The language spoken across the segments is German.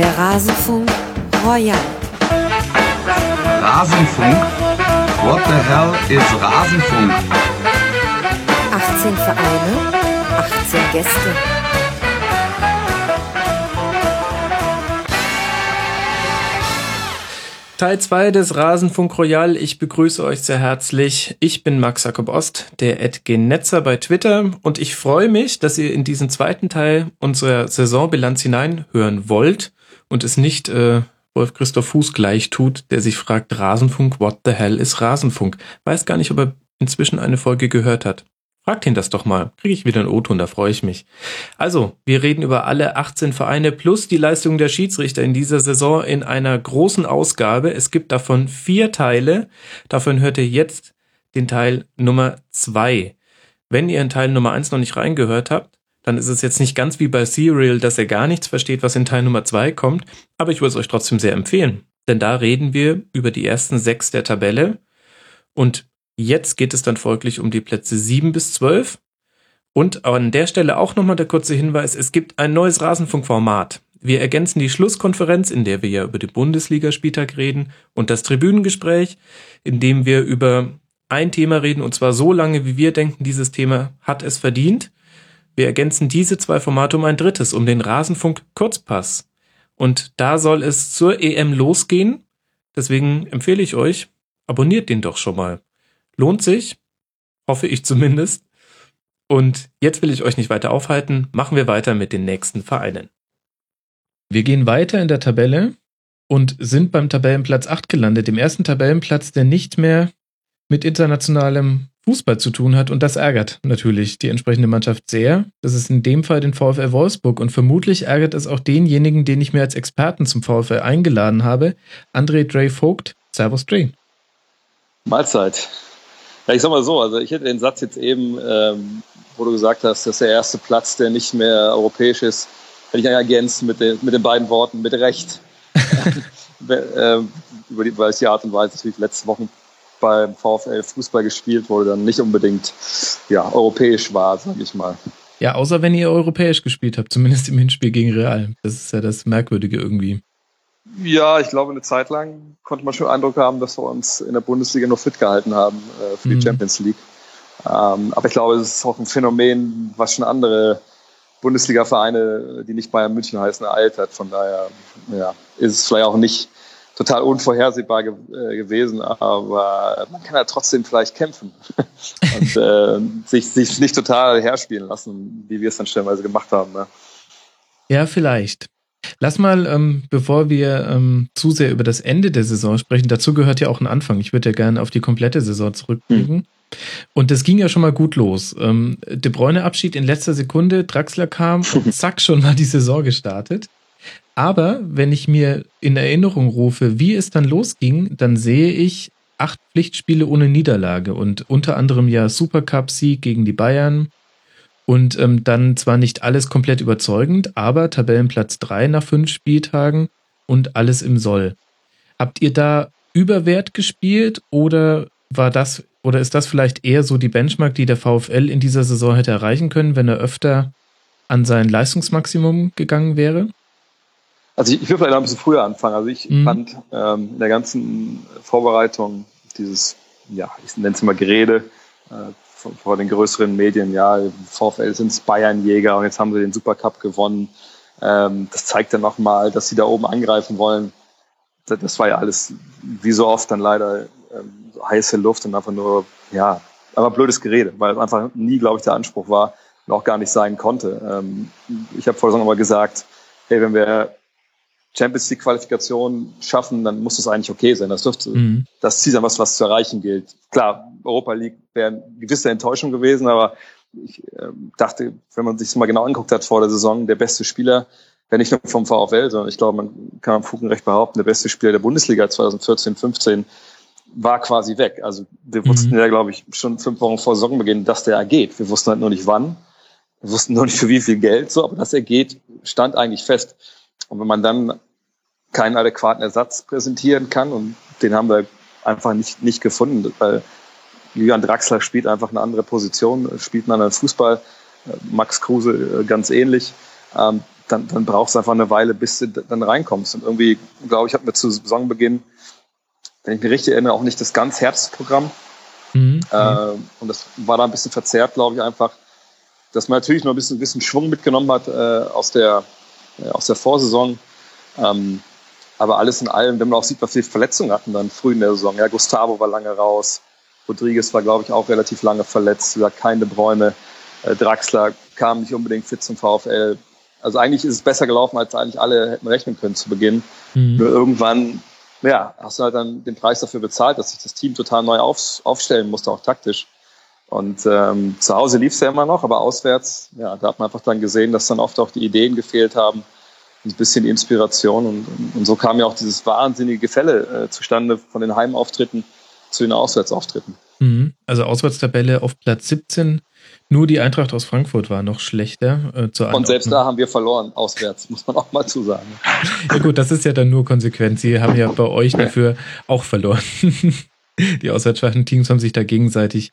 Der Rasenfunk Royal. Rasenfunk? What the hell is Rasenfunk? 18 Vereine, 18 Gäste. Teil 2 des Rasenfunk Royal. Ich begrüße euch sehr herzlich. Ich bin Max Jakob Ost, der Ed Netzer bei Twitter und ich freue mich, dass ihr in diesen zweiten Teil unserer Saisonbilanz hineinhören wollt und es nicht äh, Wolf Christoph Fuß gleich tut, der sich fragt, Rasenfunk, what the hell ist Rasenfunk? Weiß gar nicht, ob er inzwischen eine Folge gehört hat. Fragt ihn das doch mal. Kriege ich wieder ein O-Ton, da freue ich mich. Also, wir reden über alle 18 Vereine plus die Leistung der Schiedsrichter in dieser Saison in einer großen Ausgabe. Es gibt davon vier Teile. Davon hört ihr jetzt den Teil Nummer zwei. Wenn ihr in Teil Nummer eins noch nicht reingehört habt, dann ist es jetzt nicht ganz wie bei Serial, dass ihr gar nichts versteht, was in Teil Nummer zwei kommt, aber ich würde es euch trotzdem sehr empfehlen. Denn da reden wir über die ersten sechs der Tabelle und Jetzt geht es dann folglich um die Plätze 7 bis 12. Und an der Stelle auch nochmal der kurze Hinweis, es gibt ein neues Rasenfunkformat. Wir ergänzen die Schlusskonferenz, in der wir ja über den Bundesligaspieltag reden, und das Tribünengespräch, in dem wir über ein Thema reden, und zwar so lange, wie wir denken, dieses Thema hat es verdient. Wir ergänzen diese zwei Formate um ein drittes, um den Rasenfunk Kurzpass. Und da soll es zur EM losgehen. Deswegen empfehle ich euch, abonniert den doch schon mal. Lohnt sich, hoffe ich zumindest. Und jetzt will ich euch nicht weiter aufhalten. Machen wir weiter mit den nächsten Vereinen. Wir gehen weiter in der Tabelle und sind beim Tabellenplatz 8 gelandet, dem ersten Tabellenplatz, der nicht mehr mit internationalem Fußball zu tun hat. Und das ärgert natürlich die entsprechende Mannschaft sehr. Das ist in dem Fall den VfL Wolfsburg. Und vermutlich ärgert es auch denjenigen, den ich mir als Experten zum VfL eingeladen habe, André Dre Vogt. Servus Dre. Mahlzeit. Ja, ich sag mal so, also ich hätte den Satz jetzt eben, ähm, wo du gesagt hast, dass der erste Platz, der nicht mehr europäisch ist, hätte ich ergänzt mit den, mit den beiden Worten, mit Recht. ähm, über die, weil es die Art und Weise, wie letzte Wochen beim VfL Fußball gespielt wurde, dann nicht unbedingt ja, europäisch war, sag ich mal. Ja, außer wenn ihr europäisch gespielt habt, zumindest im Hinspiel gegen Real. Das ist ja das Merkwürdige irgendwie. Ja, ich glaube, eine Zeit lang konnte man schon Eindruck haben, dass wir uns in der Bundesliga nur fit gehalten haben äh, für mhm. die Champions League. Ähm, aber ich glaube, es ist auch ein Phänomen, was schon andere Bundesliga-Vereine, die nicht Bayern München heißen, ereilt hat. Von daher ja, ist es vielleicht auch nicht total unvorhersehbar ge äh, gewesen, aber man kann ja trotzdem vielleicht kämpfen und äh, sich, sich nicht total herspielen lassen, wie wir es dann stellenweise gemacht haben. Ne? Ja, vielleicht. Lass mal, ähm, bevor wir ähm, zu sehr über das Ende der Saison sprechen, dazu gehört ja auch ein Anfang. Ich würde ja gerne auf die komplette Saison zurückblicken. Mhm. Und das ging ja schon mal gut los. Ähm, De Bruyne Abschied in letzter Sekunde, Draxler kam und zack, schon mal die Saison gestartet. Aber wenn ich mir in Erinnerung rufe, wie es dann losging, dann sehe ich acht Pflichtspiele ohne Niederlage und unter anderem ja Supercup-Sieg gegen die Bayern, und ähm, dann zwar nicht alles komplett überzeugend, aber Tabellenplatz 3 nach fünf Spieltagen und alles im Soll. Habt ihr da Überwert gespielt oder war das oder ist das vielleicht eher so die Benchmark, die der VfL in dieser Saison hätte erreichen können, wenn er öfter an sein Leistungsmaximum gegangen wäre? Also ich, ich will vielleicht noch ein bisschen früher anfangen. Also ich mhm. fand ähm, in der ganzen Vorbereitung dieses, ja, ich nenne es mal Gerede, äh, vor den größeren Medien, ja, VfL sind Bayernjäger und jetzt haben sie den Supercup gewonnen. Ähm, das zeigt dann nochmal, dass sie da oben angreifen wollen. Das, das, war ja alles, wie so oft, dann leider ähm, heiße Luft und einfach nur, ja, aber blödes Gerede, weil einfach nie, glaube ich, der Anspruch war und auch gar nicht sein konnte. Ähm, ich habe vorher mal gesagt, hey, wenn wir Champions League Qualifikation schaffen, dann muss das eigentlich okay sein. Das dürfte mhm. das Ziel sein, was, was zu erreichen gilt. Klar, Europa League wäre eine gewisse Enttäuschung gewesen, aber ich äh, dachte, wenn man sich das mal genau anguckt hat vor der Saison, der beste Spieler, wäre nicht nur vom VfL, sondern ich glaube, man kann am Fugenrecht behaupten, der beste Spieler der Bundesliga 2014, 15 war quasi weg. Also wir mhm. wussten ja, glaube ich, schon fünf Wochen vor Saisonbeginn, dass der geht. Wir wussten halt nur nicht wann. Wir wussten nur nicht für wie viel Geld, so, aber dass er geht, stand eigentlich fest. Und wenn man dann keinen adäquaten Ersatz präsentieren kann, und den haben wir einfach nicht, nicht gefunden, weil Julian Draxler spielt einfach eine andere Position, spielt einen anderen Fußball, Max Kruse äh, ganz ähnlich, ähm, dann, dann brauchst du einfach eine Weile, bis du dann reinkommst. Und irgendwie, glaube ich, hatten wir zu Saisonbeginn, wenn ich mich richtig erinnere, auch nicht das ganz Herzprogramm. Mhm. Äh, und das war da ein bisschen verzerrt, glaube ich, einfach, dass man natürlich noch ein bisschen, ein bisschen Schwung mitgenommen hat äh, aus, der, äh, aus der Vorsaison. Ähm, aber alles in allem, wenn man auch sieht, was wir Verletzungen hatten dann früh in der Saison. Ja, Gustavo war lange raus. Rodriguez war, glaube ich, auch relativ lange verletzt. Gesagt, keine Bräune. Äh, Draxler kam nicht unbedingt fit zum VfL. Also eigentlich ist es besser gelaufen, als eigentlich alle hätten rechnen können zu Beginn. Mhm. Nur irgendwann, ja, hast du halt dann den Preis dafür bezahlt, dass sich das Team total neu auf, aufstellen musste, auch taktisch. Und ähm, zu Hause lief es ja immer noch, aber auswärts, ja, da hat man einfach dann gesehen, dass dann oft auch die Ideen gefehlt haben ein bisschen Inspiration. Und, und so kam ja auch dieses wahnsinnige Gefälle äh, zustande von den Heimauftritten zu den Auswärtsauftritten. Mhm. Also Auswärtstabelle auf Platz 17. Nur die Eintracht aus Frankfurt war noch schlechter. Äh, zur und selbst da haben wir verloren, auswärts, muss man auch mal zusagen. Ja gut, das ist ja dann nur konsequent. Sie haben ja bei euch dafür auch verloren. Die auswärtsschwachen Teams haben sich da gegenseitig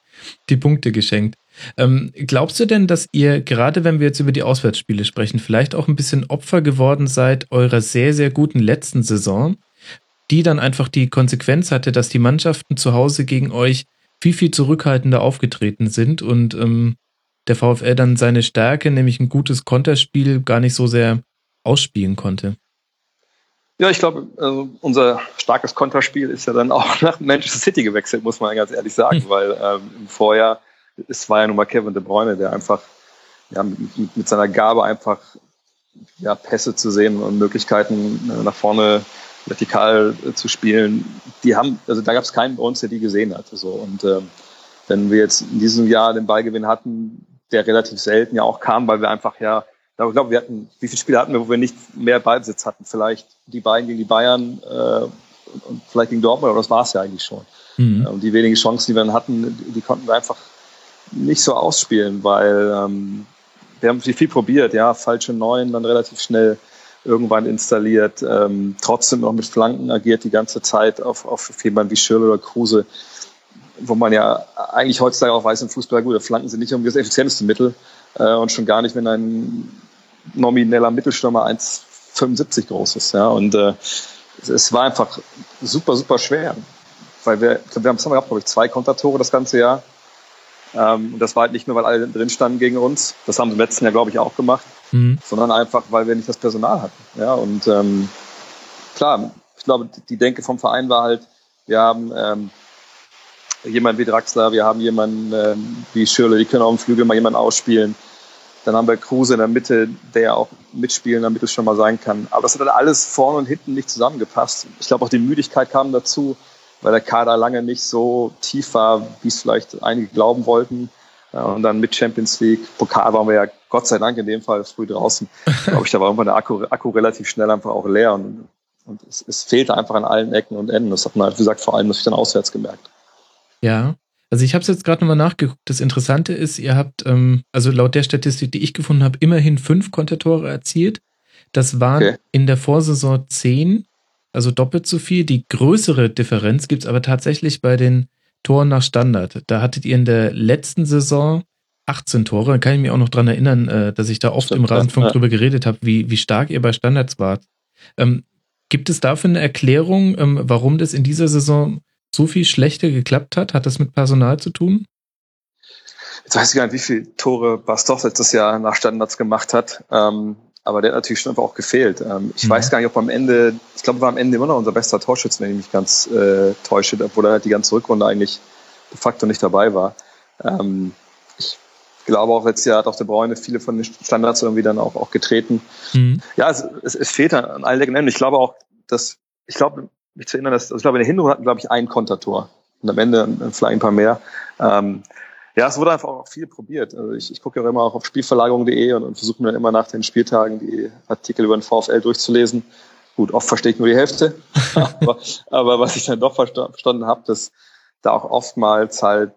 die Punkte geschenkt. Ähm, glaubst du denn, dass ihr, gerade wenn wir jetzt über die Auswärtsspiele sprechen, vielleicht auch ein bisschen Opfer geworden seid eurer sehr, sehr guten letzten Saison, die dann einfach die Konsequenz hatte, dass die Mannschaften zu Hause gegen euch viel, viel zurückhaltender aufgetreten sind und ähm, der VfL dann seine Stärke, nämlich ein gutes Konterspiel, gar nicht so sehr ausspielen konnte? Ja, ich glaube, also unser starkes Konterspiel ist ja dann auch nach Manchester City gewechselt, muss man ganz ehrlich sagen, hm. weil ähm, im Vorjahr es war ja nun mal Kevin De Bruyne, der einfach ja, mit, mit seiner Gabe einfach ja, Pässe zu sehen und Möglichkeiten äh, nach vorne vertikal äh, zu spielen, die haben, also da gab es keinen bei uns, der die gesehen hat. So. Und ähm, wenn wir jetzt in diesem Jahr den Ballgewinn hatten, der relativ selten ja auch kam, weil wir einfach ja, ich glaube, wir hatten, wie viele Spiele hatten wir, wo wir nicht mehr Ballbesitz hatten? Vielleicht die beiden gegen die Bayern äh, und vielleicht gegen Dortmund, aber das war es ja eigentlich schon. Mhm. Und die wenigen Chancen, die wir dann hatten, die konnten wir einfach nicht so ausspielen, weil ähm, wir haben viel probiert, ja, falsche Neuen dann relativ schnell irgendwann installiert, ähm, trotzdem noch mit Flanken agiert die ganze Zeit auf, auf jemanden wie Schirle oder Kruse, wo man ja eigentlich heutzutage auch weiß im Fußball, gut, Flanken sind nicht irgendwie das effizienteste Mittel äh, und schon gar nicht, wenn ein nomineller Mittelstürmer 1,75 groß ist, ja, und äh, es war einfach super, super schwer, weil wir, ich glaube, wir haben, haben gehabt, glaube ich, zwei Kontertore das ganze Jahr, ähm, und das war halt nicht nur, weil alle drin standen gegen uns. Das haben sie im letzten Jahr, glaube ich, auch gemacht. Mhm. Sondern einfach, weil wir nicht das Personal hatten. Ja, und ähm, klar, ich glaube, die Denke vom Verein war halt, wir haben ähm, jemanden wie Draxler, wir haben jemanden ähm, wie Schürle, die können auf dem Flügel mal jemanden ausspielen. Dann haben wir Kruse in der Mitte, der ja auch mitspielen, damit es schon mal sein kann. Aber das hat dann alles vorne und hinten nicht zusammengepasst. Ich glaube, auch die Müdigkeit kam dazu weil der Kader lange nicht so tief war, wie es vielleicht einige glauben wollten. Und dann mit Champions League, Pokal waren wir ja Gott sei Dank in dem Fall früh draußen. glaube ich, da war irgendwann der Akku, Akku relativ schnell einfach auch leer und, und es, es fehlte einfach an allen Ecken und Enden. Das hat man halt, wie gesagt, vor allem natürlich dann auswärts gemerkt. Ja, also ich habe es jetzt gerade nochmal nachgeguckt. Das Interessante ist, ihr habt, ähm, also laut der Statistik, die ich gefunden habe, immerhin fünf Kontertore erzielt. Das waren okay. in der Vorsaison zehn also doppelt so viel. Die größere Differenz gibt es aber tatsächlich bei den Toren nach Standard. Da hattet ihr in der letzten Saison 18 Tore. Da kann ich mich auch noch dran erinnern, äh, dass ich da oft Stimmt, im Rasenfunk ja. drüber geredet habe, wie, wie stark ihr bei Standards wart. Ähm, gibt es dafür eine Erklärung, ähm, warum das in dieser Saison so viel schlechter geklappt hat? Hat das mit Personal zu tun? Jetzt weiß ich gar nicht, wie viele Tore Bastos letztes Jahr nach Standards gemacht hat. Ähm, aber der hat natürlich schon einfach auch gefehlt. Ähm, ich mhm. weiß gar nicht, ob am Ende, ich glaube, war am Ende immer noch unser bester Torschütze, wenn ich mich ganz äh, täusche, obwohl er halt die ganze Rückrunde eigentlich de facto nicht dabei war. Ähm, ich glaube auch letztes Jahr hat auch der Bräune viele von den Standards irgendwie dann auch, auch getreten. Mhm. Ja, es, es, es fehlt an allen Ecken. Ich glaube auch, dass, ich glaube, mich zu erinnern, dass, also ich glaube, in der Hinrunde hatten, glaube ich, ein Kontertor. Und am Ende vielleicht ein paar mehr. Ähm, ja, es wurde einfach auch viel probiert. Also ich, ich gucke ja immer auch auf Spielverlagerung.de und, und versuche mir immer nach den Spieltagen die Artikel über den VfL durchzulesen. Gut, oft verstehe ich nur die Hälfte, aber, aber was ich dann doch verstanden habe, dass da auch oftmals halt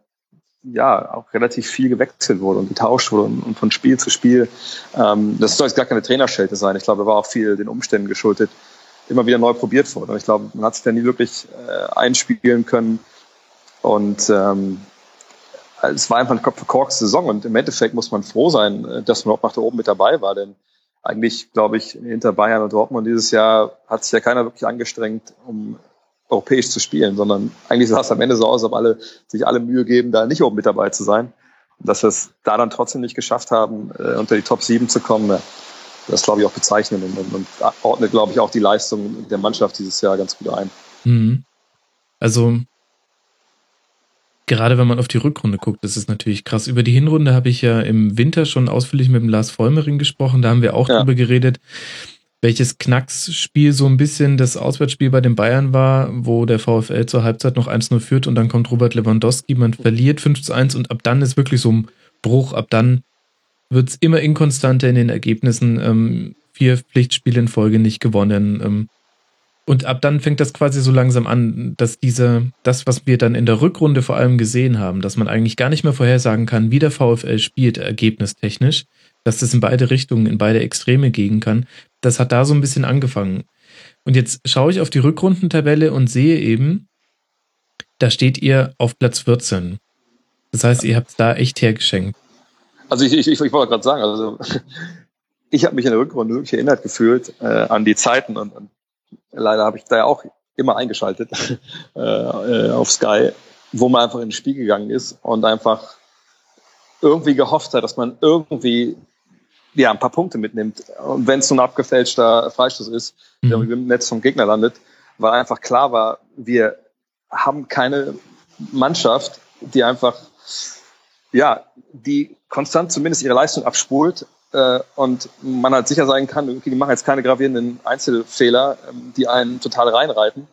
ja auch relativ viel gewechselt wurde und getauscht wurde und, und von Spiel zu Spiel. Ähm, das soll jetzt gar keine Trainerschelte sein. Ich glaube, da war auch viel den Umständen geschuldet, immer wieder neu probiert wurde. Und ich glaube, man hat sich da nie wirklich äh, einspielen können. Und ähm, es war einfach eine verkorkste Saison und im Endeffekt muss man froh sein, äh, dass man auch nach da oben mit dabei war, denn eigentlich, glaube ich, hinter Bayern und Dortmund dieses Jahr hat sich ja keiner wirklich angestrengt, um europäisch zu spielen, sondern eigentlich sah es am Ende so aus, ob alle sich alle Mühe geben, da nicht oben mit dabei zu sein. Und dass wir es da dann trotzdem nicht geschafft haben, äh, unter die Top 7 zu kommen, das glaube ich auch bezeichnend und, und, und ordnet, glaube ich, auch die Leistung der Mannschaft dieses Jahr ganz gut ein. Mhm. Also gerade wenn man auf die Rückrunde guckt, das ist natürlich krass. Über die Hinrunde habe ich ja im Winter schon ausführlich mit dem Lars Vollmering gesprochen. Da haben wir auch ja. drüber geredet, welches Knacksspiel so ein bisschen das Auswärtsspiel bei den Bayern war, wo der VfL zur Halbzeit noch 1-0 führt und dann kommt Robert Lewandowski, man verliert 5-1 und ab dann ist wirklich so ein Bruch, ab dann wird es immer inkonstanter in den Ergebnissen. Ähm, vier Pflichtspiele in Folge nicht gewonnen. Ähm, und ab dann fängt das quasi so langsam an, dass diese, das, was wir dann in der Rückrunde vor allem gesehen haben, dass man eigentlich gar nicht mehr vorhersagen kann, wie der VfL spielt, ergebnistechnisch, dass das in beide Richtungen, in beide Extreme gehen kann, das hat da so ein bisschen angefangen. Und jetzt schaue ich auf die Rückrundentabelle und sehe eben, da steht ihr auf Platz 14. Das heißt, ihr habt da echt hergeschenkt. Also ich, ich, ich, ich wollte gerade sagen, also ich habe mich in der Rückrunde wirklich erinnert gefühlt äh, an die Zeiten und, und leider habe ich da ja auch immer eingeschaltet äh, äh, auf Sky, wo man einfach in ins Spiel gegangen ist und einfach irgendwie gehofft hat, dass man irgendwie ja, ein paar Punkte mitnimmt. Und wenn es so ein abgefälschter Freistoß ist, mhm. der im Netz vom Gegner landet, weil einfach klar war, wir haben keine Mannschaft, die einfach, ja, die konstant zumindest ihre Leistung abspult äh, und man halt sicher sein kann, okay, die machen jetzt keine gravierenden Einzelfehler, ähm, die einen total reinreiten,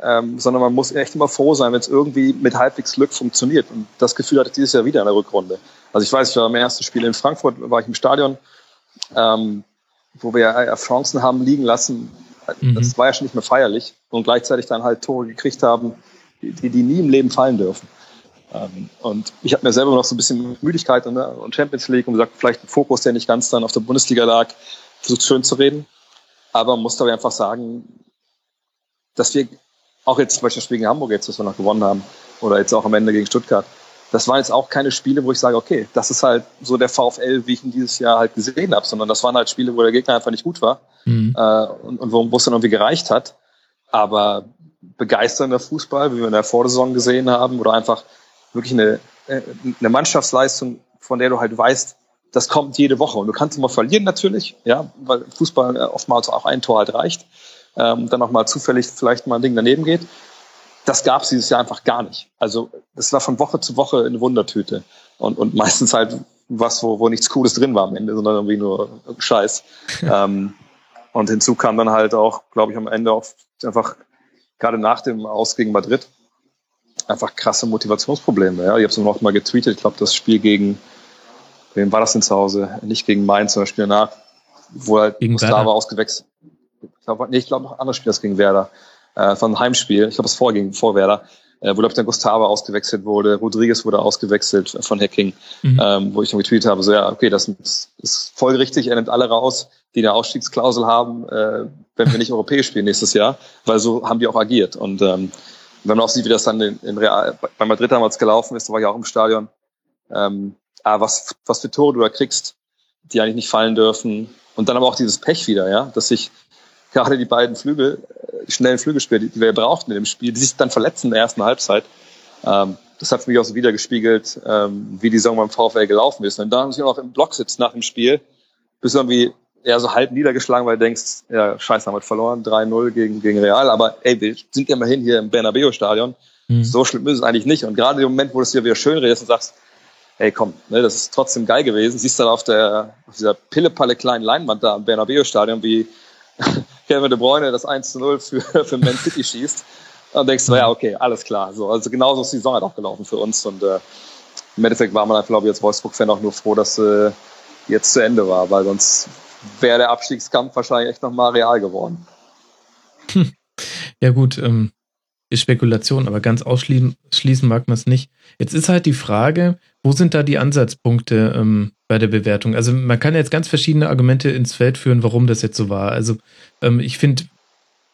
ähm, sondern man muss echt immer froh sein, wenn es irgendwie mit halbwegs Glück funktioniert. Und das Gefühl hatte ich dieses Jahr wieder in der Rückrunde. Also ich weiß, ich war am ersten Spiel in Frankfurt, war ich im Stadion, ähm, wo wir ja Chancen haben liegen lassen. Mhm. Das war ja schon nicht mehr feierlich und gleichzeitig dann halt Tore gekriegt haben, die, die nie im Leben fallen dürfen. Ähm, und ich habe mir selber noch so ein bisschen Müdigkeit ne, und Champions League und gesagt, vielleicht ein Fokus, der nicht ganz dann auf der Bundesliga lag, versucht schön zu reden. Aber muss dabei einfach sagen, dass wir auch jetzt zum Beispiel das Spiel gegen Hamburg jetzt, was wir noch gewonnen haben, oder jetzt auch am Ende gegen Stuttgart, das waren jetzt auch keine Spiele, wo ich sage, okay, das ist halt so der VfL, wie ich ihn dieses Jahr halt gesehen habe, sondern das waren halt Spiele, wo der Gegner einfach nicht gut war mhm. äh, und, und wo es dann irgendwie gereicht hat. Aber begeisternder Fußball, wie wir in der Vorsaison gesehen haben, oder einfach wirklich eine, äh, eine Mannschaftsleistung, von der du halt weißt, das kommt jede Woche. Und du kannst immer verlieren natürlich, ja, weil Fußball oftmals auch ein Tor halt reicht. Ähm, dann auch mal zufällig vielleicht mal ein Ding daneben geht. Das gab es dieses Jahr einfach gar nicht. Also das war von Woche zu Woche eine Wundertüte. Und, und meistens halt was, wo, wo nichts Cooles drin war am Ende, sondern irgendwie nur Scheiß. ähm, und hinzu kam dann halt auch, glaube ich, am Ende auch einfach gerade nach dem Aus gegen Madrid einfach krasse Motivationsprobleme. Ja. Ich habe es noch mal getweetet, ich glaube, das Spiel gegen, wem war das denn zu Hause? Nicht gegen Mainz, sondern Spiel danach, wo halt gegen Gustavo Werder. ausgewechselt. Ich glaube, nee, ich glaube noch ein anderes Spiel, das gegen Werder. Äh, von Heimspiel, ich glaube, es vorging, vor Werder, äh, wo, glaube ich, dann Gustavo ausgewechselt wurde, Rodriguez wurde ausgewechselt von Hacking, mhm. ähm, wo ich dann getweetet habe, so ja, okay, das ist folgerichtig, er nimmt alle raus, die eine Ausstiegsklausel haben, äh, wenn wir nicht europäisch spielen nächstes Jahr, weil so haben die auch agiert. Und ähm, wenn man auch sieht, wie das dann in, in Real, bei Madrid damals gelaufen ist, da war ich auch im Stadion, ähm, ah, was, was für Tore du da kriegst, die eigentlich nicht fallen dürfen. Und dann aber auch dieses Pech wieder, ja, dass sich gerade die beiden Flügel, die äh, schnellen Flügelspieler, die, die wir brauchten in dem Spiel, die sich dann verletzen in der ersten Halbzeit. Ähm, das hat für mich auch so wieder gespiegelt, ähm, wie die Saison beim VfL gelaufen ist. Und da muss ich auch noch im Block sitzt nach dem Spiel, bist du irgendwie eher so halb niedergeschlagen, weil du denkst, ja, scheiße, haben wir verloren, 3-0 gegen, gegen Real, aber ey, wir sind ja immerhin hier im Bernabeu-Stadion. Mhm. So schlimm ist es eigentlich nicht. Und gerade im Moment, wo du es dir wieder schön redest und sagst, ey, komm, ne, das ist trotzdem geil gewesen, siehst dann auf der, auf dieser pillepalle kleinen Leinwand da im Bernabeu-Stadion, wie Kevin De Bruyne das 1-0 für, für Man City schießt. Und denkst du, ja, okay, alles klar. So, also genauso ist die Saison halt auch gelaufen für uns. Und äh, im Endeffekt war man glaube ich, als Wolfsburg-Fan auch nur froh, dass äh, jetzt zu Ende war, weil sonst wäre der Abstiegskampf wahrscheinlich echt nochmal real geworden. Ja gut, ähm, ist Spekulation, aber ganz ausschließen mag man es nicht. Jetzt ist halt die Frage, wo sind da die Ansatzpunkte ähm, bei der Bewertung? Also man kann jetzt ganz verschiedene Argumente ins Feld führen, warum das jetzt so war. Also ähm, ich finde,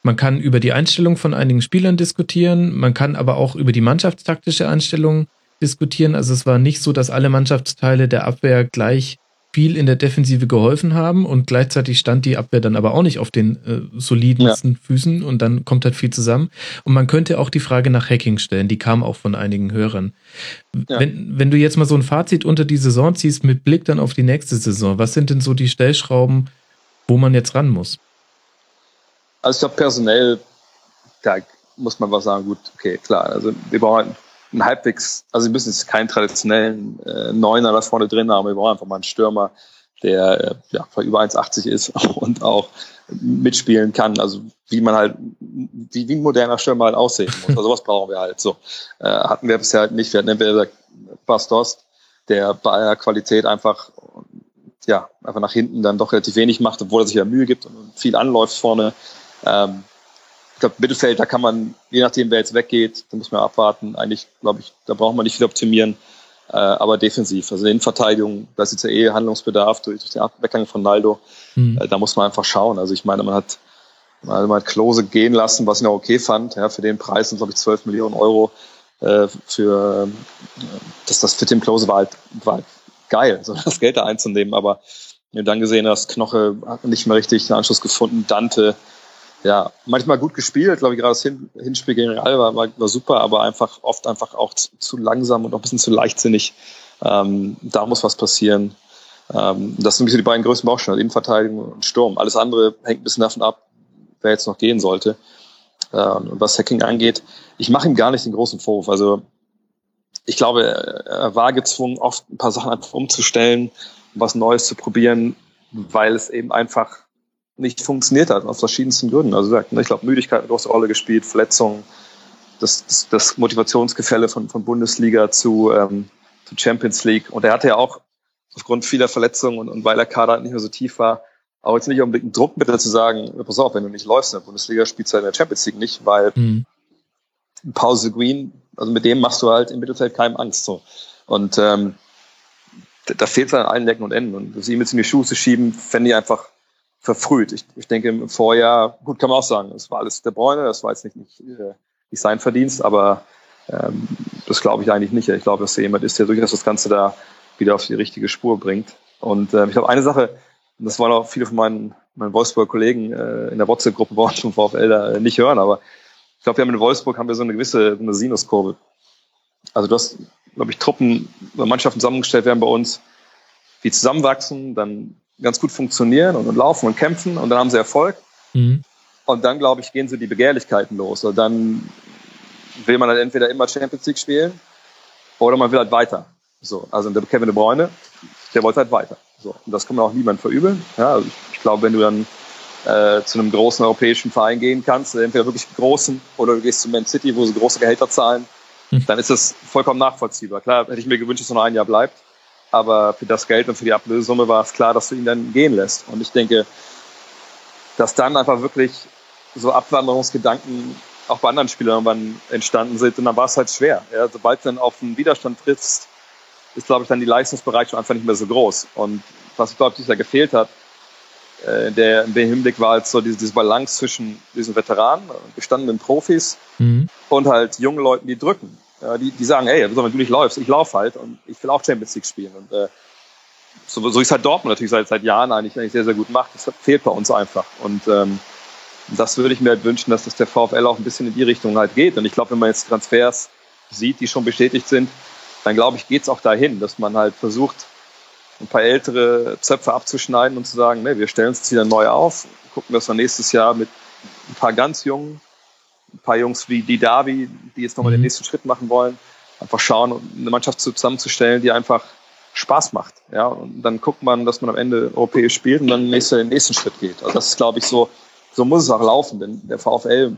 man kann über die Einstellung von einigen Spielern diskutieren, man kann aber auch über die mannschaftstaktische Einstellung diskutieren. Also es war nicht so, dass alle Mannschaftsteile der Abwehr gleich viel in der Defensive geholfen haben und gleichzeitig stand die Abwehr dann aber auch nicht auf den äh, solidensten ja. Füßen und dann kommt halt viel zusammen. Und man könnte auch die Frage nach Hacking stellen, die kam auch von einigen Hörern. Ja. Wenn, wenn du jetzt mal so ein Fazit unter die Saison ziehst mit Blick dann auf die nächste Saison, was sind denn so die Stellschrauben, wo man jetzt ran muss? Also ich glaube personell, da muss man was sagen, gut, okay, klar, also wir brauchen ein halbwegs, also wir müssen jetzt keinen traditionellen äh, Neuner da vorne drin haben, wir brauchen einfach mal einen Stürmer, der äh, ja, über 1,80 ist und auch mitspielen kann, also wie man halt, wie, wie ein moderner Stürmer halt aussehen muss. Also sowas brauchen wir halt so. Äh, hatten wir bisher halt nicht. Wir hatten entweder Bastos, der bei einer Qualität einfach ja, einfach nach hinten dann doch relativ wenig macht, obwohl er sich ja Mühe gibt und viel anläuft vorne. Ähm, glaube, Mittelfeld, da kann man, je nachdem, wer jetzt weggeht, da muss man abwarten. Eigentlich, glaube ich, da braucht man nicht viel optimieren. Äh, aber defensiv, also in Verteidigung, da ist jetzt ja eh Handlungsbedarf durch, durch den Weggang von Naldo. Mhm. Äh, da muss man einfach schauen. Also ich meine, man hat, man hat Klose gehen lassen, was ich auch okay fand. Ja, für den Preis sind, glaube ich, 12 Millionen Euro. Äh, für das, das für Tim Klose war halt, war halt geil, so das Geld da einzunehmen. Aber wenn du dann gesehen hast, Knoche hat nicht mehr richtig den Anschluss gefunden, Dante ja, manchmal gut gespielt, glaube ich, gerade das Hin Hinspiel gegen Real war, war, war super, aber einfach oft einfach auch zu, zu langsam und auch ein bisschen zu leichtsinnig. Ähm, da muss was passieren. Ähm, das sind so die beiden größten Baustellen, Innenverteidigung und Sturm. Alles andere hängt ein bisschen davon ab, wer jetzt noch gehen sollte. Äh, und was Hacking angeht, ich mache ihm gar nicht den großen Vorwurf. Also ich glaube, er war gezwungen, oft ein paar Sachen einfach umzustellen, was Neues zu probieren, weil es eben einfach nicht funktioniert hat, aus verschiedensten Gründen. Also ich glaube, Müdigkeit hat eine große Rolle gespielt, Verletzungen, das, das, das Motivationsgefälle von, von Bundesliga zu, ähm, zu Champions League. Und er hatte ja auch aufgrund vieler Verletzungen und, und weil der Kader nicht mehr so tief war, auch jetzt nicht unbedingt ein Druckmittel zu sagen, pass auf, wenn du nicht läufst in der Bundesliga, spielst du in der Champions League nicht, weil mhm. Pause Green, also mit dem machst du halt im Mittelfeld keinem Angst. So. Und ähm, da fehlt es an allen Lecken und Enden. Und sie ihm jetzt in die Schuhe zu schieben, fände ich einfach verfrüht. Ich, ich denke im Vorjahr, gut kann man auch sagen, es war alles der Bräune, das war jetzt nicht, nicht, äh, nicht sein Verdienst, aber ähm, das glaube ich eigentlich nicht. Ich glaube, dass er jemand ist, der durchaus das Ganze da wieder auf die richtige Spur bringt. Und äh, ich glaube, eine Sache, und das wollen auch viele von meinen, meinen Wolfsburger Kollegen äh, in der WhatsApp-Gruppe bei uns vom VfL da äh, nicht hören, aber ich glaube, wir haben in Wolfsburg haben wir so eine gewisse eine Sinuskurve. Also du hast, glaube ich, Truppen, Mannschaften zusammengestellt werden bei uns, die zusammenwachsen, dann ganz gut funktionieren und, und laufen und kämpfen und dann haben sie Erfolg. Mhm. Und dann, glaube ich, gehen so die Begehrlichkeiten los. Und dann will man halt entweder immer Champions League spielen oder man will halt weiter. So, also der Kevin De Bruyne, der wollte halt weiter. So, und das kann man auch niemand verübeln. Ja, also ich, ich glaube, wenn du dann äh, zu einem großen europäischen Verein gehen kannst, entweder wirklich großen oder du gehst zu Man City, wo sie große Gehälter zahlen, mhm. dann ist das vollkommen nachvollziehbar. Klar, hätte ich mir gewünscht, dass er noch ein Jahr bleibt. Aber für das Geld und für die Ablösesumme war es klar, dass du ihn dann gehen lässt. Und ich denke, dass dann einfach wirklich so Abwanderungsgedanken auch bei anderen Spielern irgendwann entstanden sind. Und dann war es halt schwer. Ja, sobald du dann auf einen Widerstand triffst, ist, glaube ich, dann die Leistungsbereitschaft einfach nicht mehr so groß. Und was, glaube ich, da gefehlt hat, äh, der, in dem Hinblick war halt so diese, diese Balance zwischen diesen Veteranen, gestandenen Profis mhm. und halt jungen Leuten, die drücken die, die sagen, hey, wenn du nicht läufst, ich laufe halt und ich will auch Champions League spielen. Und äh, so, so ist halt Dortmund natürlich seit, seit Jahren eigentlich, eigentlich sehr, sehr gut macht. Das fehlt bei uns einfach. Und ähm, das würde ich mir halt wünschen, dass das der VfL auch ein bisschen in die Richtung halt geht. Und ich glaube, wenn man jetzt Transfers sieht, die schon bestätigt sind, dann glaube ich, geht es auch dahin, dass man halt versucht, ein paar ältere Zöpfe abzuschneiden und zu sagen, nee, wir stellen uns jetzt wieder neu auf, gucken, dass wir nächstes Jahr mit ein paar ganz jungen ein paar Jungs wie die Davi, die jetzt nochmal mhm. den nächsten Schritt machen wollen, einfach schauen, eine Mannschaft zusammenzustellen, die einfach Spaß macht. Ja, und dann guckt man, dass man am Ende europäisch spielt und dann nächste, den nächsten Schritt geht. Also das ist, glaube ich, so, so muss es auch laufen, denn der VfL,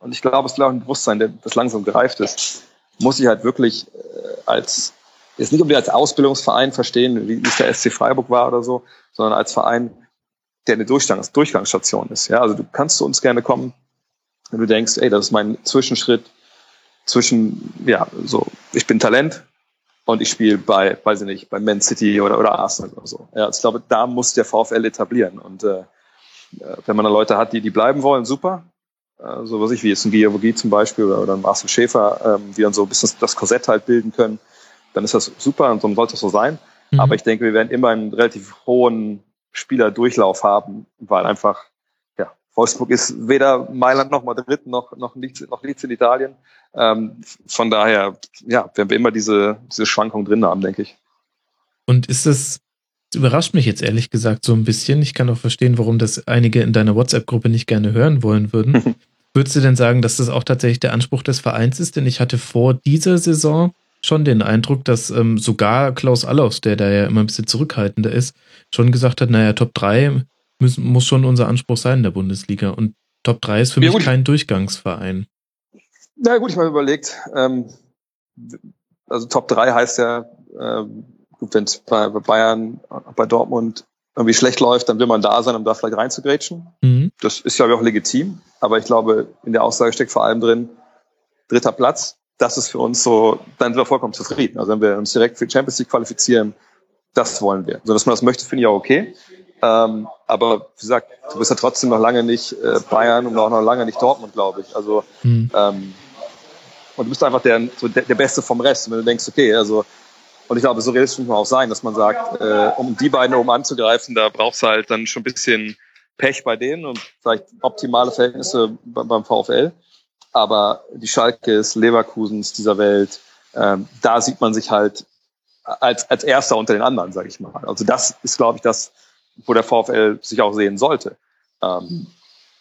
und ich glaube, es ist auch ein Bewusstsein, das langsam gereift ist, muss sich halt wirklich äh, als, jetzt nicht unbedingt als Ausbildungsverein verstehen, wie es der SC Freiburg war oder so, sondern als Verein, der eine Durchgangs Durchgangsstation ist. Ja, also du kannst zu uns gerne kommen, wenn du denkst, ey, das ist mein Zwischenschritt zwischen, ja, so, ich bin Talent und ich spiele bei, weiß ich nicht, bei Man City oder, oder Arsenal oder so. Ja, ich glaube, da muss der VfL etablieren. Und äh, wenn man da Leute hat, die, die bleiben wollen, super. Äh, so was ich, wie jetzt ein Giavogi zum Beispiel oder, oder ein Marcel Schäfer, ähm, die dann so ein bisschen das Korsett halt bilden können, dann ist das super und so sollte es so sein. Mhm. Aber ich denke, wir werden immer einen relativ hohen Spielerdurchlauf haben, weil einfach, Wolfsburg ist weder Mailand noch Madrid noch, noch, nichts, noch nichts in Italien. Ähm, von daher, ja, werden wir immer diese, diese Schwankung drin haben, denke ich. Und ist es, das überrascht mich jetzt ehrlich gesagt so ein bisschen. Ich kann auch verstehen, warum das einige in deiner WhatsApp-Gruppe nicht gerne hören wollen würden. Würdest du denn sagen, dass das auch tatsächlich der Anspruch des Vereins ist? Denn ich hatte vor dieser Saison schon den Eindruck, dass ähm, sogar Klaus Allofs, der da ja immer ein bisschen zurückhaltender ist, schon gesagt hat, naja, Top 3 müssen, muss schon unser Anspruch sein in der Bundesliga. Und Top 3 ist für ja, mich kein Durchgangsverein. Na gut, ich mal überlegt, ähm, also Top 3 heißt ja, ähm, wenn es bei, bei Bayern, bei Dortmund irgendwie schlecht läuft, dann will man da sein, um da vielleicht reinzugrätschen. Mhm. Das ist ja auch legitim, aber ich glaube, in der Aussage steckt vor allem drin, dritter Platz, das ist für uns so, dann sind wir vollkommen zufrieden. Also wenn wir uns direkt für Champions League qualifizieren, das wollen wir. Also dass man das möchte, finde ich auch okay. Ähm, aber wie gesagt, du bist ja trotzdem noch lange nicht äh, Bayern und auch noch lange nicht Dortmund, glaube ich. Also mhm. ähm, und du bist einfach der, so der, der Beste vom Rest. Und wenn du denkst, okay, also und ich glaube, so realistisch muss man auch sein, dass man sagt, äh, um die beiden oben anzugreifen, da brauchst du halt dann schon ein bisschen Pech bei denen und vielleicht optimale Verhältnisse beim VfL aber die Schalkes, Leverkusens dieser Welt, ähm, da sieht man sich halt als, als Erster unter den anderen, sage ich mal. Also das ist, glaube ich, das, wo der VfL sich auch sehen sollte. Ähm,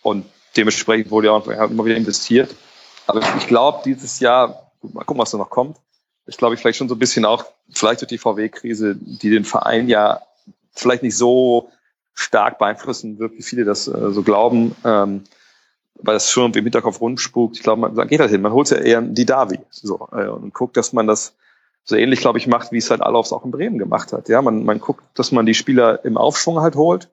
und dementsprechend wurde ja auch immer wieder investiert. Aber ich, ich glaube, dieses Jahr, mal gucken, was da noch kommt. Ich glaube, ich vielleicht schon so ein bisschen auch, vielleicht durch die VW-Krise, die den Verein ja vielleicht nicht so stark beeinflussen wird, wie viele das äh, so glauben. Ähm, weil das schon im Hinterkopf rumspukt. Ich glaube, man geht halt hin. Man holt ja eher die Davi so, äh, und guckt, dass man das so ähnlich, glaube ich, macht, wie es halt Alofs auch in Bremen gemacht hat. Ja, man, man guckt, dass man die Spieler im Aufschwung halt holt,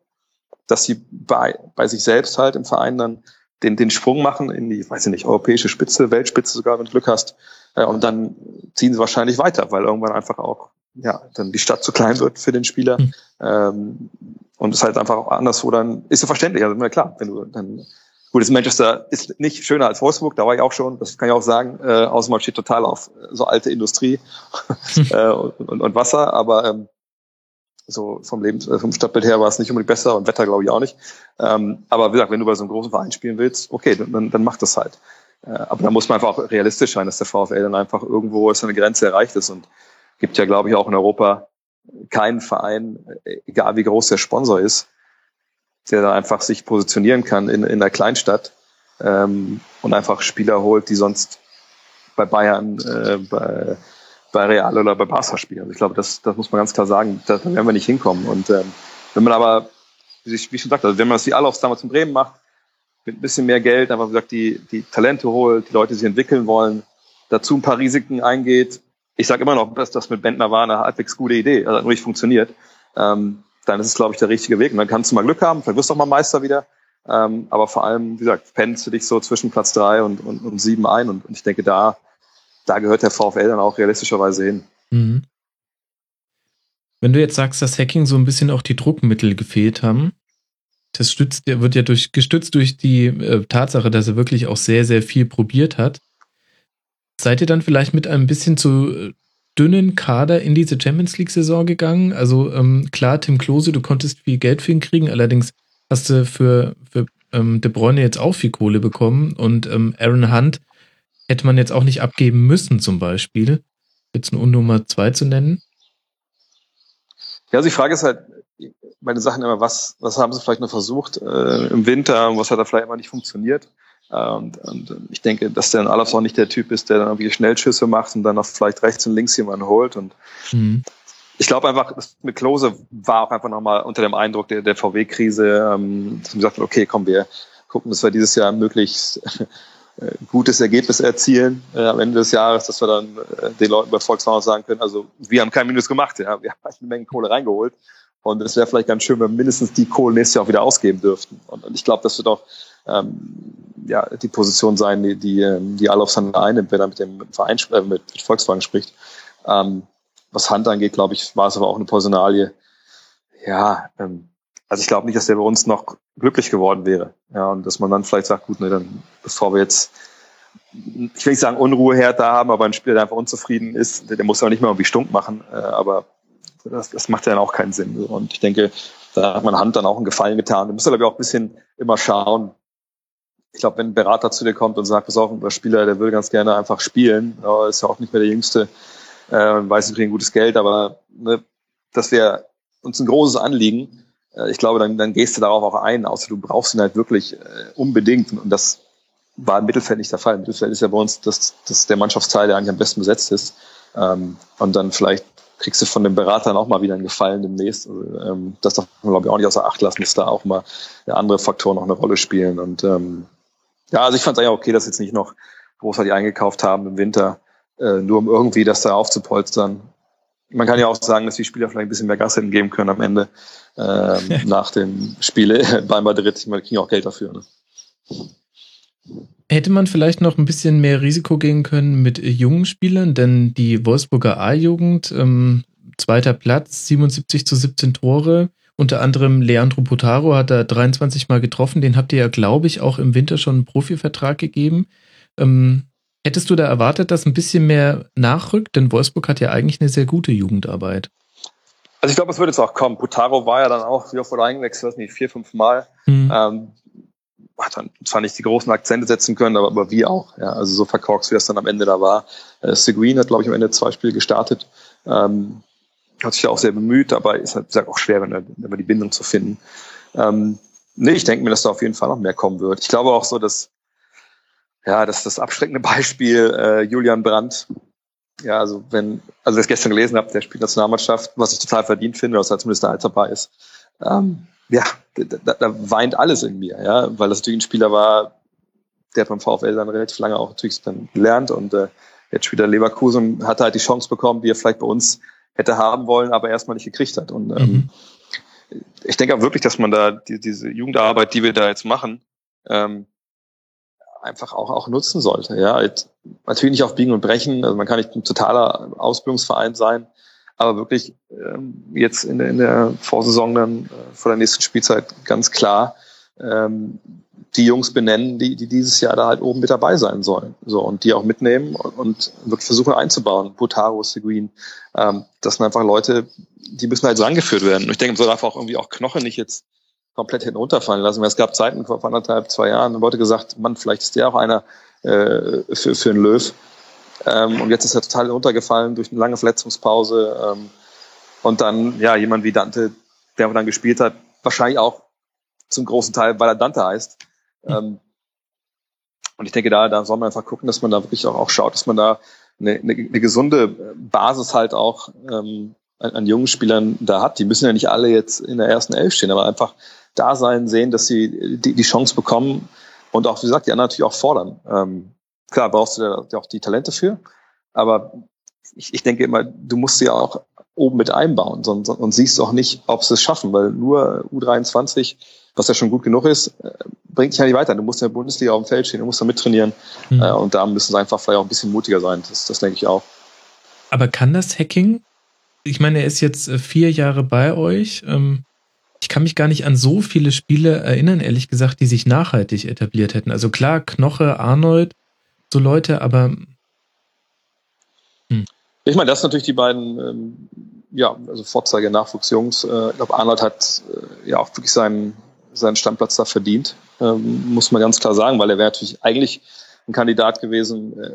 dass sie bei, bei sich selbst halt im Verein dann den, den Sprung machen in die, weiß ich nicht, europäische Spitze, Weltspitze sogar, wenn du Glück hast. Äh, und dann ziehen sie wahrscheinlich weiter, weil irgendwann einfach auch, ja, dann die Stadt zu klein wird für den Spieler. Mhm. Und es halt einfach auch anderswo dann, ist ja verständlich, also klar, wenn du dann Gut, das Manchester ist nicht schöner als Wolfsburg, da war ich auch schon, das kann ich auch sagen, äh, außer man steht total auf so alte Industrie äh, und, und, Wasser, aber ähm, so vom Leben, äh, vom Stadtbild her war es nicht unbedingt besser und Wetter glaube ich auch nicht. Ähm, aber wie gesagt, wenn du bei so einem großen Verein spielen willst, okay, dann, dann mach das halt. Äh, aber da muss man einfach auch realistisch sein, dass der VfL dann einfach irgendwo seine Grenze erreicht ist und gibt ja, glaube ich, auch in Europa keinen Verein, äh, egal wie groß der Sponsor ist, der da einfach sich positionieren kann in, in der Kleinstadt ähm, und einfach Spieler holt, die sonst bei Bayern, äh, bei, bei Real oder bei Barca spielen. Also ich glaube, das, das muss man ganz klar sagen, da, werden wir nicht hinkommen. Und ähm, wenn man aber, wie ich, schon sagte, also wenn man das wie Alofs damals in Bremen macht, mit ein bisschen mehr Geld, einfach wie gesagt, die, die Talente holt, die Leute sich entwickeln wollen, dazu ein paar Risiken eingeht. Ich sage immer noch, dass das mit Bentner war eine halbwegs gute Idee, also hat nicht funktioniert. Ähm, dann ist es, glaube ich, der richtige Weg. Und dann kannst du mal Glück haben, vielleicht wirst du auch mal Meister wieder. Ähm, aber vor allem, wie gesagt, pennst du dich so zwischen Platz drei und, und, und sieben ein. Und, und ich denke, da, da gehört der VfL dann auch realistischerweise hin. Mhm. Wenn du jetzt sagst, dass Hacking so ein bisschen auch die Druckmittel gefehlt haben, das stützt, wird ja durch, gestützt durch die äh, Tatsache, dass er wirklich auch sehr, sehr viel probiert hat. Seid ihr dann vielleicht mit ein bisschen zu äh, dünnen Kader in diese Champions League-Saison gegangen. Also ähm, klar, Tim Klose, du konntest viel Geld für ihn kriegen, allerdings hast du für, für ähm, De Bruyne jetzt auch viel Kohle bekommen und ähm, Aaron Hunt hätte man jetzt auch nicht abgeben müssen, zum Beispiel. Jetzt eine Unnummer zwei zu nennen. Ja, also die Frage ist halt bei den Sachen immer, was, was haben sie vielleicht noch versucht äh, im Winter, was hat da vielleicht immer nicht funktioniert. Und, und ich denke, dass der Alaf auch nicht der Typ ist, der dann irgendwie Schnellschüsse macht und dann noch vielleicht rechts und links jemanden holt. Und mhm. ich glaube einfach, mit Klose war auch einfach nochmal unter dem Eindruck der, der VW-Krise, ähm, dass man gesagt hat, okay, komm, wir gucken, dass wir dieses Jahr möglichst äh, gutes Ergebnis erzielen äh, am Ende des Jahres, dass wir dann äh, den Leuten bei Volkswagen sagen können, also wir haben kein Minus gemacht, ja, wir haben eine Menge Kohle reingeholt. Und es wäre vielleicht ganz schön, wenn wir mindestens die Kohle nächstes Jahr auch wieder ausgeben dürften. Und, und ich glaube, das wird auch ähm, ja, die Position sein, die, die, ähm, die Alofs dann einnimmt, wenn er mit dem Verein, äh, mit, mit Volkswagen spricht. Ähm, was Hand angeht, glaube ich, war es aber auch eine Personalie. Ja, ähm, also ich glaube nicht, dass der bei uns noch glücklich geworden wäre. Ja, und dass man dann vielleicht sagt, gut, ne, dann bevor wir jetzt, ich will nicht sagen Unruhe her da haben, aber ein Spieler, der einfach unzufrieden ist, der, der muss ja nicht mehr irgendwie stunk machen, äh, aber das, das macht ja dann auch keinen Sinn. Und ich denke, da hat man Hand dann auch einen Gefallen getan. Du musst aber auch ein bisschen immer schauen. Ich glaube, wenn ein Berater zu dir kommt und sagt, pass auf, ein Spieler, der will ganz gerne einfach spielen, ist ja auch nicht mehr der Jüngste, äh, weiß, wir kriegen gutes Geld, aber ne, das wäre uns ein großes Anliegen. Äh, ich glaube, dann, dann gehst du darauf auch ein, außer du brauchst ihn halt wirklich äh, unbedingt. Und das war im Mittelfeld nicht der Fall. Im Mittelfeld ist ja bei uns das, das der Mannschaftsteil, der eigentlich am besten besetzt ist. Ähm, und dann vielleicht kriegst du von den Beratern auch mal wieder einen Gefallen demnächst. Also, ähm, das darf man, glaube ich, auch nicht außer Acht lassen, dass da auch mal andere Faktoren noch eine Rolle spielen. Und ähm, ja, also ich fand es eigentlich okay, dass jetzt nicht noch großartig eingekauft haben im Winter, äh, nur um irgendwie das da aufzupolstern. Man kann ja auch sagen, dass die Spieler vielleicht ein bisschen mehr Gas hätten geben können am Ende ähm, nach dem Spiele bei Madrid. Ich meine, die kriegen auch Geld dafür. Ne? Hätte man vielleicht noch ein bisschen mehr Risiko gehen können mit jungen Spielern, denn die Wolfsburger A-Jugend, ähm, zweiter Platz, 77 zu 17 Tore, unter anderem Leandro Potaro hat er 23 Mal getroffen, den habt ihr ja, glaube ich, auch im Winter schon einen Profivertrag gegeben. Ähm, hättest du da erwartet, dass ein bisschen mehr nachrückt? Denn Wolfsburg hat ja eigentlich eine sehr gute Jugendarbeit. Also ich glaube, es wird jetzt auch kommen. Potaro war ja dann auch wieder vor eingewechselt, nicht vier, fünf Mal. Hm. Ähm, hat dann zwar nicht die großen Akzente setzen können, aber, aber wie auch. Ja, also so verkorkst, wie das dann am Ende da war. Äh, Seguin hat, glaube ich, am Ende zwei Spiele gestartet. Ähm, hat sich ja auch sehr bemüht, aber ist halt, sag auch schwer, wenn, wenn man die Bindung zu finden. Ähm, nee, ich denke mir, dass da auf jeden Fall noch mehr kommen wird. Ich glaube auch so, dass ja, dass das abschreckende Beispiel äh, Julian Brandt, ja, also wenn, also das gestern gelesen habe, der spielt Nationalmannschaft, was ich total verdient finde, dass er zumindest da dabei ist. Ähm, ja, da, da weint alles in mir, ja, weil das natürlich ein Spieler war, der beim VfL dann relativ lange auch natürlich dann gelernt und äh, jetzt spielt er Leverkusen hat halt die Chance bekommen, die er vielleicht bei uns hätte haben wollen, aber erstmal nicht gekriegt hat. Und ähm, mhm. ich denke auch wirklich, dass man da die, diese Jugendarbeit, die wir da jetzt machen, ähm, einfach auch, auch nutzen sollte. Ja, halt, natürlich nicht auf Biegen und Brechen. Also man kann nicht ein totaler Ausbildungsverein sein, aber wirklich ähm, jetzt in der, in der Vorsaison dann äh, vor der nächsten Spielzeit ganz klar ähm, die Jungs benennen, die, die dieses Jahr da halt oben mit dabei sein sollen. So, und die auch mitnehmen und, und wirklich versuchen einzubauen. Butaro, Seguin, ähm, das sind einfach Leute, die müssen halt so angeführt werden. Und ich denke, so darf auch irgendwie auch Knoche nicht jetzt komplett hinten runterfallen lassen. Weil es gab Zeiten vor anderthalb, zwei Jahren, Leute gesagt, Mann, vielleicht ist der auch einer äh, für, für einen Löw. Ähm, und jetzt ist er total runtergefallen durch eine lange Verletzungspause. Ähm, und dann, ja, jemand wie Dante, der dann gespielt hat, wahrscheinlich auch zum großen Teil, weil er Dante heißt. Mhm. Und ich denke, da, da soll man einfach gucken, dass man da wirklich auch, auch schaut, dass man da eine, eine, eine gesunde Basis halt auch ähm, an, an jungen Spielern da hat. Die müssen ja nicht alle jetzt in der ersten Elf stehen, aber einfach da sein, sehen, dass sie die, die Chance bekommen und auch, wie gesagt, die anderen natürlich auch fordern. Ähm, klar, brauchst du da auch die Talente für, aber ich, ich denke immer, du musst sie auch oben mit einbauen sonst, und siehst auch nicht, ob sie es schaffen, weil nur U23, was ja schon gut genug ist, äh, bringt dich ja nicht weiter. Du musst in der Bundesliga auf dem Feld stehen, du musst da mittrainieren mhm. und da müssen sie einfach vielleicht auch ein bisschen mutiger sein. Das, das denke ich auch. Aber kann das Hacking? Ich meine, er ist jetzt äh, vier Jahre bei euch. Ähm, ich kann mich gar nicht an so viele Spiele erinnern, ehrlich gesagt, die sich nachhaltig etabliert hätten. Also klar, Knoche, Arnold, so Leute, aber. Hm. Ich meine, das sind natürlich die beiden, ähm, ja, also Vorzeige Nachwuchsjungs. Äh, ich glaube, Arnold hat äh, ja auch wirklich seinen, seinen Standplatz da verdient, ähm, muss man ganz klar sagen, weil er wäre natürlich eigentlich ein Kandidat gewesen, äh,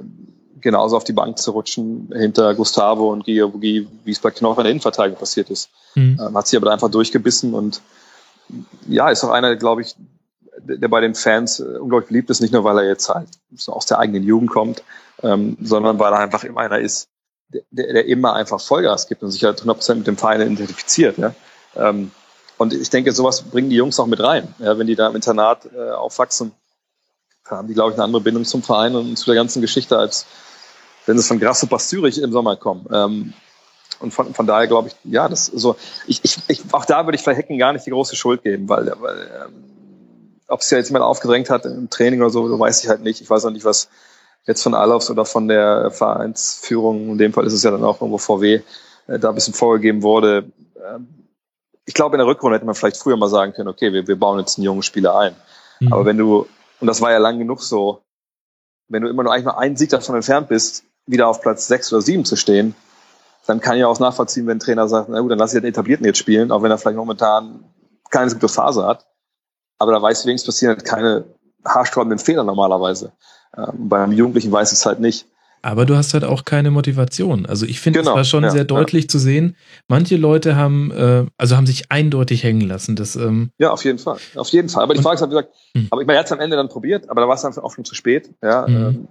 genauso auf die Bank zu rutschen hinter Gustavo und Giabugi, wie es bei Knoche in der Innenverteidigung passiert ist. Mhm. Ähm, hat sich aber da einfach durchgebissen und ja, ist auch einer, glaube ich, der bei den Fans äh, unglaublich beliebt ist, nicht nur, weil er jetzt halt so aus der eigenen Jugend kommt, ähm, sondern weil er einfach immer einer ist, der, der immer einfach Vollgas gibt und sich halt 100% mit dem Verein identifiziert. Ja? Ähm, und ich denke, sowas bringen die Jungs auch mit rein. Ja? Wenn die da im Internat äh, aufwachsen, haben die, glaube ich, eine andere Bindung zum Verein und zu der ganzen Geschichte, als wenn sie von Grasshopper Zürich im Sommer kommen. Ähm, und von, von daher glaube ich, ja, das so, ich, ich, ich, auch da würde ich vielleicht Hecken gar nicht die große Schuld geben, weil, weil ähm, ob es ja jetzt jemand aufgedrängt hat im Training oder so, weiß ich halt nicht. Ich weiß auch nicht, was jetzt von Alofs oder von der Vereinsführung, in dem Fall ist es ja dann auch irgendwo VW, äh, da ein bisschen vorgegeben wurde. Ähm, ich glaube, in der Rückrunde hätte man vielleicht früher mal sagen können, okay, wir, wir bauen jetzt einen jungen Spieler ein. Mhm. Aber wenn du, und das war ja lang genug so, wenn du immer nur eigentlich nur einen Sieg davon entfernt bist, wieder auf Platz sechs oder sieben zu stehen, dann kann ich auch nachvollziehen, wenn ein Trainer sagt, na gut, dann lass ich den Etablierten jetzt spielen, auch wenn er vielleicht momentan keine gute Phase hat. Aber da weiß ich wenigstens passieren halt keine haarsträubenden Fehler normalerweise. Ähm, bei einem Jugendlichen weiß ich es halt nicht. Aber du hast halt auch keine Motivation. Also ich finde, Genau, es war schon ja, sehr deutlich zu sehen. Manche Leute haben, äh, also haben sich eindeutig hängen lassen. Das, ähm, Ja, auf jeden Fall. Auf jeden Fall. Aber die Frage ist halt, wie gesagt, Hm. aber ich meine, er hat es am Ende dann probiert, aber da war es einfach auch schon zu spät. Ja, Mhm. ähm,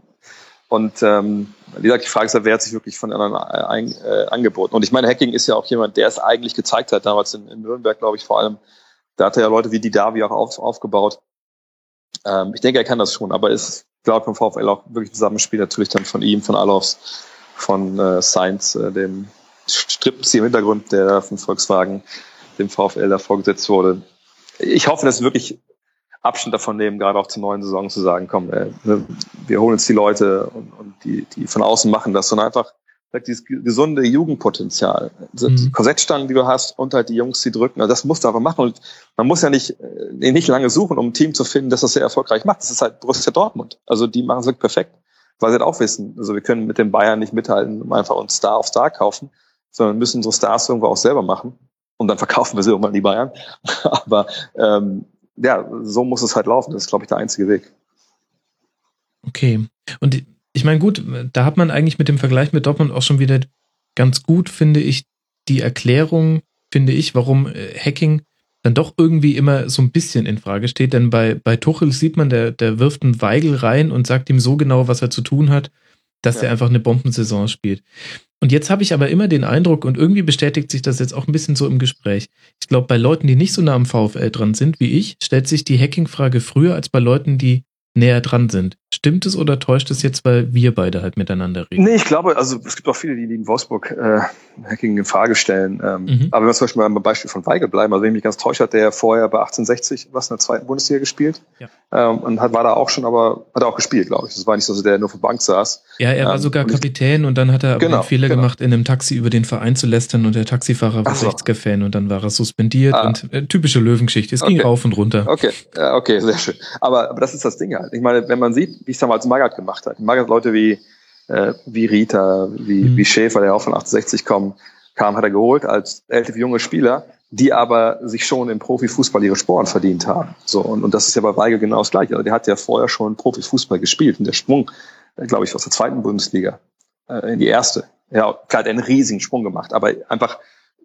und ähm, wie gesagt, die Frage ist halt, wer hat sich wirklich von anderen äh, ein, äh, angeboten? Und ich meine, Hacking ist ja auch jemand, der es eigentlich gezeigt hat, damals in, in Nürnberg, glaube ich, vor allem. Da hat er ja Leute wie die Davi auch auf, aufgebaut. Ähm, ich denke, er kann das schon, aber es ist, glaube vom VfL auch wirklich ein Zusammenspiel natürlich dann von ihm, von Alofs, von äh, Sainz, äh, dem Strippenzieher im Hintergrund, der von Volkswagen dem VfL da vorgesetzt wurde. Ich hoffe, dass wir wirklich Abstand davon nehmen, gerade auch zur neuen Saison zu sagen, komm, äh, wir holen uns die Leute und, und die, die von außen machen das, sondern einfach dieses ge- gesunde Jugendpotenzial, Mhm. Korsettstangen, die du hast und halt die Jungs, die drücken, also das musst du einfach machen und man muss ja nicht, äh, nicht lange suchen, um ein Team zu finden, das das sehr erfolgreich macht. Das ist halt Borussia Dortmund. Also die machen es wirklich perfekt, weil sie halt auch wissen, also wir können mit den Bayern nicht mithalten, um einfach uns Star auf Star kaufen, sondern müssen unsere Stars irgendwo auch selber machen und dann verkaufen wir sie irgendwann an die Bayern. Aber ähm, ja, so muss es halt laufen. Das ist, glaube ich, der einzige Weg. okay. Und ich meine, gut, da hat man eigentlich mit dem Vergleich mit Dortmund auch schon wieder ganz gut, finde ich, die Erklärung, finde ich, warum äh, Hacking dann doch irgendwie immer so ein bisschen in Frage steht. Denn bei, bei Tuchel sieht man, der, der wirft einen Weigel rein und sagt ihm so genau, was er zu tun hat, dass Ja. er einfach eine Bombensaison spielt. Und jetzt habe ich aber immer den Eindruck, und irgendwie bestätigt sich das jetzt auch ein bisschen so im Gespräch. Ich glaube, bei Leuten, die nicht so nah am VfL dran sind wie ich, stellt sich die Hacking-Frage früher als bei Leuten, die näher dran sind. Stimmt es oder täuscht es jetzt, weil wir beide halt miteinander reden? Nee, ich glaube, also es gibt auch viele, die in Wolfsburg äh, Hacking in Frage stellen. Ähm, Mhm. Aber wenn wir zum Beispiel beim Beispiel von Weigel bleiben, also wenn ich mich ganz täuscht, hat der vorher bei 1860 was in der zweiten Bundesliga gespielt. Ja. Ähm, und hat, war da auch schon, aber hat er auch gespielt, glaube ich. Das war nicht so, dass der nur auf der Bank saß. Ja, er war Ähm, sogar und Kapitän und dann hat er aber Genau, den Fehler genau. gemacht, in einem Taxi über den Verein zu lästern und der Taxifahrer war so. 60er-Fan und dann war er suspendiert Ah. und äh, typische Löwengeschichte. Es ging Okay. rauf und runter. Okay, ja, okay, sehr schön. Aber, aber das ist das Ding halt. Ich meine, wenn man sieht, wie es damals Magath gemacht hat. Magath hat Leute wie, äh, wie Rita, wie, Mhm. wie Schäfer, der auch von 68 kommen, kam, hat er geholt als relativ junge Spieler, die aber sich schon im Profifußball ihre Sporen verdient haben. So, und, und das ist ja bei Weigel genau das Gleiche. Also der hat ja vorher schon Profifußball gespielt und der Sprung, äh, glaube ich, aus der zweiten Bundesliga äh, in die erste. Ja, klar, hat einen riesigen Sprung gemacht, aber einfach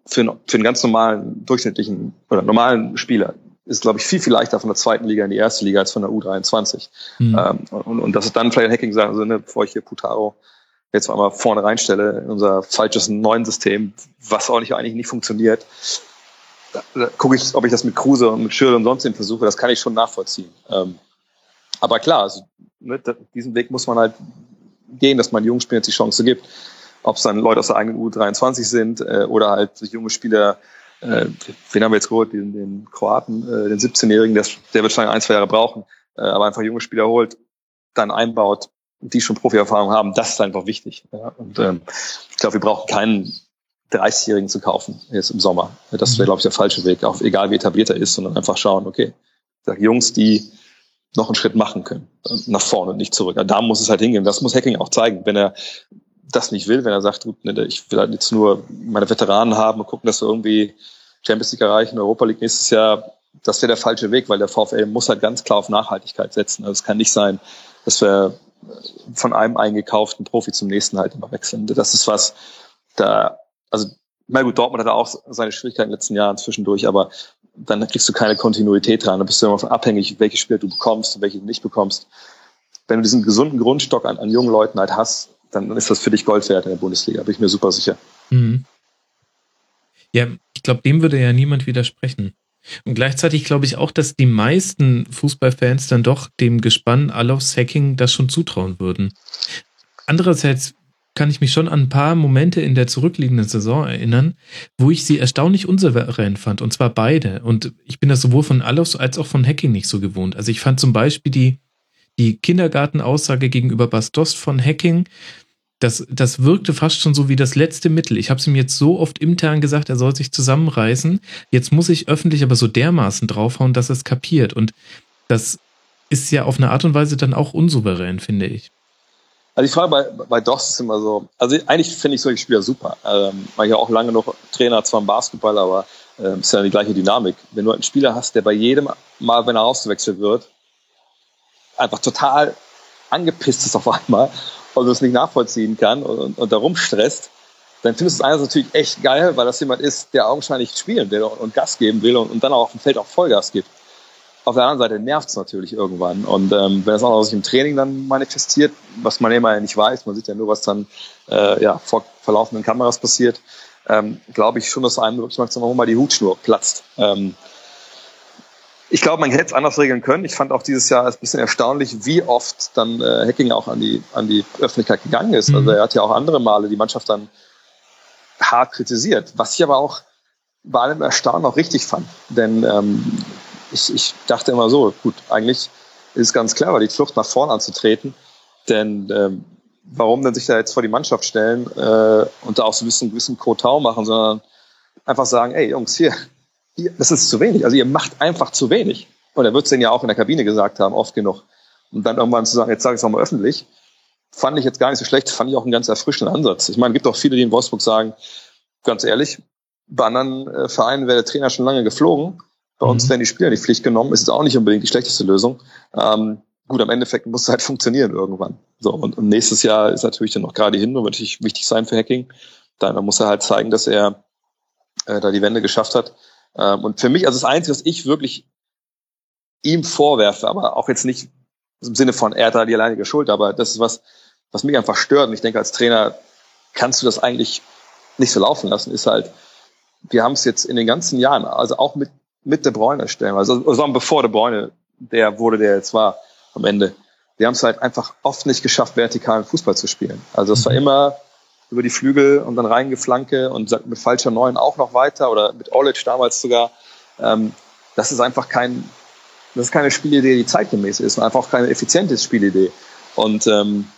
für, einen- für einen ganz normalen, durchschnittlichen oder normalen Spieler ist, glaube ich, viel, viel leichter von der zweiten Liga in die erste Liga als von der U23. Hm. Ähm, und, und das ist dann vielleicht ein Hacking sagen, also, ne, bevor ich hier Putaro jetzt einmal vorne reinstelle in unser falsches neuen System, was auch nicht, eigentlich nicht funktioniert, da, da gucke ich, ob ich das mit Kruse und mit Schürrle und sonst versuche, das kann ich schon nachvollziehen. Ähm, aber klar, also, ne, diesen Weg muss man halt gehen, dass man jungen Spielern jetzt die Chance gibt. Ob es dann Leute aus der eigenen U23 sind äh, oder halt junge Spieler, äh, wen haben wir jetzt geholt? Den, den Kroaten, äh, den 17-Jährigen, der, der wird wahrscheinlich ein, zwei Jahre brauchen, äh, aber einfach junge Spieler holt, dann einbaut, die schon Profi-Erfahrung haben, das ist einfach wichtig. Ja? Und ähm, ich glaube, wir brauchen keinen 30-Jährigen zu kaufen jetzt im Sommer. Das wäre, glaube ich, der falsche Weg, auch egal wie etabliert er ist, sondern einfach schauen, okay, sag, Jungs, die noch einen Schritt machen können, äh, nach vorne und nicht zurück. Da muss es halt hingehen. Das muss Hacking auch zeigen. Wenn er das nicht will, wenn er sagt, gut, ne, ich will halt jetzt nur meine Veteranen haben und gucken, dass wir irgendwie Champions League erreichen, Europa League nächstes Jahr, das wäre der falsche Weg, weil der VfL muss halt ganz klar auf Nachhaltigkeit setzen. Also es kann nicht sein, dass wir von einem eingekauften Profi zum nächsten halt immer wechseln. Das ist was, da, also, na gut, Dortmund hatte auch seine Schwierigkeiten in den letzten Jahren zwischendurch, aber dann kriegst du keine Kontinuität dran. Da bist du immer von abhängig, welche Spieler du bekommst und welche du nicht bekommst. Wenn du diesen gesunden Grundstock an, an jungen Leuten halt hast, dann ist das für dich Gold wert in der Bundesliga, bin ich mir super sicher. Mhm. Ja, ich glaube, dem würde ja niemand widersprechen. Und gleichzeitig glaube ich auch, dass die meisten Fußballfans dann doch dem Gespann Alofs Hacking das schon zutrauen würden. Andererseits kann ich mich schon an ein paar Momente in der zurückliegenden Saison erinnern, wo ich sie erstaunlich unsouverän fand, und zwar beide. Und ich bin das sowohl von Alofs als auch von Hacking nicht so gewohnt. Also ich fand zum Beispiel die, die Kindergartenaussage gegenüber Bastos von Hacking, das, das wirkte fast schon so wie das letzte Mittel. Ich habe es ihm jetzt so oft intern gesagt, er soll sich zusammenreißen. Jetzt muss ich öffentlich aber so dermaßen draufhauen, dass er es kapiert. Und das ist ja auf eine Art und Weise dann auch unsouverän, finde ich. Also die Frage bei, bei DOS ist immer so, also eigentlich finde ich solche Spieler super. Ähm, war ja auch lange noch Trainer, zwar im Basketball, aber ähm, ist ja die gleiche Dynamik. Wenn du einen Spieler hast, der bei jedem Mal, wenn er ausgewechselt wird, einfach total angepisst ist auf einmal und es nicht nachvollziehen kann und, und da rumstresst, dann findest du es einerseits natürlich echt geil, weil das jemand ist, der augenscheinlich spielen will und, und Gas geben will und, und, dann auch auf dem Feld auch Vollgas gibt. Auf der anderen Seite nervt es natürlich irgendwann. Und ähm, wenn das auch noch sich im Training dann manifestiert, was man immer ja nicht weiß, man sieht ja nur, was dann äh, ja, vor verlaufenden Kameras passiert, ähm, glaube ich schon, dass einem wirklich mal die Hutschnur platzt. Ähm, ich glaube, man hätte es anders regeln können. Ich fand auch dieses Jahr ein bisschen erstaunlich, wie oft dann äh, Hacking auch an die, an die Öffentlichkeit gegangen ist. Also mhm. Also er hat ja auch andere Male die Mannschaft dann hart kritisiert, was ich aber auch bei allem Erstaunen auch richtig fand. Denn ähm, ich, ich dachte immer so, gut, eigentlich ist es ganz clever, die Flucht nach vorn anzutreten. Denn ähm, warum denn sich da jetzt vor die Mannschaft stellen äh, und da auch so ein bisschen, ein bisschen Kotau machen, sondern einfach sagen, ey Jungs, hier, das ist zu wenig. Also ihr macht einfach zu wenig. Und er wird es denen ja auch in der Kabine gesagt haben, oft genug. Und dann irgendwann zu sagen, jetzt sage ich es nochmal öffentlich, fand ich jetzt gar nicht so schlecht, fand ich auch einen ganz erfrischenden Ansatz. Ich meine, es gibt auch viele, die in Wolfsburg sagen, ganz ehrlich, bei anderen äh, Vereinen wäre der Trainer schon lange geflogen. Bei mhm. uns werden die Spieler die Pflicht genommen. Ist jetzt auch nicht unbedingt die schlechteste Lösung. Ähm, gut, am Endeffekt muss es halt funktionieren irgendwann. So, und, und nächstes Jahr ist natürlich dann noch gerade hin und wird natürlich wichtig sein für Hacking. Dann muss er halt zeigen, dass er äh, da die Wende geschafft hat. Ähm, und für mich, also das Einzige, was ich wirklich ihm vorwerfe, aber auch jetzt nicht im Sinne von, er hat da die alleinige Schuld, aber das ist was, was mich einfach stört. Und ich denke, als Trainer kannst du das eigentlich nicht so laufen lassen, ist halt, wir haben es jetzt in den ganzen Jahren, also auch mit, mit der Bräune stellen, also, also bevor der Bräune der wurde, der jetzt war am Ende. Wir haben es halt einfach oft nicht geschafft, vertikalen Fußball zu spielen. Also es war mhm. immer über die Flügel und dann reingeflanke und mit falscher Neun auch noch weiter oder mit Olic damals sogar. Ähm, das ist einfach kein, das ist keine Spielidee, die zeitgemäß ist und einfach auch keine effiziente Spielidee. Und ähm,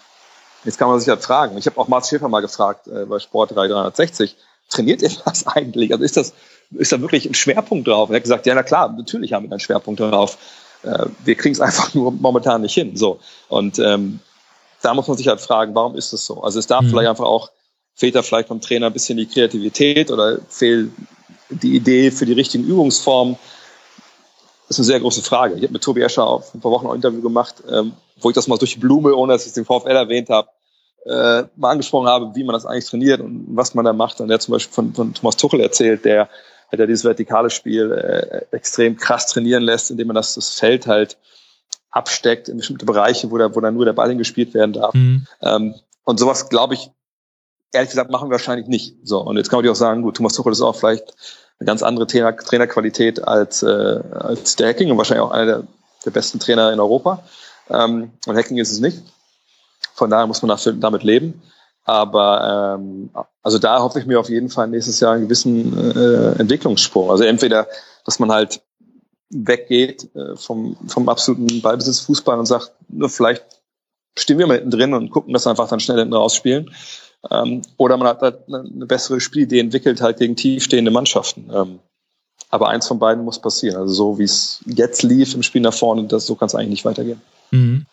jetzt kann man sich halt fragen. Ich habe auch Mats Schäfer mal gefragt äh, bei Sport 360, trainiert ihr das eigentlich? Also ist das, ist da wirklich ein Schwerpunkt drauf? Und er hat gesagt, ja, na klar, natürlich haben wir einen Schwerpunkt drauf. Äh, wir kriegen es einfach nur momentan nicht hin. So. Und ähm, da muss man sich halt fragen, warum ist das so? Also es darf mhm. vielleicht einfach auch, fehlt da vielleicht beim Trainer ein bisschen die Kreativität oder fehlt die Idee für die richtigen Übungsformen? Das ist eine sehr große Frage. Ich habe mit Tobi Escher auf ein paar Wochen ein Interview gemacht, ähm, wo ich das mal durch die Blume, ohne dass ich es den VfL erwähnt habe, äh, mal angesprochen habe, wie man das eigentlich trainiert und was man da macht. Und der hat zum Beispiel von, von Thomas Tuchel erzählt, der hat ja dieses vertikale Spiel äh, extrem krass trainieren lässt, indem man das, das Feld halt absteckt in bestimmte Bereiche, wo da, wo dann nur der Ball hingespielt werden darf. Mhm. Ähm, und sowas, glaube ich, ehrlich gesagt, machen wir wahrscheinlich nicht. So, und jetzt kann man auch sagen, gut, Thomas Tuchel ist auch vielleicht eine ganz andere Trainer, Trainerqualität als, äh, als der Hacking und wahrscheinlich auch einer der, der besten Trainer in Europa. Ähm, und Hacking ist es nicht. Von daher muss man dafür, damit leben. Aber ähm, also da hoffe ich mir auf jeden Fall nächstes Jahr einen gewissen äh, Entwicklungssprung. Also entweder, dass man halt weggeht äh, vom, vom absoluten Ballbesitzfußball und sagt, vielleicht stehen wir mal hinten drin und gucken das einfach dann schnell hinten rausspielen. Ähm, oder man hat halt eine bessere Spielidee entwickelt, halt gegen tiefstehende Mannschaften. Ähm, aber eins von beiden muss passieren. Also so wie es jetzt lief im Spiel nach vorne, das, so kann es eigentlich nicht weitergehen. Mhm.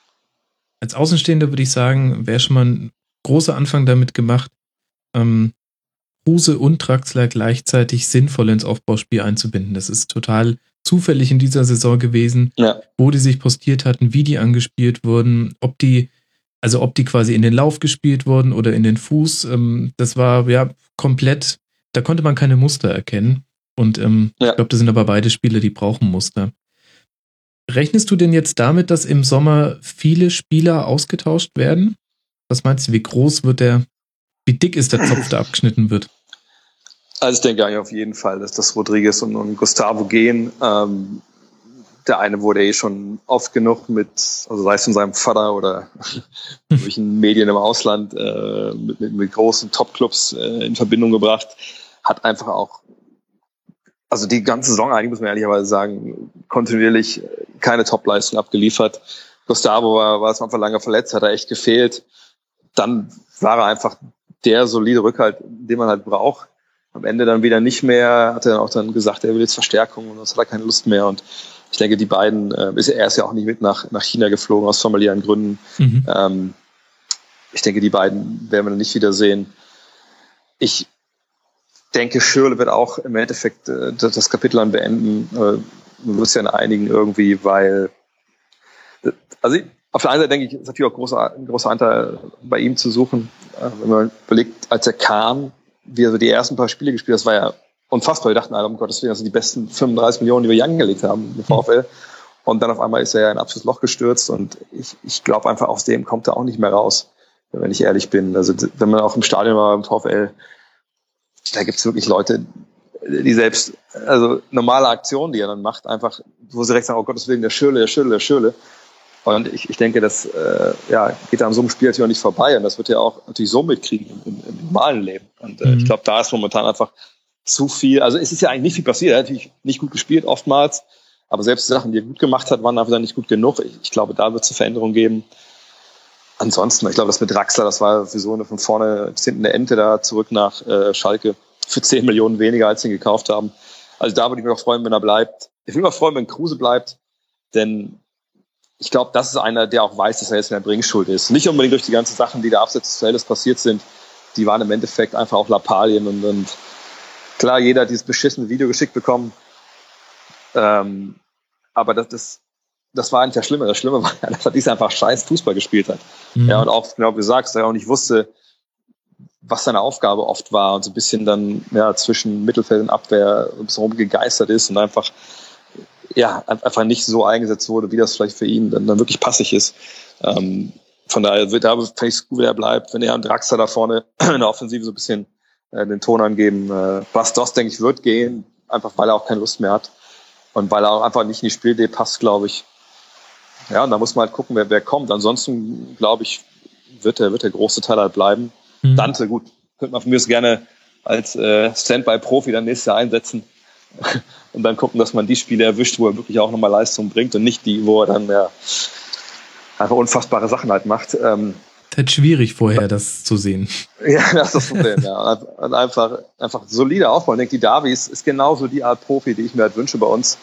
Als Außenstehender würde ich sagen, wäre schon mal ein großer Anfang damit gemacht, ähm, Kruse und Draxler gleichzeitig sinnvoll ins Aufbauspiel einzubinden. Das ist total zufällig in dieser Saison gewesen, ja. wo die sich postiert hatten, wie die angespielt wurden, ob die, also ob die quasi in den Lauf gespielt wurden oder in den Fuß. Ähm, das war ja komplett, da konnte man keine Muster erkennen. Und ähm, ja. ich glaube, das sind aber beide Spiele, die brauchen Muster. Rechnest du denn jetzt damit, dass im Sommer viele Spieler ausgetauscht werden? Was meinst du, wie groß wird der, wie dick ist der Zopf, der abgeschnitten wird? Also ich denke eigentlich auf jeden Fall, dass das Rodriguez und, und Gustavo gehen. Ähm, der eine wurde eh schon oft genug mit, also sei es von seinem Vater oder durch Medien im Ausland, äh, mit, mit, mit großen Topclubs äh, in Verbindung gebracht, hat einfach auch, also die ganze Saison eigentlich, muss man ehrlicherweise sagen, kontinuierlich keine Topleistung abgeliefert. Gustavo war, war es einfach lange verletzt, hat er echt gefehlt. Dann war er einfach der solide Rückhalt, den man halt braucht am Ende dann wieder nicht mehr, hat er auch dann gesagt, er will jetzt Verstärkung und sonst hat er keine Lust mehr. Und ich denke, die beiden, äh, er ist ja auch nicht mit nach, nach China geflogen aus familiären Gründen. Mhm. Ähm, ich denke, die beiden werden wir nicht wiedersehen. Ich denke, Schürle wird auch im Endeffekt äh, das Kapitel dann beenden. Äh, man wird es ja in einigen irgendwie, weil also auf der einen Seite denke ich, ist natürlich auch großer, ein großer Anteil bei ihm zu suchen. Äh, wenn man überlegt, als er kam, wie er so die ersten paar Spiele gespielt hat, das war ja unfassbar. Wir dachten alle, um Gottes Willen, das sind die besten 35 Millionen, die wir hier angelegt haben im VfL. Und dann auf einmal ist er ja in ein absolutes Loch gestürzt und ich, ich glaube einfach, aus dem kommt er auch nicht mehr raus, wenn ich ehrlich bin. Also wenn man auch im Stadion war im VfL, da gibt's wirklich Leute, die selbst, also normale Aktionen, die er dann macht, einfach, wo sie direkt sagen, oh Gottes Willen, der Schöle, der Schöle, der Schöle. Und ich, ich denke, das äh, ja, geht an so einem Spiel natürlich auch nicht vorbei. Und das wird ja auch natürlich so mitkriegen im, im, im normalen Leben. Und äh, mhm. ich glaube, da ist momentan einfach zu viel. Also es ist ja eigentlich nicht viel passiert. Er hat natürlich nicht gut gespielt, oftmals. Aber selbst die Sachen, die er gut gemacht hat, waren einfach nicht gut genug. Ich, ich glaube, da wird es eine Veränderung geben. Ansonsten, ich glaube, das mit Draxler, das war für so eine von vorne bis hinten eine Ente da zurück nach äh, Schalke für 10 Millionen weniger, als sie ihn gekauft haben. Also da würde ich mich auch freuen, wenn er bleibt. Ich würde mich auch freuen, wenn Kruse bleibt, denn ich glaube, das ist einer, der auch weiß, dass er jetzt in der Bringschuld ist. Nicht unbedingt durch die ganzen Sachen, die da abseits des Feldes passiert sind. Die waren im Endeffekt einfach auch Lappalien und, und klar, jeder hat dieses beschissene Video geschickt bekommen. Ähm, aber das, das, das war eigentlich das Schlimme. Das Schlimme war, dass er einfach scheiß Fußball gespielt hat. Mhm. Ja, und auch, genau wie du sagst, er auch nicht wusste, was seine Aufgabe oft war und so ein bisschen dann ja, zwischen Mittelfeld und Abwehr ein bisschen rumgegeistert ist und einfach ja, einfach nicht so eingesetzt wurde, wie das vielleicht für ihn dann, dann wirklich passig ist. Ähm, von daher wird da fände ich es gut, wenn er bleibt, wenn er und Draxler da vorne in der Offensive so ein bisschen äh, den Ton angeben. Äh, Bastos, denke ich, wird gehen, einfach weil er auch keine Lust mehr hat. Und weil er auch einfach nicht in die Spielidee passt, glaube ich. Ja, und da muss man halt gucken, wer, wer kommt. Ansonsten, glaube ich, wird der, wird der große Teil halt bleiben. Mhm. Dante, gut, könnte man von mir aus gerne als äh, Standby-Profi dann nächstes Jahr einsetzen und dann gucken, dass man die Spiele erwischt, wo er wirklich auch nochmal Leistung bringt und nicht die, wo er dann ja, einfach unfassbare Sachen halt macht. Ähm, ist schwierig vorher, das zu sehen. Ja, das ist das Problem, ja. Und einfach, einfach solide Aufbau. Ich denke, die Davies ist genauso die Art Profi, die ich mir halt wünsche bei uns,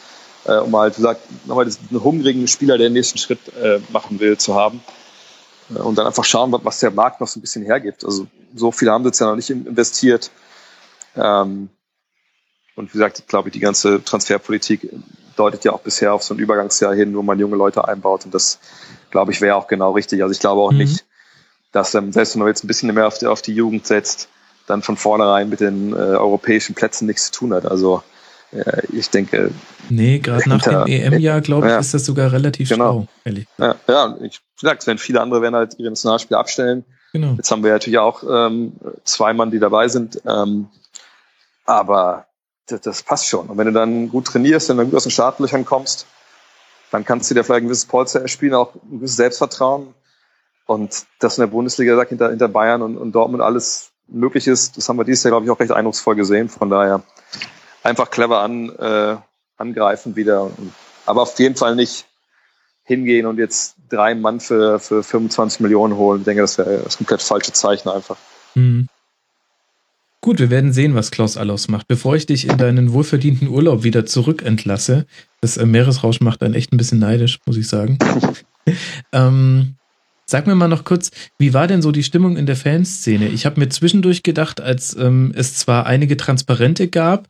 äh, um halt, wie gesagt, nochmal diesen hungrigen Spieler, der den nächsten Schritt äh, machen will, zu haben. Äh, und dann einfach schauen, was der Markt noch so ein bisschen hergibt. Also so viele haben sie jetzt ja noch nicht investiert. Ähm, und wie gesagt, ich glaube, die ganze Transferpolitik deutet ja auch bisher auf so ein Übergangsjahr hin, wo man junge Leute einbaut. Und das, glaube ich, wäre auch genau richtig. Also ich glaube auch mhm. nicht, dass ähm, selbst wenn man jetzt ein bisschen mehr auf die, auf die Jugend setzt, dann von vornherein mit den äh, europäischen Plätzen nichts zu tun hat. Also äh, ich denke. Nee, gerade nach dem EM-Jahr, glaube ich, ja, ist das sogar relativ genau. schlau, ehrlich. Ja, ja ich gesagt, wenn viele andere werden halt ihre Nationalspiele abstellen. Genau. Jetzt haben wir natürlich auch ähm, zwei Mann, die dabei sind. Ähm, aber das, das passt schon. Und wenn du dann gut trainierst, wenn du gut aus den Startlöchern kommst, dann kannst du dir vielleicht ein gewisses Polster erspielen, auch ein gewisses Selbstvertrauen. Und das in der Bundesliga sagt hinter, hinter Bayern und, und Dortmund alles möglich ist, das haben wir dieses Jahr, glaube ich, auch recht eindrucksvoll gesehen. Von daher einfach clever an, äh, angreifen wieder. Aber auf jeden Fall nicht hingehen und jetzt drei Mann für, für 25 Millionen holen. Ich denke, das wäre das komplett falsche Zeichen einfach. Mhm. Gut, wir werden sehen, was Klaus Allofs macht. Bevor ich dich in deinen wohlverdienten Urlaub wieder zurück entlasse, das äh, Meeresrausch macht einen echt ein bisschen neidisch, muss ich sagen. ähm, sag mir mal noch kurz, wie war denn so die Stimmung in der Fanszene? Ich habe mir zwischendurch gedacht, als ähm, es zwar einige Transparente gab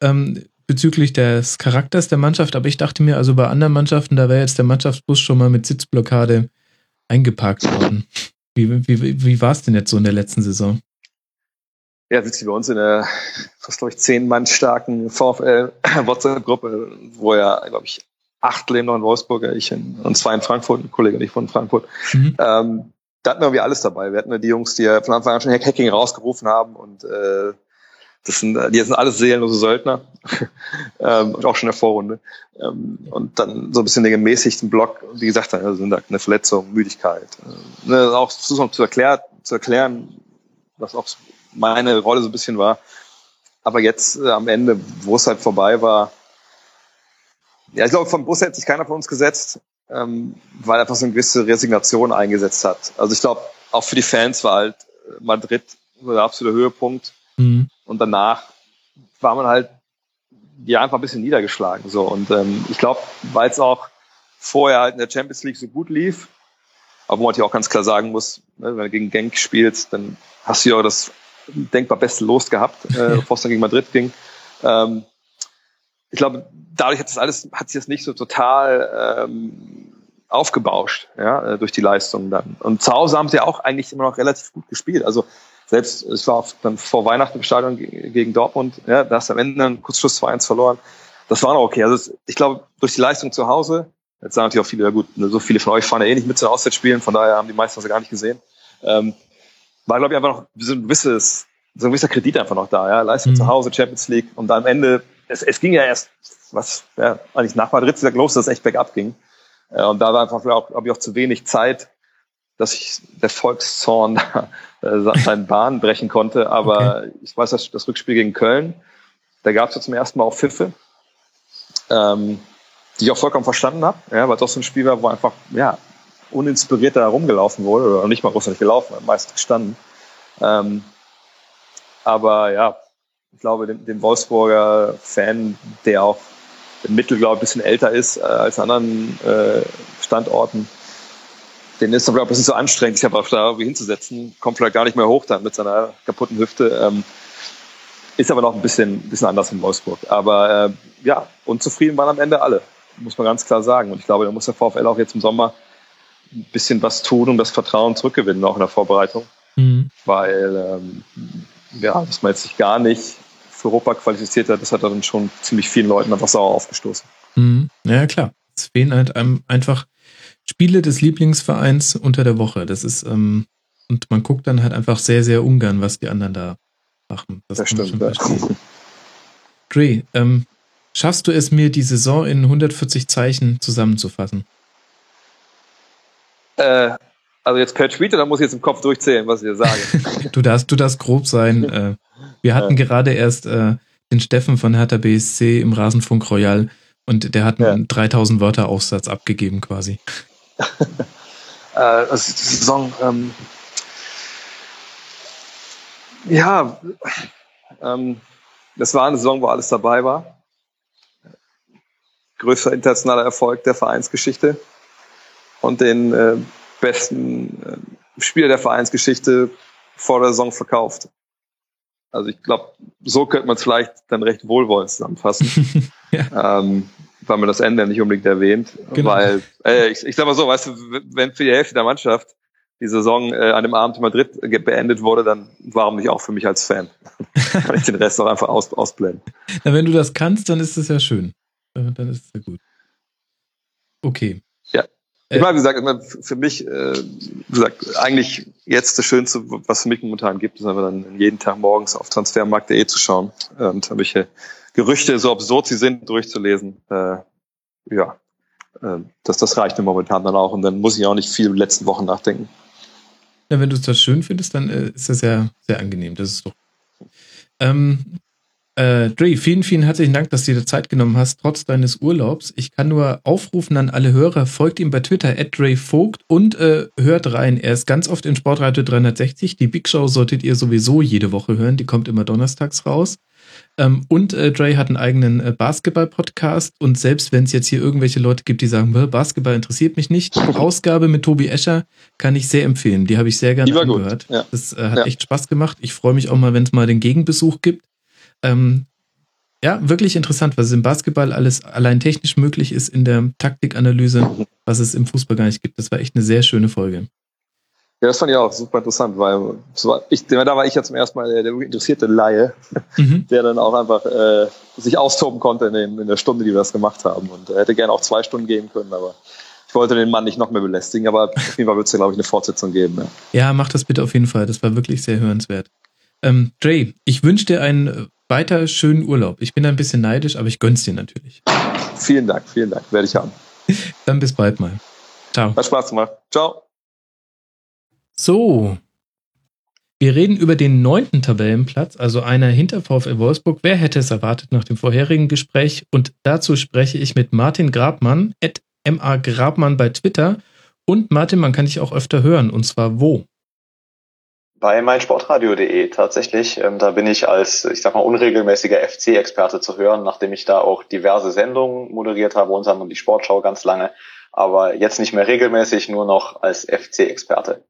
ähm, bezüglich des Charakters der Mannschaft, aber ich dachte mir, also bei anderen Mannschaften, da wäre jetzt der Mannschaftsbus schon mal mit Sitzblockade eingeparkt worden. Wie, wie, wie war es denn jetzt so in der letzten Saison? ja, sitzt bei uns in der fast, glaube ich, zehn Mann starken VfL-WhatsApp-Gruppe, wo ja, glaube ich, acht leben noch in Wolfsburg, ich in, und zwei in Frankfurt, ein Kollege nicht von Frankfurt. Mhm. Ähm, da hatten wir irgendwie alles dabei. Wir hatten ja die Jungs, die ja von Anfang an schon Hacking rausgerufen haben und äh, das sind, die sind alles seelenlose Söldner, ähm, auch schon in der Vorrunde. Ähm, und dann so ein bisschen den gemäßigten Block, wie gesagt, also sind da eine Verletzung, Müdigkeit. Äh, ne, auch zu erklären, zu erklären, was auch meine Rolle so ein bisschen war. Aber jetzt äh, am Ende, wo es halt vorbei war, ja, ich glaube, vom Bus hätte sich keiner von uns gesetzt, ähm, weil einfach so eine gewisse Resignation eingesetzt hat. Also ich glaube, auch für die Fans war halt äh, Madrid der absolute Höhepunkt. Mhm. Und danach war man halt ja einfach ein bisschen niedergeschlagen. So. Und ähm, ich glaube, weil es auch vorher halt in der Champions League so gut lief, aber wo man natürlich auch ganz klar sagen muss, Ne? Wenn du gegen Genk spielst, dann hast du ja auch das denkbar beste Los gehabt, äh, bevor es dann gegen Madrid ging. Ähm, ich glaube, dadurch hat das alles, hat sich das nicht so total ähm, aufgebauscht, ja, äh, durch die Leistung dann. Und zu Hause haben sie ja auch eigentlich immer noch relativ gut gespielt. Also selbst, ich war dann vor Weihnachten im Stadion gegen Dortmund, ja, da hast du am Ende dann Kurzschluss 2-1 verloren. Das war noch okay. Also ich glaube, durch die Leistung zu Hause, jetzt sagen natürlich auch viele, ja gut, so viele von euch fahren ja eh nicht mit zu den Auswärtsspielen, von daher haben die meisten das ja gar nicht gesehen. Ähm, war, glaube ich, einfach noch so ein gewisses, so ein gewisser Kredit einfach noch da, ja. Leistung mhm. zu Hause, Champions League und dann am Ende, es, es ging ja erst, was, ja, eigentlich nach Madrid wieder los, dass es echt bergab ging. Äh, und da war einfach, glaube ich, auch zu wenig Zeit, dass ich der Volkszorn äh, seinen Bahn brechen konnte. Aber okay. ich weiß, dass das Rückspiel gegen Köln, da gab es ja zum ersten Mal auch Pfiffe, ähm, die ich auch vollkommen verstanden habe, ja, weil es auch so ein Spiel war, wo einfach ja, uninspiriert da herumgelaufen wurde, oder nicht mal großartig gelaufen, meist gestanden. Ähm, aber ja, ich glaube, dem, dem Wolfsburger Fan, der auch im Mittel, glaube ich, ein bisschen älter ist äh, als anderen äh, Standorten, den ist dann vielleicht ein bisschen so anstrengend, sich einfach da irgendwie hinzusetzen, kommt vielleicht gar nicht mehr hoch dann mit seiner kaputten Hüfte. Ähm, ist aber noch ein bisschen, bisschen anders in Wolfsburg. Aber äh, ja, unzufrieden waren am Ende alle, muss man ganz klar sagen. Und ich glaube, da muss der VfL auch jetzt im Sommer ein bisschen was tun, um das Vertrauen zurückgewinnen, auch in der Vorbereitung. Mhm. Weil, ähm, ja, dass man jetzt sich gar nicht für Europa qualifiziert hat, das hat dann schon ziemlich vielen Leuten einfach sauer aufgestoßen. Mhm. Ja, klar. Es fehlen halt einem einfach Spiele des Lieblingsvereins unter der Woche. Das ist, ähm, und man guckt dann halt einfach sehr, sehr ungern, was die anderen da machen. Das, das stimmt. Ja. Dre, ähm, schaffst du es mir, die Saison in 140 Zeichen zusammenzufassen? Äh, also jetzt per Tweet, oder muss ich jetzt im Kopf durchzählen, was ich dir sage? du darfst, du darfst grob sein. Äh, wir hatten ja. gerade erst äh, den Steffen von Hertha BSC im Rasenfunk Royal und der hat einen ja. 3000 Wörter Aufsatz abgegeben quasi. äh, also Saison, ähm, ja, ähm, das war eine Saison, wo alles dabei war. Größter internationaler Erfolg der Vereinsgeschichte und den äh, besten äh, Spieler der Vereinsgeschichte vor der Saison verkauft. Also ich glaube, so könnte man es vielleicht dann recht wohlwollend zusammenfassen. ja. ähm, weil man das Ende nicht unbedingt erwähnt. Genau. Weil, äh, ich, ich sag mal so, weißt du, wenn für die Hälfte der Mannschaft die Saison äh, an dem Abend in Madrid beendet wurde, dann warum nicht auch für mich als Fan? Kann ich den Rest auch einfach aus, ausblenden. Na, wenn du das kannst, dann ist es ja schön. Dann ist es ja gut. Okay. Ich meine, wie gesagt, für mich, äh, wie gesagt, eigentlich jetzt das Schönste, was für mich momentan gibt, ist einfach dann jeden Tag morgens auf transfermarkt.de zu schauen und habe ich Gerüchte, so absurd sie sind, durchzulesen. Äh, ja, äh, das, das reicht mir momentan dann auch und dann muss ich auch nicht viel in den letzten Wochen nachdenken. Ja, wenn du das schön findest, dann äh, ist das ja sehr angenehm. Das ist doch. Ähm, äh, Dre, vielen, vielen herzlichen Dank, dass du dir Zeit genommen hast, trotz deines Urlaubs. Ich kann nur aufrufen an alle Hörer, folgt ihm bei Twitter, at Dre Vogt und äh, hört rein. Er ist ganz oft in Sportradio 360. Die Big Show solltet ihr sowieso jede Woche hören. Die kommt immer donnerstags raus. Ähm, und äh, Dre hat einen eigenen äh, Basketball-Podcast. Und selbst wenn es jetzt hier irgendwelche Leute gibt, die sagen, Basketball interessiert mich nicht, die Ausgabe mit Tobi Escher kann ich sehr empfehlen. Die habe ich sehr gerne angehört. Ja. Das äh, hat ja. echt Spaß gemacht. Ich freue mich auch mal, wenn es mal den Gegenbesuch gibt. Ähm, ja, wirklich interessant, was im Basketball alles allein technisch möglich ist in der Taktikanalyse, was es im Fußball gar nicht gibt. Das war echt eine sehr schöne Folge. Ja, das fand ich auch super interessant, weil ich, da war ich ja zum ersten Mal der, der interessierte Laie, mhm. der dann auch einfach äh, sich austoben konnte in, den, in, der Stunde, die wir das gemacht haben. Und er hätte gerne auch zwei Stunden gehen können, aber ich wollte den Mann nicht noch mehr belästigen. Aber auf jeden Fall wird es ja, glaube ich, eine Fortsetzung geben. Ja. ja, mach das bitte auf jeden Fall. Das war wirklich sehr hörenswert. Ähm, Dre, ich wünsche dir einen weiter schönen Urlaub. Ich bin ein bisschen neidisch, aber ich gönn's dir natürlich. Vielen Dank, vielen Dank. Werde ich haben. Dann bis bald mal. Ciao. Hat Spaß gemacht. Ciao. So. Wir reden über den neunten Tabellenplatz, also einer hinter VfL Wolfsburg. Wer hätte es erwartet nach dem vorherigen Gespräch? Und dazu spreche ich mit Martin Grabmann, at MA Grabmann bei Twitter. Und Martin, man kann dich auch öfter hören. Und zwar wo? Bei meinsportradio.de tatsächlich. Ähm, da bin ich als, ich sag mal, unregelmäßiger FC-Experte zu hören, nachdem ich da auch diverse Sendungen moderiert habe, unter anderem die Sportschau ganz lange. Aber jetzt nicht mehr regelmäßig, nur noch als FC-Experte.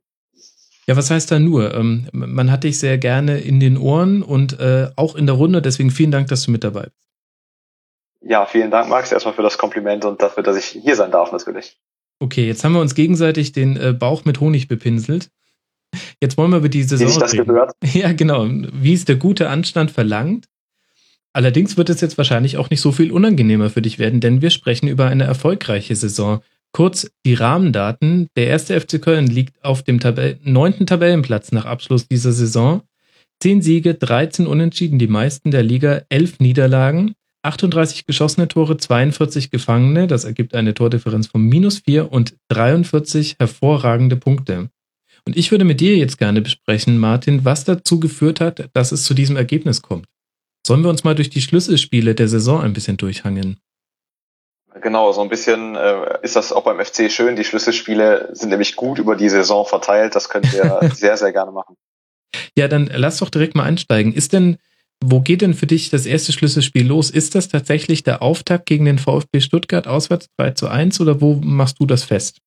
Ja, was heißt da nur? Ähm, man hat dich sehr gerne in den Ohren und äh, auch in der Runde, deswegen vielen Dank, dass du mit dabei bist. Ja, vielen Dank, Max, erstmal für das Kompliment und dafür, dass ich hier sein darf, natürlich. Okay, jetzt haben wir uns gegenseitig den äh, Bauch mit Honig bepinselt. Jetzt wollen wir über die Saison Wie sich das reden. gehört. Ja, genau. Wie es der gute Anstand verlangt. Allerdings wird es jetzt wahrscheinlich auch nicht so viel unangenehmer für dich werden, denn wir sprechen über eine erfolgreiche Saison. Kurz die Rahmendaten. Der erste FC Köln liegt auf dem Tabell neunten Tabellenplatz nach Abschluss dieser Saison. Zehn Siege, 13 Unentschieden, die meisten der Liga, elf Niederlagen, 38 geschossene Tore, 42 Gefangene, das ergibt eine Tordifferenz von minus vier und 43 hervorragende Punkte. Und ich würde mit dir jetzt gerne besprechen, Martin, was dazu geführt hat, dass es zu diesem Ergebnis kommt. Sollen wir uns mal durch die Schlüsselspiele der Saison ein bisschen durchhangen? Genau, so ein bisschen äh, ist das auch beim FC schön. Die Schlüsselspiele sind nämlich gut über die Saison verteilt. Das können wir sehr, sehr gerne machen. Ja, dann lass doch direkt mal einsteigen. Ist denn, wo geht denn für dich das erste Schlüsselspiel los? Ist das tatsächlich der Auftakt gegen den VfB Stuttgart auswärts 3 zu 1 oder wo machst du das fest?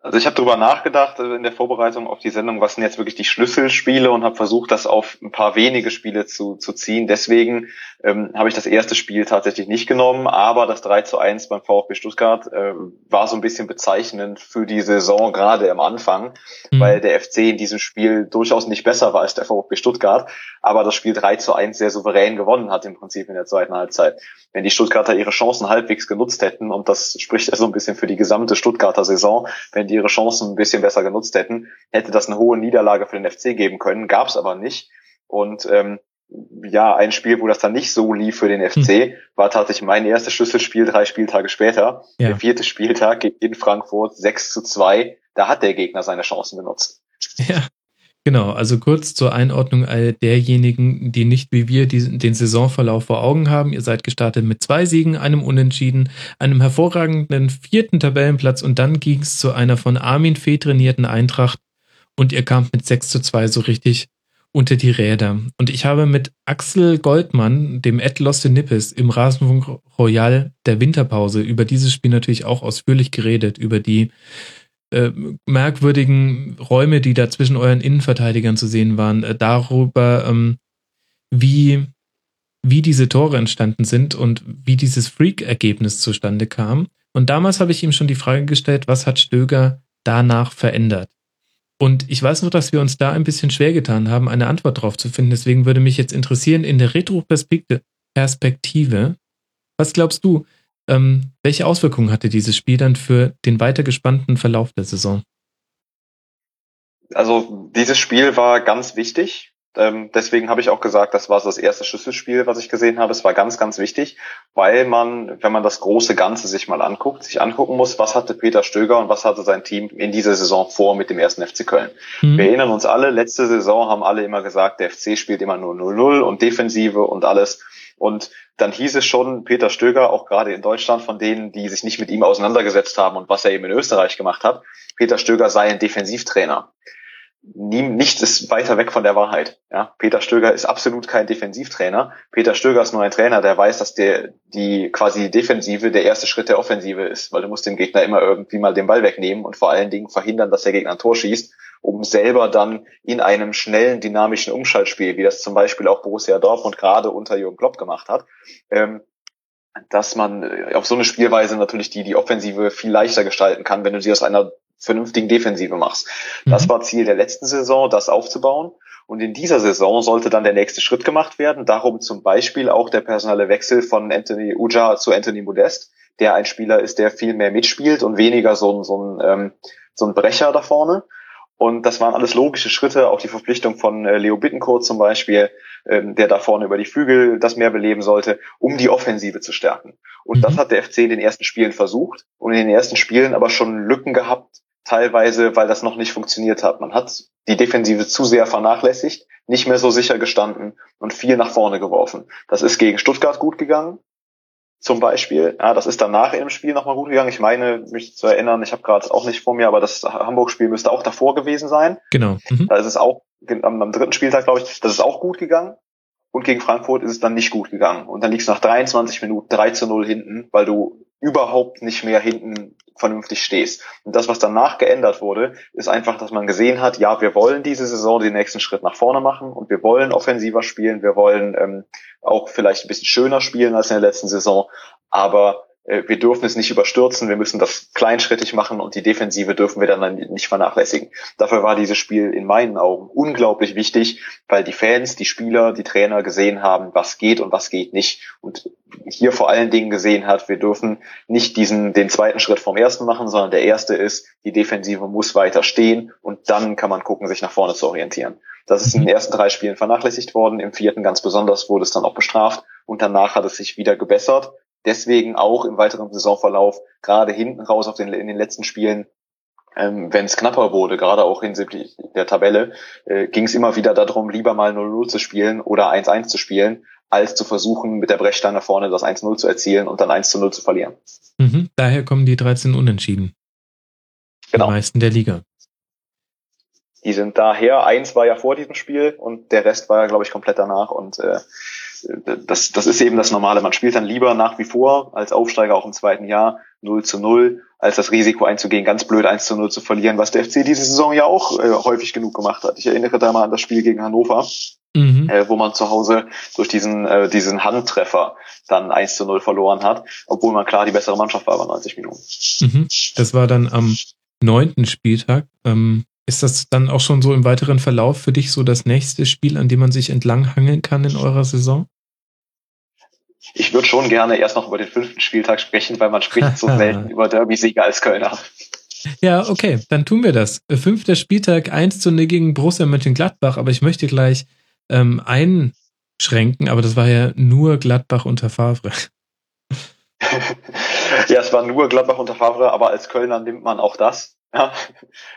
Also ich habe darüber nachgedacht äh, in der Vorbereitung auf die Sendung, was sind jetzt wirklich die Schlüsselspiele und habe versucht, das auf ein paar wenige Spiele zu, zu ziehen. Deswegen ähm, habe ich das erste Spiel tatsächlich nicht genommen, aber das 3 zu 1 beim VfB Stuttgart äh, war so ein bisschen bezeichnend für die Saison gerade am Anfang, mhm. weil der FC in diesem Spiel durchaus nicht besser war als der VfB Stuttgart, aber das Spiel 3 zu 1 sehr souverän gewonnen hat im Prinzip in der zweiten Halbzeit. Wenn die Stuttgarter ihre Chancen halbwegs genutzt hätten, und das spricht ja so ein bisschen für die gesamte Stuttgarter Saison, wenn die ihre Chancen ein bisschen besser genutzt hätten, hätte das eine hohe Niederlage für den FC geben können, gab es aber nicht. Und ähm, ja, ein Spiel, wo das dann nicht so lief für den FC, hm. war tatsächlich mein erstes Schlüsselspiel drei Spieltage später. Ja. Der vierte Spieltag in Frankfurt 6 zu 2. Da hat der Gegner seine Chancen genutzt. Ja, Genau, also kurz zur Einordnung all derjenigen, die nicht wie wir den Saisonverlauf vor Augen haben. Ihr seid gestartet mit zwei Siegen, einem Unentschieden, einem hervorragenden vierten Tabellenplatz und dann ging es zu einer von Armin Fee trainierten Eintracht und ihr kamt mit 6 zu 2 so richtig unter die Räder. Und ich habe mit Axel Goldmann, dem Ed Loste Nippes, im Rasenfunk Royal der Winterpause über dieses Spiel natürlich auch ausführlich geredet, über die äh, merkwürdigen Räume, die da zwischen euren Innenverteidigern zu sehen waren, äh, darüber, ähm, wie, wie diese Tore entstanden sind und wie dieses Freak-Ergebnis zustande kam. Und damals habe ich ihm schon die Frage gestellt, was hat Stöger danach verändert? Und ich weiß noch, dass wir uns da ein bisschen schwer getan haben, eine Antwort darauf zu finden. Deswegen würde mich jetzt interessieren, in der Retroperspektive, was glaubst du, ähm, welche Auswirkungen hatte dieses Spiel dann für den weitergespannten Verlauf der Saison? Also dieses Spiel war ganz wichtig. Ähm, deswegen habe ich auch gesagt, das war so das erste Schlüsselspiel, was ich gesehen habe. Es war ganz, ganz wichtig, weil man, wenn man das große Ganze sich mal anguckt, sich angucken muss, was hatte Peter Stöger und was hatte sein Team in dieser Saison vor mit dem ersten FC Köln. Mhm. Wir erinnern uns alle, letzte Saison haben alle immer gesagt, der FC spielt immer nur 0-0 und Defensive und alles. Und dann hieß es schon, Peter Stöger, auch gerade in Deutschland, von denen, die sich nicht mit ihm auseinandergesetzt haben und was er eben in Österreich gemacht hat, Peter Stöger sei ein Defensivtrainer. Nichts ist weiter weg von der Wahrheit. Ja, Peter Stöger ist absolut kein Defensivtrainer. Peter Stöger ist nur ein Trainer, der weiß, dass der die quasi Defensive der erste Schritt der Offensive ist, weil du musst dem Gegner immer irgendwie mal den Ball wegnehmen und vor allen Dingen verhindern, dass der Gegner ein Tor schießt um selber dann in einem schnellen, dynamischen Umschaltspiel, wie das zum Beispiel auch Borussia Dortmund gerade unter Jürgen Klopp gemacht hat, ähm, dass man äh, auf so eine Spielweise natürlich die, die Offensive viel leichter gestalten kann, wenn du sie aus einer vernünftigen Defensive machst. Mhm. Das war Ziel der letzten Saison, das aufzubauen. Und in dieser Saison sollte dann der nächste Schritt gemacht werden. Darum zum Beispiel auch der personelle Wechsel von Anthony Uja zu Anthony Modest, der ein Spieler ist, der viel mehr mitspielt und weniger so ein, so ein, ähm, so ein Brecher da vorne. Und das waren alles logische Schritte, auch die Verpflichtung von äh, Leo Bittencourt zum Beispiel, ähm, der da vorne über die Flügel das mehr beleben sollte, um die Offensive zu stärken. Und mhm. das hat der FC in den ersten Spielen versucht und in den ersten Spielen aber schon Lücken gehabt, teilweise, weil das noch nicht funktioniert hat. Man hat die Defensive zu sehr vernachlässigt, nicht mehr so sicher gestanden und viel nach vorne geworfen. Das ist gegen Stuttgart gut gegangen zum Beispiel. Ja, das ist danach im Spiel nochmal gut gegangen. Ich meine, mich zu erinnern, ich habe gerade auch nicht vor mir, aber das Hamburg-Spiel müsste auch davor gewesen sein. Genau. Mhm. Da ist es auch am, am dritten Spieltag, glaube ich, das ist auch gut gegangen. Und gegen Frankfurt ist es dann nicht gut gegangen. Und dann liegst du nach 23 Minuten 3 zu 0 hinten, weil du überhaupt nicht mehr hinten vernünftig stehst. Und das, was danach geändert wurde, ist einfach, dass man gesehen hat, ja, wir wollen diese Saison den nächsten Schritt nach vorne machen und wir wollen offensiver spielen, wir wollen ähm, auch vielleicht ein bisschen schöner spielen als in der letzten Saison, aber wir dürfen es nicht überstürzen, wir müssen das kleinschrittig machen und die Defensive dürfen wir dann nicht vernachlässigen. Dafür war dieses Spiel in meinen Augen unglaublich wichtig, weil die Fans, die Spieler, die Trainer gesehen haben, was geht und was geht nicht. Und hier vor allen Dingen gesehen hat, wir dürfen nicht diesen, den zweiten Schritt vom ersten machen, sondern der erste ist, die Defensive muss weiter stehen und dann kann man gucken, sich nach vorne zu orientieren. Das ist in den ersten drei Spielen vernachlässigt worden, im vierten ganz besonders wurde es dann auch bestraft und danach hat es sich wieder gebessert deswegen auch im weiteren Saisonverlauf, gerade hinten raus auf den, in den letzten Spielen, ähm, wenn es knapper wurde, gerade auch hinsichtlich der Tabelle, äh, ging es immer wieder darum, lieber mal 0-0 zu spielen oder 1-1 zu spielen, als zu versuchen, mit der Brechstange vorne das 1-0 zu erzielen und dann 1-0 zu verlieren. Mhm, daher kommen die 13 Unentschieden. Genau. Die meisten der Liga. Die sind daher, eins war ja vor diesem Spiel und der Rest war ja, glaube ich, komplett danach und äh, das, das ist eben das Normale. Man spielt dann lieber nach wie vor als Aufsteiger auch im zweiten Jahr 0 zu 0, als das Risiko einzugehen, ganz blöd 1 zu 0 zu verlieren, was der FC diese Saison ja auch äh, häufig genug gemacht hat. Ich erinnere da mal an das Spiel gegen Hannover, mhm. äh, wo man zu Hause durch diesen, äh, diesen Handtreffer dann 1 zu 0 verloren hat, obwohl man klar die bessere Mannschaft war bei 90 Minuten. Mhm. Das war dann am neunten Spieltag. Ähm, ist das dann auch schon so im weiteren Verlauf für dich so das nächste Spiel, an dem man sich entlanghangeln kann in eurer Saison? Ich würde schon gerne erst noch über den fünften Spieltag sprechen, weil man spricht so selten über Derby-Sieger als Kölner. Ja, okay, dann tun wir das. Fünfter Spieltag 1 zu 0 gegen Borussia Mönchengladbach, aber ich möchte gleich ähm, einschränken, aber das war ja nur Gladbach unter Favre. ja, es war nur Gladbach unter Favre, aber als Kölner nimmt man auch das. Ja,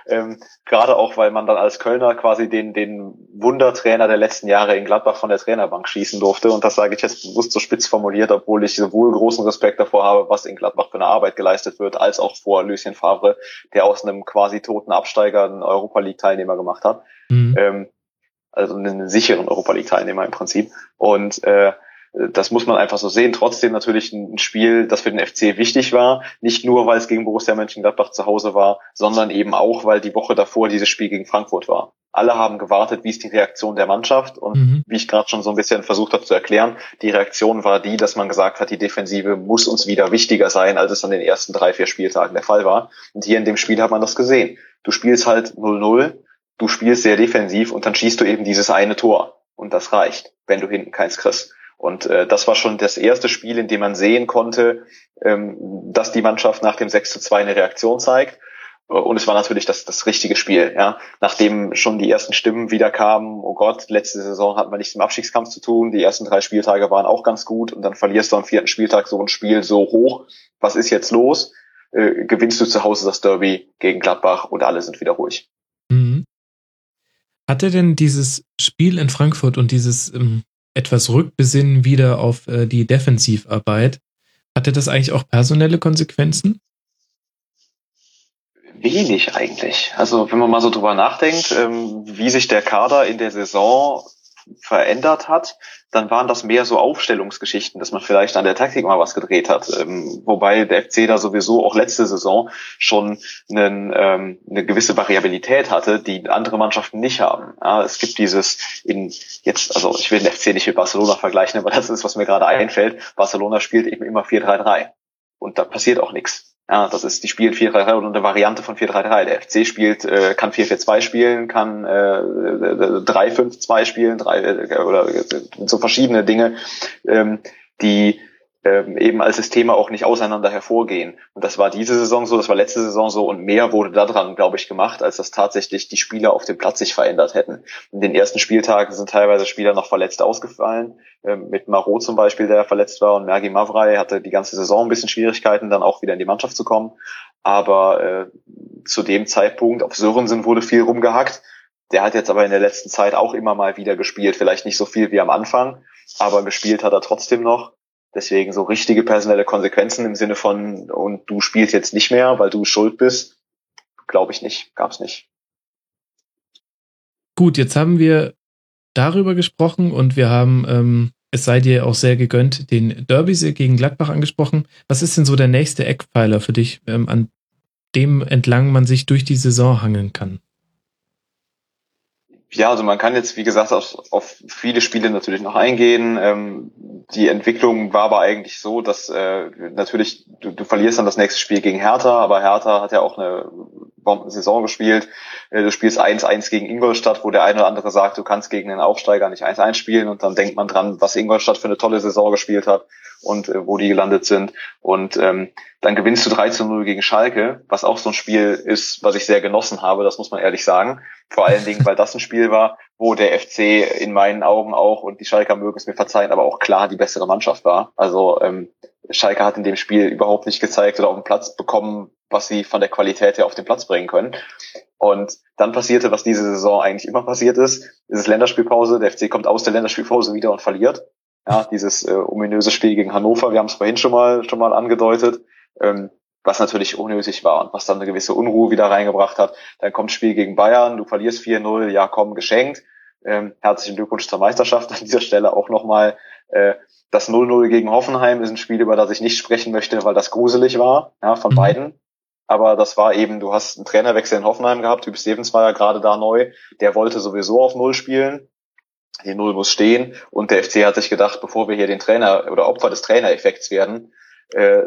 ähm, gerade auch, weil man dann als Kölner quasi den, den Wundertrainer der letzten Jahre in Gladbach von der Trainerbank schießen durfte. Und das sage ich jetzt bewusst so spitz formuliert, obwohl ich sowohl großen Respekt davor habe, was in Gladbach für eine Arbeit geleistet wird, als auch vor Lucien Favre, der aus einem quasi toten Absteiger einen Europa League Teilnehmer gemacht hat. Mhm. Ähm, also einen sicheren Europa League Teilnehmer im Prinzip. Und äh, das muss man einfach so sehen. Trotzdem natürlich ein Spiel, das für den FC wichtig war. Nicht nur, weil es gegen Borussia Mönchengladbach zu Hause war, sondern eben auch, weil die Woche davor dieses Spiel gegen Frankfurt war. Alle haben gewartet, wie ist die Reaktion der Mannschaft. Und mhm. wie ich gerade schon so ein bisschen versucht habe zu erklären, die Reaktion war die, dass man gesagt hat, die Defensive muss uns wieder wichtiger sein, als es an den ersten drei, vier Spieltagen der Fall war. Und hier in dem Spiel hat man das gesehen. Du spielst halt 0-0, du spielst sehr defensiv und dann schießt du eben dieses eine Tor. Und das reicht, wenn du hinten keins kriegst. Und äh, das war schon das erste Spiel, in dem man sehen konnte, ähm, dass die Mannschaft nach dem 6 zu 2 eine Reaktion zeigt. Äh, und es war natürlich das, das richtige Spiel, ja. Nachdem schon die ersten Stimmen wieder kamen, oh Gott, letzte Saison hat man nichts im Abstiegskampf zu tun, die ersten drei Spieltage waren auch ganz gut und dann verlierst du am vierten Spieltag so ein Spiel so hoch. Was ist jetzt los? Äh, gewinnst du zu Hause das Derby gegen Gladbach und alle sind wieder ruhig. Mhm. Hatte denn dieses Spiel in Frankfurt und dieses ähm, etwas rückbesinnen wieder auf äh, die Defensivarbeit. Hatte das eigentlich auch personelle Konsequenzen? Wenig eigentlich. Also wenn man mal so drüber nachdenkt, ähm, wie sich der Kader in der Saison verändert hat, dann waren das mehr so Aufstellungsgeschichten, dass man vielleicht an der Taktik mal was gedreht hat. Ähm, wobei der FC da sowieso auch letzte Saison schon einen, ähm, eine gewisse Variabilität hatte, die andere Mannschaften nicht haben. Ja, es gibt dieses in jetzt, also ich will den FC nicht mit Barcelona vergleichen, aber das ist, was mir gerade einfällt. Barcelona spielt eben immer 4-3-3 und da passiert auch nichts. Ja, das ist, die spielen 4-3-3 oder eine Variante von 4-3-3. Der FC spielt, äh, kann 4-4-2 spielen, kann äh, 3-5-2 spielen, 3, äh, oder äh, so verschiedene Dinge, ähm, die ähm, eben als Systeme auch nicht auseinander hervorgehen. Und das war diese Saison so, das war letzte Saison so und mehr wurde daran, glaube ich, gemacht, als dass tatsächlich die Spieler auf dem Platz sich verändert hätten. In den ersten Spieltagen sind teilweise Spieler noch verletzt ausgefallen, ähm, mit Marot zum Beispiel, der verletzt war, und Mergi Mavrai hatte die ganze Saison ein bisschen Schwierigkeiten, dann auch wieder in die Mannschaft zu kommen. Aber äh, zu dem Zeitpunkt auf Sörensen wurde viel rumgehackt. Der hat jetzt aber in der letzten Zeit auch immer mal wieder gespielt, vielleicht nicht so viel wie am Anfang, aber gespielt hat er trotzdem noch. Deswegen so richtige personelle Konsequenzen im Sinne von, und du spielst jetzt nicht mehr, weil du schuld bist, glaube ich nicht, gab es nicht. Gut, jetzt haben wir darüber gesprochen und wir haben, ähm, es sei dir auch sehr gegönnt, den Derby gegen Gladbach angesprochen. Was ist denn so der nächste Eckpfeiler für dich, ähm, an dem entlang man sich durch die Saison hangeln kann? Ja, also man kann jetzt, wie gesagt, auf, auf viele Spiele natürlich noch eingehen. Ähm, die Entwicklung war aber eigentlich so, dass äh, natürlich du, du verlierst dann das nächste Spiel gegen Hertha, aber Hertha hat ja auch eine Bombensaison gespielt. Äh, du spielst 1-1 gegen Ingolstadt, wo der eine oder andere sagt, du kannst gegen einen Aufsteiger nicht 1-1 spielen und dann denkt man dran, was Ingolstadt für eine tolle Saison gespielt hat und äh, wo die gelandet sind. Und ähm, dann gewinnst du 3 zu 0 gegen Schalke, was auch so ein Spiel ist, was ich sehr genossen habe, das muss man ehrlich sagen. Vor allen Dingen, weil das ein Spiel war, wo der FC in meinen Augen auch, und die Schalker mögen es mir verzeihen, aber auch klar die bessere Mannschaft war. Also ähm, Schalke hat in dem Spiel überhaupt nicht gezeigt oder auf den Platz bekommen, was sie von der Qualität her auf den Platz bringen können. Und dann passierte, was diese Saison eigentlich immer passiert ist, ist es Länderspielpause, der FC kommt aus der Länderspielpause wieder und verliert. Ja, dieses äh, ominöse Spiel gegen Hannover, wir haben es vorhin schon mal schon mal angedeutet, ähm, was natürlich unnötig war und was dann eine gewisse Unruhe wieder reingebracht hat. Dann kommt Spiel gegen Bayern, du verlierst 4-0, ja komm, geschenkt. Ähm, herzlichen Glückwunsch zur Meisterschaft an dieser Stelle auch nochmal. Äh, das 0-0 gegen Hoffenheim ist ein Spiel, über das ich nicht sprechen möchte, weil das gruselig war, ja, von mhm. beiden. Aber das war eben, du hast einen Trainerwechsel in Hoffenheim gehabt, Typ Stevens war ja gerade da neu, der wollte sowieso auf Null spielen die Null muss stehen und der FC hat sich gedacht, bevor wir hier den Trainer oder Opfer des Trainereffekts werden, äh,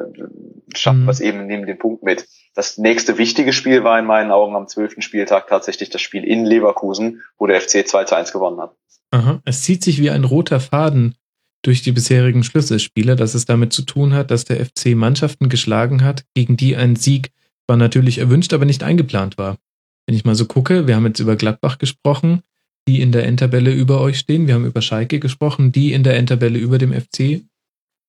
schaffen mhm. wir es eben, nehmen den Punkt mit. Das nächste wichtige Spiel war in meinen Augen am zwölften Spieltag tatsächlich das Spiel in Leverkusen, wo der FC 2 zu 1 gewonnen hat. Aha. Es zieht sich wie ein roter Faden durch die bisherigen Schlüsselspiele, dass es damit zu tun hat, dass der FC Mannschaften geschlagen hat, gegen die ein Sieg war natürlich erwünscht, aber nicht eingeplant war. Wenn ich mal so gucke, wir haben jetzt über Gladbach gesprochen, die in der Endtabelle über euch stehen. Wir haben über Schalke gesprochen, die in der Endtabelle über dem FC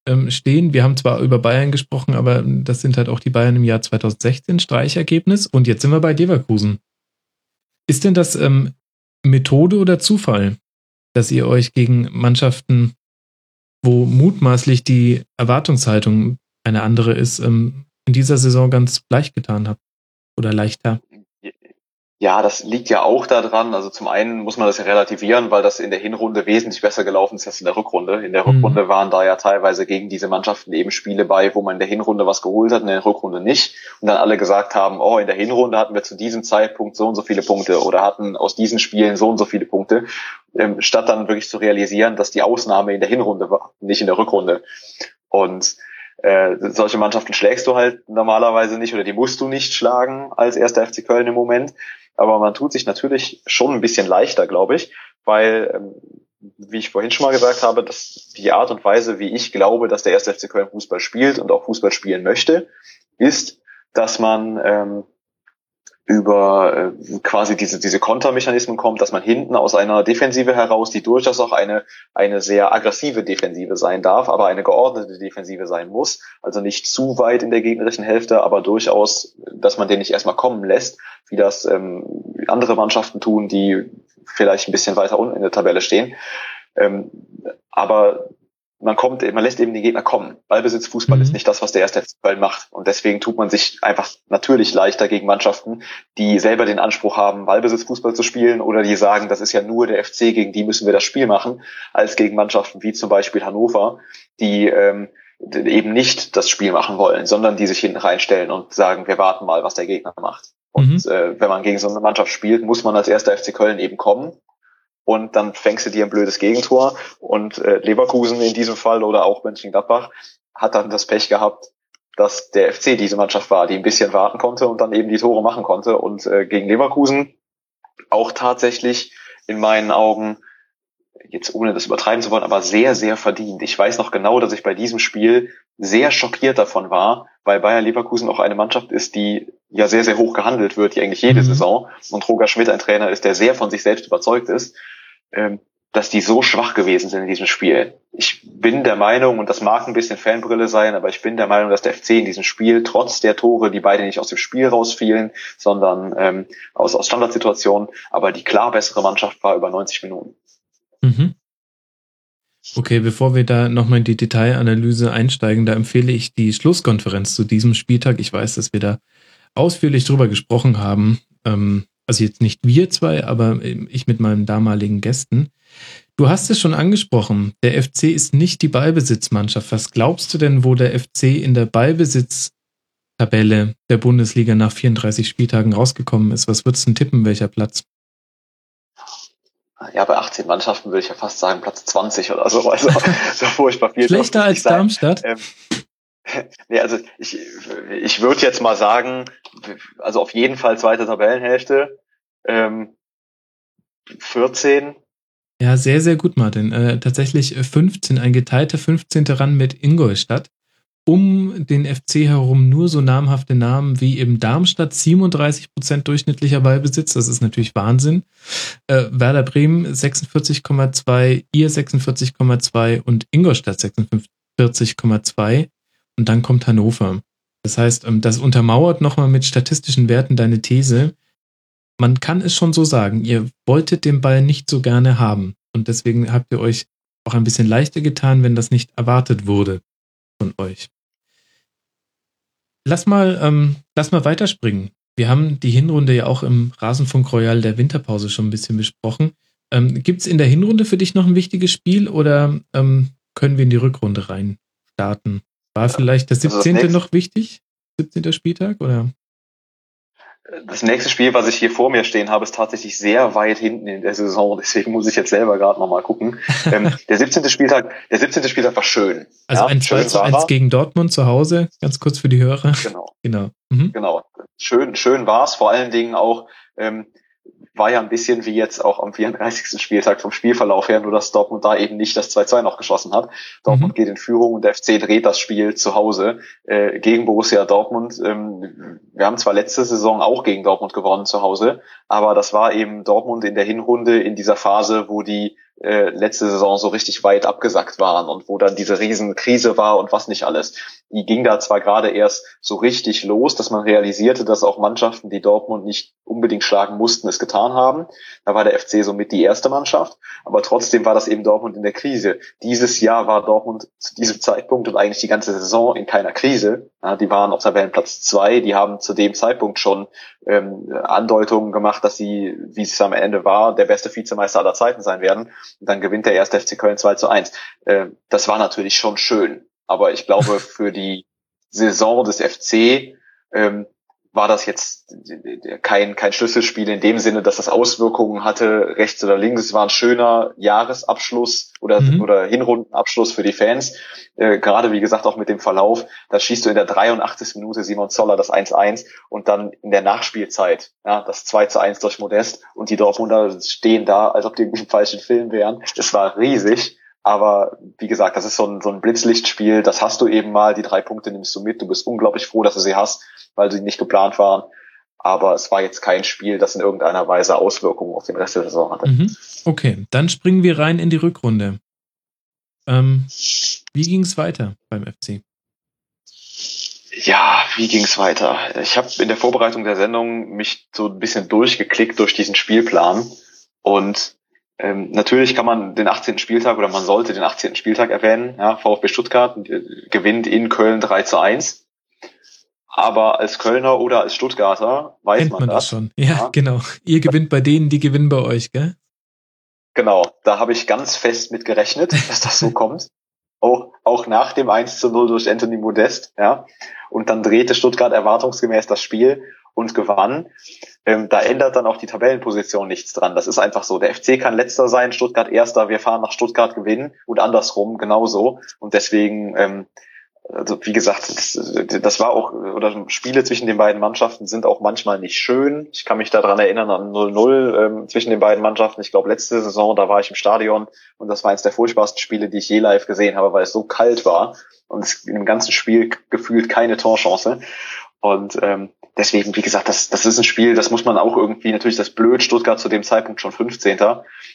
ähm, stehen. Wir haben zwar über Bayern gesprochen, aber das sind halt auch die Bayern im Jahr 2016 Streichergebnis. Und jetzt sind wir bei Leverkusen. Ist denn das ähm, Methode oder Zufall, dass ihr euch gegen Mannschaften, wo mutmaßlich die Erwartungshaltung eine andere ist, ähm, in dieser Saison ganz leicht getan habt? Oder leichter? Ja, das liegt ja auch daran. Also zum einen muss man das ja relativieren, weil das in der Hinrunde wesentlich besser gelaufen ist als in der Rückrunde. In der mhm. Rückrunde waren da ja teilweise gegen diese Mannschaften eben Spiele bei, wo man in der Hinrunde was geholt hat, in der Rückrunde nicht. Und dann alle gesagt haben, oh, in der Hinrunde hatten wir zu diesem Zeitpunkt so und so viele Punkte oder hatten aus diesen Spielen so und so viele Punkte, ähm, statt dann wirklich zu realisieren, dass die Ausnahme in der Hinrunde war, nicht in der Rückrunde. Und äh, solche Mannschaften schlägst du halt normalerweise nicht oder die musst du nicht schlagen als erster FC Köln im Moment. Aber man tut sich natürlich schon ein bisschen leichter, glaube ich, weil, ähm, wie ich vorhin schon mal gesagt habe, dass die Art und Weise, wie ich glaube, dass der erste FC Köln Fußball spielt und auch Fußball spielen möchte, ist, dass man ähm, über äh, quasi diese, diese Kontermechanismen kommt, dass man hinten aus einer Defensive heraus, die durchaus auch eine, eine sehr aggressive Defensive sein darf, aber eine geordnete Defensive sein muss, also nicht zu weit in der gegnerischen Hälfte, aber durchaus, dass man den nicht erstmal kommen lässt, wie das ähm, andere Mannschaften tun, die vielleicht ein bisschen weiter unten in der Tabelle stehen. Ähm, aber man kommt, man lässt eben die Gegner kommen. Ballbesitz Fußball mhm. ist nicht das, was der erste FC Köln macht. Und deswegen tut man sich einfach natürlich leichter gegen Mannschaften, die selber den Anspruch haben, Ballbesitz Fußball zu spielen oder die sagen, das ist ja nur der FC, gegen die müssen wir das Spiel machen, als gegen Mannschaften wie zum Beispiel Hannover, die ähm, eben nicht das Spiel machen wollen, sondern die sich hinten reinstellen und sagen, wir warten mal, was der Gegner macht. Und mhm. äh, wenn man gegen so eine Mannschaft spielt, muss man als erster FC Köln eben kommen und dann fängst du dir ein blödes Gegentor. Und äh, Leverkusen in diesem Fall oder auch Mönchengladbach hat dann das Pech gehabt, dass der FC diese Mannschaft war, die ein bisschen warten konnte und dann eben die Tore machen konnte. Und äh, gegen Leverkusen auch tatsächlich in meinen Augen, jetzt ohne das übertreiben zu wollen, aber sehr, sehr verdient. Ich weiß noch genau, dass ich bei diesem Spiel sehr schockiert davon war, weil Bayer Leverkusen auch eine Mannschaft ist, die ja sehr, sehr hoch gehandelt wird, die eigentlich jede mhm. Saison. Und Roger Schmidt ein Trainer ist, der sehr von sich selbst überzeugt ist ähm, dass die so schwach gewesen sind in diesem Spiel. Ich bin der Meinung, und das mag ein bisschen Fanbrille sein, aber ich bin der Meinung, dass der FC in diesem Spiel trotz der Tore, die beide nicht aus dem Spiel rausfielen, sondern ähm, aus, aus Standardsituationen, aber die klar bessere Mannschaft war über 90 Minuten. Mhm. Okay, bevor wir da nochmal in die Detailanalyse einsteigen, da empfehle ich die Schlusskonferenz zu diesem Spieltag. Ich weiß, dass wir da ausführlich drüber gesprochen haben. Ähm, also jetzt nicht wir zwei, aber ich mit meinen damaligen Gästen. Du hast es schon angesprochen, der FC ist nicht die Ballbesitzmannschaft. Was glaubst du denn, wo der FC in der Ballbesitz Tabelle der Bundesliga nach 34 Spieltagen rausgekommen ist. Was würdest du denn tippen, welcher Platz? Ja, bei 18 Mannschaften würde ich ja fast sagen Platz 20 oder so. Also so furchtbar viel. Schlechter als sein. Darmstadt? Ähm, nee, also ich, ich würde jetzt mal sagen, also auf jeden Fall zweite Tabellenhälfte. Ähm, 14. Ja, sehr, sehr gut, Martin. Äh, tatsächlich 15, ein geteilter 15. ran mit Ingolstadt um den FC herum nur so namhafte Namen wie eben Darmstadt, 37 Prozent durchschnittlicher Ballbesitz, das ist natürlich Wahnsinn. Äh, Werder Bremen 46,2, ihr 46,2 und Ingolstadt 46,2 und dann kommt Hannover. Das heißt, ähm, das untermauert nochmal mit statistischen Werten deine These. Man kann es schon so sagen, ihr wolltet den Ball nicht so gerne haben und deswegen habt ihr euch auch ein bisschen leichter getan, wenn das nicht erwartet wurde von euch. Lass mal, ähm, lass mal weiterspringen. Wir haben die Hinrunde ja auch im Rasenfunk Royal der Winterpause schon ein bisschen besprochen. Ähm, Gibt es in der Hinrunde für dich noch ein wichtiges Spiel oder ähm, können wir in die Rückrunde rein starten? War vielleicht der 17. Also noch wichtig? 17. Spieltag oder? Das nächste Spiel, was ich hier vor mir stehen habe, ist tatsächlich sehr weit hinten in der Saison. Deswegen muss ich jetzt selber gerade nochmal gucken. ähm, der 17. Spieltag, der 17. Spieltag war schön. Also ja, ein 2 zu 1 gegen Dortmund zu Hause, ganz kurz für die Hörer. Genau. Genau. Mhm. Genau. Schön, schön war's. Vor allen Dingen auch, ähm, war ja ein bisschen wie jetzt auch am 34. Spieltag vom Spielverlauf her, nur dass Dortmund da eben nicht das 2-2 noch geschossen hat. Dortmund mhm. geht in Führung und der FC dreht das Spiel zu Hause äh, gegen Borussia Dortmund. Ähm, wir haben zwar letzte Saison auch gegen Dortmund gewonnen zu Hause, aber das war eben Dortmund in der Hinrunde in dieser Phase, wo die äh, letzte Saison so richtig weit abgesackt waren und wo dann diese Riesenkrise war und was nicht alles. Die ging da zwar gerade erst so richtig los, dass man realisierte, dass auch Mannschaften, die Dortmund nicht unbedingt schlagen mussten, es getan haben. Da war der FC somit die erste Mannschaft, aber trotzdem war das eben Dortmund in der Krise. Dieses Jahr war Dortmund zu diesem Zeitpunkt und eigentlich die ganze Saison in keiner Krise. Ja, die waren auf Tabellenplatz zwei, die haben zu dem Zeitpunkt schon ähm, Andeutungen gemacht, dass sie, wie es am Ende war, der beste Vizemeister aller Zeiten sein werden. Und dann gewinnt der erste FC Köln 2 zu 1. Äh, das war natürlich schon schön. Aber ich glaube, für die Saison des FC ähm, war das jetzt kein, kein Schlüsselspiel in dem Sinne, dass das Auswirkungen hatte, rechts oder links. Es war ein schöner Jahresabschluss oder, mhm. oder Hinrundenabschluss für die Fans. Äh, gerade wie gesagt auch mit dem Verlauf. Da schießt du in der 83. Minute Simon Zoller das 1-1 und dann in der Nachspielzeit ja, das 2-1 durch Modest und die Dortmunder stehen da, als ob die im falschen Film wären. Es war riesig. Aber wie gesagt, das ist so ein, so ein Blitzlichtspiel. Das hast du eben mal. Die drei Punkte nimmst du mit. Du bist unglaublich froh, dass du sie hast, weil sie nicht geplant waren. Aber es war jetzt kein Spiel, das in irgendeiner Weise Auswirkungen auf den Rest der Saison hatte. Mhm. Okay, dann springen wir rein in die Rückrunde. Ähm, wie ging es weiter beim FC? Ja, wie ging es weiter? Ich habe in der Vorbereitung der Sendung mich so ein bisschen durchgeklickt durch diesen Spielplan und ähm, natürlich kann man den 18. Spieltag oder man sollte den 18. Spieltag erwähnen. Ja, VfB Stuttgart äh, gewinnt in Köln 3 zu 1. Aber als Kölner oder als Stuttgarter weiß Kennt man, man das. das schon. Ja, ja, genau. Ihr gewinnt bei denen, die gewinnen bei euch, gell? Genau, da habe ich ganz fest mit gerechnet, dass das so kommt. Auch, auch nach dem 1 zu 0 durch Anthony Modest, ja. Und dann drehte Stuttgart erwartungsgemäß das Spiel und gewann. Ähm, da ändert dann auch die Tabellenposition nichts dran. Das ist einfach so. Der FC kann letzter sein, Stuttgart erster, wir fahren nach Stuttgart gewinnen und andersrum genauso. Und deswegen, ähm, also wie gesagt, das, das war auch, oder Spiele zwischen den beiden Mannschaften sind auch manchmal nicht schön. Ich kann mich daran erinnern an 0-0 ähm, zwischen den beiden Mannschaften. Ich glaube, letzte Saison, da war ich im Stadion und das war eines der furchtbarsten Spiele, die ich je live gesehen habe, weil es so kalt war und es dem ganzen Spiel gefühlt keine Torchance. Und ähm, deswegen, wie gesagt, das, das ist ein Spiel, das muss man auch irgendwie, natürlich das blöd, Stuttgart zu dem Zeitpunkt schon 15.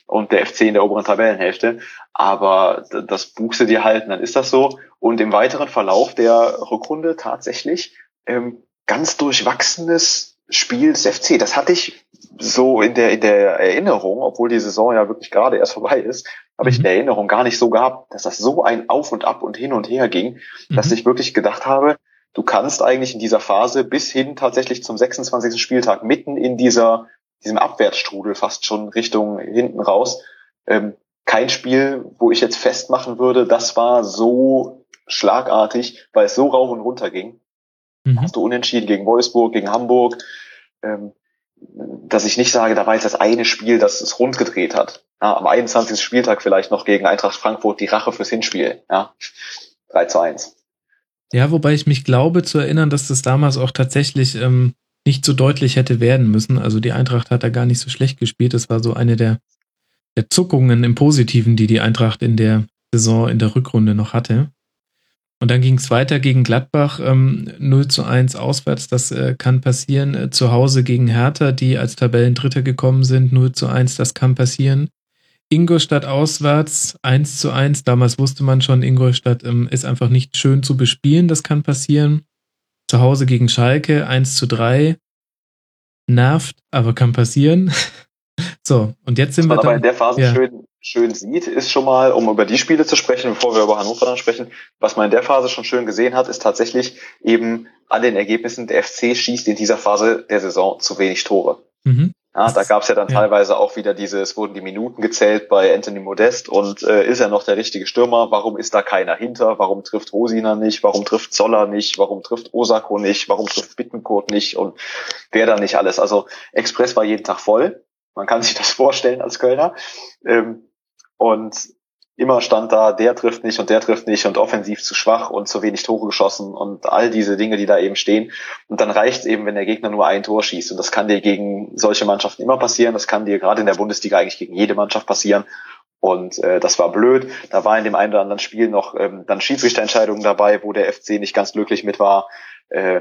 und der FC in der oberen Tabellenhälfte. Aber das buchst du dir halt, dann ist das so. Und im weiteren Verlauf der Rückrunde tatsächlich ähm, ganz durchwachsenes Spiel des FC. Das hatte ich so in der, in der Erinnerung, obwohl die Saison ja wirklich gerade erst vorbei ist, habe ich in mhm. der Erinnerung gar nicht so gehabt, dass das so ein Auf und Ab und hin und her ging, dass mhm. ich wirklich gedacht habe, du kannst eigentlich in dieser Phase bis hin tatsächlich zum 26. Spieltag mitten in dieser diesem Abwärtsstrudel fast schon Richtung hinten raus ähm, kein Spiel, wo ich jetzt festmachen würde, das war so schlagartig, weil es so rauf und runter ging. mhm. hast du unentschieden gegen Wolfsburg, gegen Hamburg, ähm, dass ich nicht sage, da war jetzt das eine Spiel, das es rund gedreht hat. Ja, am 21. Spieltag vielleicht noch gegen Eintracht Frankfurt die Rache fürs Hinspiel. Ja, 3 zu 1. Ja, wobei ich mich glaube zu erinnern, dass das damals auch tatsächlich ähm, nicht so deutlich hätte werden müssen. Also die Eintracht hat da gar nicht so schlecht gespielt. Das war so eine der, der Zuckungen im Positiven, die die Eintracht in der Saison in der Rückrunde noch hatte. Und dann ging es weiter gegen Gladbach, ähm, 0 zu 1 auswärts, das äh, kann passieren. Äh, zu Hause gegen Hertha, die als Tabellendritter gekommen sind, 0 zu 1, das kann passieren. Ingolstadt auswärts, 1 zu 1. Damals wusste man schon, Ingolstadt ähm, ist einfach nicht schön zu bespielen, das kann passieren. Zu Hause gegen Schalke, 1 zu 3. Nervt, aber kann passieren. so, und jetzt sind Was wir. Aber in der Phase ja. schön schön sieht, ist schon mal, um über die Spiele zu sprechen, bevor wir über Hannover dann sprechen, was man in der Phase schon schön gesehen hat, ist tatsächlich eben an den Ergebnissen, der FC schießt in dieser Phase der Saison zu wenig Tore. Mhm. Ja, da gab es ja dann ja. teilweise auch wieder diese, es wurden die Minuten gezählt bei Anthony Modest und äh, ist er noch der richtige Stürmer? Warum ist da keiner hinter? Warum trifft Rosina nicht? Warum trifft Zoller nicht? Warum trifft Osako nicht? Warum trifft Bittenkurt nicht? Und wer da nicht alles? Also Express war jeden Tag voll. Man kann sich das vorstellen als Kölner. Ähm, und immer stand da, der trifft nicht und der trifft nicht und offensiv zu schwach und zu wenig Tore geschossen und all diese Dinge, die da eben stehen. Und dann reicht es eben, wenn der Gegner nur ein Tor schießt. Und das kann dir gegen solche Mannschaften immer passieren. Das kann dir gerade in der Bundesliga eigentlich gegen jede Mannschaft passieren. Und äh, das war blöd. Da war in dem einen oder anderen Spiel noch ähm, dann Schiedsrichterentscheidungen dabei, wo der FC nicht ganz glücklich mit war, äh,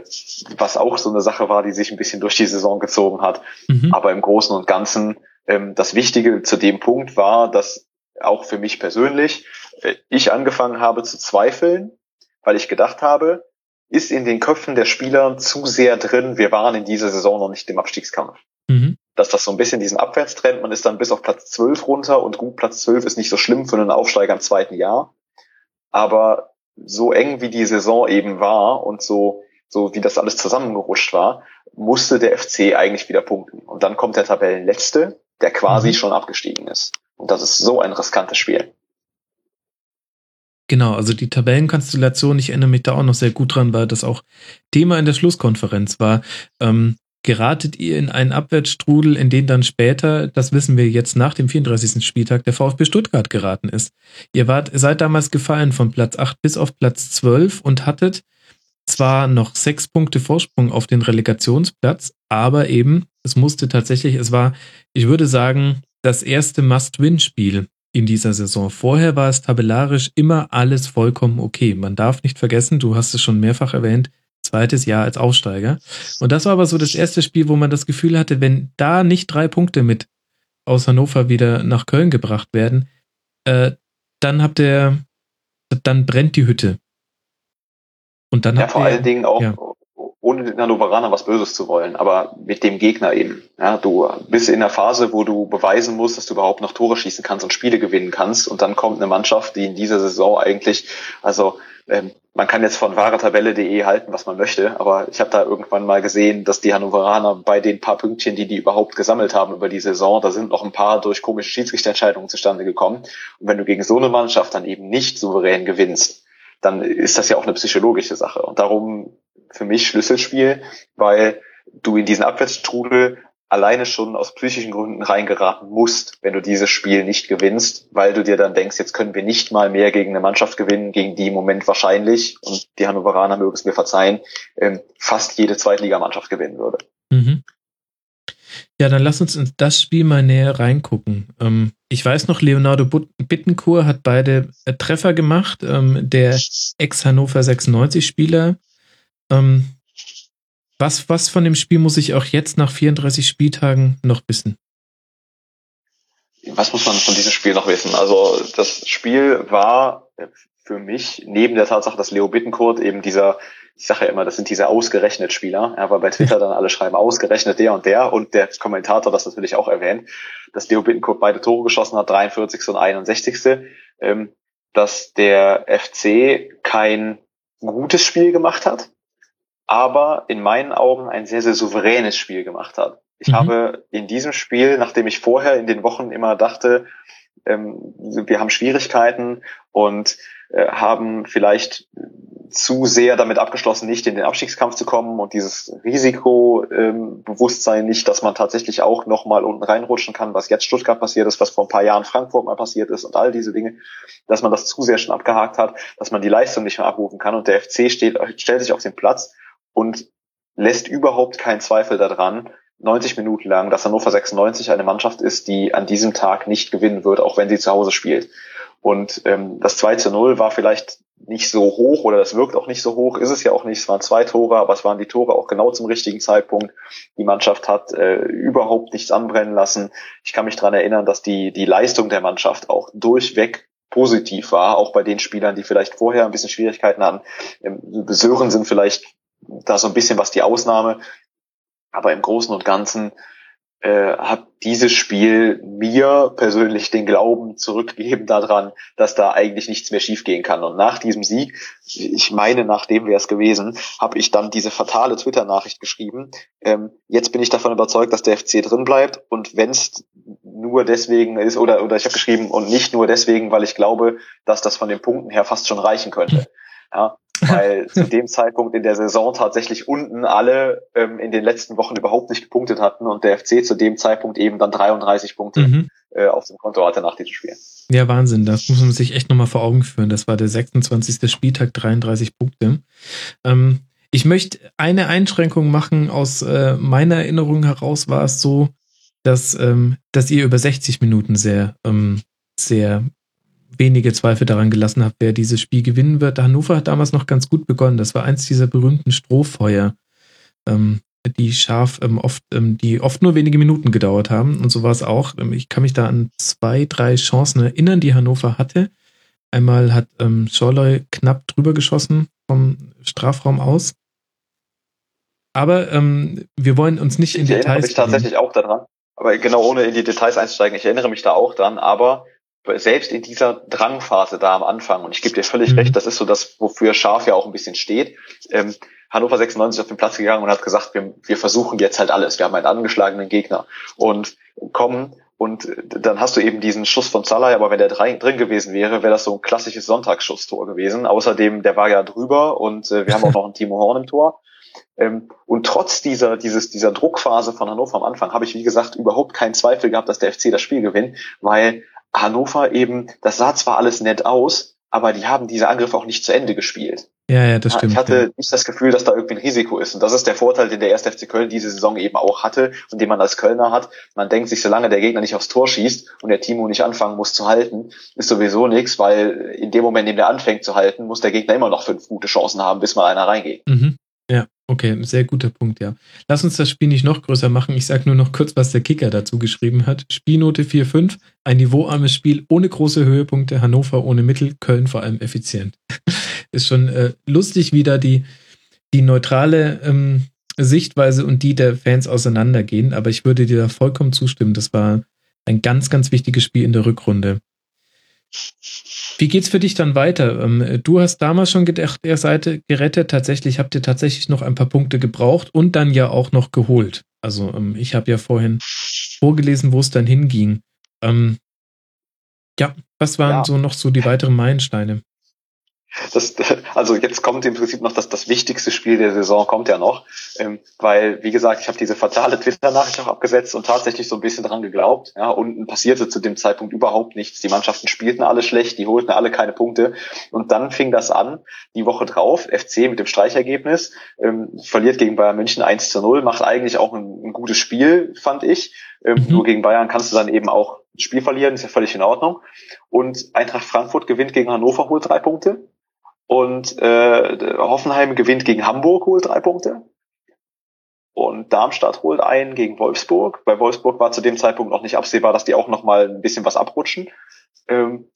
was auch so eine Sache war, die sich ein bisschen durch die Saison gezogen hat. Mhm. Aber im Großen und Ganzen ähm, das Wichtige zu dem Punkt war, dass auch für mich persönlich, äh, ich angefangen habe zu zweifeln, weil ich gedacht habe, ist in den Köpfen der Spieler zu sehr drin, wir waren in dieser Saison noch nicht im Abstiegskampf. Mhm. Dass das so ein bisschen diesen Abwärtstrend, man ist dann bis auf Platz 12 runter und gut, Platz 12 ist nicht so schlimm für einen Aufsteiger im zweiten Jahr. Aber so eng wie die Saison eben war und so, so wie das alles zusammengerutscht war, musste der FC eigentlich wieder punkten. Und dann kommt der Tabellenletzte, der quasi mhm. schon abgestiegen ist. Und das ist so ein riskantes Spiel. Genau, also die Tabellenkonstellation, ich erinnere mich da auch noch sehr gut dran, weil das auch Thema in der Schlusskonferenz war. Ähm, geratet ihr in einen Abwärtsstrudel, in den dann später, das wissen wir jetzt nach dem 34. Spieltag, der VfB Stuttgart geraten ist. Ihr wart, seid damals gefallen von Platz 8 bis auf Platz 12 und hattet zwar noch sechs Punkte Vorsprung auf den Relegationsplatz, aber eben, es musste tatsächlich, es war, ich würde sagen, das erste Must-Win-Spiel in dieser Saison. Vorher war es tabellarisch immer alles vollkommen okay. Man darf nicht vergessen, du hast es schon mehrfach erwähnt, zweites Jahr als Aufsteiger. Und das war aber so das erste Spiel, wo man das Gefühl hatte, wenn da nicht drei Punkte mit aus Hannover wieder nach Köln gebracht werden, äh, dann habt ihr, dann brennt die Hütte. Und dann ja, vor ihr, allen Dingen auch, ja ohne den Hannoveraner was Böses zu wollen, aber mit dem Gegner eben. Ja, du bist in der Phase, wo du beweisen musst, dass du überhaupt noch Tore schießen kannst und Spiele gewinnen kannst. Und dann kommt eine Mannschaft, die in dieser Saison eigentlich, also ähm, man kann jetzt von wahretabelle.de halten, was man möchte, aber ich habe da irgendwann mal gesehen, dass die Hannoveraner bei den paar Pünktchen, die die überhaupt gesammelt haben über die Saison, da sind noch ein paar durch komische Schiedsrichterentscheidungen zustande gekommen. Und wenn du gegen so eine Mannschaft dann eben nicht souverän gewinnst, dann ist das ja auch eine psychologische Sache. Und darum für mich Schlüsselspiel, weil du in diesen Abwärtsstrudel alleine schon aus psychischen Gründen reingeraten musst, wenn du dieses Spiel nicht gewinnst, weil du dir dann denkst, jetzt können wir nicht mal mehr gegen eine Mannschaft gewinnen, gegen die im Moment wahrscheinlich, und die Hannoveraner mögen es mir verzeihen, ähm, fast jede Zweitligamannschaft gewinnen würde. Mhm. Ja, dann lass uns in das Spiel mal näher reingucken. Ähm, ich weiß noch, Leonardo Bittencourt hat beide äh, Treffer gemacht. Ähm, der Ex-Hannover 96-Spieler ähm, was, was von dem Spiel muss ich auch jetzt nach 34 Spieltagen noch wissen? Was muss man von diesem Spiel noch wissen? Also das Spiel war für mich, neben der Tatsache, dass Leo Bittencourt eben dieser, ich sage ja immer, das sind diese ausgerechnet Spieler, ja, weil bei Twitter dann alle schreiben, ausgerechnet der und der und der Kommentator das natürlich auch erwähnt, dass Leo Bittencourt beide Tore geschossen hat, 43. und 61. Ähm, dass der FC kein gutes Spiel gemacht hat, aber in meinen Augen ein sehr, sehr souveränes Spiel gemacht hat. Ich mhm. habe in diesem Spiel, nachdem ich vorher in den Wochen immer dachte, ähm, wir haben Schwierigkeiten und äh, haben vielleicht zu sehr damit abgeschlossen, nicht in den Abstiegskampf zu kommen und dieses Risikobewusstsein ähm, nicht, dass man tatsächlich auch nochmal unten reinrutschen kann, was jetzt Stuttgart passiert ist, was vor ein paar Jahren Frankfurt mal passiert ist und all diese Dinge, dass man das zu sehr schon abgehakt hat, dass man die Leistung nicht mehr abrufen kann und der FC steht, stellt sich auf den Platz und lässt überhaupt keinen Zweifel daran, 90 Minuten lang, dass Hannover 96 eine Mannschaft ist, die an diesem Tag nicht gewinnen wird, auch wenn sie zu Hause spielt. Und ähm, das 2 zu 0 war vielleicht nicht so hoch oder das wirkt auch nicht so hoch, ist es ja auch nicht. Es waren zwei Tore, aber es waren die Tore auch genau zum richtigen Zeitpunkt. Die Mannschaft hat äh, überhaupt nichts anbrennen lassen. Ich kann mich dran erinnern, dass die, die Leistung der Mannschaft auch durchweg positiv war, auch bei den Spielern, die vielleicht vorher ein bisschen Schwierigkeiten hatten. Ähm, Sören sind vielleicht da so ein bisschen was die Ausnahme, aber im Großen und Ganzen äh, hat dieses Spiel mir persönlich den Glauben zurückgegeben daran, dass da eigentlich nichts mehr schiefgehen kann. Und nach diesem Sieg, ich meine, nachdem wäre es gewesen, habe ich dann diese fatale Twitter-Nachricht geschrieben. Ähm, jetzt bin ich davon überzeugt, dass der FC drin bleibt. Und wenn es nur deswegen ist, oder, oder ich habe geschrieben, und nicht nur deswegen, weil ich glaube, dass das von den Punkten her fast schon reichen könnte. Ja, weil zu dem Zeitpunkt in der Saison tatsächlich unten alle ähm, in den letzten Wochen überhaupt nicht gepunktet hatten und der FC zu dem Zeitpunkt eben dann 33 Punkte mhm. äh, auf dem Konto hatte nach diesem Spiel. Ja, Wahnsinn, das muss man sich echt nochmal vor Augen führen. Das war der 26. Spieltag, 33 Punkte. Ähm, ich möchte eine Einschränkung machen. Aus äh, meiner Erinnerung heraus war es so, dass, ähm, dass ihr über 60 Minuten sehr, ähm, sehr wenige Zweifel daran gelassen habe, wer dieses Spiel gewinnen wird. Hannover hat damals noch ganz gut begonnen. Das war eins dieser berühmten Strohfeuer, ähm, die scharf ähm, oft, ähm, die oft nur wenige Minuten gedauert haben. Und so war es auch. Ähm, ich kann mich da an zwei, drei Chancen erinnern, die Hannover hatte. Einmal hat ähm, Schorloy knapp drüber geschossen vom Strafraum aus. Aber ähm, wir wollen uns nicht in ich Details. Ich erinnere mich tatsächlich auch daran. Aber genau ohne in die Details einzusteigen, ich erinnere mich da auch dran. Aber selbst in dieser Drangphase da am Anfang, und ich gebe dir völlig mhm. recht, das ist so das, wofür Scharf ja auch ein bisschen steht, ähm, Hannover 96 auf den Platz gegangen und hat gesagt, wir, wir versuchen jetzt halt alles. Wir haben einen angeschlagenen Gegner und kommen und dann hast du eben diesen Schuss von Salah, aber wenn der drin gewesen wäre, wäre das so ein klassisches Sonntagsschusstor gewesen. Außerdem, der war ja drüber und äh, wir haben auch noch einen Timo Horn im Tor. Ähm, und trotz dieser, dieses, dieser Druckphase von Hannover am Anfang habe ich, wie gesagt, überhaupt keinen Zweifel gehabt, dass der FC das Spiel gewinnt, weil Hannover eben, das sah zwar alles nett aus, aber die haben diese Angriffe auch nicht zu Ende gespielt. Ja, ja, das stimmt. Ich hatte ja. nicht das Gefühl, dass da irgendwie ein Risiko ist. Und das ist der Vorteil, den der 1. FC Köln diese Saison eben auch hatte und den man als Kölner hat. Man denkt sich, solange der Gegner nicht aufs Tor schießt und der Timo nicht anfangen muss zu halten, ist sowieso nichts, weil in dem Moment, in dem der anfängt zu halten, muss der Gegner immer noch fünf gute Chancen haben, bis mal einer reingeht. Mhm. Okay, sehr guter Punkt, ja. Lass uns das Spiel nicht noch größer machen. Ich sage nur noch kurz, was der Kicker dazu geschrieben hat. Spielnote 4-5, ein niveauarmes Spiel ohne große Höhepunkte, Hannover ohne Mittel, Köln vor allem effizient. Ist schon äh, lustig, wie da die, die neutrale ähm, Sichtweise und die der Fans auseinandergehen, aber ich würde dir da vollkommen zustimmen. Das war ein ganz, ganz wichtiges Spiel in der Rückrunde. Wie geht's für dich dann weiter? Ähm, du hast damals schon gedacht, er Seite gerettet. Tatsächlich habt ihr tatsächlich noch ein paar Punkte gebraucht und dann ja auch noch geholt. Also ähm, ich habe ja vorhin vorgelesen, wo es dann hinging. Ähm, ja, was waren ja. so noch so die weiteren Meilensteine? Das, also jetzt kommt im Prinzip noch das, das wichtigste Spiel der Saison kommt ja noch, ähm, weil wie gesagt, ich habe diese fatale Twitter-Nachricht auch abgesetzt und tatsächlich so ein bisschen dran geglaubt. Ja, unten passierte zu dem Zeitpunkt überhaupt nichts. Die Mannschaften spielten alle schlecht, die holten alle keine Punkte und dann fing das an. Die Woche drauf, FC mit dem Streichergebnis ähm, verliert gegen Bayern München 1 zu 0, macht eigentlich auch ein, ein gutes Spiel, fand ich. Ähm, mhm. Nur gegen Bayern kannst du dann eben auch ein Spiel verlieren, ist ja völlig in Ordnung. Und Eintracht Frankfurt gewinnt gegen Hannover, holt drei Punkte. Und äh, Hoffenheim gewinnt gegen Hamburg, holt drei Punkte. Und Darmstadt holt einen gegen Wolfsburg. Bei Wolfsburg war zu dem Zeitpunkt noch nicht absehbar, dass die auch noch mal ein bisschen was abrutschen. Ähm,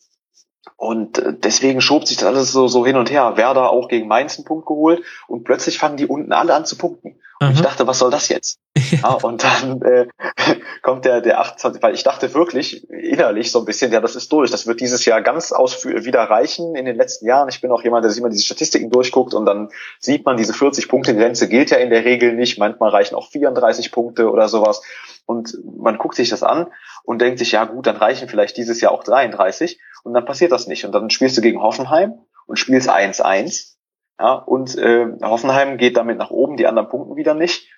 und äh, deswegen schob sich das alles so, so hin und her. Werder auch gegen Mainz einen Punkt geholt und plötzlich fangen die unten alle an zu punkten. Ich dachte, was soll das jetzt? ja, und dann äh, kommt der, der 28, weil ich dachte wirklich innerlich so ein bisschen, ja, das ist durch. Das wird dieses Jahr ganz ausführlich wieder reichen in den letzten Jahren. Ich bin auch jemand, der sich immer diese Statistiken durchguckt und dann sieht man, diese 40-Punkte-Grenze gilt ja in der Regel nicht. Manchmal reichen auch 34 Punkte oder sowas. Und man guckt sich das an und denkt sich, ja gut, dann reichen vielleicht dieses Jahr auch 33. Und dann passiert das nicht. Und dann spielst du gegen Hoffenheim und spielst 1-1 Ja, und äh, Hoffenheim geht damit nach oben, die anderen punkten wieder nicht.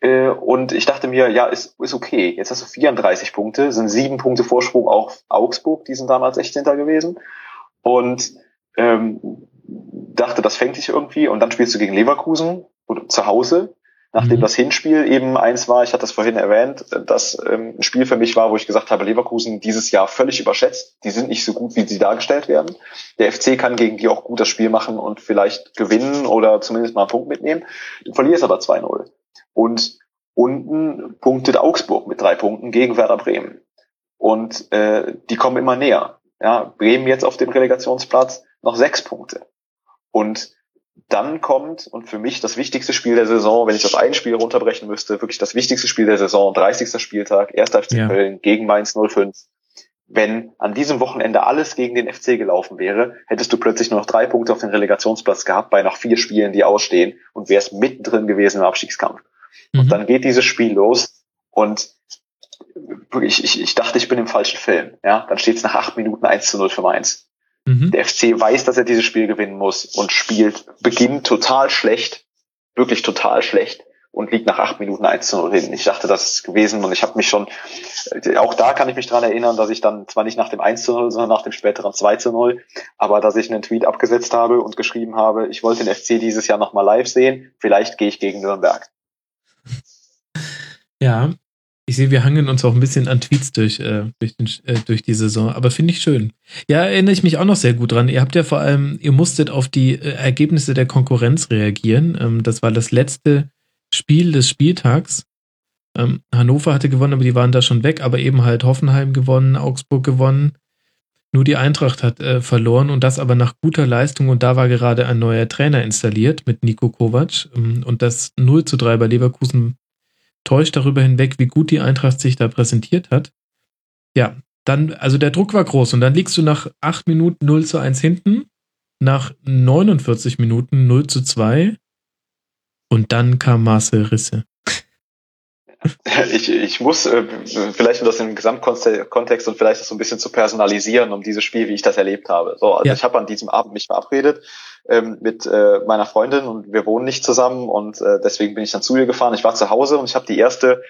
Äh, und ich dachte mir, ja, ist, ist okay. Jetzt hast du 34 Punkte, sind sieben Punkte Vorsprung auf Augsburg, die sind damals 16. gewesen. Und ähm, dachte, das fängt sich irgendwie. Und dann spielst du gegen Leverkusen zu Hause nachdem mhm. das Hinspiel eben eins war, ich hatte das vorhin erwähnt, dass ähm, ein Spiel für mich war, wo ich gesagt habe, Leverkusen dieses Jahr völlig überschätzt. Die sind nicht so gut, wie sie dargestellt werden. Der FC kann gegen die auch gut das Spiel machen und vielleicht gewinnen oder zumindest mal einen Punkt mitnehmen. Du verlierst aber 2-0. Und unten punktet Augsburg mit drei Punkten gegen Werder Bremen. Und äh, die kommen immer näher. Ja, Bremen jetzt auf dem Relegationsplatz noch sechs Punkte. Und dann kommt, und für mich das wichtigste Spiel der Saison, wenn ich das ein Spiel runterbrechen müsste, wirklich das wichtigste Spiel der Saison, 30. Spieltag, 1. FC ja. Köln gegen Mainz 05. Wenn an diesem Wochenende alles gegen den FC gelaufen wäre, hättest du plötzlich nur noch drei Punkte auf den Relegationsplatz gehabt bei noch vier Spielen, die ausstehen und wärst mittendrin gewesen im Abstiegskampf. Mhm. Und dann geht dieses Spiel los und ich, ich, ich dachte, ich bin im falschen Film. Ja, dann steht es nach acht Minuten 1 zu 0 für Mainz. Mhm. Der FC weiß, dass er dieses Spiel gewinnen muss und spielt, beginnt total schlecht, wirklich total schlecht und liegt nach acht Minuten 1 zu 0 hin. Ich dachte, das ist gewesen und ich habe mich schon, auch da kann ich mich dran erinnern, dass ich dann zwar nicht nach dem 1 zu 0, sondern nach dem späteren 2 zu 0, aber dass ich einen Tweet abgesetzt habe und geschrieben habe, ich wollte den FC dieses Jahr nochmal live sehen, vielleicht gehe ich gegen Nürnberg. Ja, ich sehe, wir hangeln uns auch ein bisschen an Tweets durch, äh, durch, den, äh, durch die Saison, aber finde ich schön. Ja, erinnere ich mich auch noch sehr gut dran. Ihr habt ja vor allem, ihr musstet auf die äh, Ergebnisse der Konkurrenz reagieren. Ähm, das war das letzte Spiel des Spieltags. Ähm, Hannover hatte gewonnen, aber die waren da schon weg, aber eben halt Hoffenheim gewonnen, Augsburg gewonnen. Nur die Eintracht hat äh, verloren und das aber nach guter Leistung und da war gerade ein neuer Trainer installiert mit Nico Kovac ähm, und das 0 zu 3 bei Leverkusen täuscht darüber hinweg, wie gut die Eintracht sich da präsentiert hat. Ja, dann, also der Druck war groß und dann liegst du nach 8 Minuten 0 zu 1 hinten, nach 49 Minuten 0 zu 2 und dann kam Marcel Risse. Ich, ich muss äh, vielleicht um das im Gesamtkontext und vielleicht das so ein bisschen zu personalisieren, um dieses Spiel, wie ich das erlebt habe. So, also ja. ich habe an diesem Abend mich verabredet ähm, mit äh, meiner Freundin und wir wohnen nicht zusammen und äh, deswegen bin ich dann zu ihr gefahren. Ich war zu Hause und ich habe die erste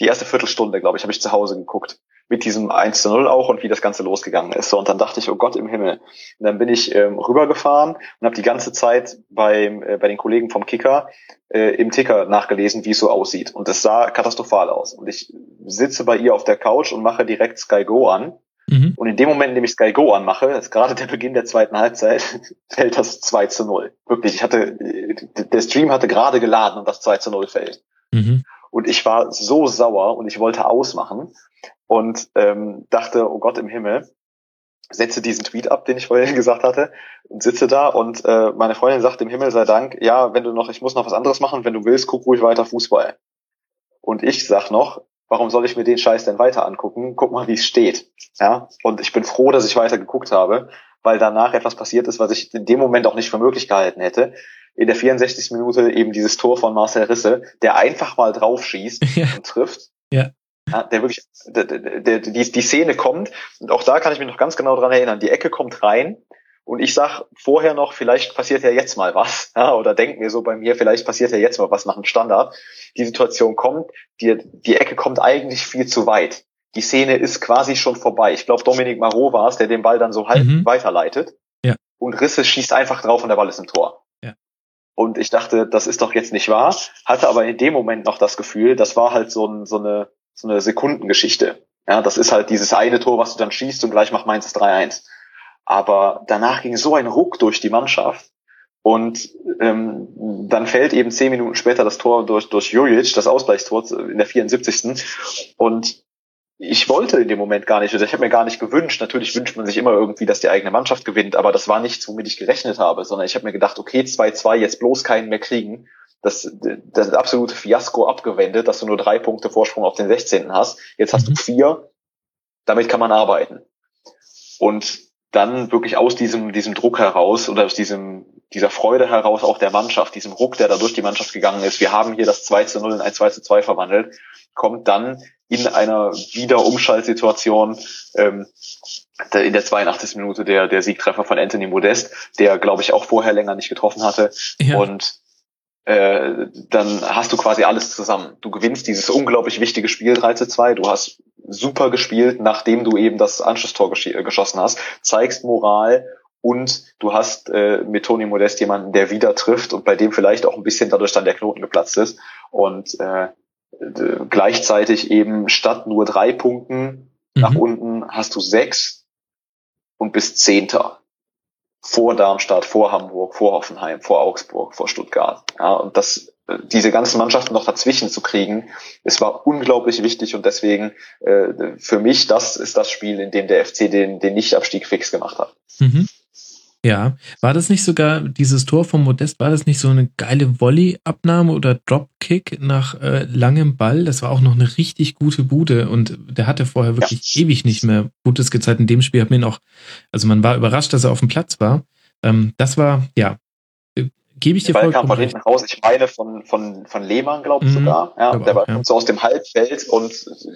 die erste Viertelstunde, glaube ich, habe ich zu Hause geguckt. Mit diesem 1 zu 0 auch und wie das Ganze losgegangen ist. So, und dann dachte ich, oh Gott im Himmel. Und dann bin ich ähm, rübergefahren und habe die ganze Zeit beim, äh, bei den Kollegen vom Kicker äh, im Ticker nachgelesen, wie es so aussieht. Und es sah katastrophal aus. Und ich sitze bei ihr auf der Couch und mache direkt Sky Go an. Mhm. Und in dem Moment, in dem ich Sky Go anmache, ist gerade der Beginn der zweiten Halbzeit, fällt das 2 zu 0. Wirklich, ich hatte, der Stream hatte gerade geladen und das 2 zu 0 fällt. Mhm. Und ich war so sauer und ich wollte ausmachen und ähm, dachte, oh Gott im Himmel, setze diesen Tweet ab, den ich vorhin gesagt hatte, und sitze da und äh, meine Freundin sagt, im Himmel sei Dank, ja, wenn du noch, ich muss noch was anderes machen, wenn du willst, guck ruhig weiter Fußball. Und ich sag noch, warum soll ich mir den Scheiß denn weiter angucken? Guck mal, wie es steht. Ja, und ich bin froh, dass ich weiter geguckt habe, weil danach etwas passiert ist, was ich in dem Moment auch nicht für möglich gehalten hätte in der 64. Minute eben dieses Tor von Marcel Risse, der einfach mal drauf schießt ja. und trifft. Ja. ja. der wirklich, der, der, der, die, die Szene kommt und auch da kann ich mich noch ganz genau dran erinnern. Die Ecke kommt rein und ich sag vorher noch, vielleicht passiert ja jetzt mal was, ja, oder denkt mir so bei mir, vielleicht passiert ja jetzt mal was nach einem Standard. Die Situation kommt, die, die Ecke kommt eigentlich viel zu weit. Die Szene ist quasi schon vorbei. Ich glaube, Dominik Marot war es, der den Ball dann so halb mhm. weiterleitet. Ja. Und Risse schießt einfach drauf und der Ball ist im Tor. Und ich dachte, das ist doch jetzt nicht wahr, hatte aber in dem Moment noch das Gefühl, das war halt so, ein, so, eine, so eine Sekundengeschichte. Ja, das ist halt dieses eine Tor, was du dann schießt und gleich macht Mainz das 3-1. Aber danach ging so ein Ruck durch die Mannschaft. Und ähm, dann fällt eben zehn Minuten später das Tor durch, durch Juric, das Ausgleichstor in der 74. Und ich wollte in dem Moment gar nicht, also ich habe mir gar nicht gewünscht. Natürlich wünscht man sich immer irgendwie, dass die eigene Mannschaft gewinnt, aber das war nichts, womit ich gerechnet habe, sondern ich habe mir gedacht, okay, 2-2, jetzt bloß keinen mehr kriegen. Das, das absolute Fiasko abgewendet, dass du nur drei Punkte Vorsprung auf den 16. hast. Jetzt hast du mhm. vier. Damit kann man arbeiten. Und dann wirklich aus diesem, diesem Druck heraus oder aus diesem, dieser Freude heraus auch der Mannschaft, diesem Ruck, der da durch die Mannschaft gegangen ist. Wir haben hier das 2 zu 0 in ein 2 zu 2 verwandelt, kommt dann in einer Wiederumschaltsituation ähm, in der 82. Minute der, der Siegtreffer von Anthony Modest, der, glaube ich, auch vorher länger nicht getroffen hatte. Ja. Und äh, dann hast du quasi alles zusammen. Du gewinnst dieses unglaublich wichtige Spiel 3 zu 2, du hast super gespielt, nachdem du eben das Anschlusstor gesch geschossen hast, zeigst Moral und du hast äh, mit Toni Modest jemanden, der wieder trifft und bei dem vielleicht auch ein bisschen dadurch dann der Knoten geplatzt ist. Und äh, gleichzeitig eben statt nur drei Punkten mhm. nach unten hast du sechs und bist Zehnter. Vor Darmstadt, vor Hamburg, vor Hoffenheim, vor Augsburg, vor Stuttgart. Ja, und das, äh, diese ganzen Mannschaften noch dazwischen zu kriegen, es war unglaublich wichtig und deswegen äh, für mich, das ist das Spiel, in dem der FC den, den Nichtabstieg fix gemacht hat. Mhm. Ja, war das nicht sogar dieses Tor von Modest, war das nicht so eine geile Volley-Abnahme oder Dropkick nach äh, langem Ball? Das war auch noch eine richtig gute Bude und der hatte vorher wirklich ja. ewig nicht mehr Gutes gezeigt. In dem Spiel hat mir auch, also man war überrascht, dass er auf dem Platz war. Ähm, das war, ja, Gebe ich dir Ball kam von hinten raus, ich meine von, von, von Lehmann, glaube ich mhm, sogar. Ja, der Ball kommt so aus dem Halbfeld und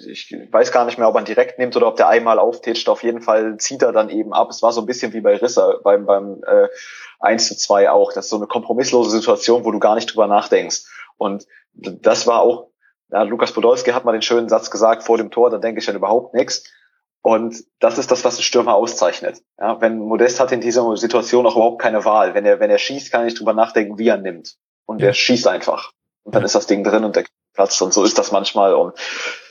ich weiß gar nicht mehr, ob er ihn direkt nimmt oder ob der einmal auftitscht. Auf jeden Fall zieht er dann eben ab. Es war so ein bisschen wie bei Risser beim, beim äh, 1 zu 2 auch. Das ist so eine kompromisslose Situation, wo du gar nicht drüber nachdenkst. Und das war auch, ja, Lukas Podolski hat mal den schönen Satz gesagt vor dem Tor, da denke ich dann überhaupt nichts. Und das ist das, was einen Stürmer auszeichnet. Ja, wenn Modest hat in dieser Situation auch überhaupt keine Wahl. Wenn er, wenn er schießt, kann er nicht drüber nachdenken, wie er nimmt. Und ja. er schießt einfach. Und dann ja. ist das Ding drin und der Platz. Und so ist das manchmal. Und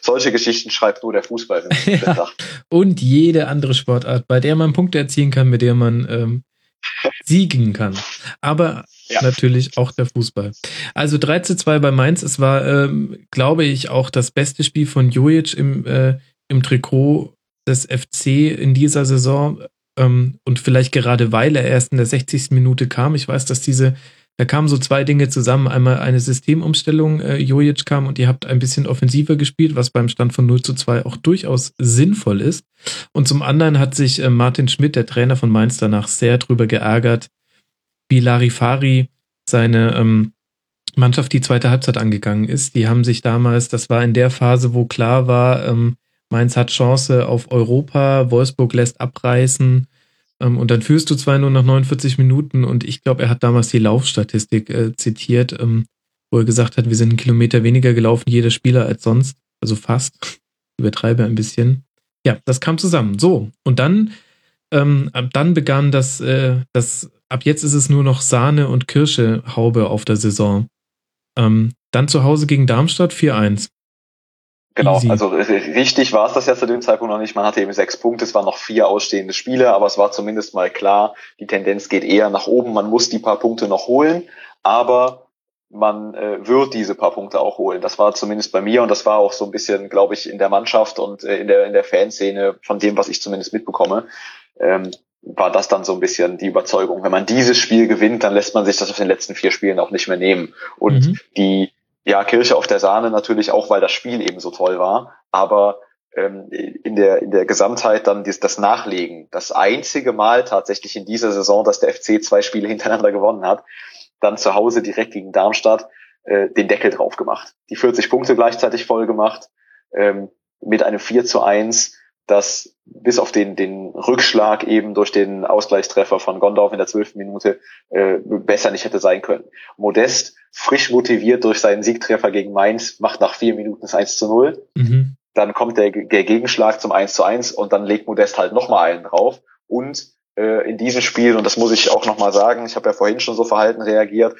solche Geschichten schreibt nur der Fußball. ja. Und jede andere Sportart, bei der man Punkte erzielen kann, mit der man ähm, siegen kann. Aber ja. natürlich auch der Fußball. Also 3 zu 2 bei Mainz. Es war, ähm, glaube ich, auch das beste Spiel von Jojic im, äh, im Trikot des FC in dieser Saison ähm, und vielleicht gerade weil er erst in der 60. Minute kam. Ich weiß, dass diese, da kamen so zwei Dinge zusammen. Einmal eine Systemumstellung, äh, Jojic kam und ihr habt ein bisschen offensiver gespielt, was beim Stand von 0 zu 2 auch durchaus sinnvoll ist. Und zum anderen hat sich äh, Martin Schmidt, der Trainer von Mainz, danach sehr drüber geärgert, wie Larifari seine ähm, Mannschaft die zweite Halbzeit angegangen ist. Die haben sich damals, das war in der Phase, wo klar war, ähm, Mainz hat Chance auf Europa, Wolfsburg lässt abreißen ähm, und dann führst du zwar nur nach 49 Minuten und ich glaube, er hat damals die Laufstatistik äh, zitiert, ähm, wo er gesagt hat, wir sind einen Kilometer weniger gelaufen, jeder Spieler als sonst, also fast, übertreibe ein bisschen. Ja, das kam zusammen. So, und dann, ähm, dann begann das, äh, das, ab jetzt ist es nur noch Sahne und Kirsche Haube auf der Saison. Ähm, dann zu Hause gegen Darmstadt 4-1. Genau, Easy. also richtig war es das ja zu dem Zeitpunkt noch nicht. Man hatte eben sechs Punkte, es waren noch vier ausstehende Spiele, aber es war zumindest mal klar, die Tendenz geht eher nach oben. Man muss die paar Punkte noch holen, aber man äh, wird diese paar Punkte auch holen. Das war zumindest bei mir und das war auch so ein bisschen, glaube ich, in der Mannschaft und äh, in der in der Fanszene von dem, was ich zumindest mitbekomme, ähm, war das dann so ein bisschen die Überzeugung. Wenn man dieses Spiel gewinnt, dann lässt man sich das auf den letzten vier Spielen auch nicht mehr nehmen. Und mhm. die ja, Kirche auf der Sahne natürlich auch, weil das Spiel eben so toll war, aber ähm, in der in der Gesamtheit dann dies, das Nachlegen, das einzige Mal tatsächlich in dieser Saison, dass der FC zwei Spiele hintereinander gewonnen hat, dann zu Hause direkt gegen Darmstadt äh, den Deckel drauf gemacht, die 40 Punkte gleichzeitig voll gemacht ähm, mit einem 4 zu 1 das bis auf den, den Rückschlag eben durch den Ausgleichstreffer von Gondorf in der zwölften Minute äh, besser nicht hätte sein können. Modest, frisch motiviert durch seinen Siegtreffer gegen Mainz, macht nach vier Minuten das 1 zu 0. Mhm. Dann kommt der, der Gegenschlag zum 1 zu 1 und dann legt Modest halt nochmal einen drauf. Und äh, in diesem Spiel, und das muss ich auch nochmal sagen, ich habe ja vorhin schon so verhalten reagiert,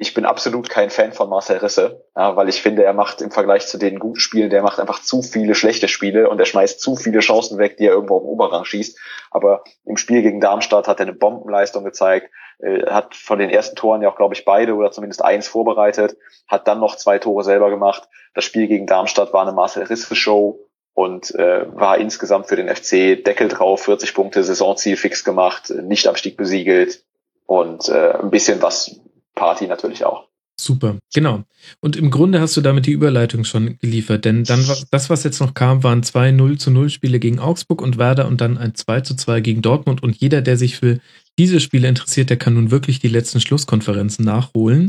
ich bin absolut kein Fan von Marcel Risse, ja, weil ich finde, er macht im Vergleich zu den guten Spielen, der macht einfach zu viele schlechte Spiele und er schmeißt zu viele Chancen weg, die er irgendwo im Oberrang schießt. Aber im Spiel gegen Darmstadt hat er eine Bombenleistung gezeigt, äh, hat von den ersten Toren ja auch, glaube ich, beide oder zumindest eins vorbereitet, hat dann noch zwei Tore selber gemacht. Das Spiel gegen Darmstadt war eine Marcel Risse-Show und äh, war insgesamt für den FC Deckel drauf, 40 Punkte, Saisonziel fix gemacht, Nichtabstieg besiegelt und äh, ein bisschen was Party natürlich auch. Super, genau. Und im Grunde hast du damit die Überleitung schon geliefert, denn dann das, was jetzt noch kam, waren zwei 0 zu 0 Spiele gegen Augsburg und Werder und dann ein 2 zu 2 gegen Dortmund. Und jeder, der sich für diese Spiele interessiert, der kann nun wirklich die letzten Schlusskonferenzen nachholen.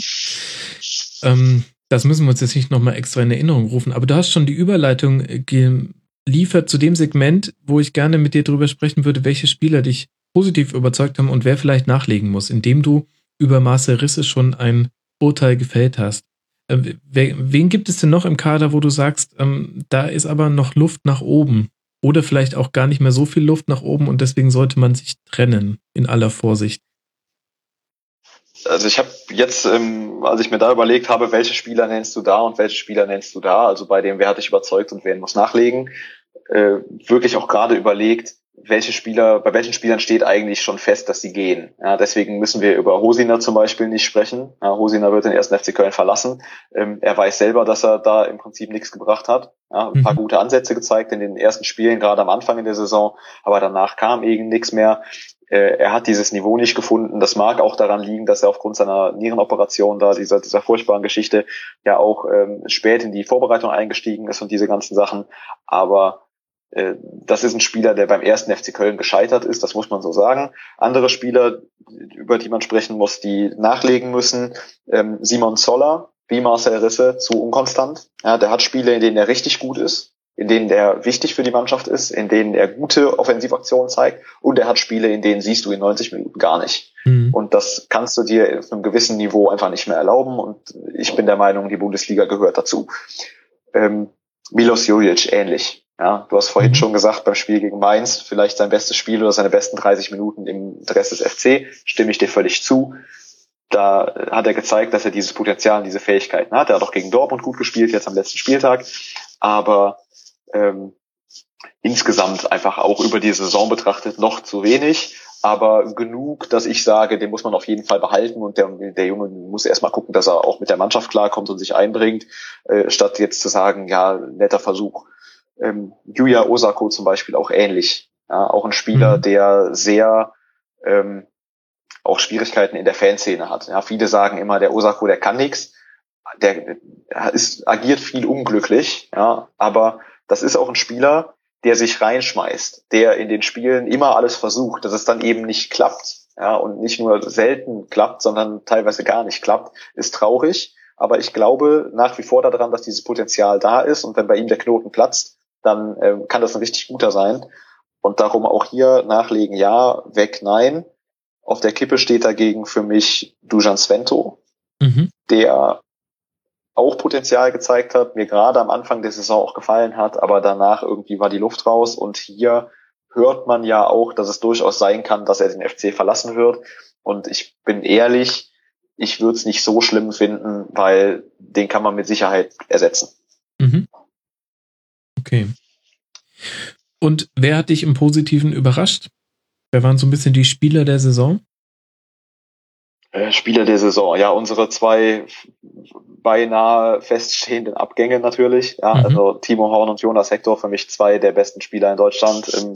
Ähm, das müssen wir uns jetzt nicht nochmal extra in Erinnerung rufen, aber du hast schon die Überleitung liefert zu dem Segment, wo ich gerne mit dir drüber sprechen würde, welche Spieler dich positiv überzeugt haben und wer vielleicht nachlegen muss, indem du über Marcel Risse schon ein Urteil gefällt hast. Äh, wen gibt es denn noch im Kader, wo du sagst, ähm, da ist aber noch Luft nach oben? Oder vielleicht auch gar nicht mehr so viel Luft nach oben und deswegen sollte man sich trennen in aller Vorsicht. Also ich habe jetzt, ähm, als ich mir da überlegt habe, welche Spieler nennst du da und welche Spieler nennst du da, also bei dem, wer hat dich überzeugt und wer muss nachlegen, äh, wirklich auch gerade überlegt, welche Spieler, bei welchen Spielern steht eigentlich schon fest, dass sie gehen. Ja, deswegen müssen wir über Hosiner zum Beispiel nicht sprechen. Ja, Hosiner wird den ersten FC Köln verlassen. Ähm, er weiß selber, dass er da im Prinzip nichts gebracht hat. Ja, ein paar mhm. gute Ansätze gezeigt in den ersten Spielen, gerade am Anfang in der Saison, aber danach kam eben nichts mehr. Äh, er hat dieses Niveau nicht gefunden. Das mag auch daran liegen, dass er aufgrund seiner Nierenoperation da, dieser, dieser furchtbaren Geschichte, ja auch ähm, spät in die Vorbereitung eingestiegen ist und diese ganzen Sachen. Aber das ist ein Spieler, der beim ersten FC Köln gescheitert ist, das muss man so sagen. Andere Spieler, über die man sprechen muss, die nachlegen müssen, ähm, Simon Zoller, wie Marcel Risse, zu unkonstant. Ja, der hat Spiele, in denen er richtig gut ist, in denen er wichtig für die Mannschaft ist, in denen er gute Offensivaktionen zeigt und er hat Spiele, in denen siehst du in 90 Minuten gar nicht. Mhm. Und das kannst du dir auf einem gewissen Niveau einfach nicht mehr erlauben und ich bin der Meinung, die Bundesliga gehört dazu. Ähm, Milos Julic ähnlich. Ja, du hast vorhin mhm. schon gesagt, beim Spiel gegen Mainz vielleicht sein bestes Spiel oder seine besten 30 Minuten im Dress des FC, stimme ich dir völlig zu. Da hat er gezeigt, dass er dieses Potenzial und diese Fähigkeiten hat. Er hat auch gegen Dortmund gut gespielt, jetzt am letzten Spieltag. Aber ähm, insgesamt einfach auch über die Saison betrachtet noch zu wenig aber genug, dass ich sage, den muss man auf jeden Fall behalten und der, der Junge muss erstmal gucken, dass er auch mit der Mannschaft klarkommt und sich einbringt, äh, statt jetzt zu sagen, ja, netter Versuch ähm, Yuya Osako zum Beispiel auch ähnlich. Ja, auch ein Spieler, mhm. der sehr ähm, auch Schwierigkeiten in der Fanszene hat. Ja, viele sagen immer, der Osako, der kann nichts, der ist, agiert viel unglücklich, ja, aber das ist auch ein Spieler, der sich reinschmeißt, der in den Spielen immer alles versucht, dass es dann eben nicht klappt. Ja, und nicht nur selten klappt, sondern teilweise gar nicht klappt, ist traurig. Aber ich glaube nach wie vor daran, dass dieses Potenzial da ist und wenn bei ihm der Knoten platzt, dann ähm, kann das ein richtig guter sein. Und darum auch hier nachlegen, ja, weg, nein. Auf der Kippe steht dagegen für mich Dujan Svento, mhm. der auch Potenzial gezeigt hat, mir gerade am Anfang der Saison auch gefallen hat, aber danach irgendwie war die Luft raus und hier hört man ja auch, dass es durchaus sein kann, dass er den FC verlassen wird. Und ich bin ehrlich, ich würde es nicht so schlimm finden, weil den kann man mit Sicherheit ersetzen. Mhm. Okay. Und wer hat dich im Positiven überrascht? Wer waren so ein bisschen die Spieler der Saison? Äh, Spieler der Saison, ja, unsere zwei beinahe feststehenden Abgänge natürlich. Ja, mhm. also Timo Horn und Jonas Hector für mich zwei der besten Spieler in Deutschland. Ähm,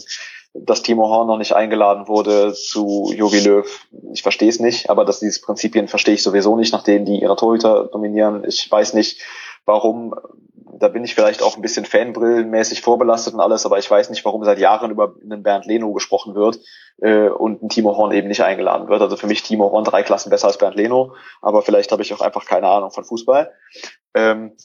dass Timo Horn noch nicht eingeladen wurde zu Jogi Löw, ich verstehe es nicht, aber dass diese Prinzipien verstehe ich sowieso nicht, nachdem die ihre Torhüter dominieren. Ich weiß nicht, warum da bin ich vielleicht auch ein bisschen fanbrillenmäßig vorbelastet und alles, aber ich weiß nicht, warum seit Jahren über einen Bernd Leno gesprochen wird äh, und ein Timo Horn eben nicht eingeladen wird. Also für mich Timo Horn drei Klassen besser als Bernd Leno, aber vielleicht habe ich auch einfach keine Ahnung von Fußball. Ähm,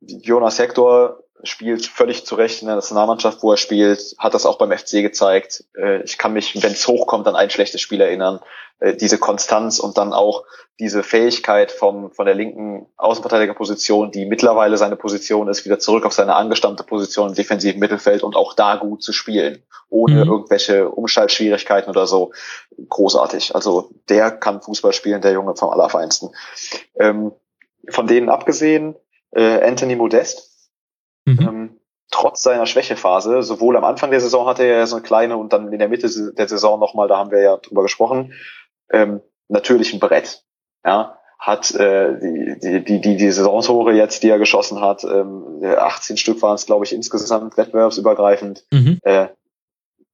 Jonas Hector spielt völlig zu Recht in der Nationalmannschaft, wo er spielt, hat das auch beim FC gezeigt. Äh, ich kann mich, wenn es hochkommt, an ein schlechtes Spiel erinnern. Äh, diese Konstanz und dann auch diese Fähigkeit vom, von der linken Außenverteidigerposition, die mittlerweile seine Position ist, wieder zurück auf seine angestammte Position im defensiven Mittelfeld und auch da gut zu spielen, ohne mhm. irgendwelche Umschaltschwierigkeiten oder so. Großartig. Also der kann Fußball spielen, der Junge vom Allerfeinsten. Ähm, von denen abgesehen, äh, Anthony Modest, Mhm. Ähm, trotz seiner Schwächephase, sowohl am Anfang der Saison hatte er ja so eine kleine und dann in der Mitte der Saison nochmal, da haben wir ja drüber gesprochen, ähm, natürlich ein Brett. Ja, hat äh, die, die, die, die, die Saisontore jetzt, die er geschossen hat, ähm, 18 Stück waren es, glaube ich, insgesamt wettbewerbsübergreifend. Mhm. Äh,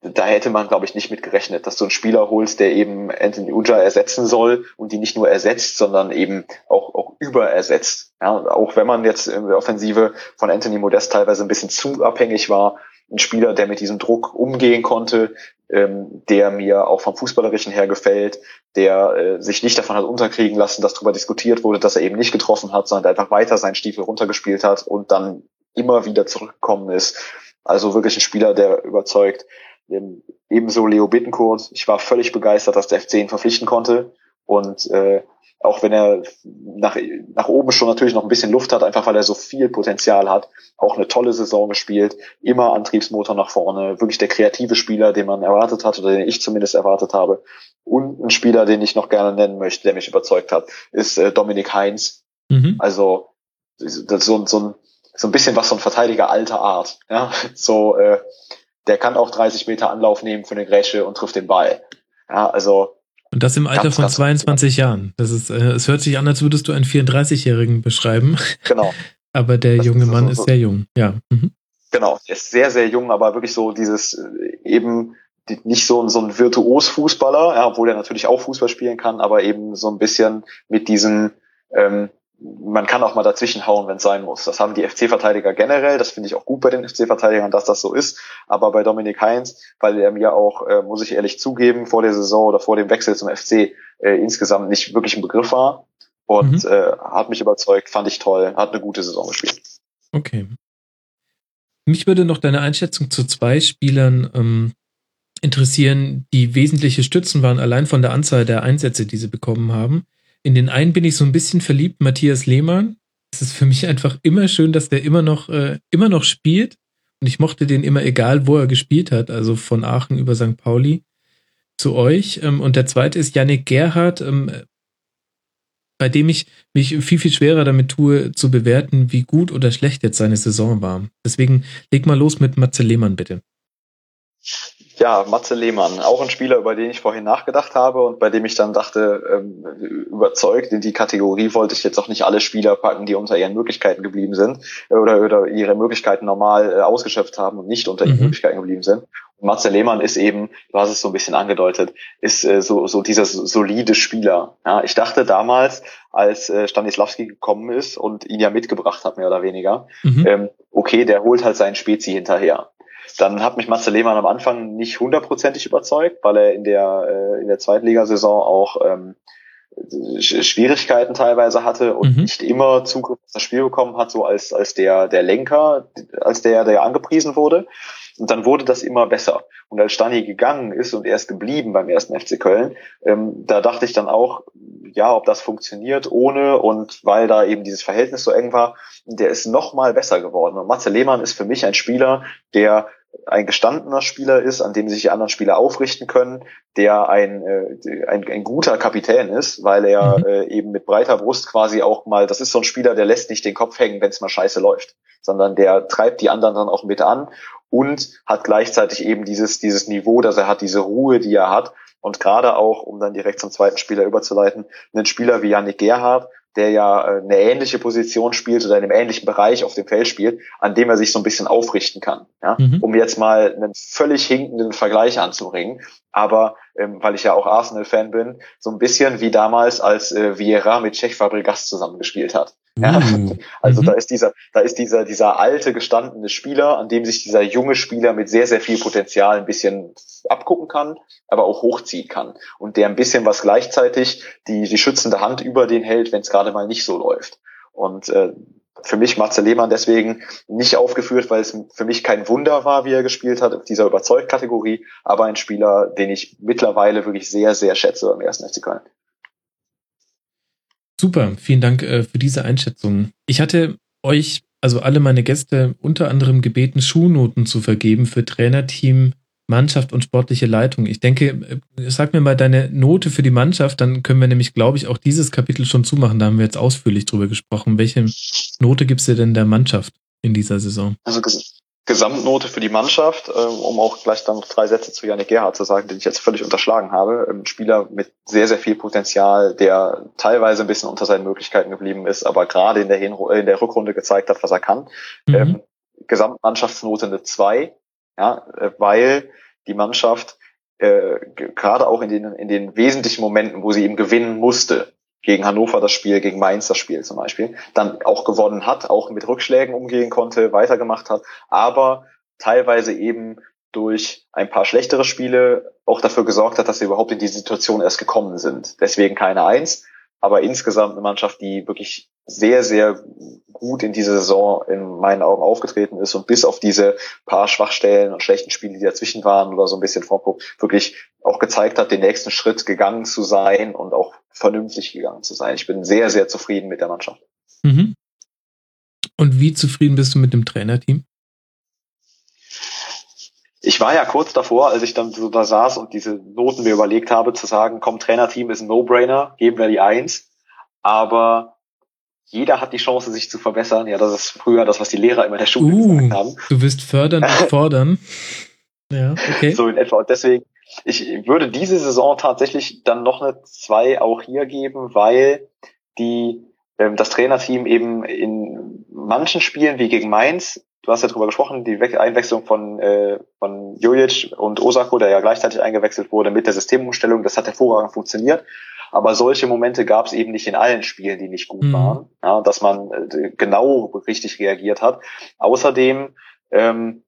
da hätte man, glaube ich, nicht mit gerechnet, dass du einen Spieler holst, der eben Anthony Uja ersetzen soll und die nicht nur ersetzt, sondern eben auch, auch überersetzt. Ja, auch wenn man jetzt in der Offensive von Anthony Modest teilweise ein bisschen zu abhängig war, ein Spieler, der mit diesem Druck umgehen konnte, ähm, der mir auch vom Fußballerischen her gefällt, der äh, sich nicht davon hat unterkriegen lassen, dass darüber diskutiert wurde, dass er eben nicht getroffen hat, sondern einfach weiter seinen Stiefel runtergespielt hat und dann immer wieder zurückgekommen ist Also wirklich ein Spieler, der überzeugt. Ähm, ebenso Leo Bittencourt. Ich war völlig begeistert, dass der FC ihn verpflichten konnte. Und äh, auch wenn er nach, nach oben schon natürlich noch ein bisschen Luft hat, einfach weil er so viel Potenzial hat, auch eine tolle Saison gespielt, immer Antriebsmotor nach vorne, wirklich der kreative Spieler, den man erwartet hat oder den ich zumindest erwartet habe. Und ein Spieler, den ich noch gerne nennen möchte, der mich überzeugt hat, ist äh, Dominik Heinz. Mhm. Also so, so, ein, so ein bisschen was von Verteidiger alter Art. Ja? So, äh, der kann auch 30 Meter Anlauf nehmen für eine Grätsche und trifft den Ball. Ja, also und das im Alter ganz, von ganz 22 gut. Jahren. Das ist, äh, es hört sich an, als würdest du einen 34-Jährigen beschreiben. Genau. aber der das junge ist Mann so, ist sehr jung, ja. Mhm. Genau, er ist sehr, sehr jung, aber wirklich so dieses äh, eben die, nicht so, ein so ein Virtuos-Fußballer, ja, obwohl er natürlich auch Fußball spielen kann, aber eben so ein bisschen mit diesem ähm, man kann auch mal dazwischen hauen, wenn es sein muss. Das haben die FC-Verteidiger generell. Das finde ich auch gut bei den FC-Verteidigern, dass das so ist. Aber bei Dominik Heinz, weil er mir auch, äh, muss ich ehrlich zugeben, vor der Saison oder vor dem Wechsel zum FC äh, insgesamt nicht wirklich ein Begriff war. Und mhm. äh, hat mich überzeugt, fand ich toll, hat eine gute Saison gespielt. Okay. Mich würde noch deine Einschätzung zu zwei Spielern ähm, interessieren, die wesentliche Stützen waren, allein von der Anzahl der Einsätze, die sie bekommen haben. In den einen bin ich so ein bisschen verliebt, Matthias Lehmann. Es ist für mich einfach immer schön, dass der immer noch, äh, immer noch spielt. Und ich mochte den immer, egal wo er gespielt hat, also von Aachen über St. Pauli zu euch. Ähm, und der zweite ist Yannick Gerhardt, ähm, bei dem ich mich viel, viel schwerer damit tue, zu bewerten, wie gut oder schlecht jetzt seine Saison war. Deswegen leg mal los mit Matze Lehmann, bitte. Ja, Matze Lehmann, auch ein Spieler, über den ich vorhin nachgedacht habe und bei dem ich dann dachte, ähm, überzeugt, in die Kategorie wollte ich jetzt auch nicht alle Spieler packen, die unter ihren Möglichkeiten geblieben sind äh, oder, oder ihre Möglichkeiten normal äh, ausgeschöpft haben und nicht unter mhm. ihren Möglichkeiten geblieben sind. Und Matze Lehmann ist eben, du hast es so ein bisschen angedeutet, ist äh, so, so dieser solide Spieler. Ja, ich dachte damals, als äh, Stanislavski gekommen ist und ihn ja mitgebracht hat, mehr oder weniger, mhm. ähm, okay, der holt halt seinen Spezi hinterher. Dann hat mich Marcel Lehmann am Anfang nicht hundertprozentig überzeugt, weil er in der, äh, in der Zweitligasaison auch ähm, Schwierigkeiten teilweise hatte und mhm. nicht immer Zugriff auf das Spiel bekommen hat, so als, als der, der Lenker, als der, der angepriesen wurde. Und dann wurde das immer besser. Und als Stani gegangen ist und er ist geblieben beim ersten FC Köln, ähm, da dachte ich dann auch, ja, ob das funktioniert ohne und weil da eben dieses Verhältnis so eng war, der ist noch mal besser geworden. Und Matze Lehmann ist für mich ein Spieler, der ein gestandener Spieler ist, an dem sich die anderen Spieler aufrichten können, der ein, äh, ein, ein guter Kapitän ist, weil er mhm. äh, eben mit breiter Brust quasi auch mal, das ist so ein Spieler, der lässt nicht den Kopf hängen, wenn es mal scheiße läuft, sondern der treibt die anderen dann auch mit an und hat gleichzeitig eben dieses, dieses Niveau, dass er hat, diese Ruhe, die er hat. Und gerade auch, um dann direkt zum zweiten Spieler überzuleiten, einen Spieler wie Yannick Gerhardt, der ja äh, eine ähnliche Position spielt oder in einem ähnlichen Bereich auf dem Feld spielt, an dem er sich so ein bisschen aufrichten kann. Ja? Mhm. Um jetzt mal einen völlig hinkenden Vergleich anzubringen. Aber ähm, weil ich ja auch Arsenal-Fan bin, so ein bisschen wie damals, als äh, Vieira mit Czech Fabregas zusammengespielt hat. Ja? Also mhm. da ist dieser, da ist dieser, dieser alte gestandene Spieler, an dem sich dieser junge Spieler mit sehr, sehr viel Potenzial ein bisschen abgucken kann, aber auch hochziehen kann. Und der ein bisschen was gleichzeitig die, die schützende Hand über den hält, wenn es gerade mal nicht so läuft. Und äh, für mich Matze Lehmann deswegen nicht aufgeführt, weil es für mich kein Wunder war, wie er gespielt hat, dieser Überzeugt-Kategorie, aber ein Spieler, den ich mittlerweile wirklich sehr, sehr schätze am ersten FC Köln. Super, vielen Dank äh, für diese Einschätzung. Ich hatte euch, also alle meine Gäste, unter anderem gebeten, Schulnoten zu vergeben für Trainerteam, Mannschaft und sportliche Leitung. Ich denke, äh, sag mir mal deine Note für die Mannschaft, dann können wir nämlich, glaube ich, auch dieses Kapitel schon zumachen. Da haben wir jetzt ausführlich drüber gesprochen. Welche Note gibst du denn der Mannschaft in dieser Saison? Also Gesamtnote für die Mannschaft, äh, um auch gleich dann noch drei Sätze zu Janik Gerhardt zu sagen, den ich jetzt völlig unterschlagen habe. Ein Spieler mit sehr, sehr viel Potenzial, der teilweise ein bisschen unter seinen Möglichkeiten geblieben ist, aber gerade in der, in der Rückrunde gezeigt hat, was er kann. Mhm. Ähm, Gesamtmannschaftsnote eine zwei, ja, äh, weil die Mannschaft äh, gerade auch in den, in den wesentlichen Momenten, wo sie eben gewinnen musste, gegen Hannover das Spiel, gegen Mainz das Spiel zum Beispiel, dann auch gewonnen hat, auch mit Rückschlägen umgehen konnte, weitergemacht hat, aber teilweise eben durch ein paar schlechtere Spiele auch dafür gesorgt hat, dass sie überhaupt in die Situation erst gekommen sind. Deswegen keine Eins. Aber insgesamt eine Mannschaft, die wirklich sehr, sehr gut in dieser Saison in meinen Augen aufgetreten ist und bis auf diese paar Schwachstellen und schlechten Spiele, die dazwischen waren oder so ein bisschen vorguckt, wirklich auch gezeigt hat, den nächsten Schritt gegangen zu sein und auch vernünftig gegangen zu sein. Ich bin sehr, sehr zufrieden mit der Mannschaft. Mhm. Und wie zufrieden bist du mit dem Trainerteam? Ich war ja kurz davor, als ich dann so da saß und diese Noten mir überlegt habe, zu sagen, komm, Trainerteam ist ein No-Brainer, geben wir die Eins. Aber jeder hat die Chance, sich zu verbessern. Ja, das ist früher das, was die Lehrer immer in der Schule uh, gesagt haben. Du wirst fördern und fordern. Ja, okay. So in etwa. Und deswegen, ich würde diese Saison tatsächlich dann noch eine zwei auch hier geben, weil die ähm, das Trainerteam eben in manchen Spielen wie gegen Mainz, du hast ja drüber gesprochen, die Einwechslung von, äh, von Jojic und Osako, der ja gleichzeitig eingewechselt wurde mit der Systemumstellung, das hat hervorragend funktioniert. Aber solche Momente gab es eben nicht in allen Spielen, die nicht gut mhm. waren, ja, dass man äh, genau richtig reagiert hat. Außerdem ähm,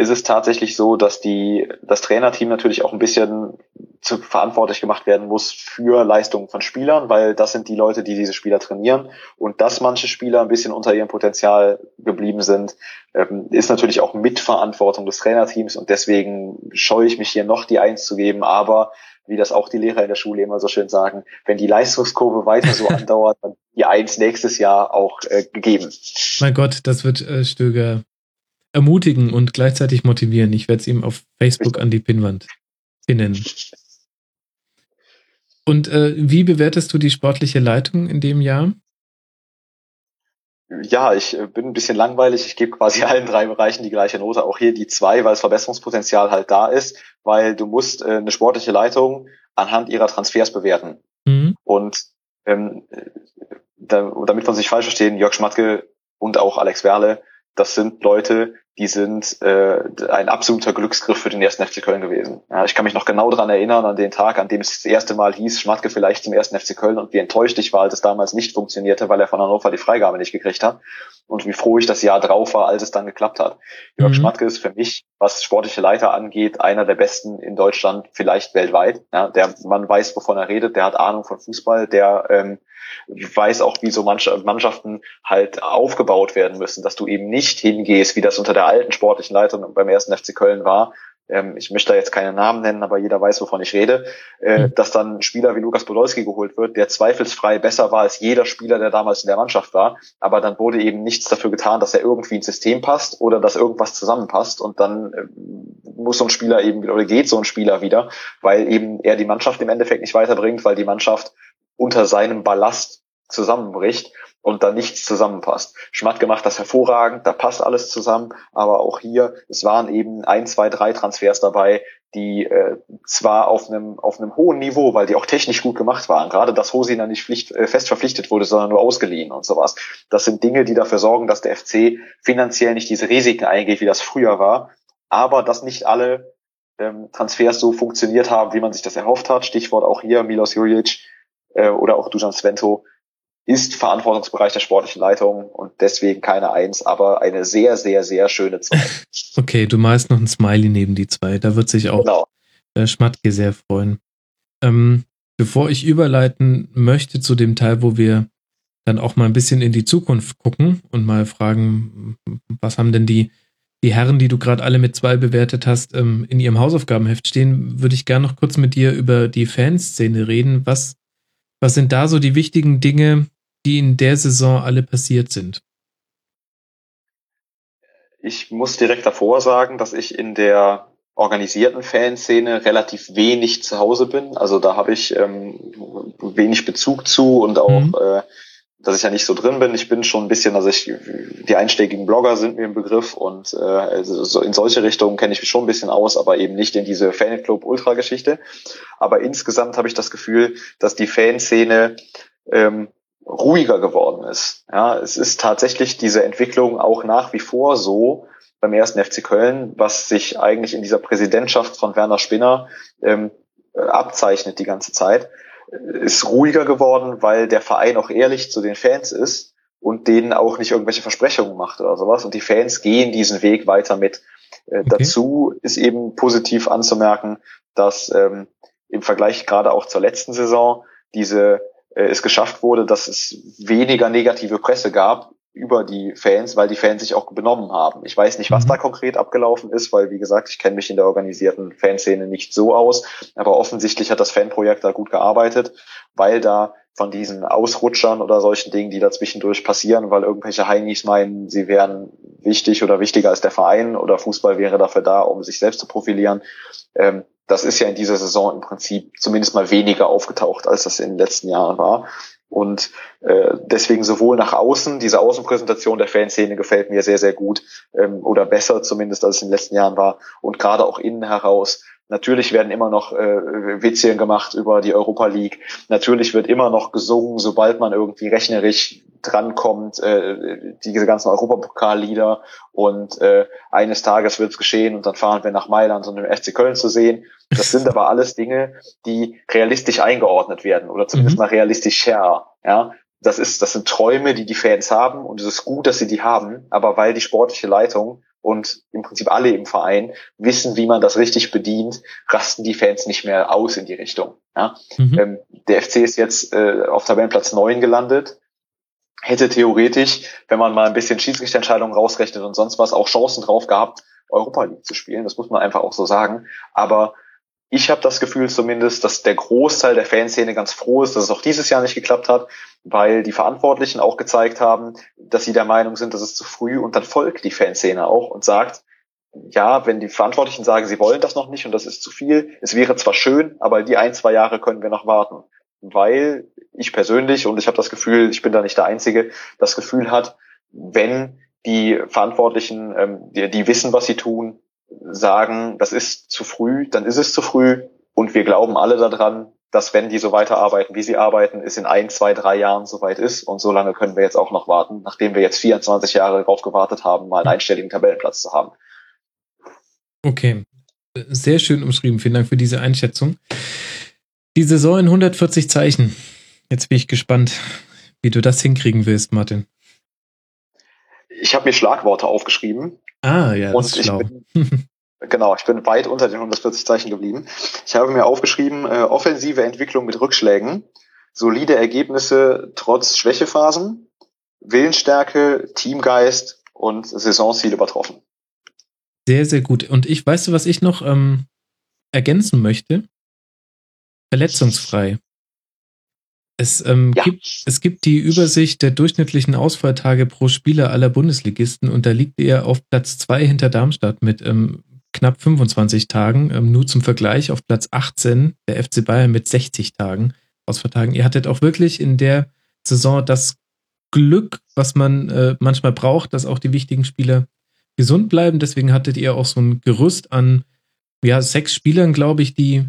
ist es tatsächlich so, dass die, das Trainerteam natürlich auch ein bisschen zu, verantwortlich gemacht werden muss für Leistungen von Spielern, weil das sind die Leute, die diese Spieler trainieren. Und dass manche Spieler ein bisschen unter ihrem Potenzial geblieben sind, ähm, ist natürlich auch Mitverantwortung des Trainerteams. Und deswegen scheue ich mich hier noch die Eins zu geben. Aber wie das auch die Lehrer in der Schule immer so schön sagen, wenn die Leistungskurve weiter so andauert, dann die Eins nächstes Jahr auch äh, gegeben. Mein Gott, das wird äh, Stöger ermutigen und gleichzeitig motivieren. Ich werde es ihm auf Facebook an die Pinnwand pinnen. Und äh, wie bewertest du die sportliche Leitung in dem Jahr? Ja, ich äh, bin ein bisschen langweilig. Ich gebe quasi allen drei Bereichen die gleiche Note. Auch hier die zwei, weil das Verbesserungspotenzial halt da ist, weil du musst äh, eine sportliche Leitung anhand ihrer Transfers bewerten. Mhm. Und ähm, da, damit wir uns nicht falsch verstehen, Jörg Schmatke und auch Alex Werle das sind Leute, die sind äh, ein absoluter Glücksgriff für den ersten FC Köln gewesen. Ja, ich kann mich noch genau dran erinnern, an den Tag, an dem es das erste Mal hieß, Schmatke vielleicht zum ersten FC Köln und wie enttäuscht ich war, als es damals nicht funktionierte, weil er von Hannover die Freigabe nicht gekriegt hat. Und wie froh ich das Jahr drauf war, als es dann geklappt hat. Jörg mhm. Schmatke ist für mich, was sportliche Leiter angeht, einer der besten in Deutschland, vielleicht weltweit. Ja, der Mann weiß, wovon er redet, der hat Ahnung von Fußball, der ähm, weiß auch, wie so Mannschaften halt aufgebaut werden müssen, dass du eben nicht hingehst, wie das unter der alten sportlichen Leitung beim ersten FC Köln war. Ähm, ich möchte da jetzt keine Namen nennen, aber jeder weiß, wovon ich rede, äh, mhm. dass dann ein Spieler wie Lukas Podolski geholt wird, der zweifelsfrei besser war als jeder Spieler, der damals in der Mannschaft war, aber dann wurde eben nichts dafür getan, dass er irgendwie ins System passt oder dass irgendwas zusammenpasst und dann äh, muss so ein Spieler eben oder geht so ein Spieler wieder, weil eben er die Mannschaft im Endeffekt nicht weiterbringt, weil die Mannschaft unter seinem Ballast zusammenbricht und da nichts zusammenpasst. Schmatke macht das hervorragend, da passt alles zusammen, aber auch hier, es waren eben ein, zwei, drei Transfers dabei, die äh, zwar auf einem auf einem hohen Niveau, weil die auch technisch gut gemacht waren, gerade dass Hosina nicht pflicht, äh, fest verpflichtet wurde, sondern nur ausgeliehen und sowas. Das sind Dinge, die dafür sorgen, dass der FC finanziell nicht diese Risiken eingeht, wie das früher war, aber dass nicht alle ähm, Transfers so funktioniert haben, wie man sich das erhofft hat. Stichwort auch hier Milos Juric, äh, oder auch Dusan Svento ist Verantwortungsbereich der sportlichen Leitung und deswegen keine Eins, aber eine sehr, sehr, sehr schöne Zwei. Okay, du malst noch ein Smiley neben die zwei. Da wird sich auch genau. äh, Schmatke sehr freuen. Ähm, bevor ich überleiten möchte zu dem Teil, wo wir dann auch mal ein bisschen in die Zukunft gucken und mal fragen, was haben denn die, die Herren, die du gerade alle mit zwei bewertet hast, ähm, in ihrem Hausaufgabenheft stehen, würde ich gerne noch kurz mit dir über die Fanszene reden. Was was sind da so die wichtigen Dinge, die in der Saison alle passiert sind? Ich muss direkt davor sagen, dass ich in der organisierten Fanszene relativ wenig zu Hause bin. Also da habe ich ähm, wenig Bezug zu und auch mhm. äh, dass ich ja nicht so drin bin. Ich bin schon ein bisschen, also ich, die einschlägigen Blogger sind mir im Begriff und äh, also so in solche Richtungen kenne ich mich schon ein bisschen aus, aber eben nicht in diese Fanclub-Ultra-Geschichte. Aber insgesamt habe ich das Gefühl, dass die Fanszene ähm, ruhiger geworden ist. Ja, es ist tatsächlich diese Entwicklung auch nach wie vor so beim ersten FC Köln, was sich eigentlich in dieser Präsidentschaft von Werner Spinner ähm, abzeichnet die ganze Zeit ist ruhiger geworden, weil der Verein auch ehrlich zu den Fans ist und denen auch nicht irgendwelche Versprechungen macht oder sowas. Und die Fans gehen diesen Weg weiter mit. Äh, okay. Dazu ist eben positiv anzumerken, dass ähm, im Vergleich gerade auch zur letzten Saison diese äh, es geschafft wurde, dass es weniger negative Presse gab über die Fans, weil die Fans sich auch benommen haben. Ich weiß nicht, was mhm. da konkret abgelaufen ist, weil, wie gesagt, ich kenne mich in der organisierten Fanszene nicht so aus, aber offensichtlich hat das Fanprojekt da gut gearbeitet, weil da von diesen Ausrutschern oder solchen Dingen, die dazwischendurch passieren, weil irgendwelche Heinis meinen, sie wären wichtig oder wichtiger als der Verein oder Fußball wäre dafür da, um sich selbst zu profilieren. Ähm, das ist ja in dieser Saison im Prinzip zumindest mal weniger aufgetaucht, als das in den letzten Jahren war. Und äh, deswegen sowohl nach außen, diese Außenpräsentation der Fanszene gefällt mir sehr, sehr gut ähm, oder besser zumindest, als es in den letzten Jahren war. Und gerade auch innen heraus. Natürlich werden immer noch äh, Witzchen gemacht über die Europa League. Natürlich wird immer noch gesungen, sobald man irgendwie rechnerisch drankommt, äh, diese ganzen Europapokallieder. Und äh, eines Tages wird es geschehen und dann fahren wir nach Mailand, um den FC Köln zu sehen. Das sind aber alles Dinge, die realistisch eingeordnet werden oder zumindest mhm. mal realistisch her. Ja, das ist, das sind Träume, die die Fans haben und es ist gut, dass sie die haben. Aber weil die sportliche Leitung und im Prinzip alle im Verein wissen, wie man das richtig bedient, rasten die Fans nicht mehr aus in die Richtung. Ja? Mhm. Ähm, der FC ist jetzt äh, auf Tabellenplatz neun gelandet hätte theoretisch, wenn man mal ein bisschen Schiedsrichterentscheidungen rausrechnet und sonst was, auch Chancen drauf gehabt, Europa League zu spielen. Das muss man einfach auch so sagen. Aber ich habe das Gefühl zumindest, dass der Großteil der Fanszene ganz froh ist, dass es auch dieses Jahr nicht geklappt hat, weil die Verantwortlichen auch gezeigt haben, dass sie der Meinung sind, dass es zu früh und dann folgt die Fanszene auch und sagt, ja, wenn die Verantwortlichen sagen, sie wollen das noch nicht und das ist zu viel, es wäre zwar schön, aber die ein, zwei Jahre können wir noch warten. Weil ich persönlich, und ich habe das Gefühl, ich bin da nicht der Einzige, das Gefühl hat, wenn die Verantwortlichen, ähm, die, die wissen, was sie tun, sagen, das ist zu früh, dann ist es zu früh. Und wir glauben alle daran, dass wenn die so weiterarbeiten, wie sie arbeiten, es in ein, zwei, drei Jahren soweit ist. Und so lange können wir jetzt auch noch warten, nachdem wir jetzt 24 Jahre darauf gewartet haben, mal einen einstelligen Tabellenplatz zu haben. Okay. Sehr schön umschrieben. Vielen Dank für diese Einschätzung. Die Saison in 140 Zeichen. Jetzt bin ich gespannt, wie du das hinkriegen willst, Martin. Ich habe mir Schlagworte aufgeschrieben. Ah, ja, das ist schlau. Bin, genau, ich bin weit unter den 140 Zeichen geblieben. Ich habe mir aufgeschrieben, äh, offensive Entwicklung mit Rückschlägen, solide Ergebnisse trotz Schwächephasen, Willensstärke, Teamgeist und Saisonziel übertroffen. Sehr, sehr gut. Und ich, weißt du, was ich noch ähm, ergänzen möchte? Verletzungsfrei. Es, ähm, ja. gibt, es gibt die Übersicht der durchschnittlichen Ausfalltage pro Spieler aller Bundesligisten und da liegt er auf Platz zwei hinter Darmstadt mit ähm, knapp 25 Tagen. Ähm, nur zum Vergleich auf Platz 18 der FC Bayern mit 60 Tagen Ausfalltagen. Ihr hattet auch wirklich in der Saison das Glück, was man äh, manchmal braucht, dass auch die wichtigen Spieler gesund bleiben. Deswegen hattet ihr auch so ein Gerüst an ja, sechs Spielern, glaube ich, die,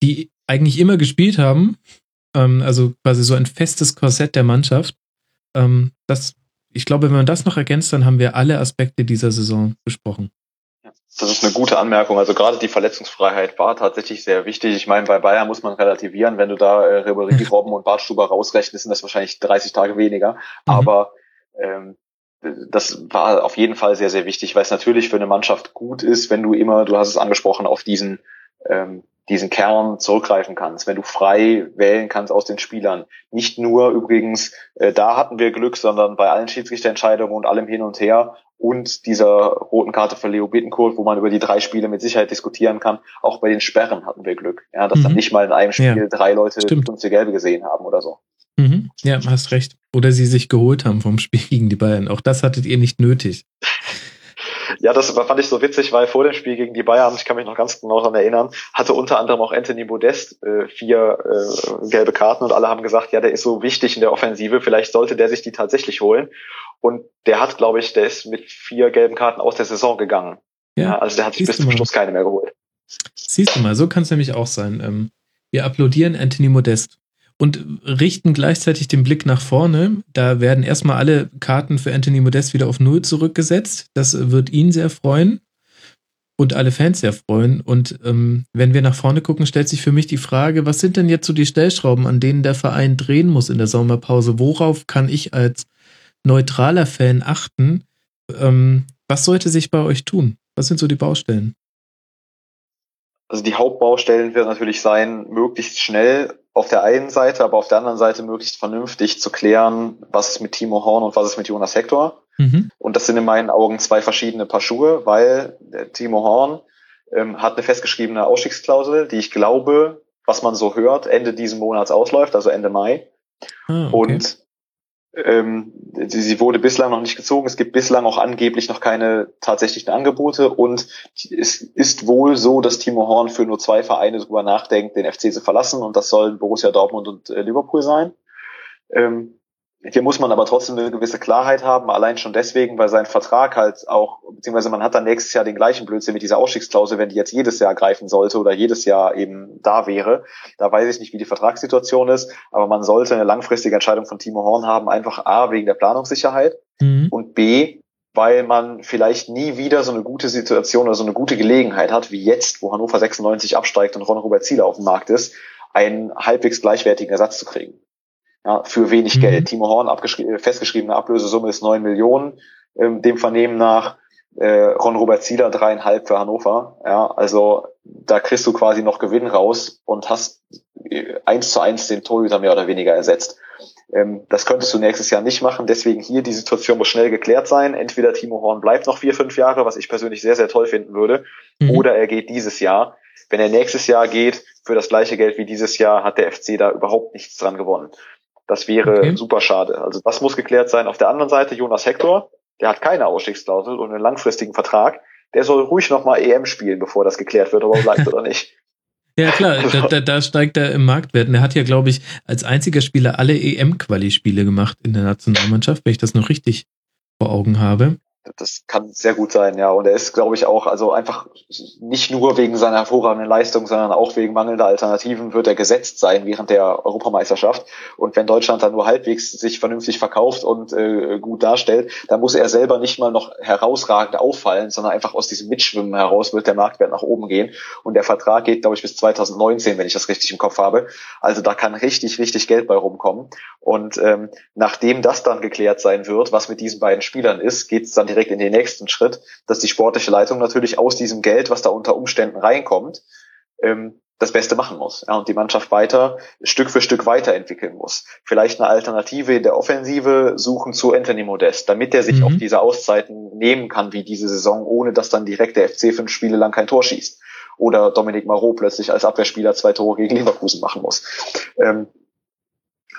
die eigentlich immer gespielt haben ähm, also quasi so ein festes Korsett der Mannschaft. Ähm, das, ich glaube, wenn man das noch ergänzt, dann haben wir alle Aspekte dieser Saison besprochen. Das ist eine gute Anmerkung. Also gerade die Verletzungsfreiheit war tatsächlich sehr wichtig. Ich meine, bei Bayern muss man relativieren. Wenn du da äh, Ribéry, Robben und Bartstuber rausrechnest, sind das wahrscheinlich 30 Tage weniger. Mhm. Aber ähm, das war auf jeden Fall sehr, sehr wichtig, weil es natürlich für eine Mannschaft gut ist, wenn du immer, du hast es angesprochen, auf diesen ähm, diesen Kern zurückgreifen kannst, wenn du frei wählen kannst aus den Spielern. Nicht nur übrigens, äh, da hatten wir Glück, sondern bei allen Schiedsrichterentscheidungen und allem hin und her und dieser roten Karte für Leo Bittencourt, wo man über die drei Spiele mit Sicherheit diskutieren kann, auch bei den Sperren hatten wir Glück, ja, dass mhm. dann nicht mal in einem Spiel ja, drei Leute stimmt. 15 Gelbe gesehen haben oder so. Mhm. Ja, hast recht. Oder sie sich geholt haben vom Spiel gegen die Bayern. Auch das hattet ihr nicht nötig. Ja, das fand ich so witzig, weil vor dem Spiel gegen die Bayern, ich kann mich noch ganz genau daran erinnern, hatte unter anderem auch Anthony Modest äh, vier äh, gelbe Karten und alle haben gesagt, ja, der ist so wichtig in der Offensive, vielleicht sollte der sich die tatsächlich holen. Und der hat, glaube ich, der ist mit vier gelben Karten aus der Saison gegangen. Ja, ja also der hat sich bis zum Schluss keine mehr geholt. Siehst du mal, so kann es nämlich auch sein. Ähm, wir applaudieren Anthony Modest und richten gleichzeitig den Blick nach vorne. Da werden erstmal alle Karten für Anthony Modest wieder auf Null zurückgesetzt. Das wird ihn sehr freuen und alle Fans sehr freuen. Und ähm, wenn wir nach vorne gucken, stellt sich für mich die Frage, was sind denn jetzt so die Stellschrauben, an denen der Verein drehen muss in der Sommerpause? Worauf kann ich als neutraler Fan achten? Ähm, was sollte sich bei euch tun? Was sind so die Baustellen? Also die Hauptbaustellen wird natürlich sein, möglichst schnell auf der einen Seite, aber auf der anderen Seite möglichst vernünftig zu klären, was ist mit Timo Horn und was ist mit Jonas Hector. Mhm. Und das sind in meinen Augen zwei verschiedene Paar Schuhe, weil Timo Horn ähm, hat eine festgeschriebene Ausstiegsklausel, die ich glaube, was man so hört, Ende diesen Monats ausläuft, also Ende Mai. Ah, okay. Und ähm, sie, sie wurde bislang noch nicht gezogen. Es gibt bislang auch angeblich noch keine tatsächlichen Angebote und es ist wohl so, dass Timo Horn für nur zwei Vereine darüber nachdenkt, den FC zu verlassen und das sollen Borussia Dortmund und äh, Liverpool sein. Ähm, hier muss man aber trotzdem eine gewisse Klarheit haben, allein schon deswegen, weil sein Vertrag halt auch, beziehungsweise man hat dann nächstes Jahr den gleichen Blödsinn mit dieser Ausstiegsklausel, wenn die jetzt jedes Jahr greifen sollte oder jedes Jahr eben da wäre. Da weiß ich nicht, wie die Vertragssituation ist, aber man sollte eine langfristige Entscheidung von Timo Horn haben, einfach A, wegen der Planungssicherheit mhm. und B, weil man vielleicht nie wieder so eine gute Situation oder so eine gute Gelegenheit hat, wie jetzt, wo Hannover 96 absteigt und Ron-Robert Zieler auf dem Markt ist, einen halbwegs gleichwertigen Ersatz zu kriegen ja, für wenig mhm. Geld. Timo Horn äh, festgeschriebene Ablösesumme ist neun Millionen, ähm, dem Vernehmen nach. Äh, Ron Robert Zieler dreieinhalb für Hannover. Ja, also da kriegst du quasi noch Gewinn raus und hast äh, eins zu eins den Torhüter mehr oder weniger ersetzt. Ähm, das könntest du nächstes Jahr nicht machen. Deswegen hier die Situation muss schnell geklärt sein. Entweder Timo Horn bleibt noch vier, fünf Jahre, was ich persönlich sehr, sehr toll finden würde, mhm. oder er geht dieses Jahr. Wenn er nächstes Jahr geht, für das gleiche Geld wie dieses Jahr, hat der FC da überhaupt nichts dran gewonnen. Das wäre okay. super schade. Also das muss geklärt sein. Auf der anderen Seite Jonas Hector, der hat keine Ausstiegsklausel und einen langfristigen Vertrag. Der soll ruhig nochmal EM spielen, bevor das geklärt wird, ob er bleibt oder nicht. Ja klar, da, da, da steigt er im Marktwert. Und er hat ja, glaube ich, als einziger Spieler alle EM-Quali-Spiele gemacht in der Nationalmannschaft, wenn ich das noch richtig vor Augen habe das kann sehr gut sein, ja. Und er ist, glaube ich, auch, also einfach nicht nur wegen seiner hervorragenden Leistung, sondern auch wegen mangelnder Alternativen wird er gesetzt sein während der Europameisterschaft. Und wenn Deutschland dann nur halbwegs sich vernünftig verkauft und äh, gut darstellt, dann muss er selber nicht mal noch herausragend auffallen, sondern einfach aus diesem Mitschwimmen heraus wird der Marktwert nach oben gehen. Und der Vertrag geht, glaube ich, bis 2019, wenn ich das richtig im Kopf habe. Also da kann richtig, richtig Geld bei rumkommen. Und ähm, nachdem das dann geklärt sein wird, was mit diesen beiden Spielern ist, geht es dann direkt in den nächsten Schritt, dass die sportliche Leitung natürlich aus diesem Geld, was da unter Umständen reinkommt, ähm, das Beste machen muss ja, und die Mannschaft weiter Stück für Stück weiterentwickeln muss. Vielleicht eine Alternative in der Offensive suchen zu Anthony Modest, damit er sich mhm. auf diese Auszeiten nehmen kann wie diese Saison, ohne dass dann direkt der FC fünf Spiele lang kein Tor schießt oder Dominik Marot plötzlich als Abwehrspieler zwei Tore gegen Leverkusen machen muss. Ähm,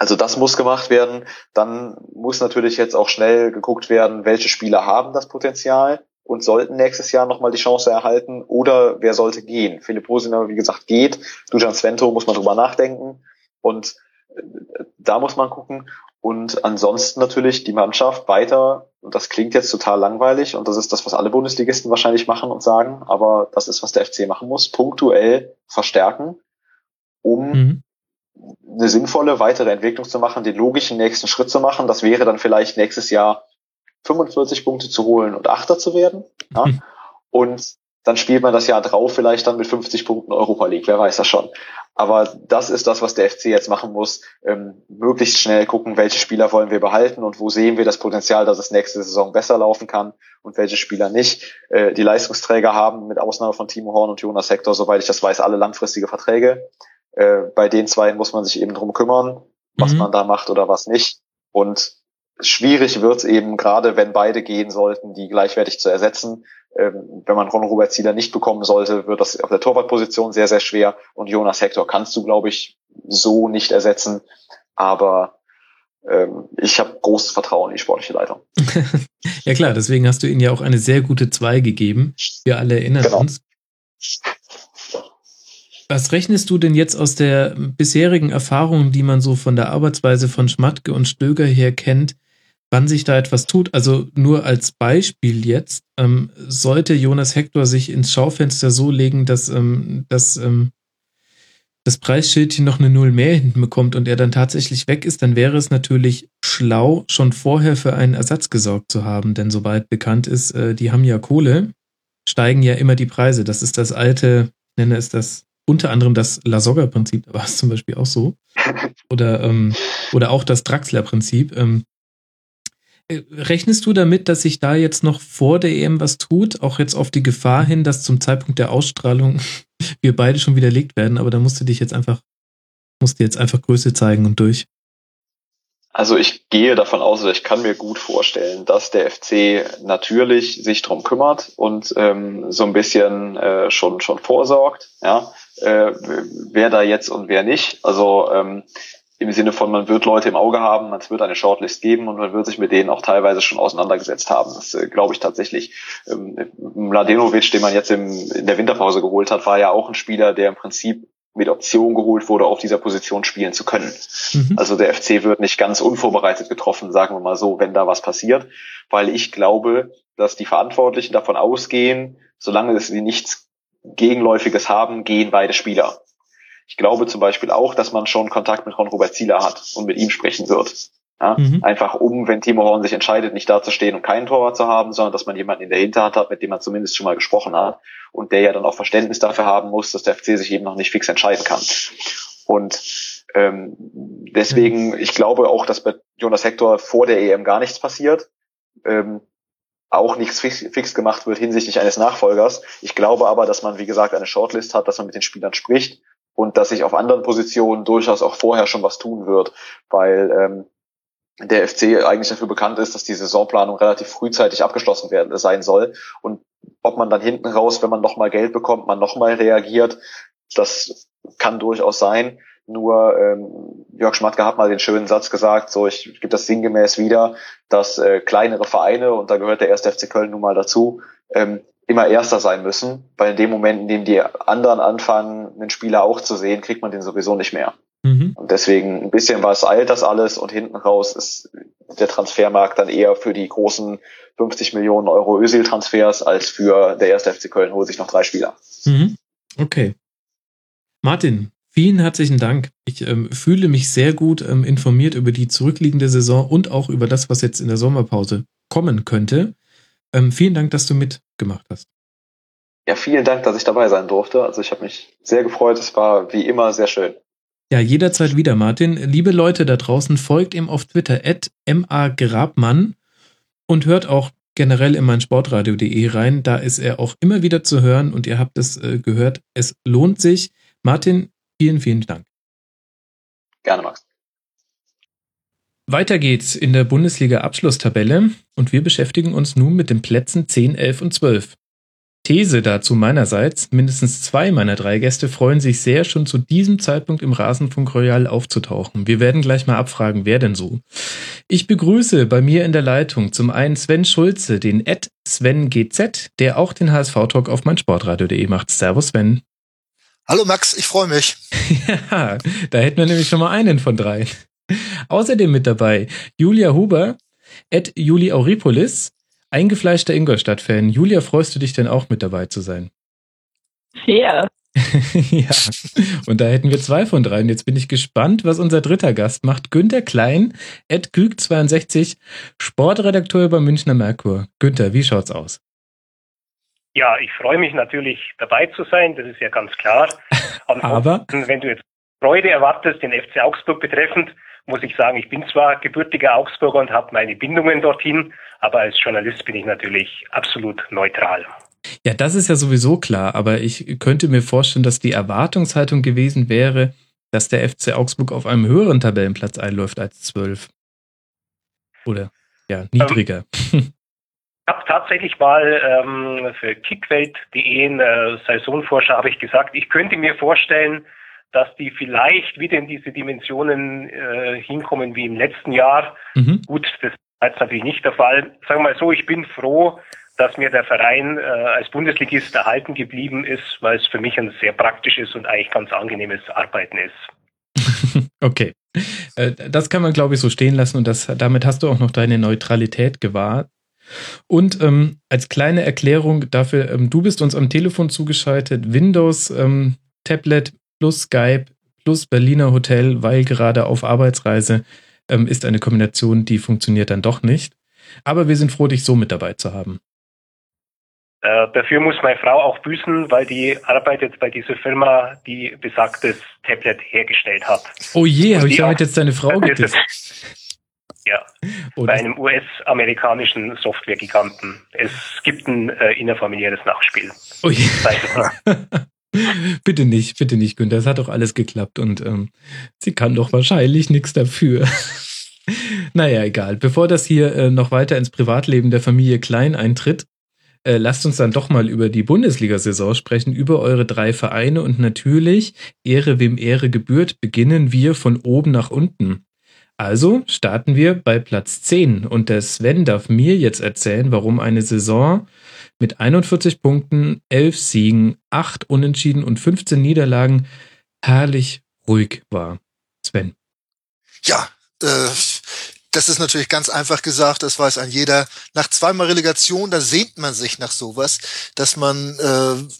also das muss gemacht werden. Dann muss natürlich jetzt auch schnell geguckt werden, welche Spieler haben das Potenzial und sollten nächstes Jahr nochmal die Chance erhalten oder wer sollte gehen. Philipp Rosiner, wie gesagt, geht. Dujan Svento muss man drüber nachdenken und äh, da muss man gucken. Und ansonsten natürlich die Mannschaft weiter, und das klingt jetzt total langweilig und das ist das, was alle Bundesligisten wahrscheinlich machen und sagen, aber das ist, was der FC machen muss, punktuell verstärken, um mhm eine sinnvolle weitere Entwicklung zu machen, den logischen nächsten Schritt zu machen. Das wäre dann vielleicht nächstes Jahr 45 Punkte zu holen und Achter zu werden. Ja? Mhm. Und dann spielt man das Jahr drauf vielleicht dann mit 50 Punkten Europa League, wer weiß das schon. Aber das ist das, was der FC jetzt machen muss. Ähm, möglichst schnell gucken, welche Spieler wollen wir behalten und wo sehen wir das Potenzial, dass es nächste Saison besser laufen kann und welche Spieler nicht. Äh, die Leistungsträger haben mit Ausnahme von Timo Horn und Jonas Hector, soweit ich das weiß, alle langfristige Verträge. Äh, bei den zwei muss man sich eben drum kümmern, was mhm. man da macht oder was nicht. Und schwierig wird es eben, gerade wenn beide gehen sollten, die gleichwertig zu ersetzen. Ähm, wenn man Ron Robert Zieler nicht bekommen sollte, wird das auf der Torwartposition sehr, sehr schwer. Und Jonas Hector kannst du, glaube ich, so nicht ersetzen. Aber ähm, ich habe großes Vertrauen in die sportliche Leitung. ja klar, deswegen hast du ihnen ja auch eine sehr gute Zwei gegeben. Wir alle erinnern genau. uns. Was rechnest du denn jetzt aus der bisherigen Erfahrung, die man so von der Arbeitsweise von Schmatke und Stöger her kennt, wann sich da etwas tut? Also nur als Beispiel jetzt, ähm, sollte Jonas Hector sich ins Schaufenster so legen, dass, ähm, dass ähm, das Preisschildchen noch eine Null mehr hinten bekommt und er dann tatsächlich weg ist, dann wäre es natürlich schlau, schon vorher für einen Ersatz gesorgt zu haben. Denn sobald bekannt ist, äh, die haben ja Kohle, steigen ja immer die Preise. Das ist das alte, ich nenne es das unter anderem das Lasogga-Prinzip, da war es zum Beispiel auch so. Oder, ähm, oder auch das Draxler-Prinzip. Ähm, äh, rechnest du damit, dass sich da jetzt noch vor der EM was tut, auch jetzt auf die Gefahr hin, dass zum Zeitpunkt der Ausstrahlung wir beide schon widerlegt werden, aber da musst du dich jetzt einfach, musst du jetzt einfach Größe zeigen und durch. Also ich gehe davon aus, oder ich kann mir gut vorstellen, dass der FC natürlich sich drum kümmert und ähm, so ein bisschen äh, schon schon vorsorgt, ja, äh, wer da jetzt und wer nicht. Also ähm, im Sinne von, man wird Leute im Auge haben, es wird eine Shortlist geben und man wird sich mit denen auch teilweise schon auseinandergesetzt haben. Das äh, glaube ich tatsächlich. Ähm, Mladenovic, den man jetzt im, in der Winterpause geholt hat, war ja auch ein Spieler, der im Prinzip mit Option geholt wurde, auf dieser Position spielen zu können. Mhm. Also der FC wird nicht ganz unvorbereitet getroffen, sagen wir mal so, wenn da was passiert, weil ich glaube, dass die Verantwortlichen davon ausgehen, solange sie nichts Gegenläufiges haben, gehen beide Spieler. Ich glaube zum Beispiel auch, dass man schon Kontakt mit Ron-Robert Zieler hat und mit ihm sprechen wird. Ja, mhm. Einfach um, wenn Timo Horn sich entscheidet, nicht dazustehen und keinen Torwart zu haben, sondern dass man jemanden in der Hinterhand hat, mit dem man zumindest schon mal gesprochen hat und der ja dann auch Verständnis dafür haben muss, dass der FC sich eben noch nicht fix entscheiden kann. Und ähm, deswegen, ich glaube auch, dass bei Jonas Hector vor der EM gar nichts passiert. Ähm, auch nichts fix, fix gemacht wird hinsichtlich eines Nachfolgers. Ich glaube aber, dass man, wie gesagt, eine Shortlist hat, dass man mit den Spielern spricht und dass sich auf anderen Positionen durchaus auch vorher schon was tun wird, weil ähm, der FC eigentlich dafür bekannt ist, dass die Saisonplanung relativ frühzeitig abgeschlossen werden sein soll. Und ob man dann hinten raus, wenn man nochmal Geld bekommt, man nochmal reagiert, das kann durchaus sein. Nur ähm, Jörg Schmatke hat mal den schönen Satz gesagt, so ich gebe das sinngemäß wieder, dass äh, kleinere Vereine, und da gehört der erste FC Köln nun mal dazu, ähm, immer Erster sein müssen, weil in dem Moment, in dem die anderen anfangen, einen Spieler auch zu sehen, kriegt man den sowieso nicht mehr. Mhm. Und deswegen ein bisschen was eilt das alles und hinten raus ist der Transfermarkt dann eher für die großen 50 Millionen Euro Özil-Transfers als für der erste FC Köln holt sich noch drei Spieler. Mhm. Okay. Martin, vielen herzlichen Dank. Ich ähm, fühle mich sehr gut ähm, informiert über die zurückliegende Saison und auch über das, was jetzt in der Sommerpause kommen könnte. Ähm, vielen Dank, dass du mitgemacht hast. Ja, vielen Dank, dass ich dabei sein durfte. Also ich habe mich sehr gefreut. Es war wie immer sehr schön. Ja, jederzeit wieder, Martin. Liebe Leute da draußen, folgt ihm auf Twitter at magrabmann und hört auch generell in mein Sportradio.de rein. Da ist er auch immer wieder zu hören und ihr habt es äh, gehört. Es lohnt sich. Martin, vielen, vielen Dank. Gerne, Max. Weiter geht's in der Bundesliga-Abschlusstabelle und wir beschäftigen uns nun mit den Plätzen 10, 11 und 12. These dazu meinerseits, mindestens zwei meiner drei Gäste freuen sich sehr, schon zu diesem Zeitpunkt im Rasenfunk Royal aufzutauchen. Wir werden gleich mal abfragen, wer denn so. Ich begrüße bei mir in der Leitung zum einen Sven Schulze, den Ed Sven GZ, der auch den HSV-Talk auf mein Sportradio.de macht. Servus Sven. Hallo Max, ich freue mich. ja, da hätten wir nämlich schon mal einen von drei. Außerdem mit dabei Julia Huber, Ed Juli Auripolis, Eingefleischter Ingolstadt-Fan. Julia, freust du dich denn auch mit dabei zu sein? Sehr. ja, und da hätten wir zwei von drei. Und jetzt bin ich gespannt, was unser dritter Gast macht. Günther Klein, Ed Küg62, Sportredakteur bei Münchner Merkur. Günther, wie schaut's aus? Ja, ich freue mich natürlich dabei zu sein, das ist ja ganz klar. Aber, wenn du jetzt Freude erwartest, den FC Augsburg betreffend, muss ich sagen, ich bin zwar gebürtiger Augsburger und habe meine Bindungen dorthin, aber als Journalist bin ich natürlich absolut neutral. Ja, das ist ja sowieso klar, aber ich könnte mir vorstellen, dass die Erwartungshaltung gewesen wäre, dass der FC Augsburg auf einem höheren Tabellenplatz einläuft als 12. Oder ja, niedriger. Ähm, habe tatsächlich mal ähm, für Kickwelt.de in äh, Saisonforscher habe ich gesagt, ich könnte mir vorstellen, dass die vielleicht wieder in diese Dimensionen äh, hinkommen wie im letzten Jahr. Mhm. Gut, das war jetzt natürlich nicht der Fall. Sagen wir mal so, ich bin froh, dass mir der Verein äh, als Bundesligist erhalten geblieben ist, weil es für mich ein sehr praktisches und eigentlich ganz angenehmes Arbeiten ist. okay. Äh, das kann man, glaube ich, so stehen lassen und das, damit hast du auch noch deine Neutralität gewahrt. Und ähm, als kleine Erklärung dafür, ähm, du bist uns am Telefon zugeschaltet, Windows, ähm, Tablet plus Skype plus Berliner Hotel, weil gerade auf Arbeitsreise ähm, ist eine Kombination, die funktioniert dann doch nicht. Aber wir sind froh, dich so mit dabei zu haben. Äh, dafür muss meine Frau auch büßen, weil die arbeitet bei dieser Firma, die besagtes Tablet hergestellt hat. Oh je, habe ich damit jetzt deine Frau gedisst? Ja, oh, bei einem US-amerikanischen Softwaregiganten. Es gibt ein äh, innerfamiliäres Nachspiel. Oh je. bitte nicht, bitte nicht, Günther. Es hat doch alles geklappt und ähm, sie kann doch wahrscheinlich nichts dafür. naja, egal. Bevor das hier äh, noch weiter ins Privatleben der Familie Klein eintritt, äh, lasst uns dann doch mal über die Bundesliga-Saison sprechen, über eure drei Vereine und natürlich, Ehre wem Ehre gebührt, beginnen wir von oben nach unten. Also starten wir bei Platz 10 und der Sven darf mir jetzt erzählen, warum eine Saison mit 41 Punkten, 11 Siegen, 8 Unentschieden und 15 Niederlagen herrlich ruhig war. Sven. Ja, äh, das ist natürlich ganz einfach gesagt, das weiß ein jeder. Nach zweimal Relegation, da sehnt man sich nach sowas, dass man äh,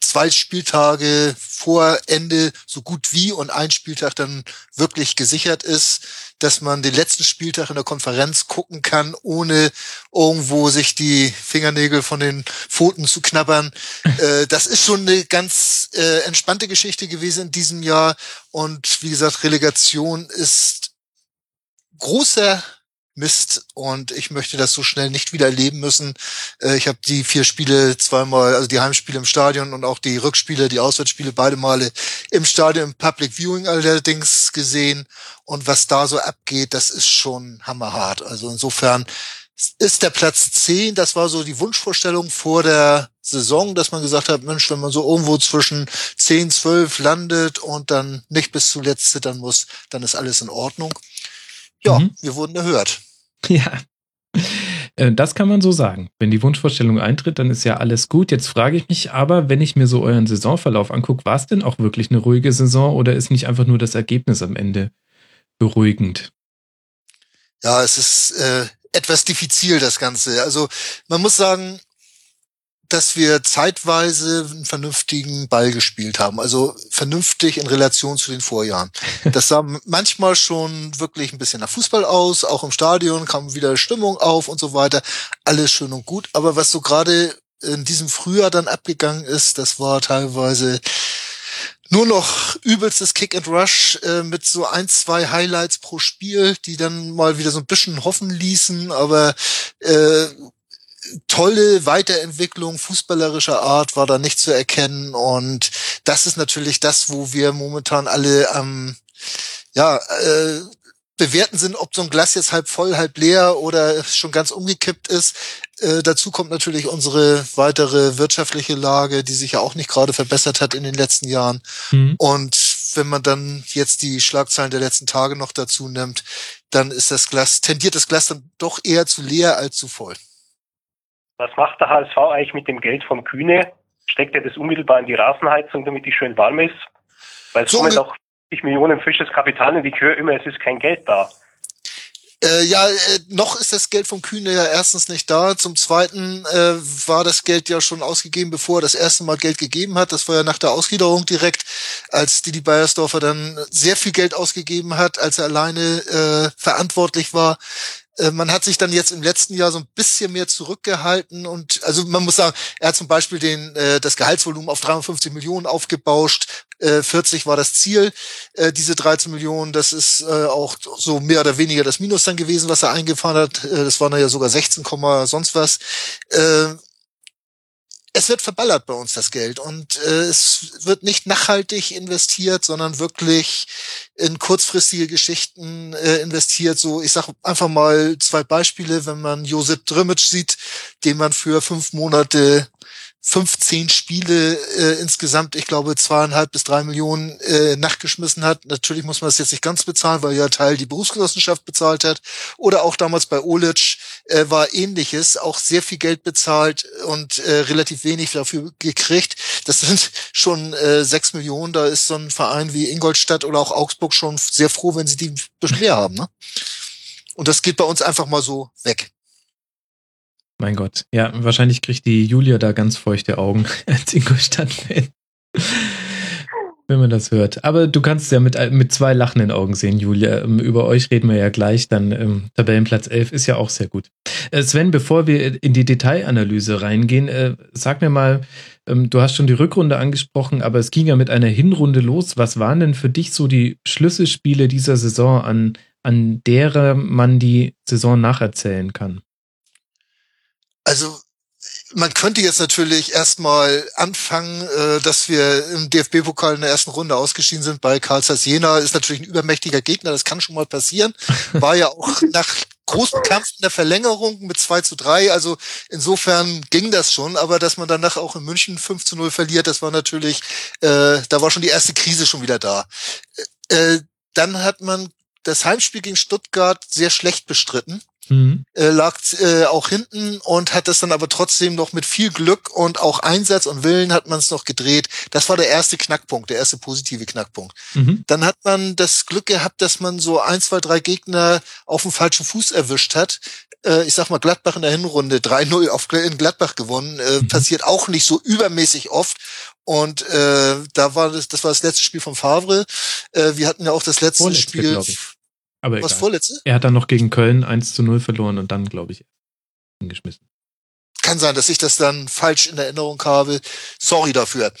zwei Spieltage vor Ende so gut wie und ein Spieltag dann wirklich gesichert ist, dass man den letzten Spieltag in der Konferenz gucken kann, ohne irgendwo sich die Fingernägel von den Pfoten zu knabbern. äh, das ist schon eine ganz äh, entspannte Geschichte gewesen in diesem Jahr. Und wie gesagt, Relegation ist großer Mist und ich möchte das so schnell nicht wieder erleben müssen. Äh, ich habe die vier Spiele zweimal, also die Heimspiele im Stadion und auch die Rückspiele, die Auswärtsspiele beide Male im Stadion im Public Viewing allerdings gesehen und was da so abgeht, das ist schon hammerhart. Also insofern ist der Platz 10, das war so die Wunschvorstellung vor der Saison, dass man gesagt hat, Mensch, wenn man so irgendwo zwischen 10, 12 landet und dann nicht bis zuletzt zittern muss, dann ist alles in Ordnung. Ja, mhm. wir wurden erhört. Ja. Äh, das kann man so sagen. Wenn die Wunschvorstellung eintritt, dann ist ja alles gut. Jetzt frage ich mich aber, wenn ich mir so euren Saisonverlauf angucke, war es denn auch wirklich eine ruhige Saison oder ist nicht einfach nur das Ergebnis am Ende beruhigend? Ja, es ist äh, etwas diffizil, das Ganze. Also man muss sagen, dass wir zeitweise einen vernünftigen Ball gespielt haben. Also vernünftig in Relation zu den Vorjahren. Das sah manchmal schon wirklich ein bisschen nach Fußball aus. Auch im Stadion kam wieder Stimmung auf und so weiter. Alles schön und gut. Aber was so gerade in diesem Frühjahr dann abgegangen ist, das war teilweise nur noch übelstes Kick and Rush äh, mit so ein, zwei Highlights pro Spiel, die dann mal wieder so ein bisschen hoffen ließen, aber äh, tolle Weiterentwicklung fußballerischer Art war da nicht zu erkennen und das ist natürlich das, wo wir momentan alle am ähm, ja äh, bewerten sind, ob so ein Glas jetzt halb voll, halb leer oder schon ganz umgekippt ist. Äh, dazu kommt natürlich unsere weitere wirtschaftliche Lage, die sich ja auch nicht gerade verbessert hat in den letzten Jahren. Mhm. Und wenn man dann jetzt die Schlagzeilen der letzten Tage noch dazu nimmt, dann ist das Glas, tendiert das Glas dann doch eher zu leer als zu voll. Was macht der HSV eigentlich mit dem Geld vom Kühne? Steckt er das unmittelbar in die Rasenheizung, damit die schön warm ist? Weil es so kommen auch 50 Millionen frisches Kapital und ich höre immer, es ist kein Geld da. Äh, ja, äh, noch ist das Geld vom Kühne ja erstens nicht da. Zum Zweiten äh, war das Geld ja schon ausgegeben, bevor er das erste Mal Geld gegeben hat. Das war ja nach der Ausgliederung direkt, als Didi Beiersdorfer dann sehr viel Geld ausgegeben hat, als er alleine äh, verantwortlich war. Äh, man hat sich dann jetzt im letzten Jahr so ein bisschen mehr zurückgehalten und also man muss sagen, er hat zum Beispiel den äh, das Gehaltsvolumen auf 53 Millionen aufgebauscht, äh, 40 war das Ziel, äh, diese 13 Millionen, das ist äh, auch so mehr oder weniger das Minus dann gewesen, was er eingefahren hat, äh, das waren ja sogar 16, sonst was. Äh, es wird verballert bei uns das Geld und äh, es wird nicht nachhaltig investiert, sondern wirklich in kurzfristige Geschichten äh, investiert. So, ich sage einfach mal zwei Beispiele, wenn man Josip Drimic sieht, den man für fünf Monate 15 Spiele äh, insgesamt, ich glaube, zweieinhalb bis drei Millionen äh, nachgeschmissen hat. Natürlich muss man das jetzt nicht ganz bezahlen, weil ja Teil die Berufsgenossenschaft bezahlt hat. Oder auch damals bei Olic äh, war ähnliches, auch sehr viel Geld bezahlt und äh, relativ wenig dafür gekriegt. Das sind schon äh, sechs Millionen. Da ist so ein Verein wie Ingolstadt oder auch Augsburg schon sehr froh, wenn sie die mehr haben. Ne? Und das geht bei uns einfach mal so weg. Mein Gott. Ja, wahrscheinlich kriegt die Julia da ganz feuchte Augen als Ingolstadt-Fan. Wenn man das hört. Aber du kannst ja mit, mit zwei lachenden Augen sehen, Julia. Ähm, über euch reden wir ja gleich. Dann ähm, Tabellenplatz 11 ist ja auch sehr gut. Äh, Sven, bevor wir in die Detailanalyse reingehen, äh, sag mir mal, ähm, du hast schon die Rückrunde angesprochen, aber es ging ja mit einer Hinrunde los. Was waren denn für dich so die Schlüsselspiele dieser Saison, an, an derer man die Saison nacherzählen kann? Also man könnte jetzt natürlich erstmal anfangen, äh, dass wir im DFB-Pokal in der ersten Runde ausgeschieden sind bei Karl Zeiss Jena. Ist natürlich ein übermächtiger Gegner, das kann schon mal passieren. War ja auch nach großen Kampf in der Verlängerung mit 2 zu 3. Also insofern ging das schon, aber dass man danach auch in München 5 zu 0 verliert, das war natürlich, äh, da war schon die erste Krise schon wieder da. Äh, dann hat man das Heimspiel gegen Stuttgart sehr schlecht bestritten mhm. äh, lag äh, auch hinten und hat das dann aber trotzdem noch mit viel Glück und auch Einsatz und Willen hat man es noch gedreht. Das war der erste Knackpunkt, der erste positive Knackpunkt. Mhm. Dann hat man das Glück gehabt, dass man so ein, zwei, drei Gegner auf dem falschen Fuß erwischt hat. Äh, ich sag mal, Gladbach in der Hinrunde 3-0 auf in Gladbach gewonnen. Äh, mhm. Passiert auch nicht so übermäßig oft. Und äh, da war das, das war das letzte Spiel von Favre. Äh, wir hatten ja auch das letzte Vorletzte, Spiel aber Was vorletzte? Er hat dann noch gegen Köln 1 zu 0 verloren und dann, glaube ich, hingeschmissen. Kann sein, dass ich das dann falsch in Erinnerung habe. Sorry dafür.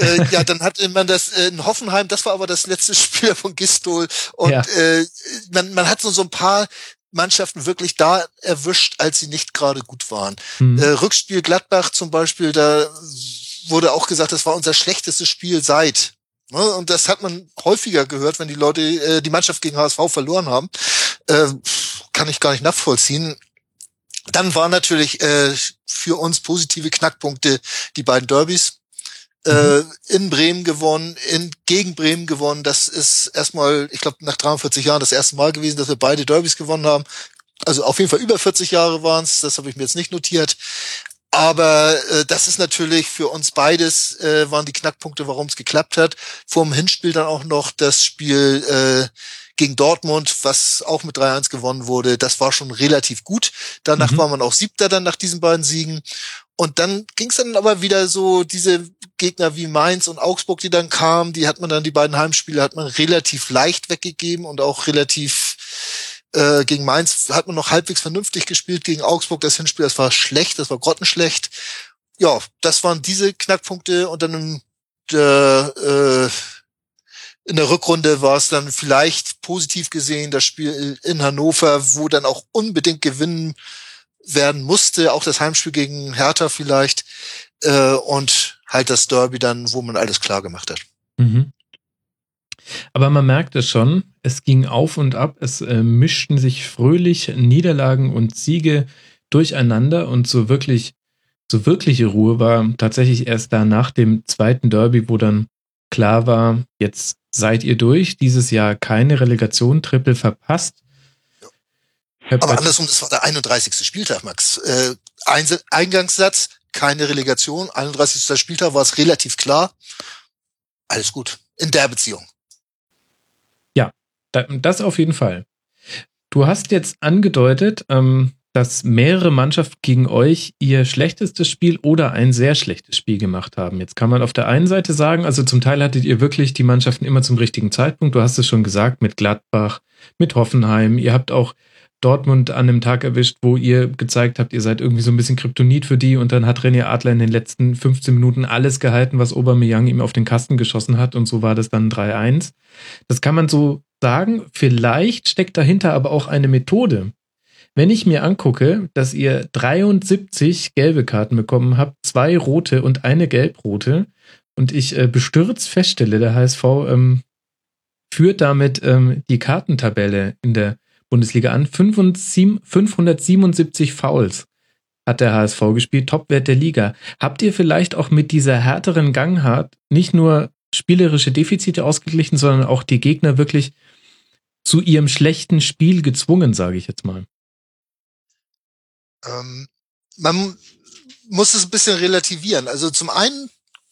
äh, ja, dann hat man das äh, in Hoffenheim, das war aber das letzte Spiel von Gistol. Und ja. äh, man, man hat so, so ein paar Mannschaften wirklich da erwischt, als sie nicht gerade gut waren. Mhm. Äh, Rückspiel Gladbach zum Beispiel, da wurde auch gesagt, das war unser schlechtestes Spiel seit und das hat man häufiger gehört, wenn die Leute äh, die Mannschaft gegen HSV verloren haben. Äh, kann ich gar nicht nachvollziehen. Dann waren natürlich äh, für uns positive Knackpunkte die beiden Derbys. Äh, mhm. in Bremen gewonnen, in gegen Bremen gewonnen. Das ist erstmal, ich glaube, nach 43 Jahren das erste Mal gewesen, dass wir beide Derbys gewonnen haben. Also auf jeden Fall über 40 Jahre waren es, das habe ich mir jetzt nicht notiert. Aber äh, das ist natürlich für uns beides, äh, waren die Knackpunkte, warum es geklappt hat. Vor dem Hinspiel dann auch noch das Spiel äh, gegen Dortmund, was auch mit 3-1 gewonnen wurde. Das war schon relativ gut. Danach mhm. war man auch Siebter dann nach diesen beiden Siegen. Und dann ging es dann aber wieder so, diese Gegner wie Mainz und Augsburg, die dann kamen, die hat man dann, die beiden Heimspiele hat man relativ leicht weggegeben und auch relativ äh, gegen Mainz hat man noch halbwegs vernünftig gespielt. Gegen Augsburg das Hinspiel, das war schlecht, das war grottenschlecht. Ja, das waren diese Knackpunkte und dann in der, äh, in der Rückrunde war es dann vielleicht positiv gesehen das Spiel in Hannover, wo dann auch unbedingt gewinnen werden musste, auch das Heimspiel gegen Hertha vielleicht äh, und halt das Derby dann, wo man alles klar gemacht hat. Mhm. Aber man merkte schon, es ging auf und ab, es äh, mischten sich fröhlich Niederlagen und Siege durcheinander und so wirklich, so wirkliche Ruhe war tatsächlich erst da nach dem zweiten Derby, wo dann klar war, jetzt seid ihr durch, dieses Jahr keine Relegation, Triple verpasst. Aber andersrum, das war der 31. Spieltag, Max. Äh, Eingangssatz, keine Relegation, 31. Spieltag war es relativ klar. Alles gut. In der Beziehung. Das auf jeden Fall. Du hast jetzt angedeutet, ähm, dass mehrere Mannschaften gegen euch ihr schlechtestes Spiel oder ein sehr schlechtes Spiel gemacht haben. Jetzt kann man auf der einen Seite sagen, also zum Teil hattet ihr wirklich die Mannschaften immer zum richtigen Zeitpunkt. Du hast es schon gesagt, mit Gladbach, mit Hoffenheim. Ihr habt auch Dortmund an dem Tag erwischt, wo ihr gezeigt habt, ihr seid irgendwie so ein bisschen Kryptonit für die und dann hat René Adler in den letzten 15 Minuten alles gehalten, was Aubameyang ihm auf den Kasten geschossen hat und so war das dann 3-1. Das kann man so sagen, vielleicht steckt dahinter aber auch eine Methode. Wenn ich mir angucke, dass ihr 73 gelbe Karten bekommen habt, zwei rote und eine gelbrote und ich äh, bestürzt feststelle, der HSV ähm, führt damit ähm, die Kartentabelle in der Bundesliga an. 577 Fouls hat der HSV gespielt, Topwert der Liga. Habt ihr vielleicht auch mit dieser härteren Gangart nicht nur spielerische Defizite ausgeglichen, sondern auch die Gegner wirklich zu ihrem schlechten Spiel gezwungen, sage ich jetzt mal? Ähm, man muss es ein bisschen relativieren. Also zum einen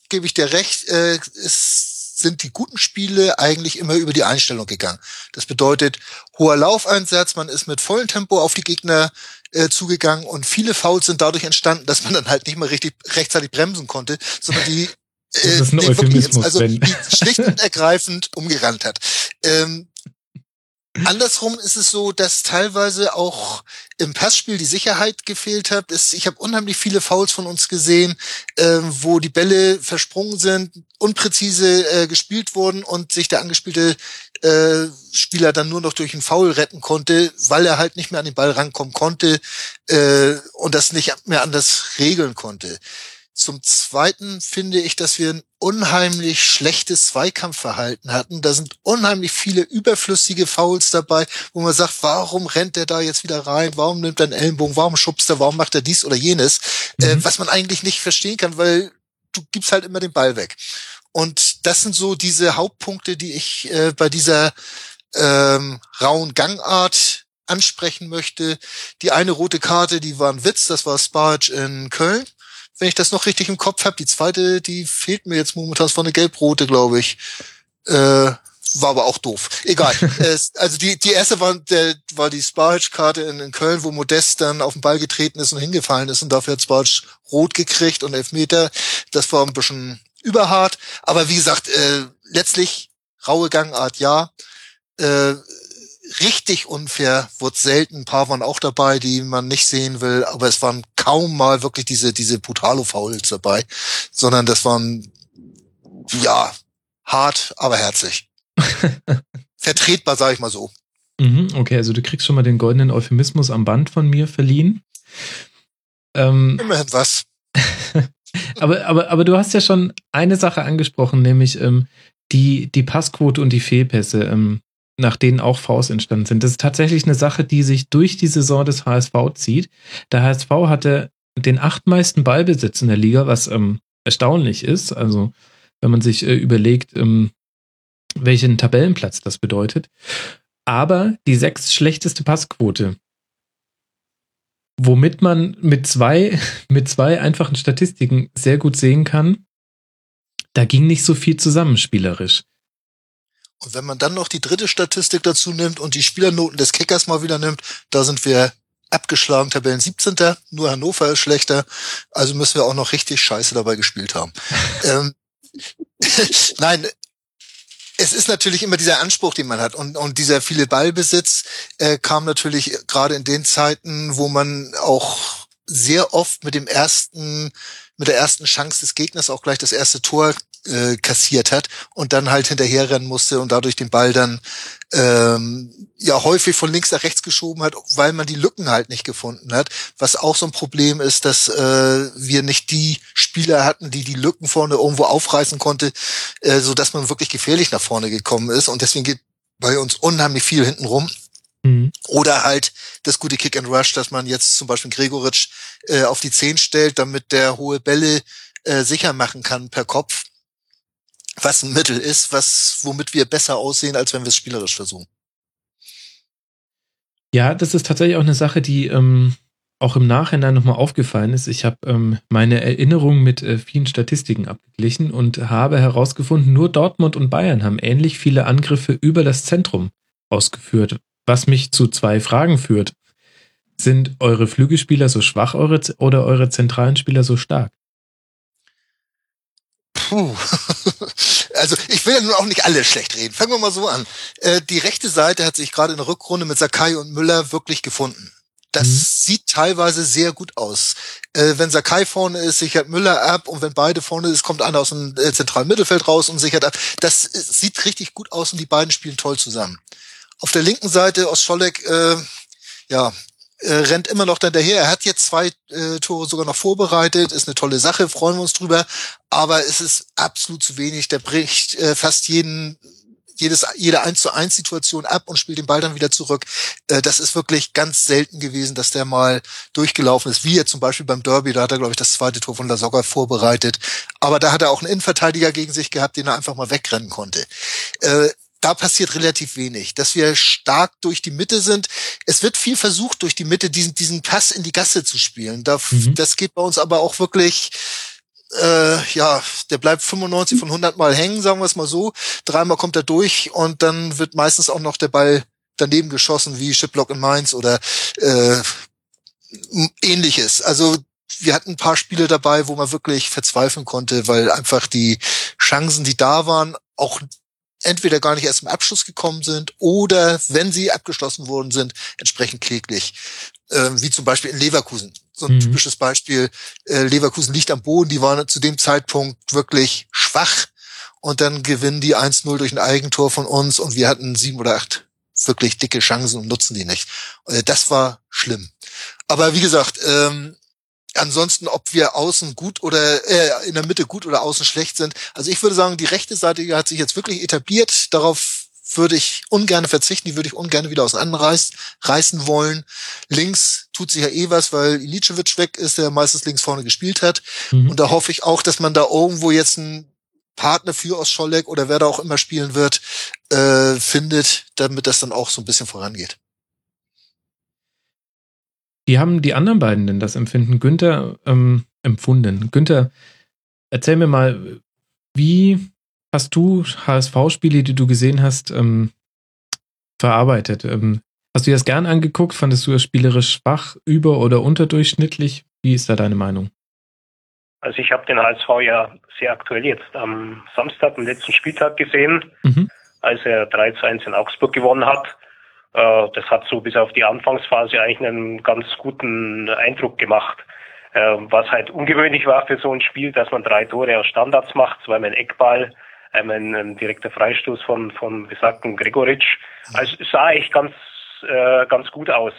gebe ich dir recht, äh, es sind die guten Spiele eigentlich immer über die Einstellung gegangen. Das bedeutet hoher Laufeinsatz, man ist mit vollem Tempo auf die Gegner äh, zugegangen und viele Fouls sind dadurch entstanden, dass man dann halt nicht mehr richtig rechtzeitig bremsen konnte, sondern die das ist ein Euphemismus, also die schlicht und ergreifend umgerannt hat. Ähm, Andersrum ist es so, dass teilweise auch im Passspiel die Sicherheit gefehlt hat. Ich habe unheimlich viele Fouls von uns gesehen, äh, wo die Bälle versprungen sind, unpräzise äh, gespielt wurden und sich der Angespielte äh, Spieler dann nur noch durch einen Foul retten konnte, weil er halt nicht mehr an den Ball rankommen konnte äh, und das nicht mehr anders regeln konnte. Zum Zweiten finde ich, dass wir ein unheimlich schlechtes Zweikampfverhalten hatten. Da sind unheimlich viele überflüssige Fouls dabei, wo man sagt, warum rennt der da jetzt wieder rein? Warum nimmt er einen Ellenbogen? Warum schubst er? Warum macht er dies oder jenes? Äh, mhm. Äh, was man eigentlich nicht verstehen kann, weil du gibst halt immer den Ball weg. Und das sind so diese Hauptpunkte, die ich äh, bei dieser ähm, rauen Gangart ansprechen möchte. Die eine rote Karte, die war ein Witz, das war Sparge in Köln wenn ich das noch richtig im Kopf habe. Die zweite, die fehlt mir jetzt momentan, es war eine gelb-rote, glaube ich. Äh, war aber auch doof. Egal. also die, die erste war, der, war die Sparge-Karte in, in Köln, wo Modest dann auf den Ball getreten ist und hingefallen ist und dafür hat Sparge rot gekriegt und Elfmeter. Das war ein bisschen überhart. Aber wie gesagt, äh, letztlich raue Gangart, ja. Äh, richtig unfair, wurde selten. Ein paar waren auch dabei, die man nicht sehen will, aber es waren kaum mal wirklich diese, diese Brutalo-Fouls dabei, sondern das waren, ja, hart, aber herzlich. Vertretbar, sage ich mal so. Mhm, okay, also du kriegst schon mal den goldenen Euphemismus am Band von mir verliehen. Ähm, Immerhin was. aber, aber, aber du hast ja schon eine Sache angesprochen, nämlich ähm, die, die Passquote und die Fehlpässe. Ähm, nach denen auch Vs entstanden sind. Das ist tatsächlich eine Sache, die sich durch die Saison des HSV zieht. Der HSV hatte den achtmeisten Ballbesitz in der Liga, was ähm, erstaunlich ist. Also, wenn man sich äh, überlegt, ähm, welchen Tabellenplatz das bedeutet. Aber die sechs schlechteste Passquote. Womit man mit zwei, mit zwei einfachen Statistiken sehr gut sehen kann, da ging nicht so viel zusammenspielerisch. Und wenn man dann noch die dritte Statistik dazu nimmt und die Spielernoten des Kickers mal wieder nimmt, da sind wir abgeschlagen, Tabellen 17. Nur Hannover ist schlechter. Also müssen wir auch noch richtig scheiße dabei gespielt haben. ähm, Nein, es ist natürlich immer dieser Anspruch, den man hat. Und, und dieser viele Ballbesitz äh, kam natürlich gerade in den Zeiten, wo man auch sehr oft mit dem ersten, mit der ersten Chance des Gegners auch gleich das erste Tor äh, kassiert hat und dann halt hinterherrennen musste und dadurch den Ball dann ähm, ja häufig von links nach rechts geschoben hat, weil man die Lücken halt nicht gefunden hat. Was auch so ein Problem ist, dass äh, wir nicht die Spieler hatten, die die Lücken vorne irgendwo aufreißen konnte, äh, so dass man wirklich gefährlich nach vorne gekommen ist. Und deswegen geht bei uns unheimlich viel hinten rum. Mhm. Oder halt das gute Kick and Rush, dass man jetzt zum Beispiel Gregoritsch äh, auf die Zehn stellt, damit der hohe Bälle äh, sicher machen kann per Kopf was ein Mittel ist, was, womit wir besser aussehen, als wenn wir es spielerisch versuchen. Ja, das ist tatsächlich auch eine Sache, die ähm, auch im Nachhinein nochmal aufgefallen ist. Ich habe ähm, meine Erinnerung mit äh, vielen Statistiken abgeglichen und habe herausgefunden, nur Dortmund und Bayern haben ähnlich viele Angriffe über das Zentrum ausgeführt, was mich zu zwei Fragen führt. Sind eure Flügelspieler so schwach eure, oder eure zentralen Spieler so stark? Puh. Also ich will ja nun auch nicht alle schlecht reden. Fangen wir mal so an. Äh, die rechte Seite hat sich gerade in der Rückrunde mit Sakai und Müller wirklich gefunden. Das mhm. sieht teilweise sehr gut aus. Äh, wenn Sakai vorne ist, sichert Müller ab und wenn beide vorne ist, kommt einer aus dem äh, zentralen Mittelfeld raus und sichert ab. Das äh, sieht richtig gut aus und die beiden spielen toll zusammen. Auf der linken Seite aus Scholleck, äh, ja, äh, rennt immer noch hinterher. Er hat jetzt zwei äh, Tore sogar noch vorbereitet, ist eine tolle Sache, freuen wir uns drüber. Aber es ist absolut zu wenig. Der bricht äh, fast jeden jedes, jede 1 zu 1 Situation ab und spielt den Ball dann wieder zurück. Äh, das ist wirklich ganz selten gewesen, dass der mal durchgelaufen ist, wie er zum Beispiel beim Derby, da hat er, glaube ich, das zweite Tor von Sogger vorbereitet. Aber da hat er auch einen Innenverteidiger gegen sich gehabt, den er einfach mal wegrennen konnte. Da passiert relativ wenig. Dass wir stark durch die Mitte sind. Es wird viel versucht, durch die Mitte diesen, diesen Pass in die Gasse zu spielen. Da, mhm. Das geht bei uns aber auch wirklich äh, ja, der bleibt 95 von 100 Mal hängen, sagen wir es mal so. Dreimal kommt er durch und dann wird meistens auch noch der Ball daneben geschossen, wie Shiplock in Mainz oder äh, ähnliches. Also wir hatten ein paar Spiele dabei, wo man wirklich verzweifeln konnte, weil einfach die Chancen, die da waren, auch entweder gar nicht erst zum Abschluss gekommen sind oder wenn sie abgeschlossen worden sind, entsprechend kläglich. Ähm, wie zum Beispiel in Leverkusen. So ein mhm. typisches Beispiel. Äh, Leverkusen liegt am Boden, die waren zu dem Zeitpunkt wirklich schwach und dann gewinnen die 1-0 durch ein Eigentor von uns und wir hatten sieben oder acht wirklich dicke Chancen und nutzen die nicht. Äh, das war schlimm. Aber wie gesagt, ähm, ansonsten, ob wir außen gut oder äh, in der Mitte gut oder außen schlecht sind. Also ich würde sagen, die rechte Seite hat sich jetzt wirklich etabliert. Darauf würde ich ungern verzichten, die würde ich ungern wieder auseinanderreißen reißen wollen. Links tut sich ja eh was, weil Ilicevic weg ist, der meistens links vorne gespielt hat. Mhm. Und da hoffe ich auch, dass man da irgendwo jetzt einen Partner für Oscholek oder wer da auch immer spielen wird, äh, findet, damit das dann auch so ein bisschen vorangeht. Wie haben die anderen beiden denn das Empfinden? Günther ähm, empfunden. Günther, erzähl mir mal, wie hast du HSV-Spiele, die du gesehen hast, ähm, verarbeitet? Ähm, hast du dir das gern angeguckt? Fandest du das spielerisch schwach, über- oder unterdurchschnittlich? Wie ist da deine Meinung? Also ich habe den HSV ja sehr aktuell jetzt am Samstag, am letzten Spieltag gesehen, mhm. als er 3 zu 1 in Augsburg gewonnen hat. Äh, das hat so bis auf die Anfangsphase eigentlich einen ganz guten Eindruck gemacht. Äh, was halt ungewöhnlich war für so ein Spiel, dass man drei Tore aus Standards macht, zweimal ein Eckball, einmal ein direkter Freistoß von, von besagten Gregoritsch. Also es sah echt ganz, äh, ganz gut aus.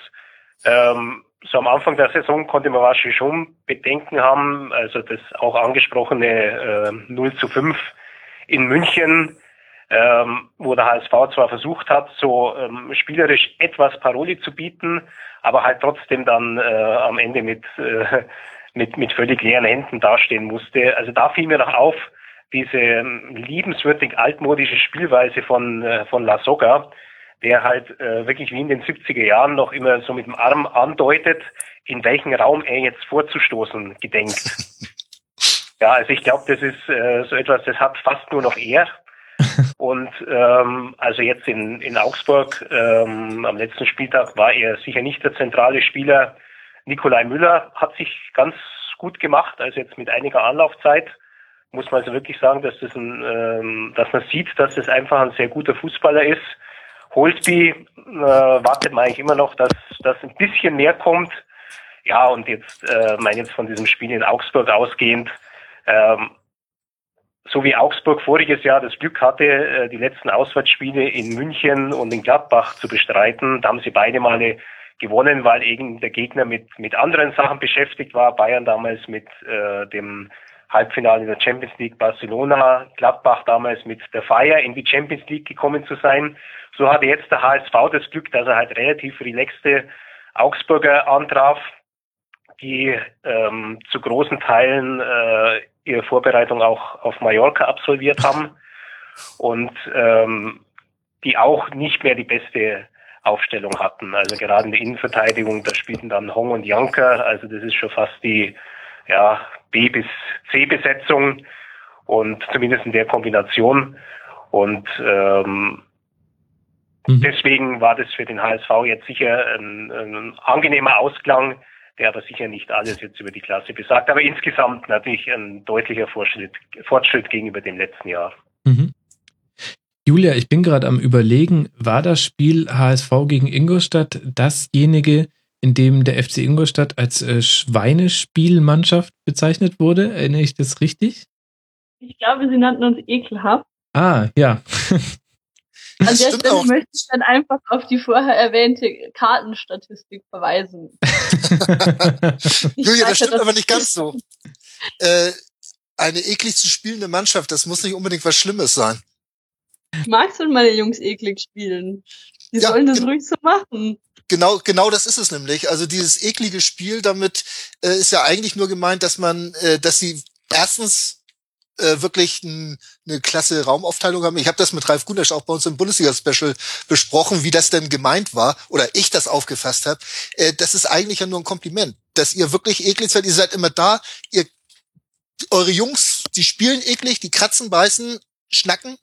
Ähm, so am Anfang der Saison konnte man wahrscheinlich schon Bedenken haben, also das auch angesprochene äh, 0 zu 5 in München ähm, wo der HSV zwar versucht hat, so ähm, spielerisch etwas Paroli zu bieten, aber halt trotzdem dann äh, am Ende mit, äh, mit, mit völlig leeren Händen dastehen musste. Also da fiel mir noch auf, diese ähm, liebenswürdig altmodische Spielweise von, äh, von La Soga, der halt äh, wirklich wie in den 70er Jahren noch immer so mit dem Arm andeutet, in welchen Raum er jetzt vorzustoßen gedenkt. ja, also ich glaube, das ist äh, so etwas, das hat fast nur noch er und ähm, also jetzt in, in Augsburg ähm, am letzten Spieltag war er sicher nicht der zentrale Spieler. Nikolai Müller hat sich ganz gut gemacht, also jetzt mit einiger Anlaufzeit muss man also wirklich sagen, dass das ein, ähm, dass man sieht, dass das einfach ein sehr guter Fußballer ist. Holtby äh, wartet man eigentlich immer noch, dass das ein bisschen mehr kommt. Ja, und jetzt, äh, mein jetzt von diesem Spiel in Augsburg ausgehend, ähm, so wie Augsburg voriges Jahr das Glück hatte, äh, die letzten Auswärtsspiele in München und in Gladbach zu bestreiten, da haben sie beide Male gewonnen, weil eben der Gegner mit, mit anderen Sachen beschäftigt war. Bayern damals mit äh, dem Halbfinale in der Champions League Barcelona, Gladbach damals mit der Feier in die Champions League gekommen zu sein. So hatte jetzt der HSV das Glück, dass er halt relativ relaxte Augsburger antraf, die ähm, zu großen Teilen äh, ihre Vorbereitung auch auf Mallorca absolviert haben und ähm, die auch nicht mehr die beste Aufstellung hatten. Also gerade in der Innenverteidigung, da spielten dann Hong und Janker, also das ist schon fast die ja, B bis C Besetzung und zumindest in der Kombination. Und ähm, mhm. deswegen war das für den HSV jetzt sicher ein, ein angenehmer Ausklang, der aber sicher nicht alles jetzt über die Klasse besagt, aber insgesamt natürlich ein deutlicher Fortschritt, Fortschritt gegenüber dem letzten Jahr. Mhm. Julia, ich bin gerade am Überlegen, war das Spiel HSV gegen Ingolstadt dasjenige, in dem der FC Ingolstadt als äh, Schweinespielmannschaft bezeichnet wurde? Erinnere ich das richtig? Ich glaube, sie nannten uns ekelhaft. Ah, ja. An der Stelle auch. möchte ich dann einfach auf die vorher erwähnte Kartenstatistik verweisen. Julia, das stimmt aber nicht ganz so. Äh, eine eklig zu spielende Mannschaft, das muss nicht unbedingt was Schlimmes sein. Ich mag schon meine Jungs eklig spielen. Die ja, sollen das ruhig so machen. Genau, genau das ist es nämlich. Also dieses eklige Spiel, damit äh, ist ja eigentlich nur gemeint, dass man, äh, dass sie erstens äh, wirklich ein, eine klasse Raumaufteilung haben. Ich habe das mit Ralf Gunesch auch bei uns im Bundesliga-Special besprochen, wie das denn gemeint war oder ich das aufgefasst habe. Äh, das ist eigentlich ja nur ein Kompliment, dass ihr wirklich eklig seid. Ihr seid immer da. Ihr, eure Jungs, die spielen eklig, die kratzen, beißen, schnacken,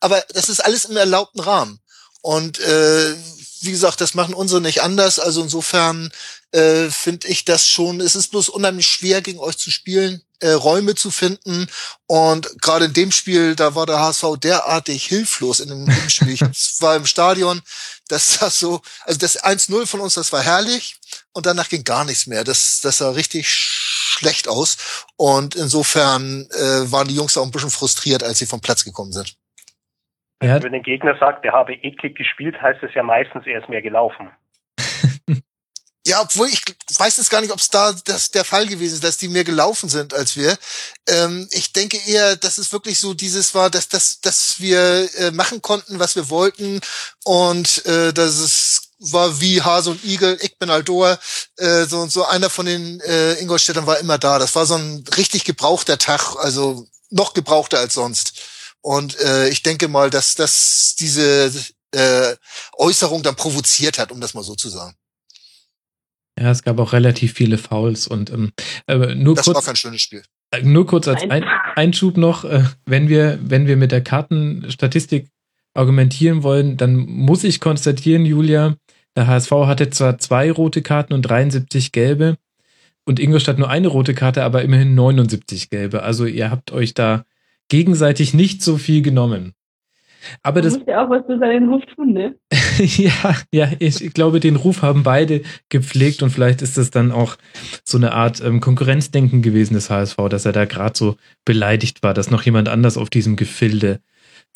aber das ist alles im erlaubten Rahmen. Und äh, wie gesagt, das machen unsere nicht anders. Also insofern äh, finde ich das schon. Es ist bloß unheimlich schwer, gegen euch zu spielen äh, Räume zu finden. Und gerade in dem Spiel, da war der HSV derartig hilflos in dem, dem Spiel. Ich war im Stadion, das war so, also das 1-0 von uns, das war herrlich. Und danach ging gar nichts mehr. Das, das sah richtig schlecht aus. Und insofern äh, waren die Jungs auch ein bisschen frustriert, als sie vom Platz gekommen sind. Ja. Wenn ein Gegner sagt, der habe eklig gespielt, heißt es ja meistens, er ist mehr gelaufen. Ja, obwohl ich weiß jetzt gar nicht, ob es da das der Fall gewesen ist, dass die mehr gelaufen sind als wir. Ähm, ich denke eher, dass es wirklich so dieses war, dass, dass, dass wir äh, machen konnten, was wir wollten und äh, dass es war wie Hase und Igel, ich bin Aldor, äh, so und so einer von den äh, Ingolstädtern war immer da. Das war so ein richtig gebrauchter Tag, also noch gebrauchter als sonst. Und äh, ich denke mal, dass das diese äh, Äußerung dann provoziert hat, um das mal so zu sagen. Ja, es gab auch relativ viele Fouls und ähm, äh, nur das kurz. war kein schönes Spiel. Äh, nur kurz als Ein Einschub noch, äh, wenn wir, wenn wir mit der Kartenstatistik argumentieren wollen, dann muss ich konstatieren, Julia, der HSV hatte zwar zwei rote Karten und 73 gelbe und Ingolstadt nur eine rote Karte, aber immerhin 79 gelbe. Also ihr habt euch da gegenseitig nicht so viel genommen. Aber du das musst ja auch was für seinen Ruf tun, ne? ja, ja, ich glaube, den Ruf haben beide gepflegt und vielleicht ist das dann auch so eine Art ähm, Konkurrenzdenken gewesen des HSV, dass er da gerade so beleidigt war, dass noch jemand anders auf diesem Gefilde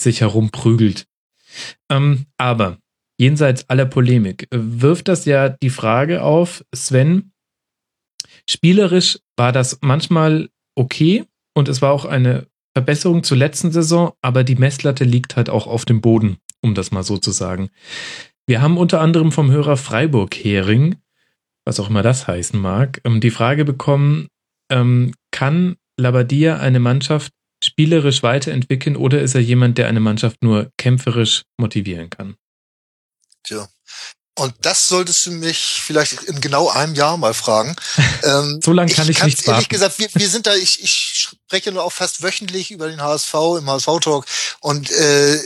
sich herumprügelt. Ähm, aber jenseits aller Polemik wirft das ja die Frage auf, Sven, spielerisch war das manchmal okay und es war auch eine Verbesserung zur letzten Saison, aber die Messlatte liegt halt auch auf dem Boden, um das mal so zu sagen. Wir haben unter anderem vom Hörer Freiburg Hering, was auch immer das heißen mag, ähm, die Frage bekommen, ähm, kann Labadia eine Mannschaft spielerisch weiterentwickeln oder ist er jemand, der eine Mannschaft nur kämpferisch motivieren kann? Tja, und das solltest du mich vielleicht in genau einem Jahr mal fragen. Ähm, so lange kann ich, ich nicht ehrlich gesagt, wir, wir sind da, ich, ich spreche nur auch fast wöchentlich über den HSV im HSV-Talk und äh,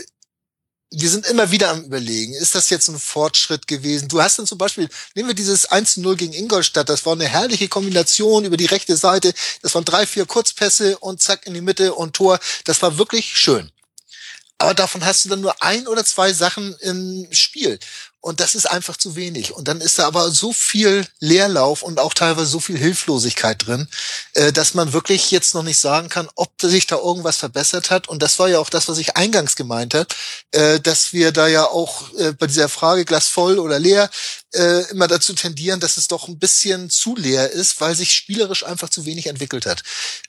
wir sind immer wieder am überlegen, ist das jetzt ein Fortschritt gewesen? Du hast dann zum Beispiel, nehmen wir dieses 1-0 gegen Ingolstadt, das war eine herrliche Kombination über die rechte Seite, das waren drei, vier Kurzpässe und zack in die Mitte und Tor, das war wirklich schön. Aber davon hast du dann nur ein oder zwei Sachen im Spiel. Und das ist einfach zu wenig. Und dann ist da aber so viel Leerlauf und auch teilweise so viel Hilflosigkeit drin, äh, dass man wirklich jetzt noch nicht sagen kann, ob sich da irgendwas verbessert hat. Und das war ja auch das, was ich eingangs gemeint habe, äh, dass wir da ja auch äh, bei dieser Frage Glas voll oder leer äh, immer dazu tendieren, dass es doch ein bisschen zu leer ist, weil sich spielerisch einfach zu wenig entwickelt hat.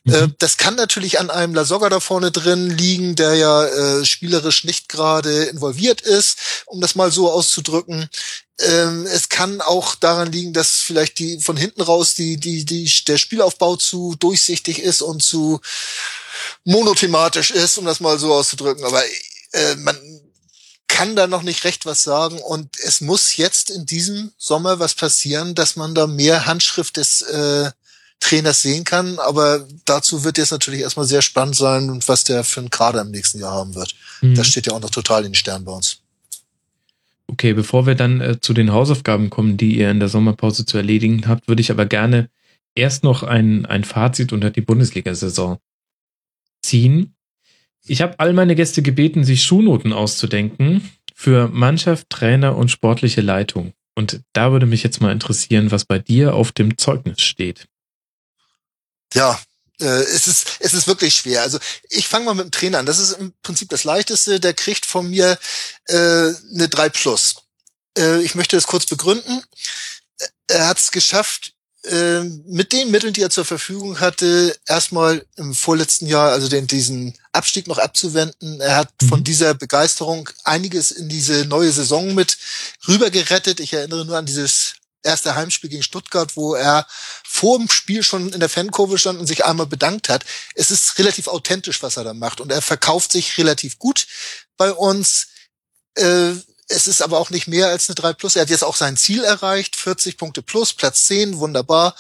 Mhm. Äh, das kann natürlich an einem Lasogga da vorne drin liegen, der ja äh, spielerisch nicht gerade involviert ist, um das mal so auszudrücken. Ähm, es kann auch daran liegen, dass vielleicht die von hinten raus die, die, die, der Spielaufbau zu durchsichtig ist und zu monothematisch ist, um das mal so auszudrücken. Aber äh, man kann da noch nicht recht was sagen und es muss jetzt in diesem Sommer was passieren, dass man da mehr Handschrift des äh, Trainers sehen kann. Aber dazu wird jetzt natürlich erstmal sehr spannend sein, was der für einen Kader im nächsten Jahr haben wird. Mhm. Das steht ja auch noch total in den Sternen bei uns. Okay, bevor wir dann äh, zu den Hausaufgaben kommen, die ihr in der Sommerpause zu erledigen habt, würde ich aber gerne erst noch ein, ein Fazit unter die Bundesliga-Saison ziehen. Ich habe all meine Gäste gebeten, sich Schulnoten auszudenken für Mannschaft, Trainer und sportliche Leitung. Und da würde mich jetzt mal interessieren, was bei dir auf dem Zeugnis steht. Ja, äh, es ist es ist wirklich schwer. Also ich fange mal mit dem Trainer an. Das ist im Prinzip das Leichteste. Der kriegt von mir äh, eine 3 plus. Äh, ich möchte das kurz begründen. Er hat es geschafft, ähm, mit den Mitteln, die er zur Verfügung hatte, erstmal im vorletzten Jahr, also den, diesen Abstieg noch abzuwenden. Er hat mhm. von dieser Begeisterung einiges in diese neue Saison mit rübergerettet. Ich erinnere nur an dieses erste Heimspiel gegen Stuttgart, wo er vor dem Spiel schon in der Fankurve stand und sich einmal bedankt hat. Es ist relativ authentisch, was er da macht und er verkauft sich relativ gut bei uns. Äh, es ist aber auch nicht mehr als eine 3 plus. Er hat jetzt auch sein Ziel erreicht, 40 Punkte plus, Platz 10, wunderbar.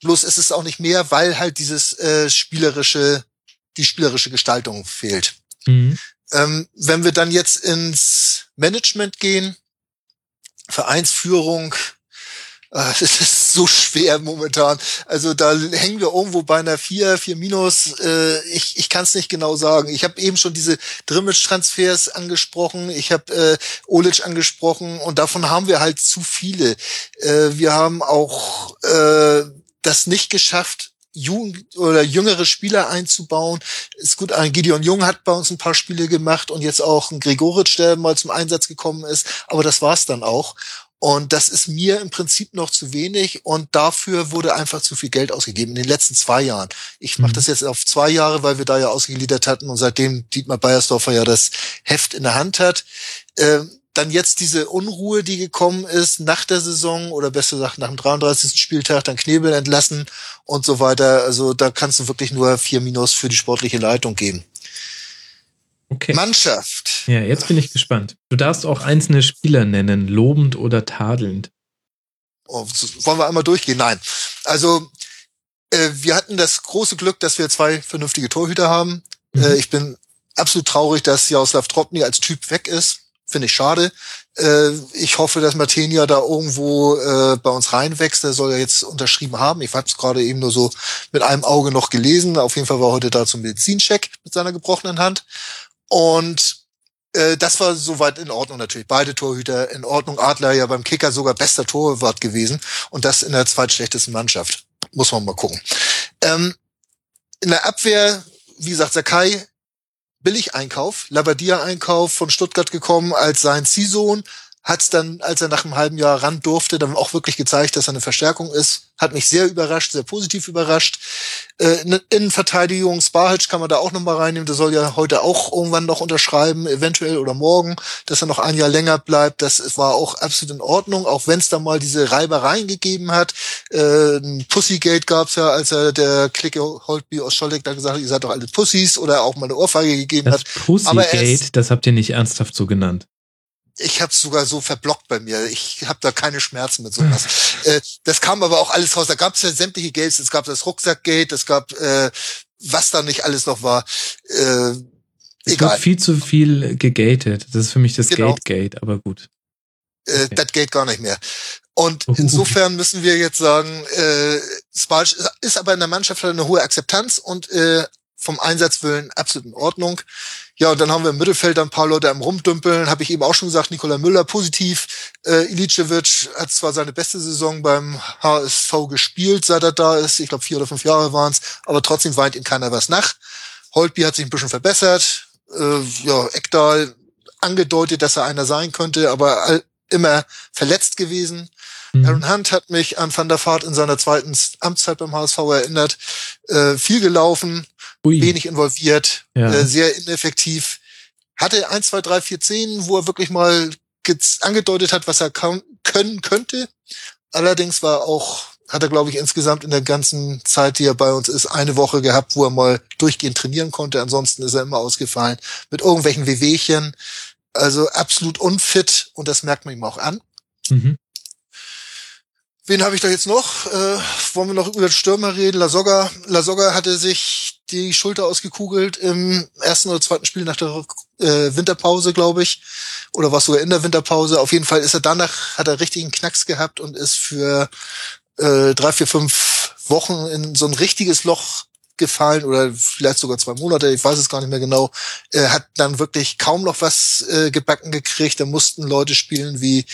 Bloß ist es auch nicht mehr, weil halt dieses äh, spielerische, die spielerische Gestaltung fehlt. Mhm. Ähm, wenn wir dann jetzt ins Management gehen, Vereinsführung, Ah, das ist so schwer momentan. Also da hängen wir irgendwo bei einer 4, 4 minus. Äh, ich ich kann es nicht genau sagen. Ich habe eben schon diese Drimmitsch-Transfers angesprochen. Ich habe äh, Olic angesprochen und davon haben wir halt zu viele. Äh, wir haben auch äh, das nicht geschafft, Jugend oder jüngere Spieler einzubauen. Ist gut, ein Gideon Jung hat bei uns ein paar Spiele gemacht und jetzt auch ein Gregoritsch, der mal zum Einsatz gekommen ist. Aber das war's dann auch. Und das ist mir im Prinzip noch zu wenig und dafür wurde einfach zu viel Geld ausgegeben in den letzten zwei Jahren. Ich mache mhm. das jetzt auf zwei Jahre, weil wir da ja ausgegliedert hatten und seitdem Dietmar Beiersdorfer ja das Heft in der Hand hat. Ähm, dann jetzt diese Unruhe, die gekommen ist nach der Saison oder besser gesagt nach dem 33. Spieltag, dann Knebel entlassen und so weiter. Also da kannst du wirklich nur vier Minus für die sportliche Leitung geben. Okay. Mannschaft. Ja, jetzt bin ich gespannt. Du darfst auch einzelne Spieler nennen, lobend oder tadelnd. Oh, wollen wir einmal durchgehen? Nein. Also, äh, wir hatten das große Glück, dass wir zwei vernünftige Torhüter haben. Mhm. Äh, ich bin absolut traurig, dass Jaroslav Tropny als Typ weg ist. Finde ich schade. Äh, ich hoffe, dass Martenia da irgendwo äh, bei uns reinwächst. Der soll ja jetzt unterschrieben haben. Ich habe es gerade eben nur so mit einem Auge noch gelesen. Auf jeden Fall war heute da zum Medizincheck mit seiner gebrochenen Hand. Und äh, das war soweit in Ordnung natürlich. Beide Torhüter in Ordnung. Adler ja beim Kicker sogar bester Torwart gewesen und das in der zweitschlechtesten Mannschaft. Muss man mal gucken. Ähm, in der Abwehr, wie gesagt, Sakai, Billig-Einkauf, Labadia-Einkauf von Stuttgart gekommen als sein Ziehsohn, hat es dann, als er nach einem halben Jahr ran durfte, dann auch wirklich gezeigt, dass er eine Verstärkung ist. Hat mich sehr überrascht, sehr positiv überrascht. Äh, Innenverteidigung, Sparhitch kann man da auch nochmal reinnehmen. Der soll ja heute auch irgendwann noch unterschreiben, eventuell oder morgen, dass er noch ein Jahr länger bleibt. Das war auch absolut in Ordnung, auch wenn es da mal diese Reibereien gegeben hat. Äh, ein Pussygate gab's ja, als er der Clique Holtby aus Scholleck da gesagt hat, ihr seid doch alle Pussys oder auch mal eine Ohrfeige gegeben das hat. Pussygate, das habt ihr nicht ernsthaft so genannt ich habe sogar so verblockt bei mir. Ich habe da keine Schmerzen mit sowas. äh, das kam aber auch alles raus. Da gab es ja sämtliche Gates. Es gab das Rucksackgate, es gab äh, was da nicht alles noch war. Äh, es egal. wird viel zu viel gegatet. Das ist für mich das genau. Gate-Gate, aber gut. Äh, okay. Das geht gar nicht mehr. Und insofern müssen wir jetzt sagen, äh, Spalch ist aber in der Mannschaft eine hohe Akzeptanz und äh, vom Einsatzwillen absolut in Ordnung. Ja, und dann haben wir im Mittelfeld ein paar Leute am Rumdümpeln, habe ich eben auch schon gesagt, Nikola Müller positiv. Äh, Ilicevic hat zwar seine beste Saison beim HSV gespielt, seit er da ist. Ich glaube, vier oder fünf Jahre waren es, aber trotzdem weint ihm keiner was nach. Holtby hat sich ein bisschen verbessert. Äh, ja, Eckdahl angedeutet, dass er einer sein könnte, aber immer verletzt gewesen. Mhm. Aaron Hunt hat mich an Van der Vaart in seiner zweiten Amtszeit beim HSV erinnert. Äh, viel gelaufen, Ui. wenig involviert, ja. äh, sehr ineffektiv. Hatte eins, zwei, drei, vier Szenen, wo er wirklich mal angedeutet hat, was er können könnte. Allerdings war auch, hat er, glaube ich, insgesamt in der ganzen Zeit, die er bei uns ist, eine Woche gehabt, wo er mal durchgehend trainieren konnte. Ansonsten ist er immer ausgefallen mit irgendwelchen Wehwehchen. Also absolut unfit und das merkt man ihm auch an. Mhm. Wen habe ich da jetzt noch? Äh, wollen wir noch über den Stürmer reden? Lasogga. Lasogga hatte sich die Schulter ausgekugelt im ersten oder zweiten Spiel nach der äh, Winterpause, glaube ich. Oder war es sogar in der Winterpause. Auf jeden Fall ist er danach, hat er richtigen Knacks gehabt und ist für äh, drei, vier, fünf Wochen in so ein richtiges Loch gefallen oder vielleicht sogar zwei Monate, ich weiß es gar nicht mehr genau, Er hat dann wirklich kaum noch was äh, gebacken gekriegt. Da mussten Leute spielen wie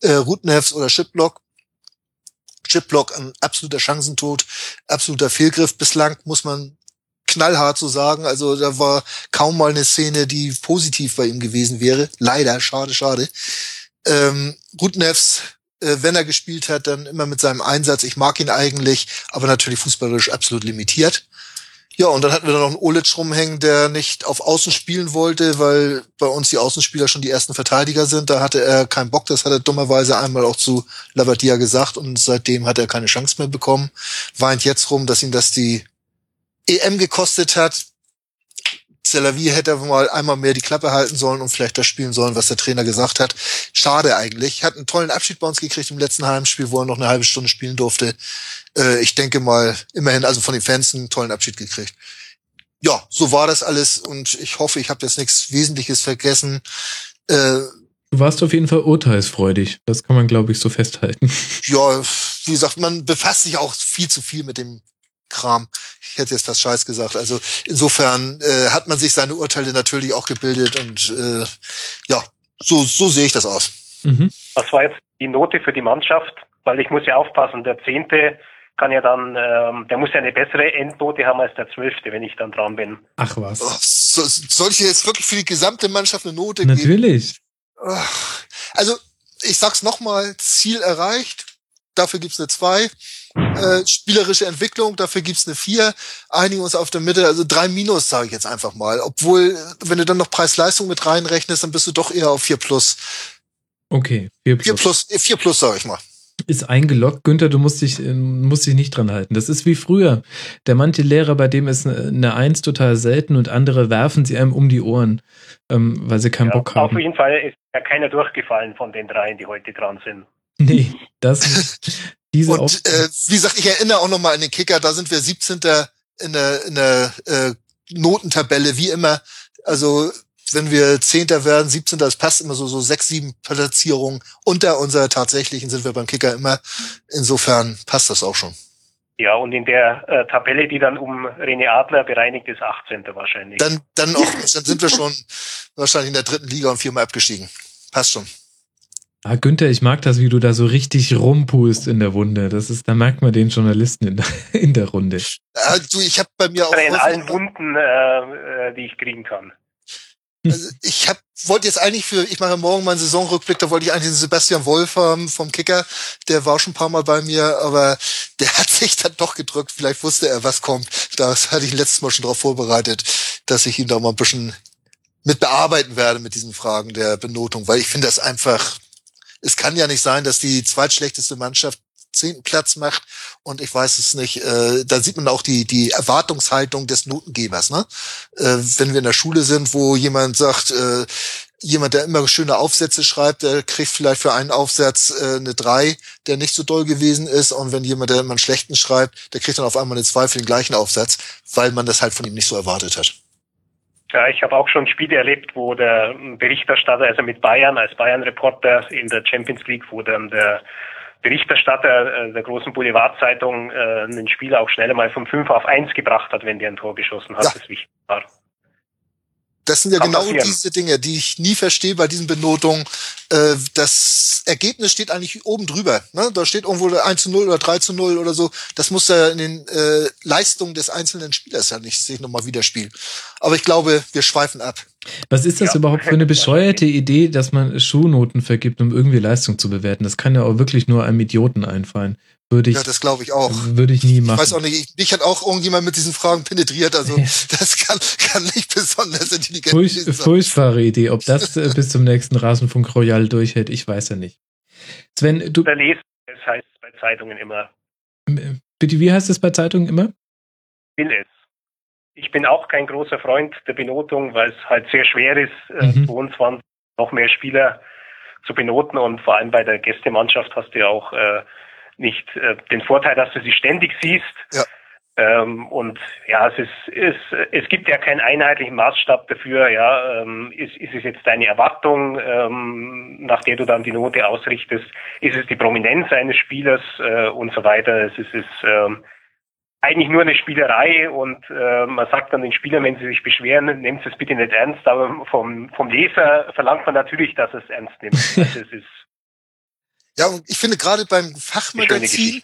äh, Rutnefs oder Shiplock Chipblock ein absoluter Chancentod, absoluter Fehlgriff bislang, muss man knallhart so sagen. Also da war kaum mal eine Szene, die positiv bei ihm gewesen wäre. Leider, schade, schade. Ähm, Rudnevs, äh, wenn er gespielt hat, dann immer mit seinem Einsatz. Ich mag ihn eigentlich, aber natürlich fußballerisch absolut limitiert. Ja, und dann hatten wir da noch einen Olic rumhängen, der nicht auf Außen spielen wollte, weil bei uns die Außenspieler schon die ersten Verteidiger sind. Da hatte er keinen Bock, das hat er dummerweise einmal auch zu Labadia gesagt und seitdem hat er keine Chance mehr bekommen. Weint jetzt rum, dass ihm das die EM gekostet hat. Celavi hätte mal einmal mehr die Klappe halten sollen und vielleicht das spielen sollen, was der Trainer gesagt hat. Schade eigentlich. Hat einen tollen Abschied bei uns gekriegt im letzten Heimspiel, wo er noch eine halbe Stunde spielen durfte. Äh, ich denke mal, immerhin also von den Fans einen tollen Abschied gekriegt. Ja, so war das alles und ich hoffe, ich habe jetzt nichts Wesentliches vergessen. Äh, Du warst auf jeden Fall urteilsfreudig. Das kann man, glaube ich, so festhalten. Ja, wie gesagt, man befasst sich auch viel zu viel mit dem Kram. Ich hätte jetzt fast Scheiß gesagt. Also insofern äh, hat man sich seine Urteile natürlich auch gebildet und äh, ja, so, so sehe ich das aus. Mhm. Was war jetzt die Note für die Mannschaft? Weil ich muss ja aufpassen, der Zehnte kann ja dann, ähm, der muss ja eine bessere Endnote haben als der Zwölfte, wenn ich dann dran bin. Ach was. Oh, so, soll ich jetzt wirklich für die gesamte Mannschaft eine Note Natürlich. geben? Natürlich. Also, ich sag's nochmal, Ziel erreicht, dafür gibt's eine 2. Äh, spielerische Entwicklung, dafür gibt's eine 4. Einigen uns auf der Mitte, also 3 minus, sage ich jetzt einfach mal. Obwohl, wenn du dann noch Preis-Leistung mit reinrechnest, dann bist du doch eher auf 4 plus. Okay, 4 plus. 4 plus, 4 plus sag ich mal ist eingeloggt. Günther, du musst dich, musst dich nicht dran halten. Das ist wie früher. Der manche Lehrer, bei dem ist eine Eins total selten und andere werfen sie einem um die Ohren, ähm, weil sie keinen ja, Bock haben. Auf jeden Fall ist ja keiner durchgefallen von den dreien, die heute dran sind. Nee, das diese Und äh, wie gesagt, ich erinnere auch nochmal an den Kicker, da sind wir 17. in der, in der äh, Notentabelle, wie immer. Also wenn wir Zehnter werden, 17. das passt immer so, so sechs, sieben Platzierungen unter unserer tatsächlichen sind wir beim Kicker immer. Insofern passt das auch schon. Ja, und in der äh, Tabelle, die dann um René Adler bereinigt ist, 18. wahrscheinlich. Dann, dann, auch, dann sind wir schon wahrscheinlich in der dritten Liga und viermal abgestiegen. Passt schon. Ah, Günther, ich mag das, wie du da so richtig rumpust in der Wunde. Das ist, da merkt man den Journalisten in der, in der Runde. Ah, du, ich habe bei mir auch in allen Wunden, äh, äh, die ich kriegen kann. Also ich hab, wollte jetzt eigentlich für, ich mache morgen meinen Saisonrückblick, da wollte ich eigentlich den Sebastian Wolf haben vom Kicker. Der war schon ein paar Mal bei mir, aber der hat sich dann doch gedrückt. Vielleicht wusste er, was kommt. Das hatte ich letztes Mal schon darauf vorbereitet, dass ich ihn da mal ein bisschen mit bearbeiten werde mit diesen Fragen der Benotung, weil ich finde das einfach, es kann ja nicht sein, dass die zweitschlechteste Mannschaft zehnten Platz macht und ich weiß es nicht, äh, da sieht man auch die, die Erwartungshaltung des Notengebers. Ne? Äh, wenn wir in der Schule sind, wo jemand sagt, äh, jemand, der immer schöne Aufsätze schreibt, der kriegt vielleicht für einen Aufsatz äh, eine drei, der nicht so doll gewesen ist. Und wenn jemand, der immer einen schlechten schreibt, der kriegt dann auf einmal eine zwei für den gleichen Aufsatz, weil man das halt von ihm nicht so erwartet hat. Ja, ich habe auch schon Spiele erlebt, wo der Berichterstatter, also mit Bayern als Bayern-Reporter in der Champions League, wo dann der Berichterstatter äh, der großen Boulevardzeitung äh, einen Spieler auch schneller mal von 5 auf 1 gebracht hat, wenn der ein Tor geschossen hat, ja. das wichtig war. Das sind ja Kann genau passieren. diese Dinge, die ich nie verstehe bei diesen Benotungen. Äh, das Ergebnis steht eigentlich oben drüber. Ne? Da steht irgendwo 1 zu 0 oder 3 zu 0 oder so. Das muss ja in den äh, Leistungen des einzelnen Spielers ja nicht sich nochmal widerspiegeln. Aber ich glaube, wir schweifen ab. Was ist das ja. überhaupt für eine bescheuerte Idee, dass man Schuhnoten vergibt, um irgendwie Leistung zu bewerten? Das kann ja auch wirklich nur einem Idioten einfallen. Würde ich, ja, das glaube ich auch. Würde ich nie machen. Ich weiß auch nicht, mich hat auch irgendjemand mit diesen Fragen penetriert, also das kann, kann nicht besonders intelligent Furch, sein. Furchtbare Idee. Ob das äh, bis zum nächsten Rasenfunk Royal durchhält, ich weiß ja nicht. Sven, du. Lesen, das heißt bei Zeitungen immer. Bitte, wie heißt es bei Zeitungen immer? Will es. Ich bin auch kein großer Freund der Benotung, weil es halt sehr schwer ist, äh, mhm. 22 noch mehr Spieler zu benoten und vor allem bei der Gästemannschaft hast du ja auch äh, nicht äh, den Vorteil, dass du sie ständig siehst. Ja. Ähm, und ja, es ist, es, es gibt ja keinen einheitlichen Maßstab dafür, ja, ähm, ist, ist es jetzt deine Erwartung, ähm, nach der du dann die Note ausrichtest, ist es die Prominenz eines Spielers äh, und so weiter. Es ist, es ist ähm, eigentlich nur eine Spielerei und äh, man sagt dann den Spielern, wenn sie sich beschweren, nehmt es bitte nicht ernst, aber vom, vom Leser verlangt man natürlich, dass es ernst nimmt. Also es ist ja, und ich finde gerade beim Fachmagazin,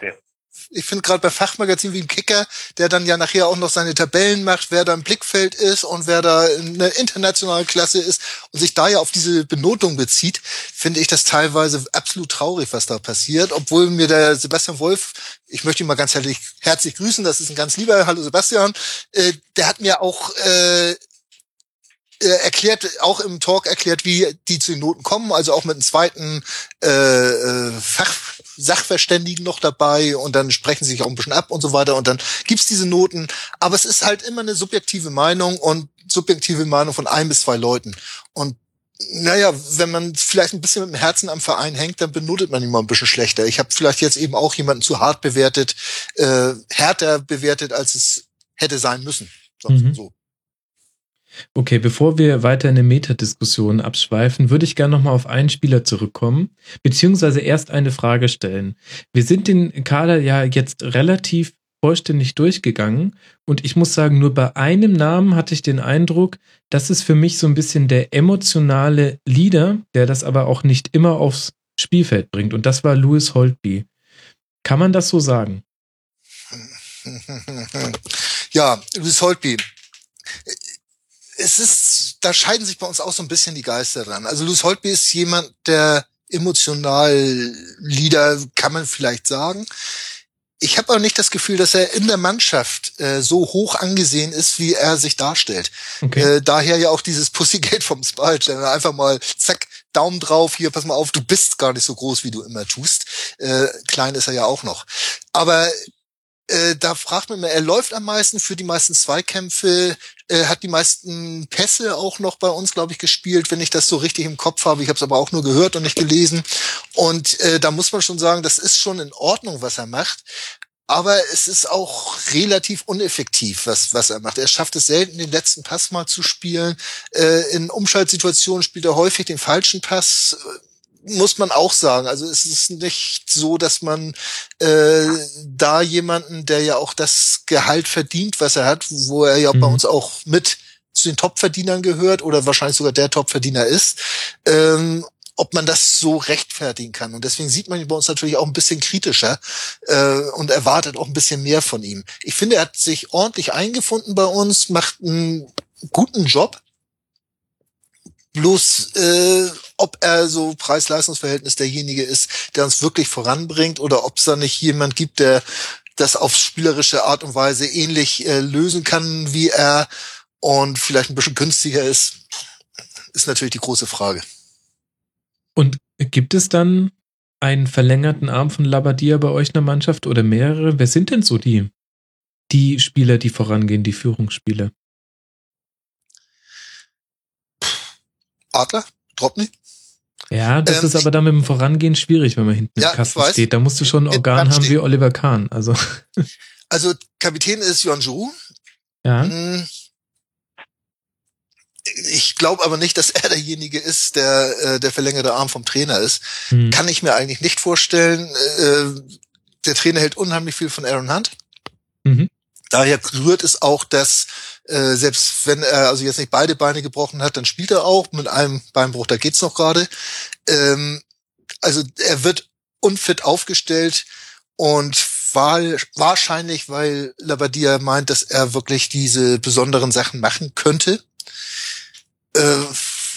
ich finde gerade bei Fachmagazinen wie im Kicker, der dann ja nachher auch noch seine Tabellen macht, wer da im Blickfeld ist und wer da in der internationalen Klasse ist und sich da ja auf diese Benotung bezieht, finde ich das teilweise absolut traurig, was da passiert. Obwohl mir der Sebastian Wolf, ich möchte ihn mal ganz herzlich, herzlich grüßen, das ist ein ganz lieber, hallo Sebastian, äh, der hat mir auch äh, erklärt, auch im Talk erklärt, wie die zu den Noten kommen, also auch mit einem zweiten äh, äh, Fach, Sachverständigen noch dabei und dann sprechen sie sich auch ein bisschen ab und so weiter und dann gibt's diese Noten. Aber es ist halt immer eine subjektive Meinung und subjektive Meinung von ein bis zwei Leuten. Und naja, wenn man vielleicht ein bisschen mit dem Herzen am Verein hängt, dann benotet man ihn mal ein bisschen schlechter. Ich habe vielleicht jetzt eben auch jemanden zu hart bewertet, äh, härter bewertet, als es hätte sein müssen. Mhm. So. Okay, bevor wir weiter in eine Metadiskussion abschweifen, würde ich gerne nochmal auf einen Spieler zurückkommen, beziehungsweise erst eine Frage stellen. Wir sind den Kader ja jetzt relativ vollständig durchgegangen und ich muss sagen, nur bei einem Namen hatte ich den Eindruck, das ist für mich so ein bisschen der emotionale Leader, der das aber auch nicht immer aufs Spielfeld bringt und das war Louis Holtby. Kann man das so sagen? Ja, Luis Holtby. Es ist, da scheiden sich bei uns auch so ein bisschen die Geister dran. Also Luis Holtby ist jemand, der emotional Lieder, kann man vielleicht sagen. Ich habe aber nicht das Gefühl, dass er in der Mannschaft äh, so hoch angesehen ist, wie er sich darstellt. Okay. Äh, daher ja auch dieses Pussygate vom Spalt, der einfach mal zack, Daumen drauf, hier, pass mal auf, du bist gar nicht so groß, wie du immer tust. Äh, klein ist er ja auch noch. Aber äh, da fragt man mir, er läuft am meisten für die meisten Zweikämpfe, äh, hat die meisten Pässe auch noch bei uns, glaube ich, gespielt, wenn ich das so richtig im Kopf habe. Ich habe es aber auch nur gehört und nicht gelesen. Und äh, da muss man schon sagen, das ist schon in Ordnung, was er macht. Aber es ist auch relativ uneffektiv, was, was er macht. Er schafft es selten, den letzten Pass mal zu spielen. Äh, in Umschaltsituationen spielt er häufig den falschen Pass muss man auch sagen. Also es ist nicht so, dass man äh, da jemanden, der ja auch das Gehalt verdient, was er hat, wo er ja mhm. bei uns auch mit zu den Topverdienern gehört oder wahrscheinlich sogar der Topverdiener ist, ähm, ob man das so rechtfertigen kann. Und deswegen sieht man ihn bei uns natürlich auch ein bisschen kritischer äh, und erwartet auch ein bisschen mehr von ihm. Ich finde, er hat sich ordentlich eingefunden bei uns, macht einen guten Job Bloß, äh, ob er so Preis-Leistungs-Verhältnis derjenige ist, der uns wirklich voranbringt, oder ob es da nicht jemand gibt, der das auf spielerische Art und Weise ähnlich äh, lösen kann wie er und vielleicht ein bisschen günstiger ist, ist natürlich die große Frage. Und gibt es dann einen verlängerten Arm von Labadia bei euch in der Mannschaft oder mehrere? Wer sind denn so die, die Spieler, die vorangehen, die Führungsspieler? Adler, Dropny. Ja, das ähm, ist aber dann mit dem Vorangehen schwierig, wenn man hinten ja, im Kasten steht. Da musst du schon ein Organ haben wie Oliver Kahn. Also, also Kapitän ist Zhu. Ja. Hm. Ich glaube aber nicht, dass er derjenige ist, der äh, der verlängerte Arm vom Trainer ist. Hm. Kann ich mir eigentlich nicht vorstellen. Äh, der Trainer hält unheimlich viel von Aaron Hunt. Mhm. Daher rührt es auch, dass äh, selbst wenn er also jetzt nicht beide Beine gebrochen hat, dann spielt er auch mit einem Beinbruch, da geht's noch gerade. Ähm, also er wird unfit aufgestellt und wahrscheinlich, weil Labadia meint, dass er wirklich diese besonderen Sachen machen könnte. Äh,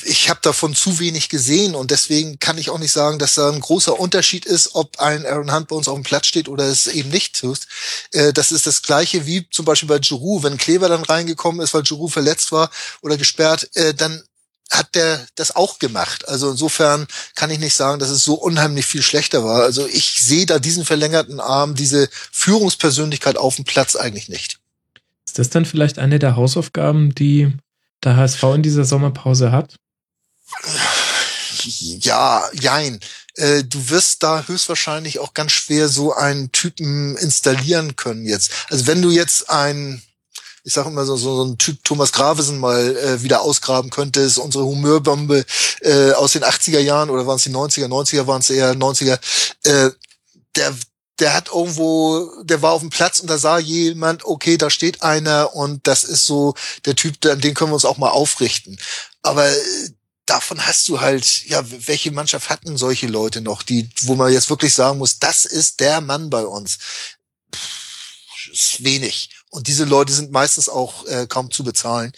ich habe davon zu wenig gesehen und deswegen kann ich auch nicht sagen, dass da ein großer Unterschied ist, ob ein Aaron Hunt bei uns auf dem Platz steht oder es eben nicht tust. Äh, das ist das gleiche wie zum Beispiel bei Giroud. Wenn Kleber dann reingekommen ist, weil Giroud verletzt war oder gesperrt, äh, dann hat der das auch gemacht. Also insofern kann ich nicht sagen, dass es so unheimlich viel schlechter war. Also ich sehe da diesen verlängerten Arm, diese Führungspersönlichkeit auf dem Platz eigentlich nicht. Ist das dann vielleicht eine der Hausaufgaben, die der HSV in dieser Sommerpause hat? Ja, jein. Äh, du wirst da höchstwahrscheinlich auch ganz schwer so einen Typen installieren können jetzt. Also wenn du jetzt ein, ich sage immer so, so ein Typ Thomas Gravesen mal äh, wieder ausgraben könntest, unsere Humeurbombe äh, aus den 80er Jahren oder waren es die 90er, 90er waren es eher 90er, äh, der, der hat irgendwo, der war auf dem Platz und da sah jemand, okay, da steht einer und das ist so der Typ, an den können wir uns auch mal aufrichten. Aber äh, davon hast du halt, ja, welche Mannschaft hatten solche Leute noch, die, wo man jetzt wirklich sagen muss, das ist der Mann bei uns. Pff, ist wenig. Und diese Leute sind meistens auch äh, kaum zu bezahlen,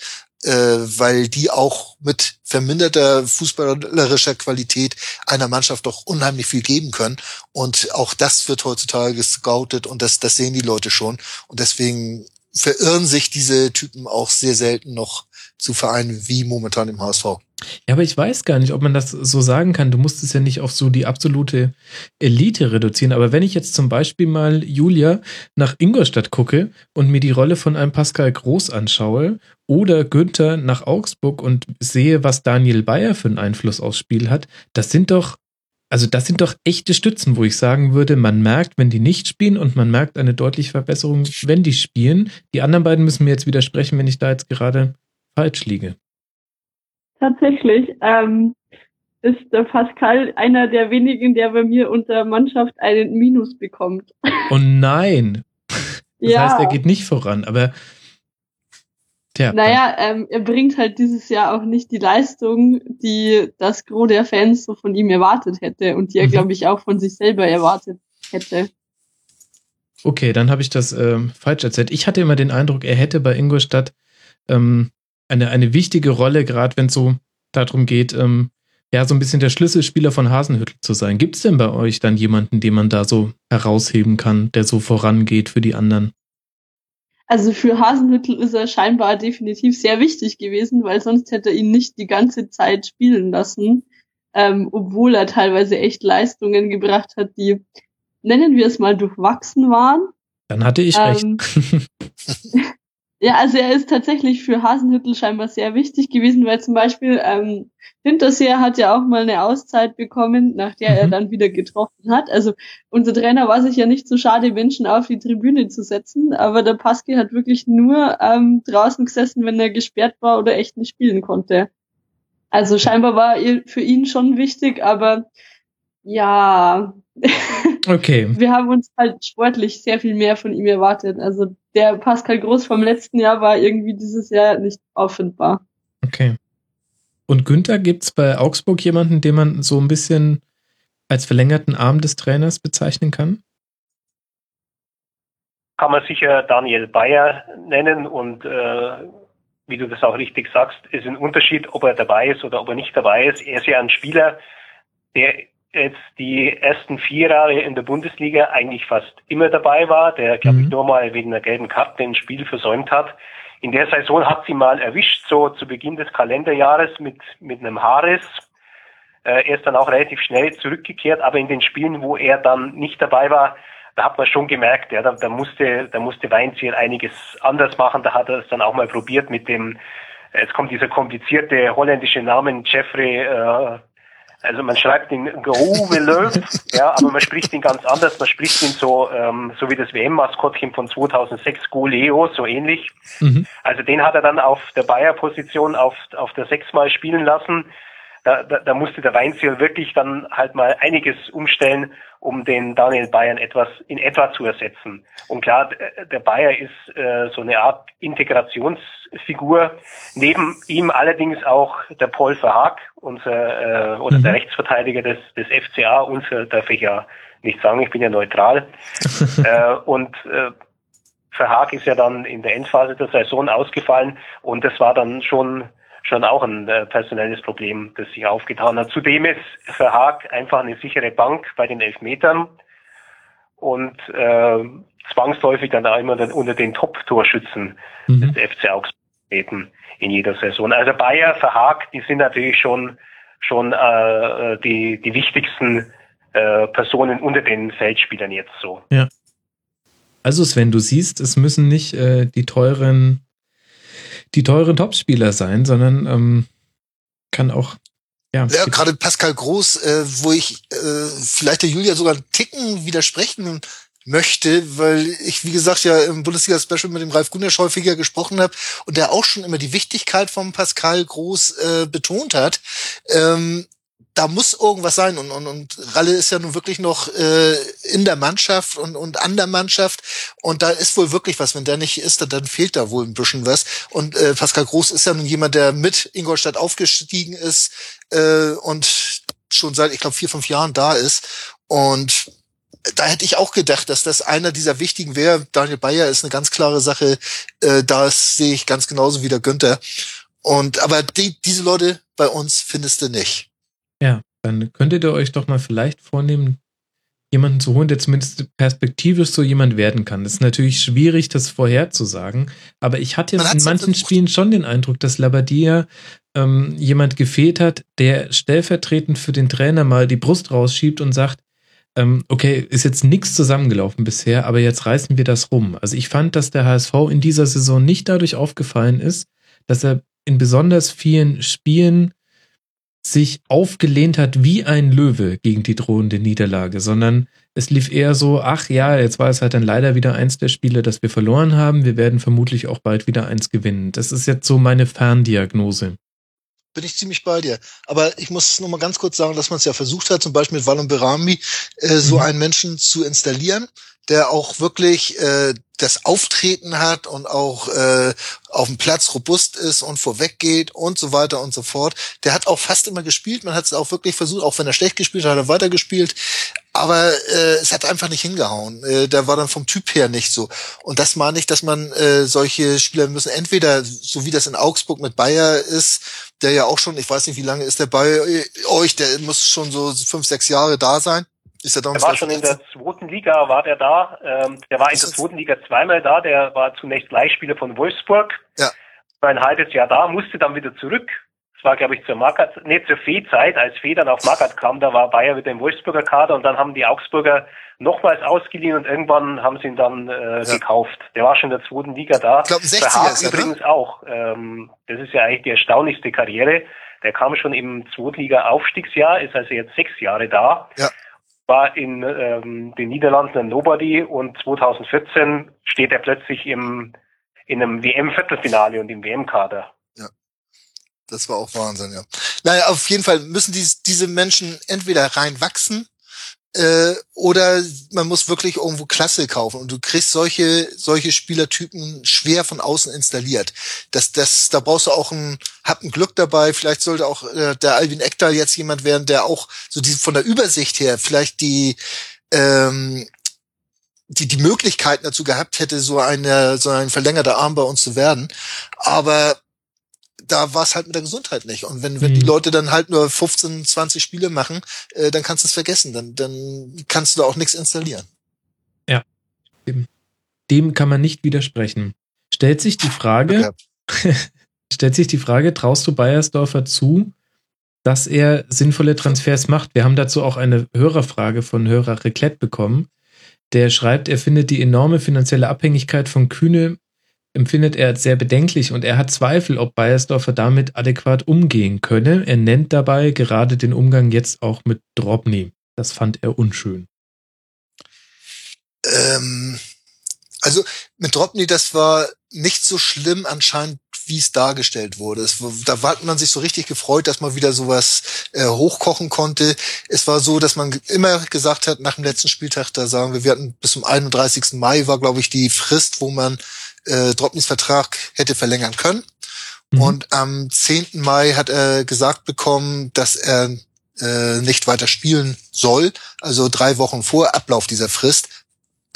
äh, weil die auch mit verminderter fußballerischer Qualität einer Mannschaft doch unheimlich viel geben können. Und auch das wird heutzutage gescoutet und das, das sehen die Leute schon. Und deswegen verirren sich diese Typen auch sehr selten noch zu Vereinen wie momentan im HSV. Ja, aber ich weiß gar nicht, ob man das so sagen kann. Du musst es ja nicht auf so die absolute Elite reduzieren. Aber wenn ich jetzt zum Beispiel mal Julia nach Ingolstadt gucke und mir die Rolle von einem Pascal Groß anschaue oder Günther nach Augsburg und sehe, was Daniel Bayer für einen Einfluss aufs Spiel hat, das sind doch, also das sind doch echte Stützen, wo ich sagen würde, man merkt, wenn die nicht spielen und man merkt eine deutliche Verbesserung, wenn die spielen. Die anderen beiden müssen mir jetzt widersprechen, wenn ich da jetzt gerade falsch liege. Tatsächlich ähm, ist der Pascal einer der wenigen, der bei mir unter Mannschaft einen Minus bekommt. Oh nein! Das ja. heißt, er geht nicht voran, aber Tja, naja, ähm, er bringt halt dieses Jahr auch nicht die Leistung, die das Gros der Fans so von ihm erwartet hätte und die er, mhm. glaube ich, auch von sich selber erwartet hätte. Okay, dann habe ich das äh, falsch erzählt. Ich hatte immer den Eindruck, er hätte bei Ingolstadt ähm, eine, eine wichtige Rolle, gerade wenn es so darum geht, ähm, ja, so ein bisschen der Schlüsselspieler von Hasenhüttel zu sein. Gibt es denn bei euch dann jemanden, den man da so herausheben kann, der so vorangeht für die anderen? Also für Hasenhüttel ist er scheinbar definitiv sehr wichtig gewesen, weil sonst hätte er ihn nicht die ganze Zeit spielen lassen, ähm, obwohl er teilweise echt Leistungen gebracht hat, die, nennen wir es mal, durchwachsen waren. Dann hatte ich ähm, recht. Ja, also er ist tatsächlich für Hasenhüttel scheinbar sehr wichtig gewesen, weil zum Beispiel ähm, Hinterseher hat ja auch mal eine Auszeit bekommen, nach der mhm. er dann wieder getroffen hat. Also unser Trainer war sich ja nicht so schade, Menschen auf die Tribüne zu setzen, aber der Paski hat wirklich nur ähm, draußen gesessen, wenn er gesperrt war oder echt nicht spielen konnte. Also scheinbar war für ihn schon wichtig, aber ja, Okay. Wir haben uns halt sportlich sehr viel mehr von ihm erwartet. Also der Pascal Groß vom letzten Jahr war irgendwie dieses Jahr nicht auffindbar. Okay. Und Günther, gibt's bei Augsburg jemanden, den man so ein bisschen als verlängerten Arm des Trainers bezeichnen kann? Kann man sicher Daniel Bayer nennen und äh, wie du das auch richtig sagst, ist ein Unterschied, ob er dabei ist oder ob er nicht dabei ist. Er ist ja ein Spieler, der jetzt die ersten vier Jahre in der Bundesliga eigentlich fast immer dabei war, der, glaube mhm. ich, nur mal wegen der gelben Karte ein Spiel versäumt hat. In der Saison hat sie mal erwischt, so zu Beginn des Kalenderjahres mit, mit einem Haares. Äh, er ist dann auch relativ schnell zurückgekehrt, aber in den Spielen, wo er dann nicht dabei war, da hat man schon gemerkt, ja, da, da musste, da musste Weinziel einiges anders machen. Da hat er es dann auch mal probiert mit dem, jetzt kommt dieser komplizierte holländische Name, Jeffrey äh, also man schreibt ihn Grove Löw, ja, aber man spricht ihn ganz anders. Man spricht ihn so, ähm, so wie das WM-Maskottchen von 2006, Goleo, so ähnlich. Mhm. Also den hat er dann auf der Bayer-Position auf, auf der sechsmal spielen lassen da, da, da musste der Weinziel wirklich dann halt mal einiges umstellen, um den Daniel Bayern etwas in etwa zu ersetzen. Und klar, der Bayer ist äh, so eine Art Integrationsfigur. Neben ihm allerdings auch der Paul Verhaag, unser äh, oder mhm. der Rechtsverteidiger des, des FCA, unser darf ich ja nicht sagen, ich bin ja neutral. äh, und äh, Verhaag ist ja dann in der Endphase der Saison ausgefallen und das war dann schon schon auch ein äh, personelles Problem, das sich aufgetan hat. Zudem ist Verhaag einfach eine sichere Bank bei den Elfmetern und äh, zwangsläufig dann auch immer unter den Top-Torschützen mhm. des FC Augsburg in jeder Saison. Also Bayer, Verhaag, die sind natürlich schon schon äh, die die wichtigsten äh, Personen unter den Feldspielern jetzt so. Ja. Also Sven, du siehst, es müssen nicht äh, die teuren die teuren Topspieler sein, sondern ähm, kann auch ja, ja gerade Pascal Groß, äh, wo ich äh, vielleicht der Julia sogar einen Ticken widersprechen möchte, weil ich, wie gesagt, ja im Bundesliga-Special mit dem Ralf Gundersch häufiger gesprochen habe und der auch schon immer die Wichtigkeit vom Pascal Groß äh, betont hat. Ähm, da muss irgendwas sein. Und, und, und Ralle ist ja nun wirklich noch äh, in der Mannschaft und, und an der Mannschaft. Und da ist wohl wirklich was. Wenn der nicht ist, dann, dann fehlt da wohl ein bisschen was. Und äh, Pascal Groß ist ja nun jemand, der mit Ingolstadt aufgestiegen ist äh, und schon seit, ich glaube, vier, fünf Jahren da ist. Und da hätte ich auch gedacht, dass das einer dieser wichtigen wäre. Daniel Bayer ist eine ganz klare Sache. Äh, das sehe ich ganz genauso wie der Günther. Und aber die, diese Leute bei uns findest du nicht. Ja, dann könntet ihr euch doch mal vielleicht vornehmen, jemanden zu holen, der zumindest perspektivisch so jemand werden kann. Das ist natürlich schwierig, das vorherzusagen, aber ich hatte in manchen Spielen schon den Eindruck, dass Labadia ähm, jemand gefehlt hat, der stellvertretend für den Trainer mal die Brust rausschiebt und sagt, ähm, okay, ist jetzt nichts zusammengelaufen bisher, aber jetzt reißen wir das rum. Also ich fand, dass der HSV in dieser Saison nicht dadurch aufgefallen ist, dass er in besonders vielen Spielen sich aufgelehnt hat wie ein Löwe gegen die drohende Niederlage, sondern es lief eher so, ach ja, jetzt war es halt dann leider wieder eins der Spiele, das wir verloren haben. Wir werden vermutlich auch bald wieder eins gewinnen. Das ist jetzt so meine Ferndiagnose. Bin ich ziemlich bei dir. Aber ich muss noch mal ganz kurz sagen, dass man es ja versucht hat, zum Beispiel mit Walon Berami, äh, so mhm. einen Menschen zu installieren, der auch wirklich äh, das Auftreten hat und auch äh, auf dem Platz robust ist und vorweggeht und so weiter und so fort. Der hat auch fast immer gespielt. Man hat es auch wirklich versucht, auch wenn er schlecht gespielt hat, hat er weitergespielt. Aber äh, es hat einfach nicht hingehauen. Äh, der war dann vom Typ her nicht so. Und das meine ich, dass man äh, solche Spieler müssen entweder, so wie das in Augsburg mit Bayer ist, der ja auch schon, ich weiß nicht, wie lange ist der bei euch, der muss schon so fünf, sechs Jahre da sein. Ist er, der war schon in der zweiten Liga, war der da. Ähm, der war in der zweiten Liga zweimal da. Der war zunächst Leihspieler von Wolfsburg. Ja. War ein halbes Jahr da, musste dann wieder zurück. Das war, glaube ich, zur Markert, nee, zur Fee-Zeit, als Fee dann auf Markert kam, da war Bayer wieder im Wolfsburger Kader und dann haben die Augsburger nochmals ausgeliehen und irgendwann haben sie ihn dann äh, ja. gekauft. Der war schon in der zweiten Liga da. Ich glaube, 60er ist er, ne? übrigens ne? auch. Ähm, das ist ja eigentlich die erstaunlichste Karriere. Der kam schon im Zweitliga-Aufstiegsjahr, ist also jetzt sechs Jahre da. Ja war in ähm, den Niederlanden ein Nobody und 2014 steht er plötzlich im, in einem WM-Viertelfinale und im WM-Kader. Ja, das war auch Wahnsinn, ja. Naja, auf jeden Fall müssen die, diese Menschen entweder reinwachsen äh, oder man muss wirklich irgendwo Klasse kaufen und du kriegst solche solche Spielertypen schwer von außen installiert. Das das da brauchst du auch ein hab ein Glück dabei. Vielleicht sollte auch äh, der Alvin Ekdal jetzt jemand werden, der auch so die von der Übersicht her vielleicht die ähm, die die Möglichkeiten dazu gehabt hätte, so eine so ein verlängerter Arm bei uns zu werden. Aber da war es halt mit der Gesundheit nicht. Und wenn, wenn mhm. die Leute dann halt nur 15, 20 Spiele machen, äh, dann kannst du es vergessen. Dann, dann kannst du da auch nichts installieren. Ja. Dem, dem kann man nicht widersprechen. Stellt sich die Frage, stellt sich die Frage, traust du Bayersdorfer zu, dass er sinnvolle Transfers macht? Wir haben dazu auch eine Hörerfrage von Hörer Reclette bekommen. Der schreibt, er findet die enorme finanzielle Abhängigkeit von Kühne empfindet er sehr bedenklich und er hat Zweifel, ob Bayersdorfer damit adäquat umgehen könne. Er nennt dabei gerade den Umgang jetzt auch mit Drobny. Das fand er unschön. Ähm, also mit Drobny, das war nicht so schlimm anscheinend, wie es dargestellt wurde. Es, da hat man sich so richtig gefreut, dass man wieder sowas äh, hochkochen konnte. Es war so, dass man immer gesagt hat, nach dem letzten Spieltag, da sagen wir, wir hatten bis zum 31. Mai war, glaube ich, die Frist, wo man äh, Dropnys Vertrag hätte verlängern können. Mhm. Und am 10. Mai hat er gesagt bekommen, dass er äh, nicht weiter spielen soll, also drei Wochen vor Ablauf dieser Frist,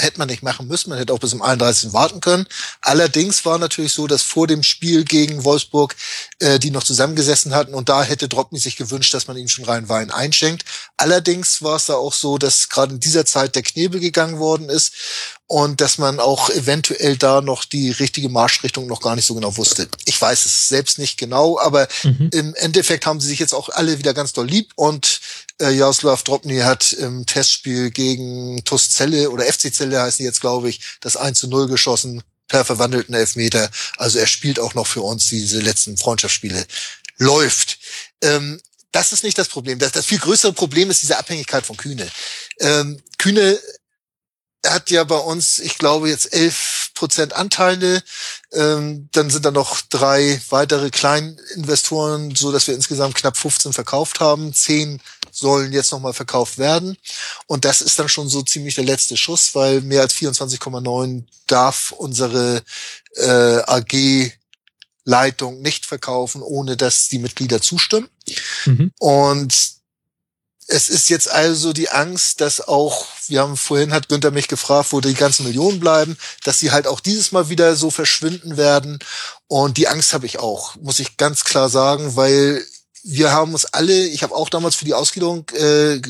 hätte man nicht machen müssen. Man hätte auch bis zum 31. warten können. Allerdings war natürlich so, dass vor dem Spiel gegen Wolfsburg äh, die noch zusammengesessen hatten und da hätte Dropny sich gewünscht, dass man ihm schon rein Wein einschenkt. Allerdings war es da auch so, dass gerade in dieser Zeit der Knebel gegangen worden ist und dass man auch eventuell da noch die richtige Marschrichtung noch gar nicht so genau wusste. Ich weiß es selbst nicht genau, aber mhm. im Endeffekt haben sie sich jetzt auch alle wieder ganz doll lieb und äh, Jaroslav Drobny hat im Testspiel gegen TuS Celle oder FC Celle heißen jetzt, glaube ich, das 1 zu 0 geschossen per verwandelten Elfmeter. Also er spielt auch noch für uns diese letzten Freundschaftsspiele. Läuft. Ähm, das ist nicht das Problem. Das, das viel größere Problem ist diese Abhängigkeit von Kühne. Ähm, Kühne hat ja bei uns, ich glaube, jetzt elf Prozent Anteile. Ähm, dann sind da noch drei weitere Kleininvestoren, so dass wir insgesamt knapp 15 verkauft haben. Zehn sollen jetzt nochmal verkauft werden. Und das ist dann schon so ziemlich der letzte Schuss, weil mehr als 24,9 darf unsere äh, AG Leitung nicht verkaufen, ohne dass die Mitglieder zustimmen. Mhm. Und es ist jetzt also die Angst, dass auch, wir haben vorhin hat Günther mich gefragt, wo die ganzen Millionen bleiben, dass sie halt auch dieses Mal wieder so verschwinden werden. Und die Angst habe ich auch, muss ich ganz klar sagen, weil wir haben uns alle, ich habe auch damals für die Ausgliederung, äh,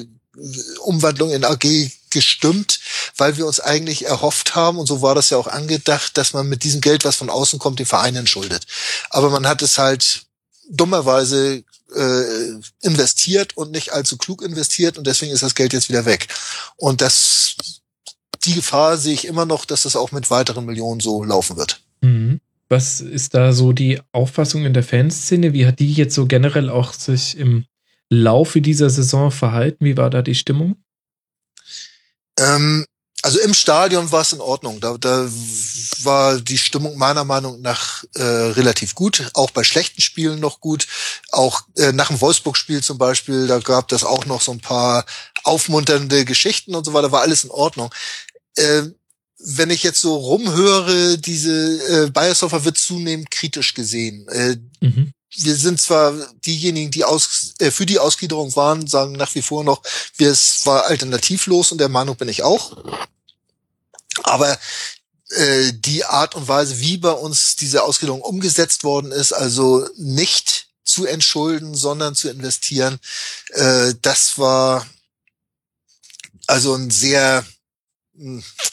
Umwandlung in AG gestimmt, weil wir uns eigentlich erhofft haben, und so war das ja auch angedacht, dass man mit diesem Geld, was von außen kommt, den Verein entschuldet. Aber man hat es halt dummerweise äh, investiert und nicht allzu klug investiert und deswegen ist das Geld jetzt wieder weg. Und das, die Gefahr sehe ich immer noch, dass das auch mit weiteren Millionen so laufen wird. Mhm. Was ist da so die Auffassung in der Fanszene? Wie hat die jetzt so generell auch sich im Laufe dieser Saison verhalten? Wie war da die Stimmung? Ähm, also im Stadion war es in Ordnung. Da, da war die Stimmung meiner Meinung nach äh, relativ gut. Auch bei schlechten Spielen noch gut. Auch äh, nach dem Wolfsburg-Spiel zum Beispiel, da gab das auch noch so ein paar aufmunternde Geschichten und so weiter. War alles in Ordnung. Äh, wenn ich jetzt so rumhöre, diese äh, Biosoffer wird zunehmend kritisch gesehen. Äh, mhm. Wir sind zwar diejenigen, die aus, äh, für die Ausgliederung waren, sagen nach wie vor noch, wir es war alternativlos und der Meinung bin ich auch. Aber äh, die Art und Weise, wie bei uns diese Ausgliederung umgesetzt worden ist, also nicht zu entschulden, sondern zu investieren, äh, das war also ein sehr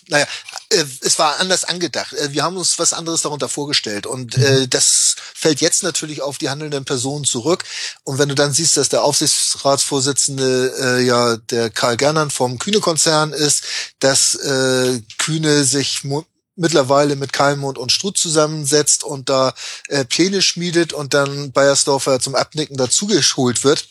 naja, äh, es war anders angedacht. Äh, wir haben uns was anderes darunter vorgestellt und äh, mhm. das fällt jetzt natürlich auf die handelnden Personen zurück. Und wenn du dann siehst, dass der Aufsichtsratsvorsitzende äh, ja der Karl Gernand vom Kühne-Konzern ist, dass äh, Kühne sich mittlerweile mit Kalmund und Struth zusammensetzt und da äh, Pläne schmiedet und dann Bayersdorfer zum Abnicken dazugeholt wird,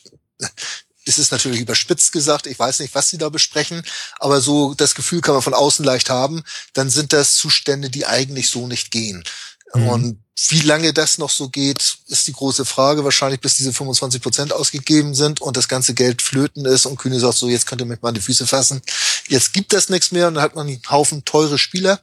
das ist natürlich überspitzt gesagt. Ich weiß nicht, was sie da besprechen, aber so das Gefühl kann man von außen leicht haben. Dann sind das Zustände, die eigentlich so nicht gehen. Mhm. Und wie lange das noch so geht, ist die große Frage. Wahrscheinlich bis diese 25 Prozent ausgegeben sind und das ganze Geld flöten ist und Kühne sagt so, jetzt könnt ihr mich mal an die Füße fassen. Jetzt gibt das nichts mehr und dann hat man einen Haufen teure Spieler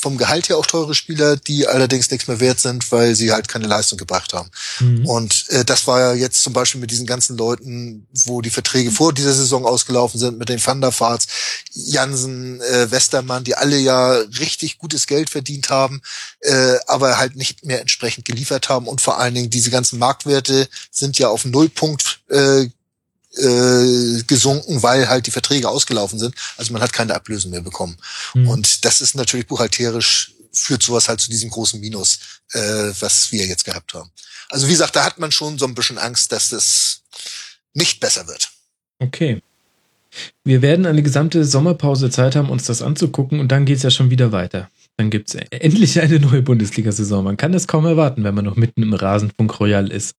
vom Gehalt her auch teure Spieler, die allerdings nichts mehr wert sind, weil sie halt keine Leistung gebracht haben. Mhm. Und äh, das war ja jetzt zum Beispiel mit diesen ganzen Leuten, wo die Verträge vor dieser Saison ausgelaufen sind, mit den Thunderfarts, Jansen, äh, Westermann, die alle ja richtig gutes Geld verdient haben, äh, aber halt nicht mehr entsprechend geliefert haben. Und vor allen Dingen diese ganzen Marktwerte sind ja auf Nullpunkt äh, äh, gesunken, weil halt die Verträge ausgelaufen sind. Also man hat keine Ablösen mehr bekommen. Mhm. Und das ist natürlich buchhalterisch führt sowas halt zu diesem großen Minus, äh, was wir jetzt gehabt haben. Also wie gesagt, da hat man schon so ein bisschen Angst, dass das nicht besser wird. Okay. Wir werden eine gesamte Sommerpause Zeit haben, uns das anzugucken und dann geht's ja schon wieder weiter. Dann gibt's endlich eine neue Bundesliga-Saison. Man kann es kaum erwarten, wenn man noch mitten im Rasenfunk Royal ist.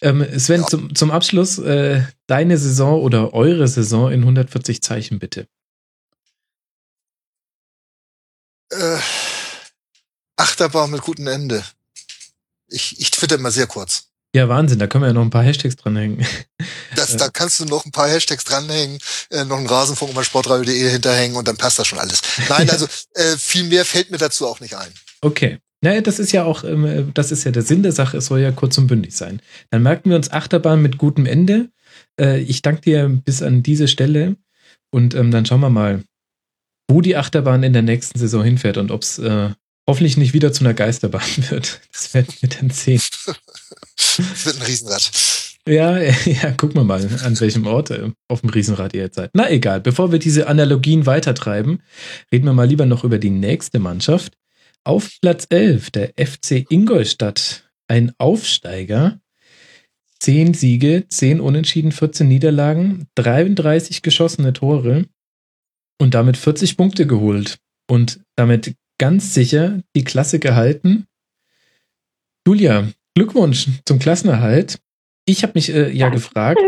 Ähm, Sven, ja. zum, zum Abschluss äh, deine Saison oder eure Saison in 140 Zeichen bitte. Äh, Achterbahn mit gutem Ende. Ich, ich twitter immer sehr kurz. Ja, Wahnsinn, da können wir ja noch ein paar Hashtags dranhängen. Das, da kannst du noch ein paar Hashtags dranhängen, äh, noch einen Rasenfunk über sportradio.de hinterhängen und dann passt das schon alles. Nein, also äh, viel mehr fällt mir dazu auch nicht ein. Okay. Naja, das ist ja auch, ähm, das ist ja der Sinn der Sache, es soll ja kurz und bündig sein. Dann merken wir uns Achterbahn mit gutem Ende. Äh, ich danke dir bis an diese Stelle und ähm, dann schauen wir mal, wo die Achterbahn in der nächsten Saison hinfährt und ob es äh, hoffentlich nicht wieder zu einer Geisterbahn wird. Das werden wir dann sehen. Das wird ein Riesenrad. Ja, ja, gucken wir mal, an welchem Ort äh, auf dem Riesenrad ihr jetzt seid. Na egal, bevor wir diese Analogien weitertreiben, reden wir mal lieber noch über die nächste Mannschaft. Auf Platz 11 der FC Ingolstadt, ein Aufsteiger. 10 Siege, 10 Unentschieden, 14 Niederlagen, 33 geschossene Tore und damit 40 Punkte geholt und damit ganz sicher die Klasse gehalten. Julia, Glückwunsch zum Klassenerhalt. Ich habe mich äh, ja gefragt,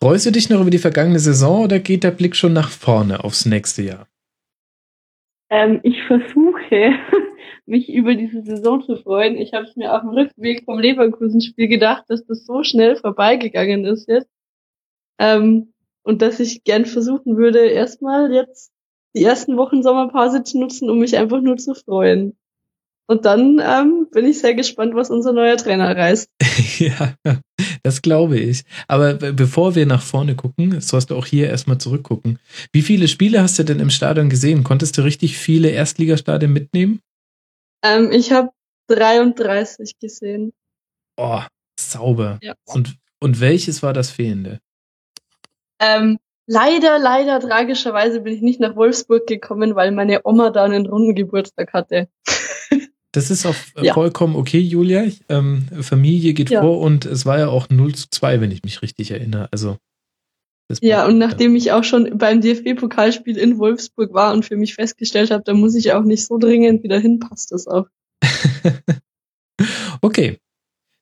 freust du dich noch über die vergangene Saison oder geht der Blick schon nach vorne aufs nächste Jahr? Ähm, ich versuche, mich über diese Saison zu freuen. Ich habe es mir auf dem Rückweg vom Leverkusen-Spiel gedacht, dass das so schnell vorbeigegangen ist jetzt. Ähm, und dass ich gern versuchen würde, erstmal jetzt die ersten Wochen Sommerpause zu nutzen, um mich einfach nur zu freuen. Und dann ähm, bin ich sehr gespannt, was unser neuer Trainer reißt. ja, das glaube ich. Aber bevor wir nach vorne gucken, sollst du auch hier erstmal zurückgucken. Wie viele Spiele hast du denn im Stadion gesehen? Konntest du richtig viele Erstligastadien mitnehmen? Ähm, ich habe 33 gesehen. Oh, sauber. Ja. Und, und welches war das fehlende? Ähm, leider, leider, tragischerweise bin ich nicht nach Wolfsburg gekommen, weil meine Oma da einen runden Geburtstag hatte. Das ist auch ja. vollkommen okay, Julia. Ähm, Familie geht ja. vor und es war ja auch 0 zu 2, wenn ich mich richtig erinnere. Also. Ja, und nachdem ich auch schon beim DFB-Pokalspiel in Wolfsburg war und für mich festgestellt habe, da muss ich auch nicht so dringend wieder hin, passt das auch. okay.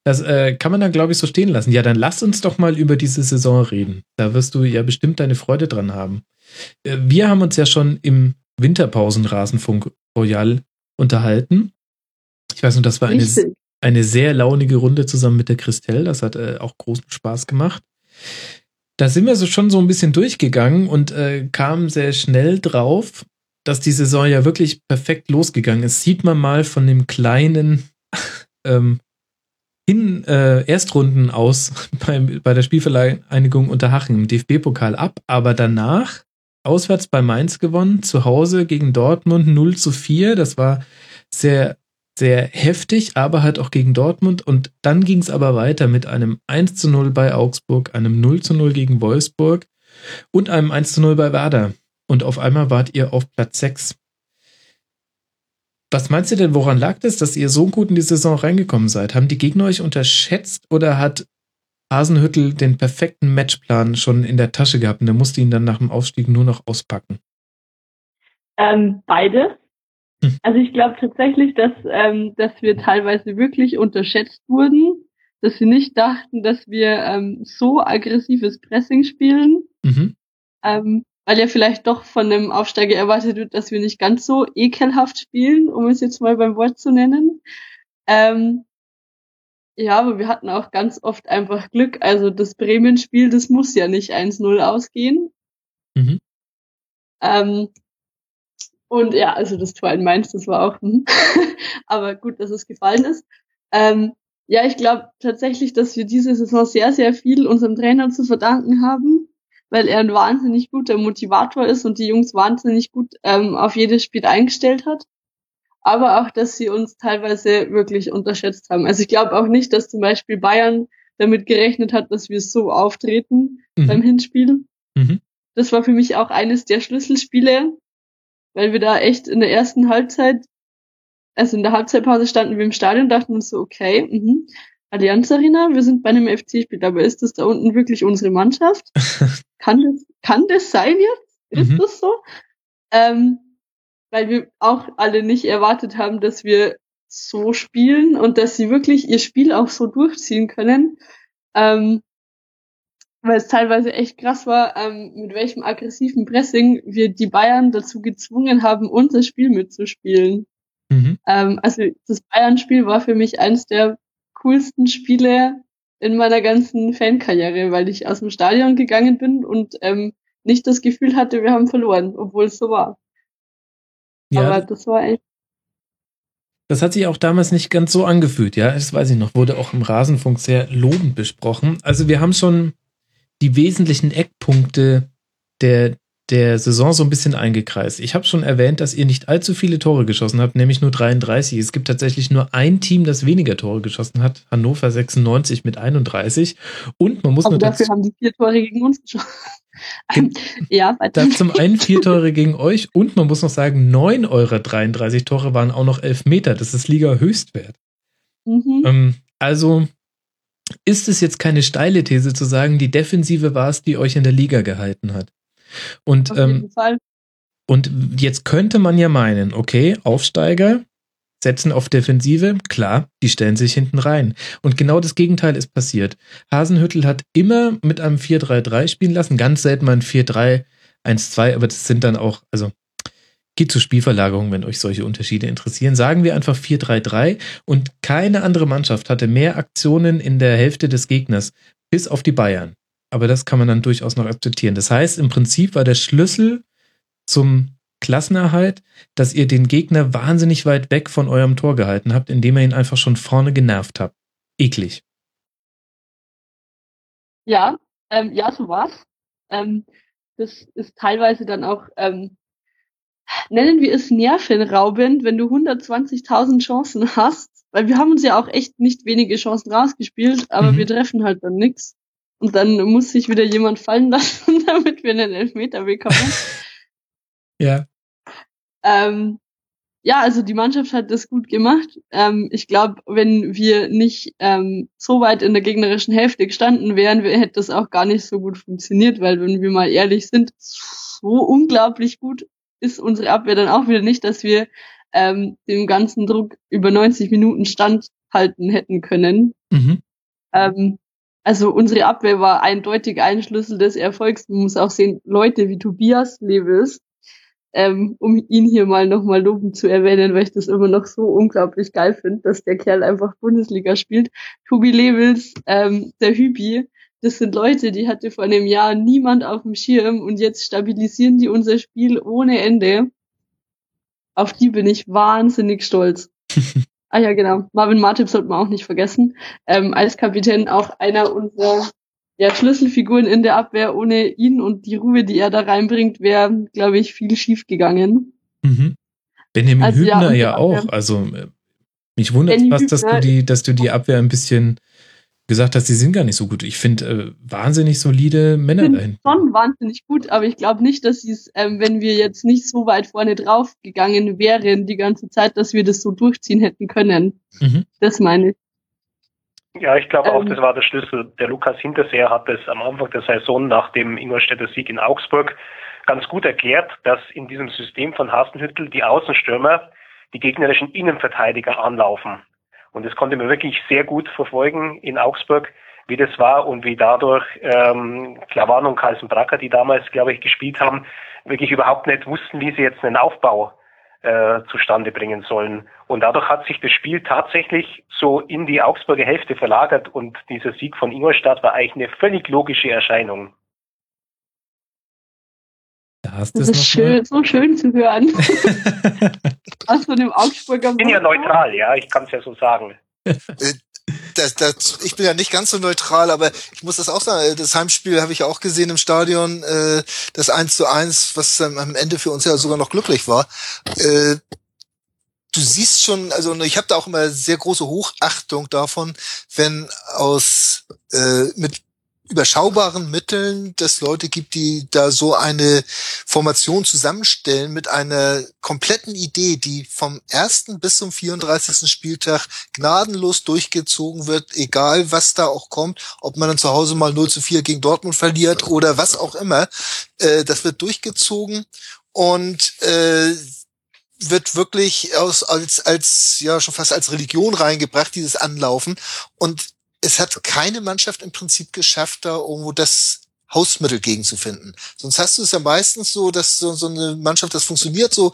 Das äh, kann man dann, glaube ich, so stehen lassen. Ja, dann lass uns doch mal über diese Saison reden. Da wirst du ja bestimmt deine Freude dran haben. Äh, wir haben uns ja schon im Winterpausen-Rasenfunk Royal unterhalten. Ich weiß nur, das war eine, eine sehr launige Runde zusammen mit der Christelle. Das hat äh, auch großen Spaß gemacht. Da sind wir so schon so ein bisschen durchgegangen und äh, kamen sehr schnell drauf, dass die Saison ja wirklich perfekt losgegangen ist, sieht man mal von dem kleinen ähm, hin äh, Erstrunden aus bei, bei der Spielvereinigung Unterhaching im DFB-Pokal ab, aber danach auswärts bei Mainz gewonnen, zu Hause gegen Dortmund 0 zu 4. Das war sehr, sehr heftig, aber halt auch gegen Dortmund. Und dann ging es aber weiter mit einem 1 zu 0 bei Augsburg, einem 0 zu 0 gegen Wolfsburg und einem 1 zu 0 bei Werder. Und auf einmal wart ihr auf Platz 6. Was meinst du denn, woran lag das, dass ihr so gut in die Saison reingekommen seid? Haben die Gegner euch unterschätzt oder hat Hasenhüttel den perfekten Matchplan schon in der Tasche gehabt und der musste ihn dann nach dem Aufstieg nur noch auspacken? Ähm, beide. Hm. Also ich glaube tatsächlich, dass, ähm, dass wir teilweise wirklich unterschätzt wurden, dass sie nicht dachten, dass wir ähm, so aggressives Pressing spielen. Mhm. Ähm, weil ja vielleicht doch von einem Aufsteiger erwartet wird, dass wir nicht ganz so ekelhaft spielen, um es jetzt mal beim Wort zu nennen. Ähm, ja, aber wir hatten auch ganz oft einfach Glück. Also das Bremen-Spiel, das muss ja nicht 1-0 ausgehen. Mhm. Ähm, und ja, also das Tor in Mainz, das war auch, hm. aber gut, dass es gefallen ist. Ähm, ja, ich glaube tatsächlich, dass wir diese Saison sehr, sehr viel unserem Trainer zu verdanken haben weil er ein wahnsinnig guter Motivator ist und die Jungs wahnsinnig gut ähm, auf jedes Spiel eingestellt hat. Aber auch, dass sie uns teilweise wirklich unterschätzt haben. Also ich glaube auch nicht, dass zum Beispiel Bayern damit gerechnet hat, dass wir so auftreten mhm. beim Hinspiel. Mhm. Das war für mich auch eines der Schlüsselspiele, weil wir da echt in der ersten Halbzeit, also in der Halbzeitpause standen wir im Stadion und dachten uns so, okay, mh, Allianz Arena, wir sind bei einem FC-Spiel, aber ist das da unten wirklich unsere Mannschaft? kann das, kann das sein jetzt? Ist mhm. das so? Ähm, weil wir auch alle nicht erwartet haben, dass wir so spielen und dass sie wirklich ihr Spiel auch so durchziehen können. Ähm, weil es teilweise echt krass war, ähm, mit welchem aggressiven Pressing wir die Bayern dazu gezwungen haben, unser Spiel mitzuspielen. Mhm. Ähm, also das Bayern-Spiel war für mich eins der coolsten Spiele in meiner ganzen Fankarriere, weil ich aus dem Stadion gegangen bin und ähm, nicht das Gefühl hatte, wir haben verloren, obwohl es so war. Ja. Aber das war echt. Das hat sich auch damals nicht ganz so angefühlt, ja. Das weiß ich noch. Wurde auch im Rasenfunk sehr lobend besprochen. Also wir haben schon die wesentlichen Eckpunkte der, der Saison so ein bisschen eingekreist. Ich habe schon erwähnt, dass ihr nicht allzu viele Tore geschossen habt, nämlich nur 33. Es gibt tatsächlich nur ein Team, das weniger Tore geschossen hat, Hannover 96 mit 31. Und man muss Aber nur dafür haben die vier Tore gegen uns geschossen. ja, da zum einen vier Tore gegen euch und man muss noch sagen, neun eurer 33 Tore waren auch noch elf Meter. Das ist Liga-Höchstwert. Mhm. Ähm, also ist es jetzt keine steile These zu sagen, die Defensive war es, die euch in der Liga gehalten hat. Und, Auf jeden ähm, Fall. und jetzt könnte man ja meinen, okay, Aufsteiger setzen auf Defensive, klar, die stellen sich hinten rein. Und genau das Gegenteil ist passiert. Hasenhüttel hat immer mit einem 4-3-3 spielen lassen, ganz selten mal ein 4-3-1-2, aber das sind dann auch, also geht zur Spielverlagerung, wenn euch solche Unterschiede interessieren. Sagen wir einfach 4-3-3 und keine andere Mannschaft hatte mehr Aktionen in der Hälfte des Gegners, bis auf die Bayern aber das kann man dann durchaus noch akzeptieren. Das heißt, im Prinzip war der Schlüssel zum Klassenerhalt, dass ihr den Gegner wahnsinnig weit weg von eurem Tor gehalten habt, indem ihr ihn einfach schon vorne genervt habt. Eklig. Ja, ähm, ja, so war's. Ähm, das ist teilweise dann auch, ähm, nennen wir es nervenraubend, wenn du 120.000 Chancen hast, weil wir haben uns ja auch echt nicht wenige Chancen rausgespielt, aber mhm. wir treffen halt dann nichts. Und dann muss sich wieder jemand fallen lassen, damit wir einen Elfmeter bekommen. ja. Ähm, ja, also die Mannschaft hat das gut gemacht. Ähm, ich glaube, wenn wir nicht ähm, so weit in der gegnerischen Hälfte gestanden wären, hätte das auch gar nicht so gut funktioniert, weil wenn wir mal ehrlich sind, so unglaublich gut ist unsere Abwehr dann auch wieder nicht, dass wir ähm, dem ganzen Druck über 90 Minuten standhalten hätten können. Mhm. Ähm, also unsere Abwehr war eindeutig ein Schlüssel des Erfolgs. Man muss auch sehen, Leute wie Tobias Lewis, ähm, um ihn hier mal nochmal loben zu erwähnen, weil ich das immer noch so unglaublich geil finde, dass der Kerl einfach Bundesliga spielt. Tobi Lewis, ähm, der Hübi, das sind Leute, die hatte vor einem Jahr niemand auf dem Schirm und jetzt stabilisieren die unser Spiel ohne Ende. auf die bin ich wahnsinnig stolz. ah ja, genau. Marvin Martip sollte man auch nicht vergessen. Ähm, als Kapitän auch einer unserer ja, Schlüsselfiguren in der Abwehr. Ohne ihn und die Ruhe, die er da reinbringt, wäre, glaube ich, viel schief gegangen. Mhm. Benjamin also, Hübner ja, ja auch. Also äh, mich wundert fast, dass du die, dass du die Abwehr ein bisschen gesagt hast, die sind gar nicht so gut. Ich finde äh, wahnsinnig solide Männer dahin. Schon wahnsinnig gut, aber ich glaube nicht, dass sie es, ähm, wenn wir jetzt nicht so weit vorne drauf gegangen wären die ganze Zeit, dass wir das so durchziehen hätten können. Mhm. Das meine ich. Ja, ich glaube auch, ähm, das war der Schlüssel. Der Lukas Hinterseher hat es am Anfang der Saison nach dem Ingolstädter Sieg in Augsburg ganz gut erklärt, dass in diesem System von Hasenhüttel die Außenstürmer die gegnerischen Innenverteidiger anlaufen. Und das konnte man wirklich sehr gut verfolgen in Augsburg, wie das war und wie dadurch ähm, Klavan und Carlsen Bracker, die damals, glaube ich, gespielt haben, wirklich überhaupt nicht wussten, wie sie jetzt einen Aufbau äh, zustande bringen sollen. Und dadurch hat sich das Spiel tatsächlich so in die Augsburger Hälfte verlagert und dieser Sieg von Ingolstadt war eigentlich eine völlig logische Erscheinung. Hast das ist schön, so schön zu hören. Aus so einem Augsburger. Ich bin ja neutral, ja, ich kann es ja so sagen. Äh, das, das, ich bin ja nicht ganz so neutral, aber ich muss das auch sagen, das Heimspiel habe ich auch gesehen im Stadion, äh, das 1 zu 1, was am Ende für uns ja sogar noch glücklich war. Äh, du siehst schon, also ich habe da auch immer sehr große Hochachtung davon, wenn aus äh, mit überschaubaren Mitteln dass Leute gibt, die da so eine Formation zusammenstellen mit einer kompletten Idee, die vom ersten bis zum 34. Spieltag gnadenlos durchgezogen wird, egal was da auch kommt, ob man dann zu Hause mal 0 zu 4 gegen Dortmund verliert oder was auch immer. Äh, das wird durchgezogen und äh, wird wirklich aus, als, als, ja, schon fast als Religion reingebracht, dieses Anlaufen. Und es hat keine Mannschaft im Prinzip geschafft, da irgendwo das Hausmittel gegen zu finden. Sonst hast du es ja meistens so, dass so, so eine Mannschaft, das funktioniert so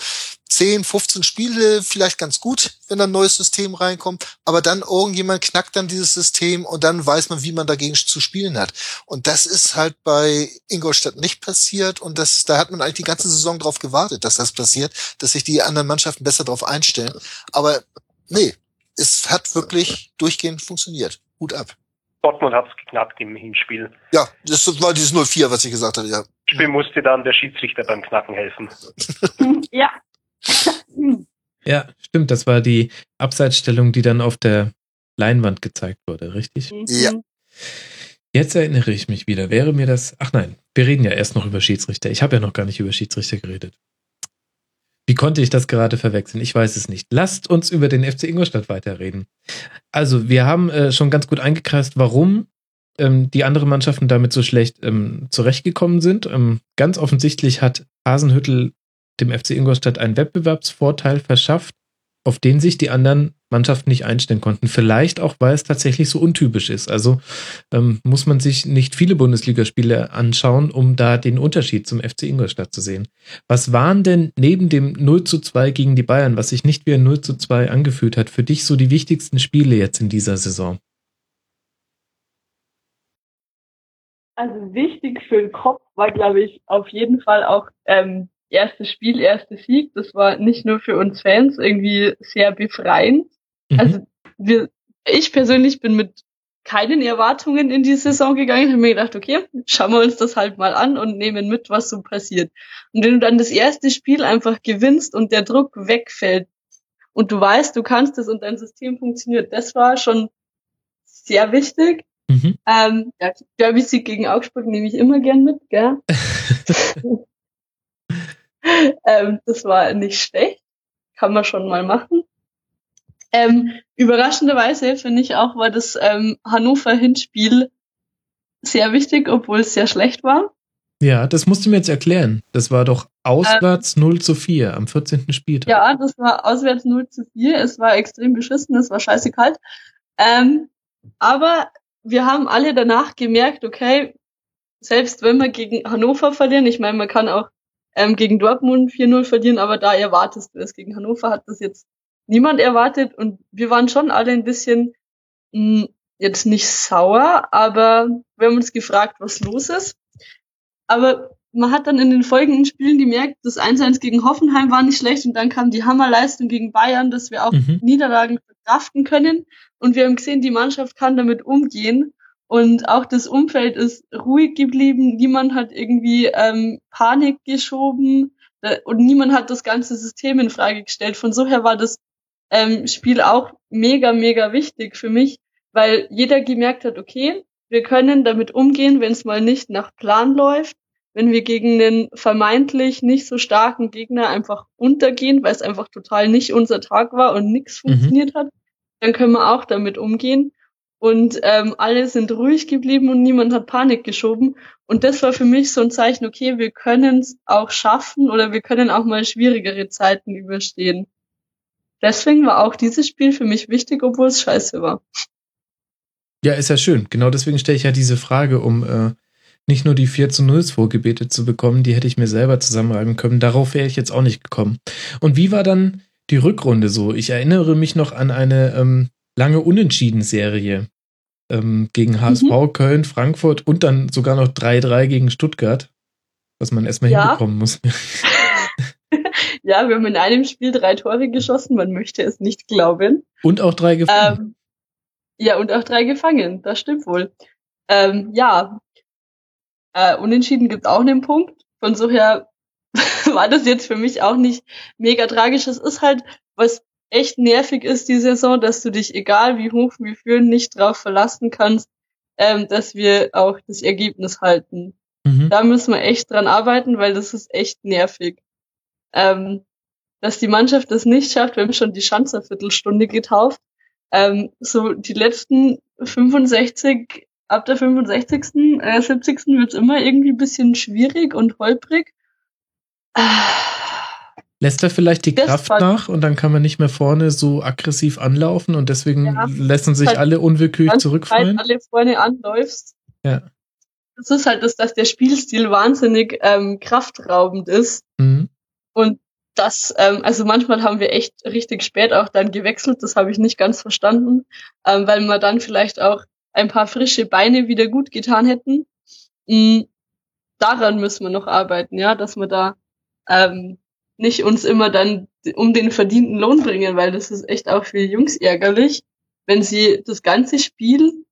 10, 15 Spiele vielleicht ganz gut, wenn ein neues System reinkommt, aber dann irgendjemand knackt dann dieses System und dann weiß man, wie man dagegen zu spielen hat. Und das ist halt bei Ingolstadt nicht passiert und das, da hat man eigentlich die ganze Saison drauf gewartet, dass das passiert, dass sich die anderen Mannschaften besser darauf einstellen. Aber nee, es hat wirklich durchgehend funktioniert. Hut ab. Dortmund hat es geknackt im Hinspiel. Ja, das war dieses 0-4, was ich gesagt hatte, ja. Spiel musste dann der Schiedsrichter beim Knacken helfen. ja. Ja, stimmt. Das war die Abseitsstellung, die dann auf der Leinwand gezeigt wurde, richtig? Mhm. Ja. Jetzt erinnere ich mich wieder. Wäre mir das. Ach nein, wir reden ja erst noch über Schiedsrichter. Ich habe ja noch gar nicht über Schiedsrichter geredet. Wie konnte ich das gerade verwechseln? Ich weiß es nicht. Lasst uns über den FC Ingolstadt weiterreden. Also, wir haben äh, schon ganz gut eingekreist, warum ähm, die anderen Mannschaften damit so schlecht ähm, zurechtgekommen sind. Ähm, ganz offensichtlich hat Hasenhüttel dem FC Ingolstadt einen Wettbewerbsvorteil verschafft, auf den sich die anderen Mannschaften nicht einstellen konnten. Vielleicht auch, weil es tatsächlich so untypisch ist. Also ähm, muss man sich nicht viele Bundesligaspiele anschauen, um da den Unterschied zum FC Ingolstadt zu sehen. Was waren denn neben dem 0 zu 2 gegen die Bayern, was sich nicht wie ein 0 zu 2 angefühlt hat, für dich so die wichtigsten Spiele jetzt in dieser Saison? Also wichtig für den Kopf war, glaube ich, auf jeden Fall auch ähm, erstes Spiel, erster Sieg. Das war nicht nur für uns Fans irgendwie sehr befreiend. Mhm. Also wir, ich persönlich bin mit keinen Erwartungen in die Saison gegangen, Ich habe mir gedacht, okay, schauen wir uns das halt mal an und nehmen mit, was so passiert. Und wenn du dann das erste Spiel einfach gewinnst und der Druck wegfällt und du weißt, du kannst es und dein System funktioniert, das war schon sehr wichtig. Mhm. Ähm, ja, Derby-Sieg gegen Augsburg nehme ich immer gern mit, gell? ähm, das war nicht schlecht. Kann man schon mal machen. Ähm, überraschenderweise finde ich auch, war das ähm, Hannover Hinspiel sehr wichtig, obwohl es sehr schlecht war. Ja, das musst du mir jetzt erklären. Das war doch auswärts ähm, 0 zu 4 am 14. Spieltag. Ja, das war auswärts 0 zu 4. Es war extrem beschissen, es war scheiße kalt. Ähm, aber wir haben alle danach gemerkt, okay, selbst wenn wir gegen Hannover verlieren, ich meine, man kann auch ähm, gegen Dortmund 4-0 verlieren, aber da erwartest du es. Gegen Hannover hat das jetzt niemand erwartet und wir waren schon alle ein bisschen mh, hm, jetzt nicht sauer, aber wir haben uns gefragt, was los ist. Aber man hat dann in den folgenden Spielen gemerkt, das 1-1 gegen Hoffenheim war nicht schlecht und dann kam die Hammerleistung gegen Bayern, dass wir auch mhm. Niederlagen verkraften können. Und wir haben gesehen, die Mannschaft kann damit umgehen. Und auch das Umfeld ist ruhig geblieben. Niemand hat irgendwie ähm, Panik geschoben äh, und niemand hat das ganze System in Frage gestellt. Von so her war das ähm, Spiel auch mega, mega wichtig für mich, weil jeder gemerkt hat, okay, wir können damit umgehen, wenn es mal nicht nach Plan läuft, wenn wir gegen einen vermeintlich nicht so starken Gegner einfach untergehen, weil es einfach total nicht unser Tag war und nichts mhm. funktioniert hat, dann können wir auch damit umgehen. Und ähm, alle sind ruhig geblieben und niemand hat Panik geschoben. Und das war für mich so ein Zeichen, okay, wir können es auch schaffen oder wir können auch mal schwierigere Zeiten überstehen. Deswegen war auch dieses Spiel für mich wichtig, obwohl es scheiße war. Ja, ist ja schön. Genau deswegen stelle ich ja diese Frage, um äh, nicht nur die 4 zu 0 vorgebetet zu bekommen, die hätte ich mir selber zusammenreiben können. Darauf wäre ich jetzt auch nicht gekommen. Und wie war dann die Rückrunde so? Ich erinnere mich noch an eine ähm, lange Unentschieden-Serie ähm, gegen HSV, mhm. Köln, Frankfurt und dann sogar noch 3-3 gegen Stuttgart, was man erstmal ja. hinbekommen muss. ja, wir haben in einem Spiel drei Tore geschossen, man möchte es nicht glauben. Und auch drei gefangen. Ähm, ja, und auch drei gefangen, das stimmt wohl. Ähm, ja, äh, unentschieden gibt auch einen Punkt. Von so her war das jetzt für mich auch nicht mega tragisch. Es ist halt, was echt nervig ist die Saison, dass du dich, egal wie hoch wir führen, nicht drauf verlassen kannst, ähm, dass wir auch das Ergebnis halten. Mhm. Da müssen wir echt dran arbeiten, weil das ist echt nervig. Ähm, dass die Mannschaft das nicht schafft, wir haben schon die Schanzerviertelstunde getauft, ähm, so die letzten 65, ab der 65., äh, 70. wird's immer irgendwie ein bisschen schwierig und holprig. Lässt er vielleicht die Kraft nach und dann kann man nicht mehr vorne so aggressiv anlaufen und deswegen ja, lassen sich halt alle unwillkürlich zurückfallen? alle vorne anläufst. Ja. Das ist halt das, dass der Spielstil wahnsinnig ähm, kraftraubend ist. Mhm. Und das, ähm, also manchmal haben wir echt richtig spät auch dann gewechselt, das habe ich nicht ganz verstanden, ähm, weil wir dann vielleicht auch ein paar frische Beine wieder gut getan hätten. Mhm. Daran müssen wir noch arbeiten, ja, dass wir da ähm, nicht uns immer dann um den verdienten Lohn bringen, weil das ist echt auch für Jungs ärgerlich, wenn sie das ganze Spiel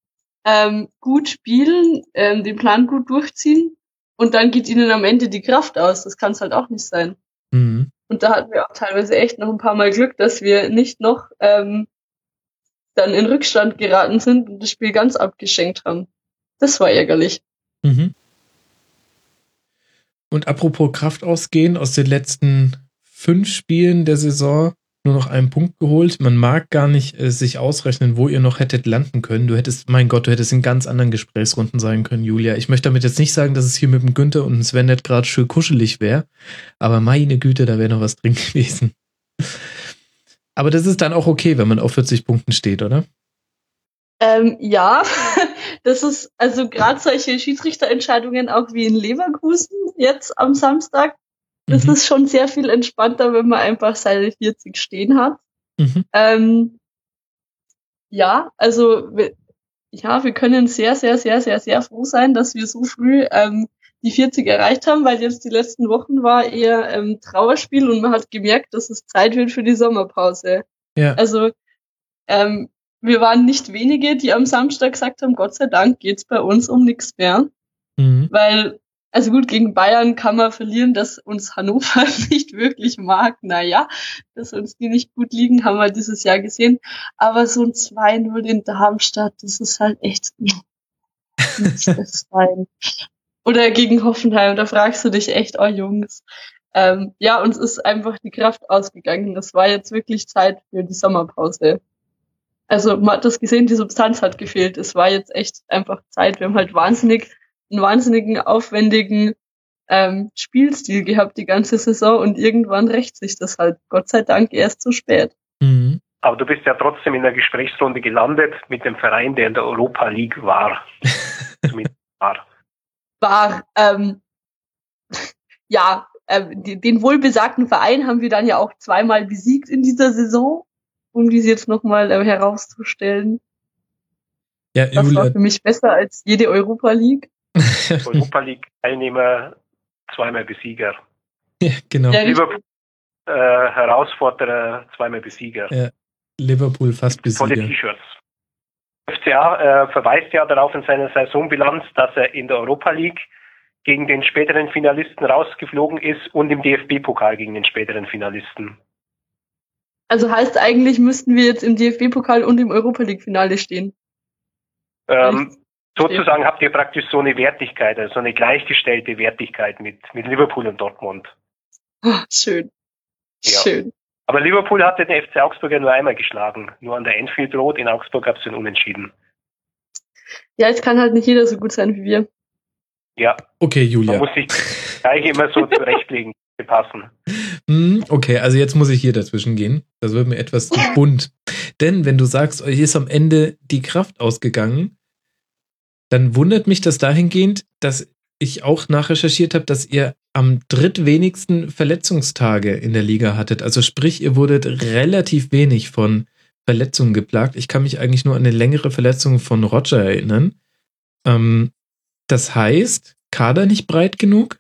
ähm, gut spielen, ähm, den Plan gut durchziehen und dann geht ihnen am Ende die Kraft aus. Das kann es halt auch nicht sein. Und da hatten wir auch teilweise echt noch ein paar Mal Glück, dass wir nicht noch ähm, dann in Rückstand geraten sind und das Spiel ganz abgeschenkt haben. Das war ärgerlich. Mhm. Und apropos Kraft ausgehen, aus den letzten fünf Spielen der Saison nur noch einen Punkt geholt. Man mag gar nicht äh, sich ausrechnen, wo ihr noch hättet landen können. Du hättest, mein Gott, du hättest in ganz anderen Gesprächsrunden sein können, Julia. Ich möchte damit jetzt nicht sagen, dass es hier mit dem Günther und dem nicht gerade schön kuschelig wäre, aber meine Güte, da wäre noch was drin gewesen. Aber das ist dann auch okay, wenn man auf 40 Punkten steht, oder? Ähm, ja, das ist also gerade solche Schiedsrichterentscheidungen auch wie in Leverkusen jetzt am Samstag. Das mhm. ist schon sehr viel entspannter, wenn man einfach seine 40 stehen hat. Mhm. Ähm, ja, also ja, wir können sehr, sehr, sehr, sehr, sehr froh sein, dass wir so früh ähm, die 40 erreicht haben, weil jetzt die letzten Wochen war eher ähm, Trauerspiel und man hat gemerkt, dass es Zeit wird für die Sommerpause. Ja. Also ähm, wir waren nicht wenige, die am Samstag gesagt haben, Gott sei Dank geht's bei uns um nichts mehr. Mhm. Weil, also gut, gegen Bayern kann man verlieren, dass uns Hannover nicht wirklich mag. Naja, dass uns die nicht gut liegen, haben wir dieses Jahr gesehen. Aber so ein 2-0 in Darmstadt, das ist halt echt, muss das sein. Oder gegen Hoffenheim, da fragst du dich echt, oh Jungs. Ähm, ja, uns ist einfach die Kraft ausgegangen. Das war jetzt wirklich Zeit für die Sommerpause also man hat das gesehen, die Substanz hat gefehlt. Es war jetzt echt einfach Zeit. Wir haben halt wahnsinnig, einen wahnsinnigen, aufwendigen ähm, Spielstil gehabt die ganze Saison und irgendwann rächt sich das halt. Gott sei Dank erst zu spät. Mhm. Aber du bist ja trotzdem in der Gesprächsrunde gelandet mit dem Verein, der in der Europa League war. Zumindest war. War, ähm, ja, äh, den wohlbesagten Verein haben wir dann ja auch zweimal besiegt in dieser Saison um diese jetzt nochmal äh, herauszustellen. Ja, das Julia. war für mich besser als jede Europa League. Europa League Teilnehmer zweimal Besieger. Ja, genau. Ja, Liverpool äh, Herausforderer, zweimal Besieger. Ja, Liverpool fast Volle Besieger. T-Shirts. FCA äh, verweist ja darauf in seiner Saisonbilanz, dass er in der Europa League gegen den späteren Finalisten rausgeflogen ist und im DFB-Pokal gegen den späteren Finalisten. Also heißt eigentlich, müssten wir jetzt im DFB-Pokal und im Europa League-Finale stehen. Ähm, sozusagen habt ihr praktisch so eine Wertigkeit, also eine gleichgestellte Wertigkeit mit, mit Liverpool und Dortmund. Oh, schön. Ja. Schön. Aber Liverpool hatte den FC Augsburg ja nur einmal geschlagen. Nur an der Enfield Road in Augsburg gab es den Unentschieden. Ja, es kann halt nicht jeder so gut sein wie wir. Ja, Okay, man Julia. muss sich gleich immer so zurechtlegen, passen. Hm, okay, also jetzt muss ich hier dazwischen gehen. Das wird mir etwas zu bunt. Denn wenn du sagst, euch ist am Ende die Kraft ausgegangen, dann wundert mich das dahingehend, dass ich auch nachrecherchiert habe, dass ihr am drittwenigsten Verletzungstage in der Liga hattet. Also sprich, ihr wurdet relativ wenig von Verletzungen geplagt. Ich kann mich eigentlich nur an eine längere Verletzung von Roger erinnern. Ähm, das heißt, Kader nicht breit genug?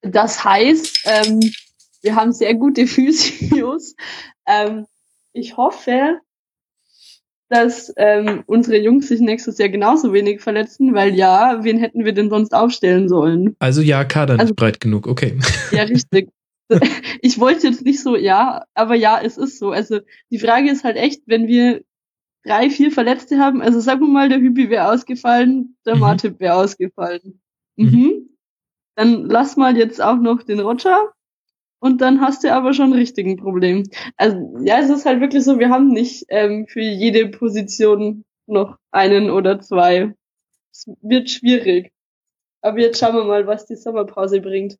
Das heißt, ähm, wir haben sehr gute Physios. Ähm, ich hoffe, dass ähm, unsere Jungs sich nächstes Jahr genauso wenig verletzen, weil ja, wen hätten wir denn sonst aufstellen sollen? Also ja, Kader nicht Also- breit genug, okay. Ja, richtig. Ich wollte jetzt nicht so, ja, aber ja, es ist so. Also die Frage ist halt echt, wenn wir drei, vier Verletzte haben, also sagen wir mal, der Hübi wäre ausgefallen, der Mhm. Martip wäre ausgefallen. Mhm. Mhm. Dann lass mal jetzt auch noch den Roger und dann hast du aber schon ein richtigen Problem. Also ja, es ist halt wirklich so, wir haben nicht ähm, für jede Position noch einen oder zwei. Es wird schwierig. Aber jetzt schauen wir mal, was die Sommerpause bringt.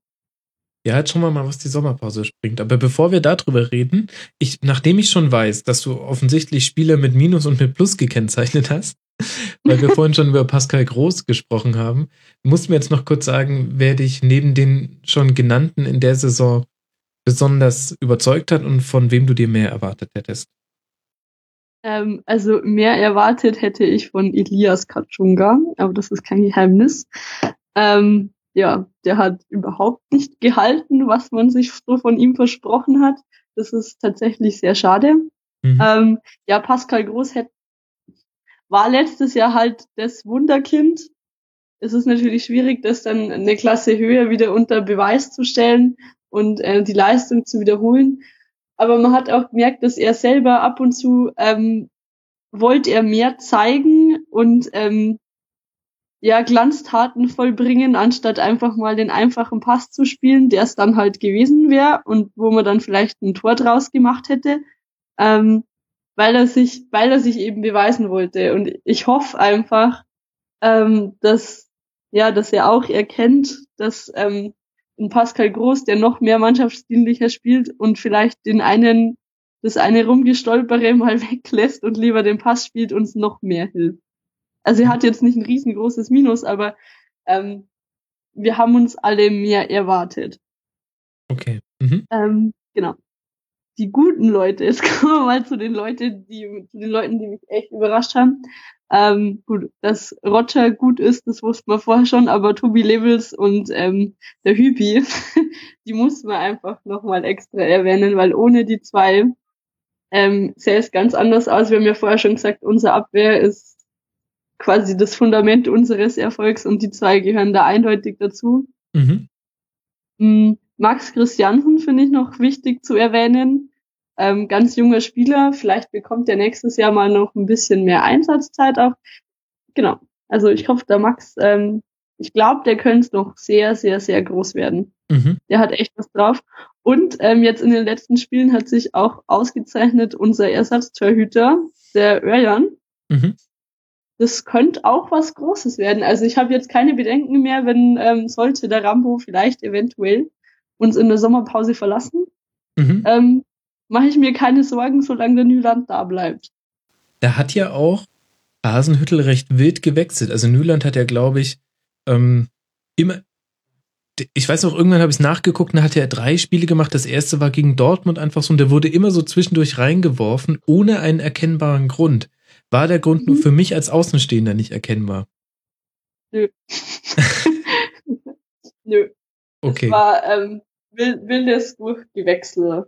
Ja, jetzt schauen wir mal, was die Sommerpause bringt. Aber bevor wir darüber reden, ich, nachdem ich schon weiß, dass du offensichtlich Spieler mit Minus und mit Plus gekennzeichnet hast, weil wir vorhin schon über Pascal Groß gesprochen haben, musst du mir jetzt noch kurz sagen, wer dich neben den schon genannten in der Saison besonders überzeugt hat und von wem du dir mehr erwartet hättest. Ähm, also mehr erwartet hätte ich von Elias Katschunga, aber das ist kein Geheimnis. Ähm, ja, der hat überhaupt nicht gehalten, was man sich so von ihm versprochen hat. Das ist tatsächlich sehr schade. Mhm. Ähm, ja, Pascal Groß hätte, war letztes Jahr halt das Wunderkind. Es ist natürlich schwierig, das dann eine Klasse höher wieder unter Beweis zu stellen und äh, die Leistung zu wiederholen. Aber man hat auch gemerkt, dass er selber ab und zu ähm, wollte er mehr zeigen und ähm, ja Glanztaten vollbringen, anstatt einfach mal den einfachen Pass zu spielen, der es dann halt gewesen wäre und wo man dann vielleicht ein Tor draus gemacht hätte, ähm, weil er sich, weil er sich eben beweisen wollte. Und ich hoffe einfach, ähm, dass ja, dass er auch erkennt, dass ähm, ein Pascal Groß, der noch mehr mannschaftsdienlicher spielt und vielleicht den einen, das eine Rumgestolpere mal weglässt und lieber den Pass spielt, uns noch mehr hilft. Also er hat jetzt nicht ein riesengroßes Minus, aber ähm, wir haben uns alle mehr erwartet. Okay. Mhm. Ähm, genau. Die guten Leute, jetzt kommen wir mal zu den Leuten, die, zu den Leuten, die mich echt überrascht haben. Ähm, gut, dass Roger gut ist, das wusste man vorher schon, aber Tobi Levels und ähm, der Hübi, die muss man einfach nochmal extra erwähnen, weil ohne die zwei ähm, sähe es ganz anders aus. Wir haben ja vorher schon gesagt, unsere Abwehr ist quasi das Fundament unseres Erfolgs und die zwei gehören da eindeutig dazu. Mhm. Mm, Max Christiansen finde ich noch wichtig zu erwähnen. Ähm, ganz junger Spieler, vielleicht bekommt er nächstes Jahr mal noch ein bisschen mehr Einsatzzeit auch. Genau. Also ich hoffe, der Max, ähm, ich glaube, der könnte noch sehr, sehr, sehr groß werden. Mhm. Der hat echt was drauf. Und ähm, jetzt in den letzten Spielen hat sich auch ausgezeichnet unser Ersatztorhüter, der Örjan. Mhm. Das könnte auch was Großes werden. Also ich habe jetzt keine Bedenken mehr, wenn ähm, sollte der Rambo vielleicht eventuell uns in der Sommerpause verlassen. Mhm. Ähm, Mache ich mir keine Sorgen, solange der Nyland da bleibt. Da hat ja auch Hasenhüttel recht wild gewechselt. Also Nyland hat ja, glaube ich, ähm, immer. Ich weiß noch, irgendwann habe ich es nachgeguckt, da hat er drei Spiele gemacht. Das erste war gegen Dortmund einfach so und der wurde immer so zwischendurch reingeworfen, ohne einen erkennbaren Grund. War der Grund nur Mhm. für mich als Außenstehender nicht erkennbar? Nö. Nö. Okay. Es war ähm, wildes Durchgewechsel.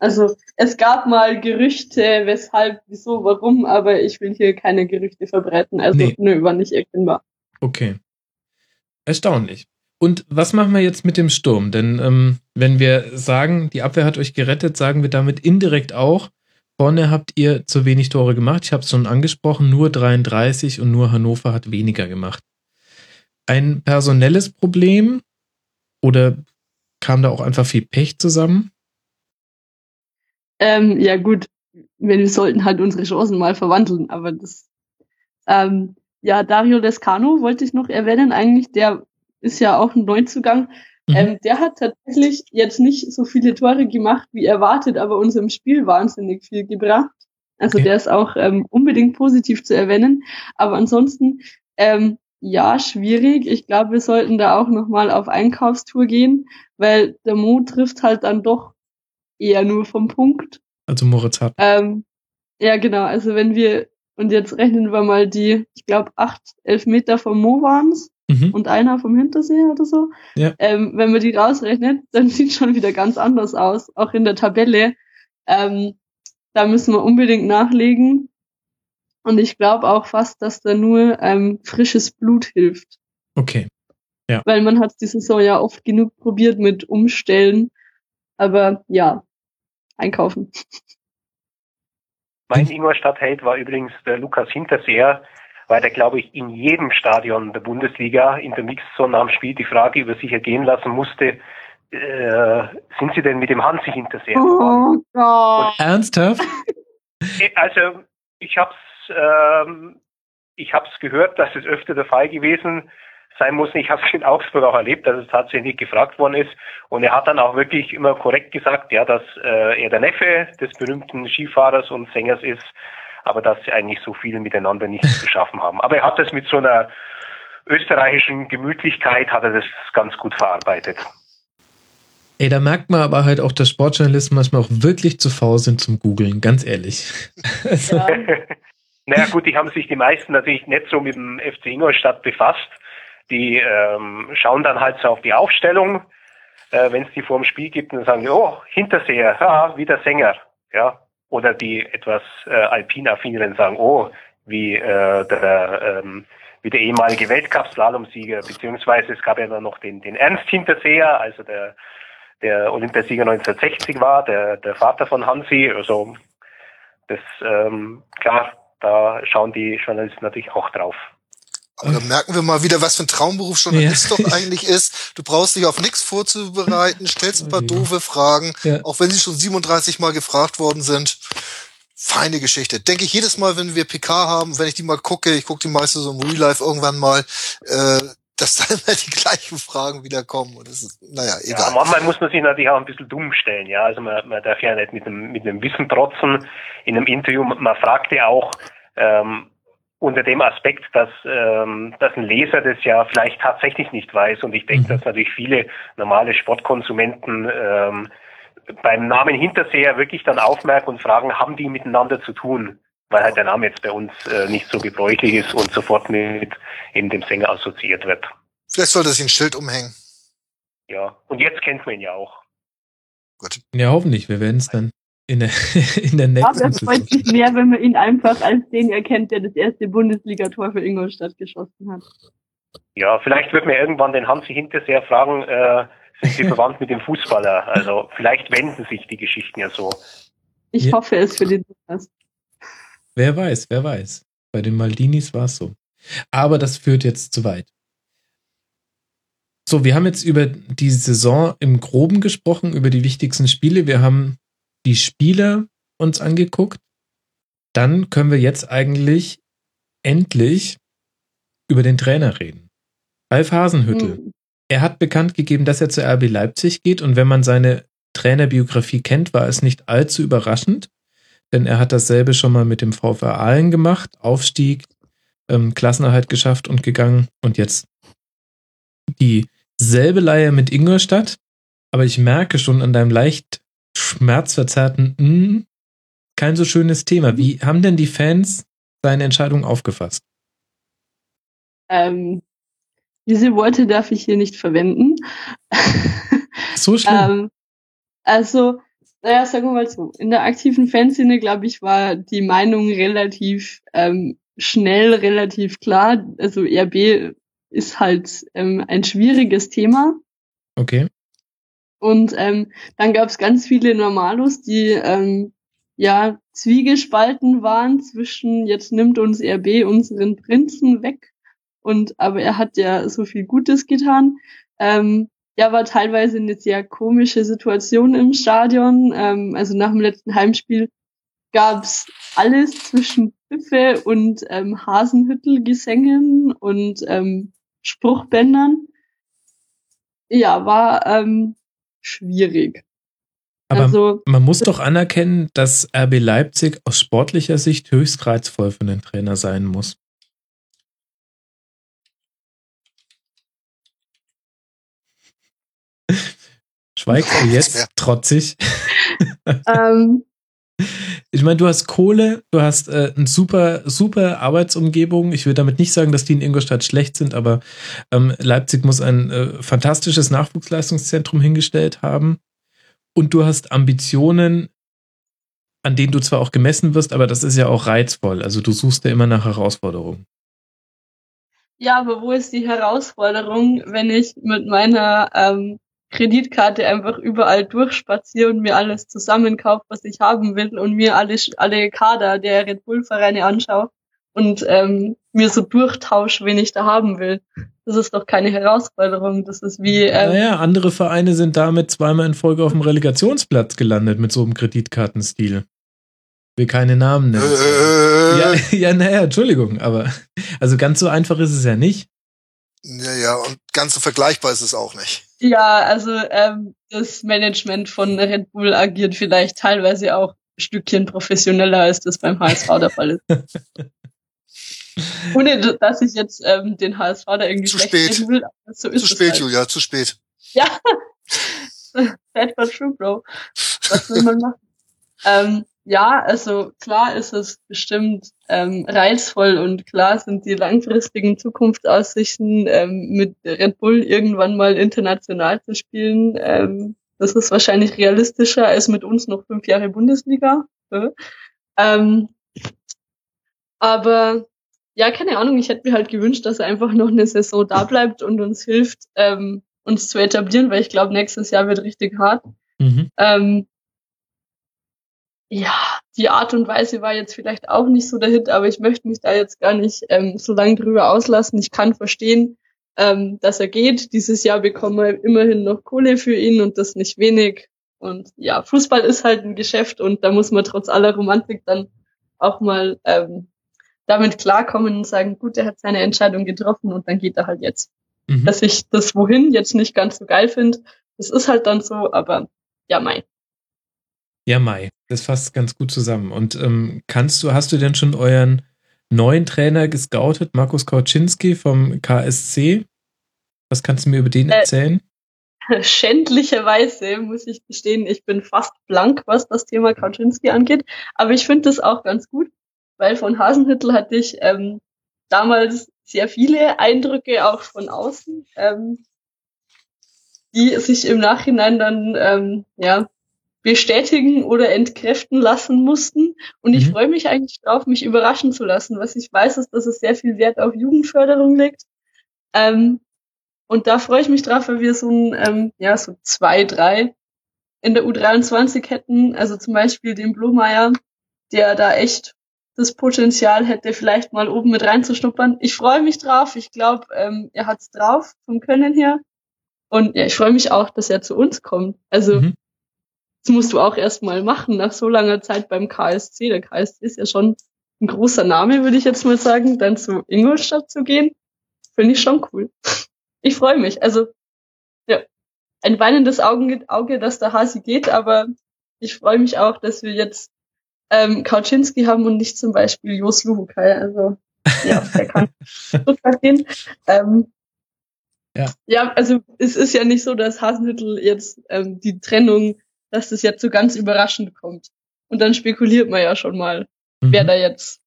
Also es gab mal Gerüchte, weshalb, wieso, warum, aber ich will hier keine Gerüchte verbreiten. Also Nee. nö, war nicht erkennbar. Okay. Erstaunlich. Und was machen wir jetzt mit dem Sturm? Denn ähm, wenn wir sagen, die Abwehr hat euch gerettet, sagen wir damit indirekt auch, vorne habt ihr zu wenig Tore gemacht. Ich habe es schon angesprochen, nur 33 und nur Hannover hat weniger gemacht. Ein personelles Problem oder kam da auch einfach viel Pech zusammen? Ähm, ja gut, wir sollten halt unsere Chancen mal verwandeln, aber das ähm, ja, Dario Lescano wollte ich noch erwähnen, eigentlich, der ist ja auch ein Neuzugang. Mhm. Ähm, der hat tatsächlich jetzt nicht so viele Tore gemacht wie erwartet, aber unserem Spiel wahnsinnig viel gebracht. Also Okay. der ist auch ähm, unbedingt positiv zu erwähnen. Aber ansonsten, ähm, ja, schwierig. Ich glaube, wir sollten da auch nochmal auf Einkaufstour gehen, weil der Mo trifft halt dann doch eher nur vom Punkt. Also Moritz hat. Ähm, ja, genau. Also wenn wir, und jetzt rechnen wir mal die, ich glaube, acht, elf Meter vom Mo waren's Mhm. und einer vom Hintersee oder so. Ja. Ähm, wenn man die rausrechnet, dann sieht schon wieder ganz anders aus, auch in der Tabelle. Ähm, da müssen wir unbedingt nachlegen. Und ich glaube auch fast, dass da nur ähm, frisches Blut hilft. Okay. Weil man hat die Saison ja oft genug probiert mit Umstellen. Aber ja, einkaufen. Mein Ingolstadt-Held war übrigens der Lukas Hinterseher, weil der, glaube ich, in jedem Stadion der Bundesliga in der Mixzone am Spiel die Frage über sich ergehen lassen musste, äh, sind Sie denn mit dem Hansi Hinterseher? Oh Gott. Ernsthaft? Äh, Also ich hab's, ähm, ich hab's gehört, dass es öfter der Fall gewesen sein muss. Ich habe es in Augsburg auch erlebt, dass es tatsächlich gefragt worden ist. Und er hat dann auch wirklich immer korrekt gesagt, ja, dass äh, er der Neffe des berühmten Skifahrers und Sängers ist, aber dass sie eigentlich so viel miteinander nichts zu schaffen haben. Aber er hat das mit so einer österreichischen Gemütlichkeit, hat er das ganz gut verarbeitet. Ey, da merkt man aber halt auch, dass Sportjournalisten manchmal auch wirklich zu faul sind zum Googeln, ganz ehrlich. Also, Ja. Naja gut, die haben sich die meisten natürlich nicht so mit dem FC Ingolstadt befasst. Die ähm, schauen dann halt so auf die Aufstellung, äh, wenn es die vor dem Spiel gibt, und dann sagen die, oh, Hinterseher, ja, wieder Sänger, ja. Oder die etwas äh, alpin-affineren sagen, oh, wie äh, der ähm, wie der ehemalige Weltcup-Slalomsieger, beziehungsweise es gab ja dann noch den, den Ernst Hinterseher, also der, der Olympiasieger 1960 war, der, der Vater von Hansi, also das, ähm, klar, da schauen die Journalisten natürlich auch drauf. Aber da merken wir mal wieder, was für ein Traumberuf Journalist Ja. doch eigentlich ist. Du brauchst dich auf nichts vorzubereiten, stellst ein paar Ja. doofe Fragen, Ja. auch wenn sie schon 37 Mal gefragt worden sind. Feine Geschichte. Denke ich jedes Mal, wenn wir PK haben, wenn ich die mal gucke, ich gucke die meistens so im Real Life irgendwann mal, äh, dass da immer die gleichen Fragen wieder kommen. Und das ist, naja, Ja, egal. manchmal muss man sich natürlich auch ein bisschen dumm stellen, ja. Also man, man darf ja nicht mit einem, mit einem Wissen trotzen in einem Interview. Man fragt ja auch ähm, unter dem Aspekt, dass, ähm, dass ein Leser das ja vielleicht tatsächlich nicht weiß. Und ich denke, Mhm. dass natürlich viele normale Sportkonsumenten ähm, beim Namen Hinterseher wirklich dann aufmerken und fragen, haben die miteinander zu tun? Weil halt der Name jetzt bei uns äh, nicht so gebräuchlich ist und sofort mit eben dem Sänger assoziiert wird. Vielleicht sollte sich ein Schild umhängen. Ja. Und jetzt kennt man ihn ja auch. Gut. ja, hoffentlich. Wir werden es dann in der, in der Aber nächsten es freut Saison. mich mehr, wenn man ihn einfach als den erkennt, der das erste Bundesligator für Ingolstadt geschossen hat. Ja, vielleicht wird mir irgendwann den Hansi Hinterseher fragen, äh, sind Sie verwandt mit dem Fußballer? Also vielleicht wenden sich die Geschichten ja so. Ich Ja. hoffe es für den Lukas. Wer weiß, wer weiß. Bei den Maldinis war es so. Aber das führt jetzt zu weit. So, wir haben jetzt über die Saison im Groben gesprochen, über die wichtigsten Spiele. Wir haben die Spieler uns angeguckt. Dann können wir jetzt eigentlich endlich über den Trainer reden. Ralf Hasenhüttel. Hm. Er hat bekannt gegeben, dass er zu RB Leipzig geht und wenn man seine Trainerbiografie kennt, war es nicht allzu überraschend, denn er hat dasselbe schon mal mit dem VfR Aalen gemacht, Aufstieg, ähm, Klassenerhalt geschafft und gegangen und jetzt dieselbe Leihe mit Ingolstadt, aber ich merke schon an deinem leicht schmerzverzerrten mm, kein so schönes Thema. Wie haben denn die Fans seine Entscheidung aufgefasst? Ähm, Diese Worte darf ich hier nicht verwenden. So schlimm. ähm, also, naja, sagen wir mal so. In der aktiven Fanszene, glaube ich, war die Meinung relativ ähm, schnell, relativ klar. Also RB ist halt ähm, ein schwieriges Thema. Okay. Und ähm, dann gab es ganz viele Normalos, die ähm, ja zwiegespalten waren zwischen jetzt nimmt uns RB unseren Prinzen weg und aber er hat ja so viel Gutes getan. Ähm, ja, war teilweise eine sehr komische Situation im Stadion. Ähm, also nach dem letzten Heimspiel gab's alles zwischen Pfiffe und ähm, Hasenhüttelgesängen und ähm, Spruchbändern. Ja, war ähm, schwierig. Aber also, man muss doch anerkennen, dass RB Leipzig aus sportlicher Sicht höchst reizvoll für den Trainer sein muss. Schweigst du jetzt trotzig? ähm, Ich meine, du hast Kohle, du hast äh, eine super, super Arbeitsumgebung. Ich will damit nicht sagen, dass die in Ingolstadt schlecht sind, aber ähm, Leipzig muss ein äh, fantastisches Nachwuchsleistungszentrum hingestellt haben. Und du hast Ambitionen, an denen du zwar auch gemessen wirst, aber das ist ja auch reizvoll. Also du suchst ja immer nach Herausforderungen. Ja, aber wo ist die Herausforderung, wenn ich mit meiner ähm, Kreditkarte einfach überall durchspaziere und mir alles zusammenkaufe, was ich haben will und mir alle, alle Kader der Red Bull Vereine anschaue und ähm, mir so durchtausche, wen ich da haben will. Das ist doch keine Herausforderung. Das ist wie. Ähm, naja, andere Vereine sind damit zweimal in Folge auf dem Relegationsplatz gelandet mit so einem Kreditkartenstil. Will keine Namen nennen. Äh, Ja, ja, naja, Entschuldigung, aber also ganz so einfach ist es ja nicht. ja, ja, und ganz so vergleichbar ist es auch nicht. Ja, also ähm, das Management von Red Bull agiert vielleicht teilweise auch ein Stückchen professioneller, als das beim HSV der Fall ist. Ohne dass ich jetzt ähm, den HSV da irgendwie Zu spät. will, aber so ist Zu spät, halt. Julia, zu spät. Ja. Sad but true, Bro. Was will man machen? ähm, ja, also klar ist es bestimmt ähm, reizvoll und klar sind die langfristigen Zukunftsaussichten ähm, mit Red Bull irgendwann mal international zu spielen. Ähm, das ist wahrscheinlich realistischer als mit uns noch fünf Jahre Bundesliga. Äh. Ähm, aber ja, keine Ahnung, ich hätte mir halt gewünscht, dass er einfach noch eine Saison da bleibt und uns hilft, ähm, uns zu etablieren, weil ich glaube, nächstes Jahr wird richtig hart. Mhm. Ähm, ja, die Art und Weise war jetzt vielleicht auch nicht so der Hit, aber ich möchte mich da jetzt gar nicht ähm, so lange drüber auslassen. Ich kann verstehen, ähm, dass er geht. Dieses Jahr bekommen wir immerhin noch Kohle für ihn und das nicht wenig. Und ja, Fußball ist halt ein Geschäft und da muss man trotz aller Romantik dann auch mal ähm, damit klarkommen und sagen, gut, er hat seine Entscheidung getroffen und dann geht er halt jetzt. Mhm. Dass ich das Wohin jetzt nicht ganz so geil finde, das ist halt dann so, aber ja, mein. Ja, Mai, das fasst ganz gut zusammen. Und ähm, kannst du, hast du denn schon euren neuen Trainer gescoutet, Markus Kauczynski vom KSC? Was kannst du mir über den Äh, erzählen? Schändlicherweise muss ich gestehen, ich bin fast blank, was das Thema Kaczynski angeht. Aber ich finde das auch ganz gut, weil von Hasenhüttel hatte ich ähm, damals sehr viele Eindrücke auch von außen, ähm, die sich im Nachhinein dann ähm, ja bestätigen oder entkräften lassen mussten. Und ich Mhm. freue mich eigentlich drauf, mich überraschen zu lassen. Was ich weiß, ist, dass es sehr viel Wert auf Jugendförderung legt. Ähm, und da freue ich mich drauf, weil wir so ein, ähm, ja, so zwei, drei in der U23 hätten. Also zum Beispiel den Blomeyer, der da echt das Potenzial hätte, vielleicht mal oben mit reinzuschnuppern. Ich freue mich drauf. Ich glaube, ähm, er hat's drauf vom Können her. Und ja, ich freue mich auch, dass er zu uns kommt. Also Mhm. Das musst du auch erst mal machen, nach so langer Zeit beim KSC. Der KSC ist ja schon ein großer Name, würde ich jetzt mal sagen. Dann zu Ingolstadt zu gehen, finde ich schon cool. Ich freue mich. Also, ja, ein weinendes Auge, Auge, dass der Hasi geht, aber ich freue mich auch, dass wir jetzt ähm, Kauczynski haben und nicht zum Beispiel Jos Luhukai. Also, ja, der kann so verstehen. Ähm, Ja. ja, also es ist ja nicht so, dass Hasenhüttel jetzt ähm, die Trennung, dass das jetzt so ganz überraschend kommt. Und dann spekuliert man ja schon mal, wer Mhm. da jetzt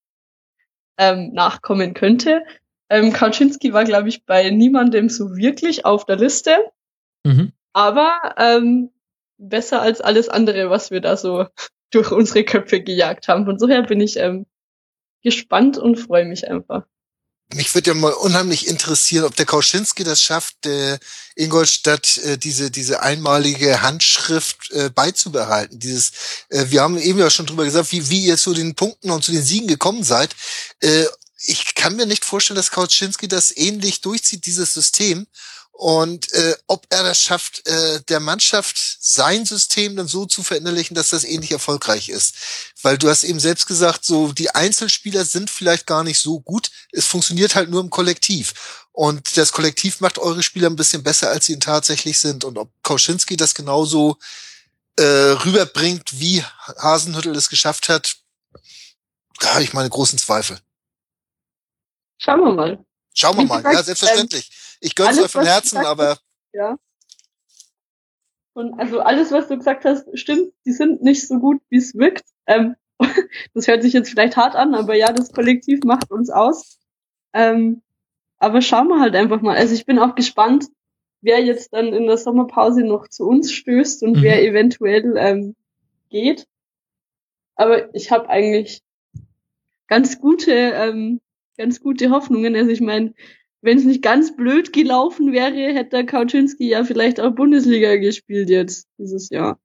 ähm, nachkommen könnte. Ähm, Kauczynski war, glaube ich, bei niemandem so wirklich auf der Liste. Mhm. Aber ähm, besser als alles andere, was wir da so durch unsere Köpfe gejagt haben. Von so her bin ich ähm, gespannt und freue mich einfach. Mich würde ja mal unheimlich interessieren, ob der Kauschinski das schafft, äh, Ingolstadt äh, diese diese einmalige Handschrift äh, beizubehalten. Dieses, äh, wir haben eben ja schon drüber gesagt, wie wie ihr zu den Punkten und zu den Siegen gekommen seid. Äh, ich kann mir nicht vorstellen, dass Kauschinski das ähnlich durchzieht, dieses System und äh, ob er das schafft, äh, der Mannschaft sein System dann so zu verinnerlichen, dass das ähnlich erfolgreich ist. Weil du hast eben selbst gesagt, so die Einzelspieler sind vielleicht gar nicht so gut. Es funktioniert halt nur im Kollektiv. Und das Kollektiv macht eure Spieler ein bisschen besser, als sie ihn tatsächlich sind. Und ob Kauschinski das genauso äh, rüberbringt, wie Hasenhüttel es geschafft hat, da habe ich meine großen Zweifel. Schauen wir mal. Schauen wir mal, ja, selbstverständlich. Ich gönn's euch von Herzen, aber. Hast, ja. Und also alles, was du gesagt hast, stimmt. Die sind nicht so gut, wie es wirkt. Ähm, das hört sich jetzt vielleicht hart an, aber ja, das Kollektiv macht uns aus. Ähm, aber schauen wir halt einfach mal. Also ich bin auch gespannt, wer jetzt dann in der Sommerpause noch zu uns stößt und mhm. wer eventuell ähm, geht. Aber ich habe eigentlich ganz gute, ähm, ganz gute Hoffnungen. Also ich meine, wenn es nicht ganz blöd gelaufen wäre, hätte der Kauczynski ja vielleicht auch Bundesliga gespielt jetzt dieses Jahr.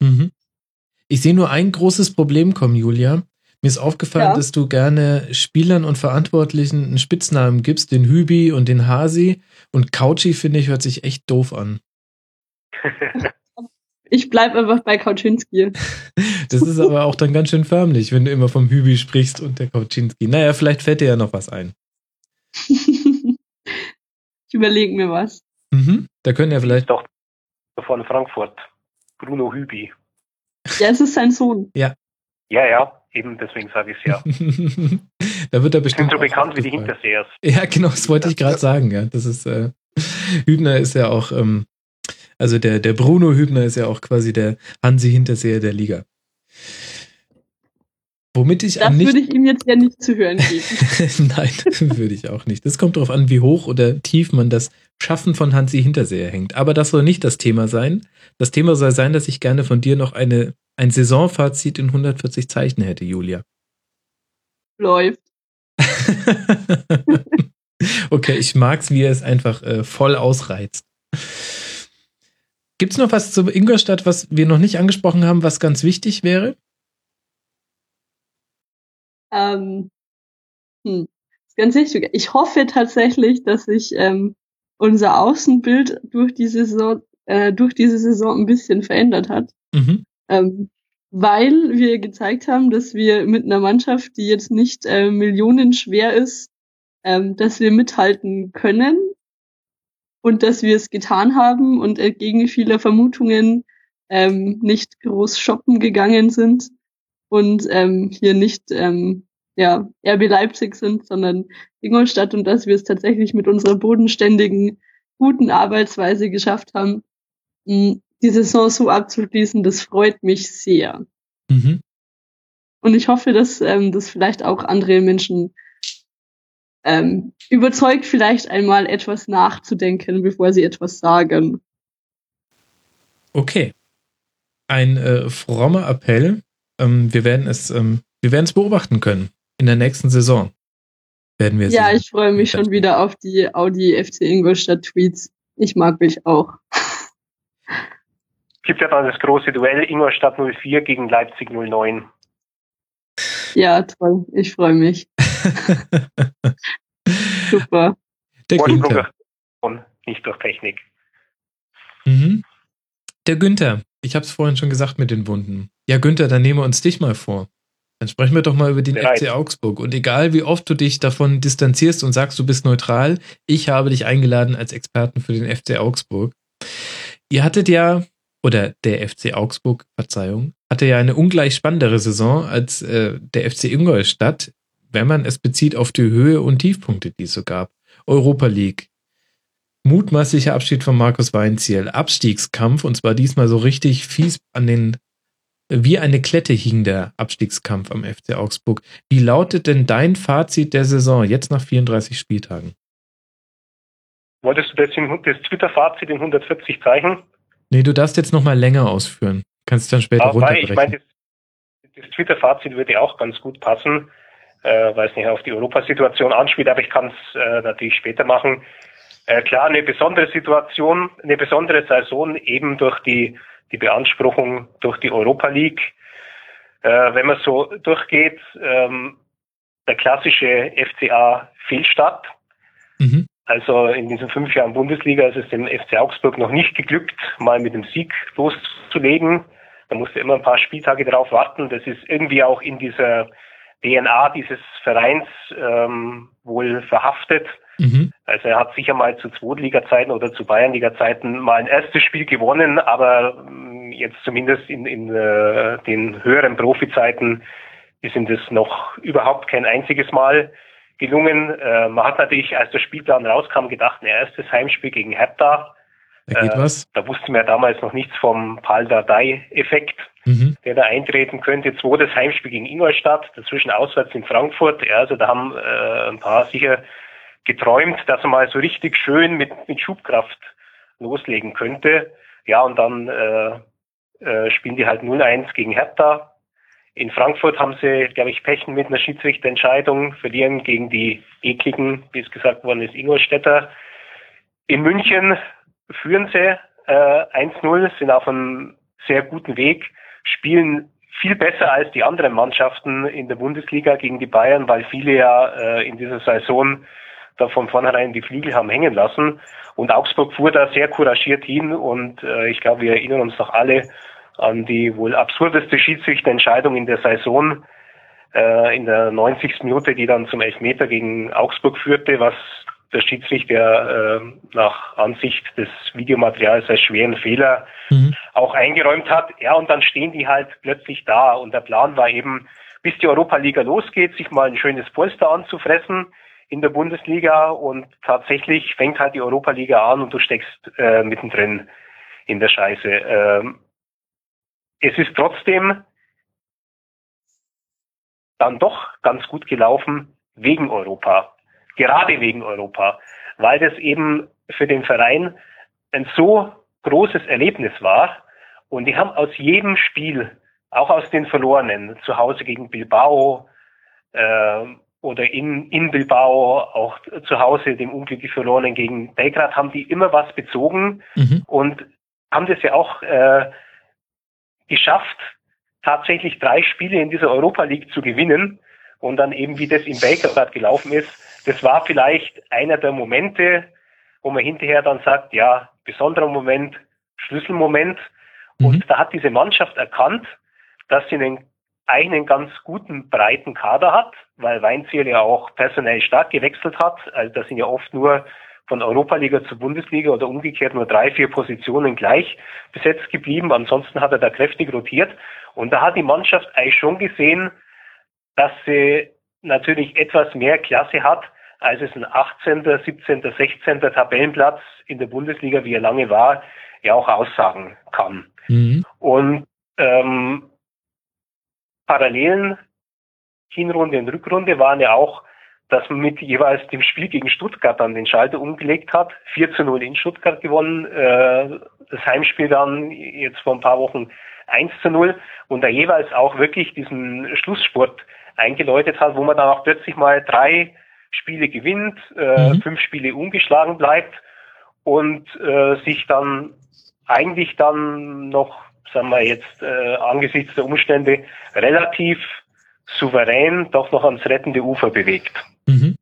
Mhm. Ich sehe nur ein großes Problem kommen, Julia. Mir ist aufgefallen, ja. dass du gerne Spielern und Verantwortlichen einen Spitznamen gibst, den Hübi und den Hasi. Und Couchy, finde ich, hört sich echt doof an. Ich bleib einfach bei Kauczynski. Das ist aber auch dann ganz schön förmlich, wenn du immer vom Hübi sprichst und der Kauczynski. Naja, vielleicht fällt dir ja noch was ein. Ich überlege mir was. Mhm. Da können ja vielleicht. Doch von Frankfurt. Bruno Hübi. Ja, es ist sein Sohn. Ja. Ja, ja, eben deswegen sage ich es ja. da wird er bestimmt. Sind so bekannt wie die Hintersehers. Ja, genau, das wollte ich gerade sagen, ja. Das ist, äh, Hübner ist ja auch, ähm, also der, der Bruno Hübner ist ja auch quasi der Hansi Hinterseher der Liga. Womit ich das nicht, würde ich ihm jetzt ja nicht zu hören geben. Nein, würde ich auch nicht. Das kommt darauf an, wie hoch oder tief man das Schaffen von Hansi Hinterseher hängt. Aber das soll nicht das Thema sein. Das Thema soll sein, dass ich gerne von dir noch eine, ein Saisonfazit in 140 Zeichen hätte, Julia. Läuft. okay, ich mag's, wie er es einfach äh, voll ausreizt. Gibt's noch was zu Ingolstadt, was wir noch nicht angesprochen haben, was ganz wichtig wäre? Ähm, hm, ganz wichtig. Ich hoffe tatsächlich, dass sich ähm, unser Außenbild durch die Saison, äh, durch diese Saison ein bisschen verändert hat. Mhm. Ähm, weil wir gezeigt haben, dass wir mit einer Mannschaft, die jetzt nicht äh, millionenschwer ist, ähm, dass wir mithalten können und dass wir es getan haben und entgegen vieler Vermutungen ähm, nicht groß shoppen gegangen sind und ähm, hier nicht ähm, ja, RB Leipzig sind, sondern Ingolstadt und dass wir es tatsächlich mit unserer bodenständigen, guten Arbeitsweise geschafft haben, die Saison so abzuschließen, das freut mich sehr. Mhm. Und ich hoffe, dass ähm, das vielleicht auch andere Menschen ähm, überzeugt, vielleicht einmal etwas nachzudenken, bevor sie etwas sagen. Okay. Ein äh, frommer Appell ähm, wir werden es, ähm, wir werden es beobachten können in der nächsten Saison. Werden wir ja, sehen. ich freue mich schon wieder auf die Audi FC Ingolstadt Tweets. Ich mag mich auch. Gibt ja dann das große Duell Ingolstadt 04 gegen Leipzig 09. Ja, toll. Ich freue mich. Super. Der Günther. Nicht durch Technik. Mhm. Der Günther. Ich habe es vorhin schon gesagt mit den Wunden. Ja, Günther, dann nehmen wir uns dich mal vor. Dann sprechen wir doch mal über den Bereit. FC Augsburg. Und egal wie oft du dich davon distanzierst und sagst, du bist neutral, ich habe dich eingeladen als Experten für den FC Augsburg. Ihr hattet ja, oder der FC Augsburg, Verzeihung, hatte ja eine ungleich spannendere Saison als äh, der FC Ingolstadt, wenn man es bezieht auf die Höhe und Tiefpunkte, die es so gab. Europa League, mutmaßlicher Abschied von Markus Weinziel, Abstiegskampf und zwar diesmal so richtig fies an den Wie eine Klette hing der Abstiegskampf am FC Augsburg. Wie lautet denn dein Fazit der Saison jetzt nach 34 Spieltagen? Wolltest du das, das Twitter-Fazit in 140 Zeichen? Nee, du darfst jetzt nochmal länger ausführen. Kannst dann später Aber runterbrechen. Ich meine, das, das Twitter-Fazit würde auch ganz gut passen, äh, weil es nicht auf die Europasituation anspielt, aber ich kann es äh, natürlich später machen. Äh, klar, eine besondere Situation, eine besondere Saison eben durch die, die Beanspruchung durch die Europa League. Äh, wenn man so durchgeht, ähm, der klassische FCA Fehlstart. Mhm. Also in diesen fünf Jahren Bundesliga ist es dem FC Augsburg noch nicht geglückt, mal mit dem Sieg loszulegen. Da musste immer ein paar Spieltage darauf warten. Das ist irgendwie auch in dieser DNA dieses Vereins ähm, wohl verhaftet. Mhm. Also er hat sicher mal zu Zweitliga-Zeiten oder zu Bayernliga-Zeiten mal ein erstes Spiel gewonnen, aber ähm, jetzt zumindest in, in äh, den höheren Profizeiten ist ihm das noch überhaupt kein einziges Mal gelungen. Äh, man hat natürlich, als der Spielplan rauskam, gedacht, ein erstes Heimspiel gegen Hertha. Da geht äh, was. Da wussten wir damals noch nichts vom Pal-Dardai-Effekt, mhm. der da eintreten könnte. Zweites Heimspiel gegen Ingolstadt, dazwischen auswärts in Frankfurt. Ja, also da haben äh, ein paar sicher geträumt, dass er mal so richtig schön mit, mit Schubkraft loslegen könnte. Ja, und dann äh, äh, spielen die halt 0-1 gegen Hertha. In Frankfurt haben sie, glaube ich, Pechen mit einer Schiedsrichterentscheidung, verlieren gegen die ekligen, wie es gesagt worden ist, Ingolstädter. In München führen sie äh, 1-0, sind auf einem sehr guten Weg, spielen viel besser als die anderen Mannschaften in der Bundesliga gegen die Bayern, weil viele ja äh, in dieser Saison da von vornherein die Flügel haben hängen lassen. Und Augsburg fuhr da sehr couragiert hin und äh, ich glaube, wir erinnern uns doch alle an die wohl absurdeste Schiedsrichterentscheidung in der Saison äh, in der 90. Minute, die dann zum Elfmeter gegen Augsburg führte, was der Schiedsrichter äh, nach Ansicht des Videomaterials als schweren Fehler mhm. auch eingeräumt hat. Ja, und dann stehen die halt plötzlich da und der Plan war eben, bis die Europa-Liga losgeht, sich mal ein schönes Polster anzufressen in der Bundesliga und tatsächlich fängt halt die Europa-Liga an und du steckst äh, mittendrin in der Scheiße. Ähm, es ist trotzdem dann doch ganz gut gelaufen wegen Europa. Gerade wegen Europa. Weil das eben für den Verein ein so großes Erlebnis war. Und die haben aus jedem Spiel, auch aus den verlorenen, zu Hause gegen Bilbao äh, oder in, in Bilbao, auch zu Hause dem unglücklich verlorenen gegen Belgrad, haben die immer was bezogen mhm. und haben das ja auch äh, geschafft, tatsächlich drei Spiele in dieser Europa League zu gewinnen und dann eben, wie das in Belgrad gelaufen ist, das war vielleicht einer der Momente, wo man hinterher dann sagt, ja, besonderer Moment, Schlüsselmoment. Mhm. Und da hat diese Mannschaft erkannt, dass sie einen einen ganz guten breiten Kader hat, weil Weinziel ja auch personell stark gewechselt hat. Also das sind ja oft nur von Europaliga zur Bundesliga oder umgekehrt nur drei, vier Positionen gleich besetzt geblieben. Ansonsten hat er da kräftig rotiert. Und da hat die Mannschaft eigentlich schon gesehen, dass sie natürlich etwas mehr Klasse hat, als es ein 18., 17., 16. Tabellenplatz in der Bundesliga, wie er lange war, ja auch aussagen kann. Mhm. Und ähm, Parallelen Hinrunde und Rückrunde waren ja auch dass man mit jeweils dem Spiel gegen Stuttgart dann den Schalter umgelegt hat. 4 zu 0 in Stuttgart gewonnen, äh, das Heimspiel dann jetzt vor ein paar Wochen 1 zu 0 und da jeweils auch wirklich diesen Schlusssport eingeläutet hat, wo man dann auch plötzlich mal drei Spiele gewinnt, äh, mhm. fünf Spiele ungeschlagen bleibt und äh, sich dann eigentlich dann noch, sagen wir jetzt, äh, angesichts der Umstände relativ souverän doch noch ans rettende Ufer bewegt. Mhm.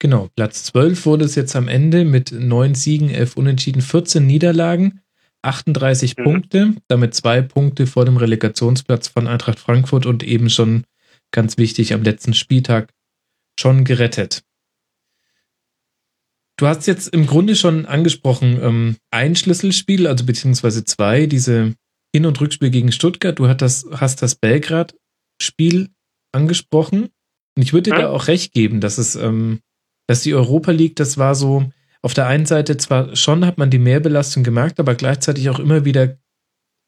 Genau, Platz 12 wurde es jetzt am Ende mit neun Siegen, elf Unentschieden, 14 Niederlagen, 38 mhm. Punkte, damit zwei Punkte vor dem Relegationsplatz von Eintracht Frankfurt und eben schon ganz wichtig am letzten Spieltag schon gerettet. Du hast jetzt im Grunde schon angesprochen, ähm, ein Schlüsselspiel, also beziehungsweise zwei, diese Hin- und Rückspiel gegen Stuttgart. Du hast das, hast das Belgrad-Spiel angesprochen. Und ich würde dir da auch recht geben, dass es, ähm, dass die Europa League, das war so, auf der einen Seite zwar schon hat man die Mehrbelastung gemerkt, aber gleichzeitig auch immer wieder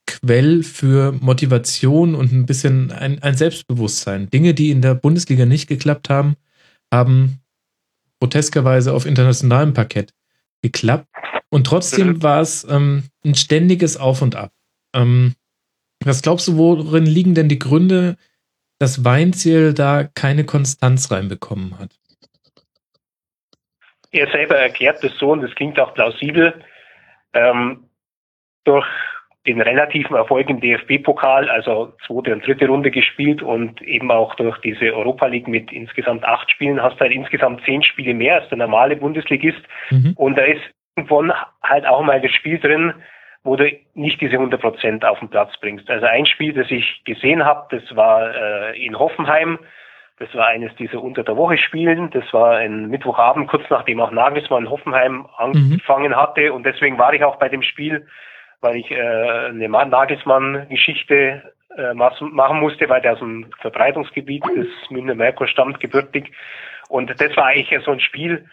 Quell für Motivation und ein bisschen ein, ein Selbstbewusstsein. Dinge, die in der Bundesliga nicht geklappt haben, haben groteskerweise auf internationalem Parkett geklappt. Und trotzdem mhm. war es ähm, ein ständiges Auf und Ab. Ähm, was glaubst du, worin liegen denn die Gründe, dass Weinziel da keine Konstanz reinbekommen hat? Er selber erklärt das so und das klingt auch plausibel. Ähm, durch den relativen Erfolg im DFB-Pokal, also zweite und dritte Runde gespielt und eben auch durch diese Europa League mit insgesamt acht Spielen hast du halt insgesamt zehn Spiele mehr als der normale Bundesligist. Mhm. Und da ist irgendwann halt auch mal das Spiel drin, wo du nicht diese 100 Prozent auf den Platz bringst. Also ein Spiel, das ich gesehen habe, das war äh, in Hoffenheim. Das war eines dieser unter der Woche Spielen. Das war ein Mittwochabend, kurz nachdem auch Nagelsmann in Hoffenheim angefangen mhm. hatte. Und deswegen war ich auch bei dem Spiel, weil ich äh, eine Nagelsmann-Geschichte äh, machen musste, weil der aus dem Verbreitungsgebiet des Münchner Merkur stammt, gebürtig. Und das war eigentlich so ein Spiel,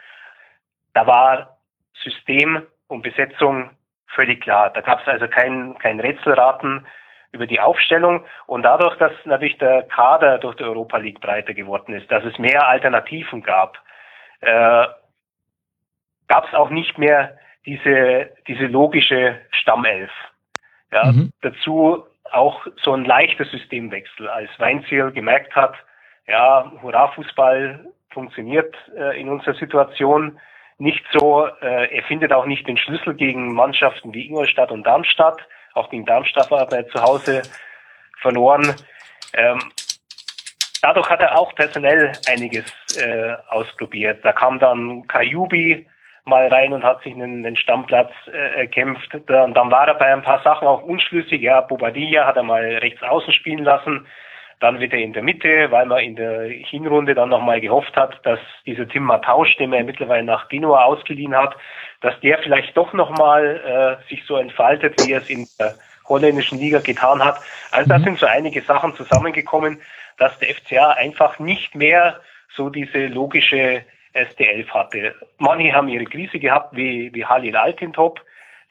da war System und Besetzung völlig klar. Da gab es also kein, kein Rätselraten über die Aufstellung und dadurch, dass natürlich der Kader durch die Europa League breiter geworden ist, dass es mehr Alternativen gab, äh, gab es auch nicht mehr diese, diese logische Stammelf. Ja, mhm. Dazu auch so ein leichter Systemwechsel, als Weinziel gemerkt hat, ja, Hurra-Fußball funktioniert äh, in unserer Situation nicht so, äh, er findet auch nicht den Schlüssel gegen Mannschaften wie Ingolstadt und Darmstadt. Auch gegen Darmstadt war er zu Hause verloren. Ähm, dadurch hat er auch personell einiges äh, ausprobiert. Da kam dann Kajubi mal rein und hat sich einen, einen Stammplatz äh, erkämpft. Dann, dann war er bei ein paar Sachen auch unschlüssig. Ja, Bobadilla hat er mal rechts außen spielen lassen dann wieder in der Mitte, weil man in der Hinrunde dann nochmal gehofft hat, dass dieser Tim Matausch, den er mittlerweile nach Genua ausgeliehen hat, dass der vielleicht doch nochmal äh, sich so entfaltet, wie er es in der holländischen Liga getan hat. Also da mhm. sind so einige Sachen zusammengekommen, dass der FCA einfach nicht mehr so diese logische ST11 hatte. Manche haben ihre Krise gehabt, wie, wie Halil Altintop,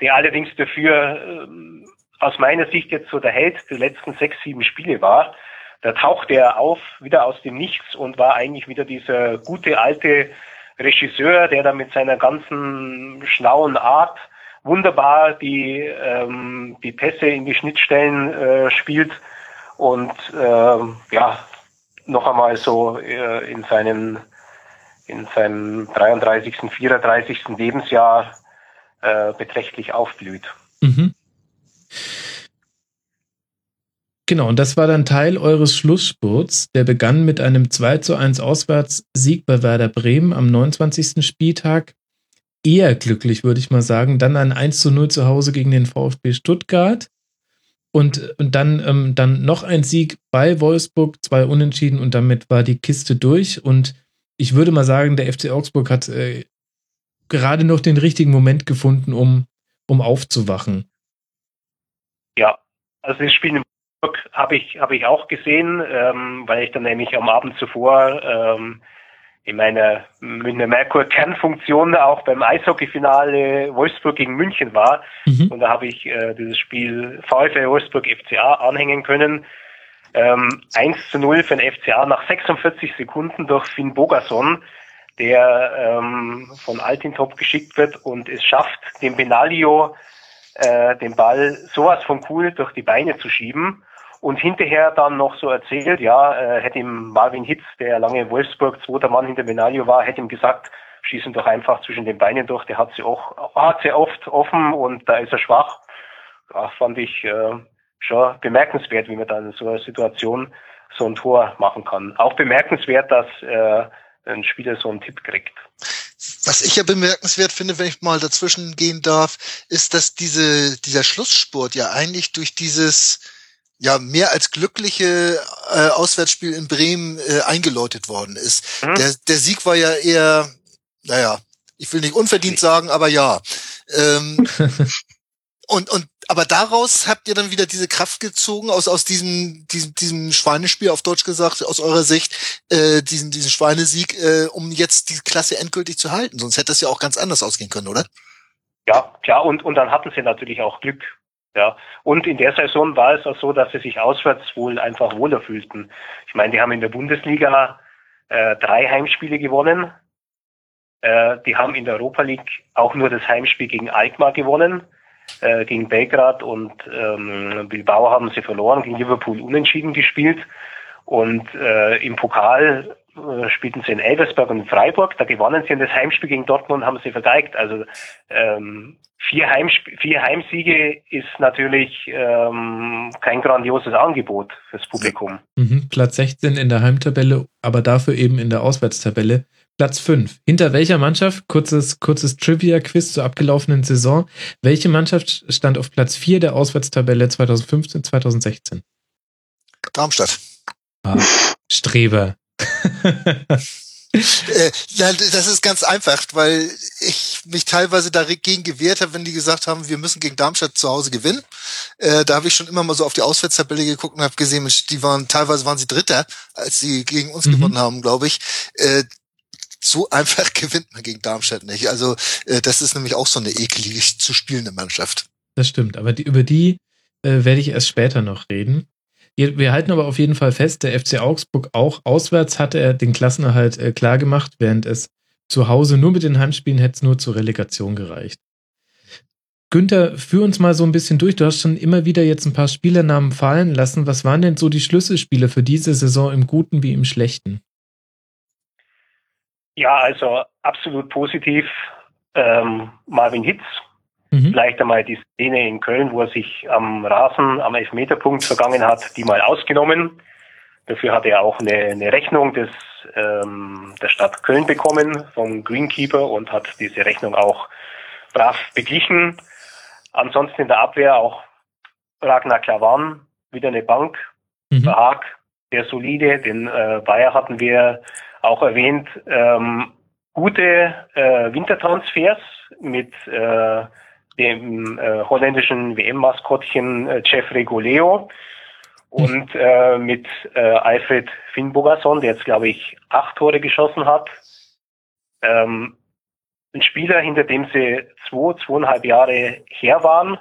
der allerdings dafür ähm, aus meiner Sicht jetzt so der Held der letzten sechs, sieben Spiele war da tauchte er auf, wieder aus dem Nichts und war eigentlich wieder dieser gute alte Regisseur, der da mit seiner ganzen schlauen Art wunderbar die, ähm, die Pässe in die Schnittstellen äh, spielt und äh, ja, noch einmal so äh, in seinem in seinem 33., 34. Lebensjahr äh, beträchtlich aufblüht. Mhm. Genau, und das war dann Teil eures Schlussspurts. Der begann mit einem 2 zu 1 Auswärtssieg bei Werder Bremen am 29. Spieltag. Eher glücklich, würde ich mal sagen. Dann ein 1 zu 0 zu Hause gegen den VfB Stuttgart. Und, und dann, ähm, dann noch ein Sieg bei Wolfsburg, zwei Unentschieden und damit war die Kiste durch. Und ich würde mal sagen, der FC Augsburg hat äh, gerade noch den richtigen Moment gefunden, um, um aufzuwachen. Ja, also das Spiel habe ich, habe ich auch gesehen, ähm, weil ich dann nämlich am Abend zuvor ähm, in meiner Münchner Merkur Kernfunktion auch beim Eishockeyfinale Wolfsburg gegen München war. Mhm. Und da habe ich äh, dieses Spiel VfL Wolfsburg FCA anhängen können. Ähm, 1 zu 0 für den FCA nach 46 Sekunden durch Finn Bogason, der ähm, von Altintop geschickt wird und es schafft, den Benalio äh, den Ball sowas von cool durch die Beine zu schieben und hinterher dann noch so erzählt, ja, äh, hätte ihm Marvin Hitz, der lange in Wolfsburg zweiter Mann hinter Benaglio war, hätte ihm gesagt, schießen doch einfach zwischen den Beinen durch, der hat sie auch, hat sie oft offen und da ist er schwach. Ja, fand ich äh, schon bemerkenswert, wie man dann in so einer Situation so ein Tor machen kann. Auch bemerkenswert, dass äh, ein Spieler so einen Tipp kriegt. Was ich ja bemerkenswert finde, wenn ich mal dazwischen gehen darf, ist, dass diese, dieser Schlusssport ja eigentlich durch dieses ja mehr als glückliche äh, Auswärtsspiel in Bremen äh, eingeläutet worden ist. Mhm. Der, der Sieg war ja eher, naja, ich will nicht unverdient sagen, aber ja. Ähm, und, und aber daraus habt ihr dann wieder diese Kraft gezogen aus aus diesem diesem diesem Schweinespiel auf Deutsch gesagt aus eurer Sicht äh, diesen diesen Schweinesieg, äh, um jetzt die Klasse endgültig zu halten. Sonst hätte das ja auch ganz anders ausgehen können, oder? Ja, klar. Und und dann hatten sie natürlich auch Glück Ja, und in der Saison war es auch so, dass sie sich auswärts wohl einfach wohler fühlten. Ich meine, die haben in der Bundesliga äh, drei Heimspiele gewonnen. Äh, die haben in der Europa League auch nur das Heimspiel gegen Alkmaar gewonnen. Äh, gegen Belgrad und ähm, Bilbao haben sie verloren, gegen Liverpool unentschieden gespielt. Und äh, im Pokal äh, spielten sie in Elversberg und in Freiburg. Da gewannen sie in das Heimspiel gegen Dortmund haben sie vergeigt. Also ähm, vier, Heimsp vier Heimsiege ist natürlich ähm, kein grandioses Angebot fürs Publikum. Mhm, Platz 16 in der Heimtabelle, aber dafür eben in der Auswärtstabelle. Platz 5. Hinter welcher Mannschaft, kurzes, kurzes Trivia-Quiz zur abgelaufenen Saison, welche Mannschaft stand auf Platz 4 der Auswärtstabelle 2015, 2016? Darmstadt. Ah, Streber. Äh, das ist ganz einfach, weil ich mich teilweise dagegen gewehrt habe, wenn die gesagt haben, wir müssen gegen Darmstadt zu Hause gewinnen. Äh, da habe ich schon immer mal so auf die Auswärtstabelle geguckt und habe gesehen, die waren teilweise waren sie Dritter, als sie gegen uns mhm. gewonnen haben, glaube ich. So einfach gewinnt man gegen Darmstadt nicht. Also äh, das ist nämlich auch so eine eklig zu spielende Mannschaft. Das stimmt, aber die, über die äh, werde ich erst später noch reden. Wir halten aber auf jeden Fall fest, der FC Augsburg auch auswärts hatte er den Klassenerhalt äh, klar gemacht, während es zu Hause nur mit den Heimspielen hätte es nur zur Relegation gereicht. Günther, führ uns mal so ein bisschen durch. Du hast schon immer wieder jetzt ein paar Spielernamen fallen lassen. Was waren denn so die Schlüsselspiele für diese Saison im Guten wie im Schlechten? Ja, also absolut positiv. Ähm, Marvin Hitz, Mhm. Vielleicht einmal die Szene in Köln, wo er sich am Rasen am Elfmeterpunkt vergangen hat, die mal ausgenommen. Dafür hat er auch eine, eine Rechnung des, ähm, der Stadt Köln bekommen vom Greenkeeper und hat diese Rechnung auch brav beglichen. Ansonsten in der Abwehr auch Ragnar Klavan, wieder eine Bank. Mhm. Verhaag, der solide, den äh, Bayer hatten wir auch erwähnt. Ähm, gute äh, Wintertransfers mit äh, dem äh, holländischen WM-Maskottchen äh, Jeffrey Goleo und äh, mit äh, Alfred Finnbogason, der jetzt, glaube ich, acht Tore geschossen hat. Ähm, ein Spieler, hinter dem sie zwei, zweieinhalb Jahre her waren.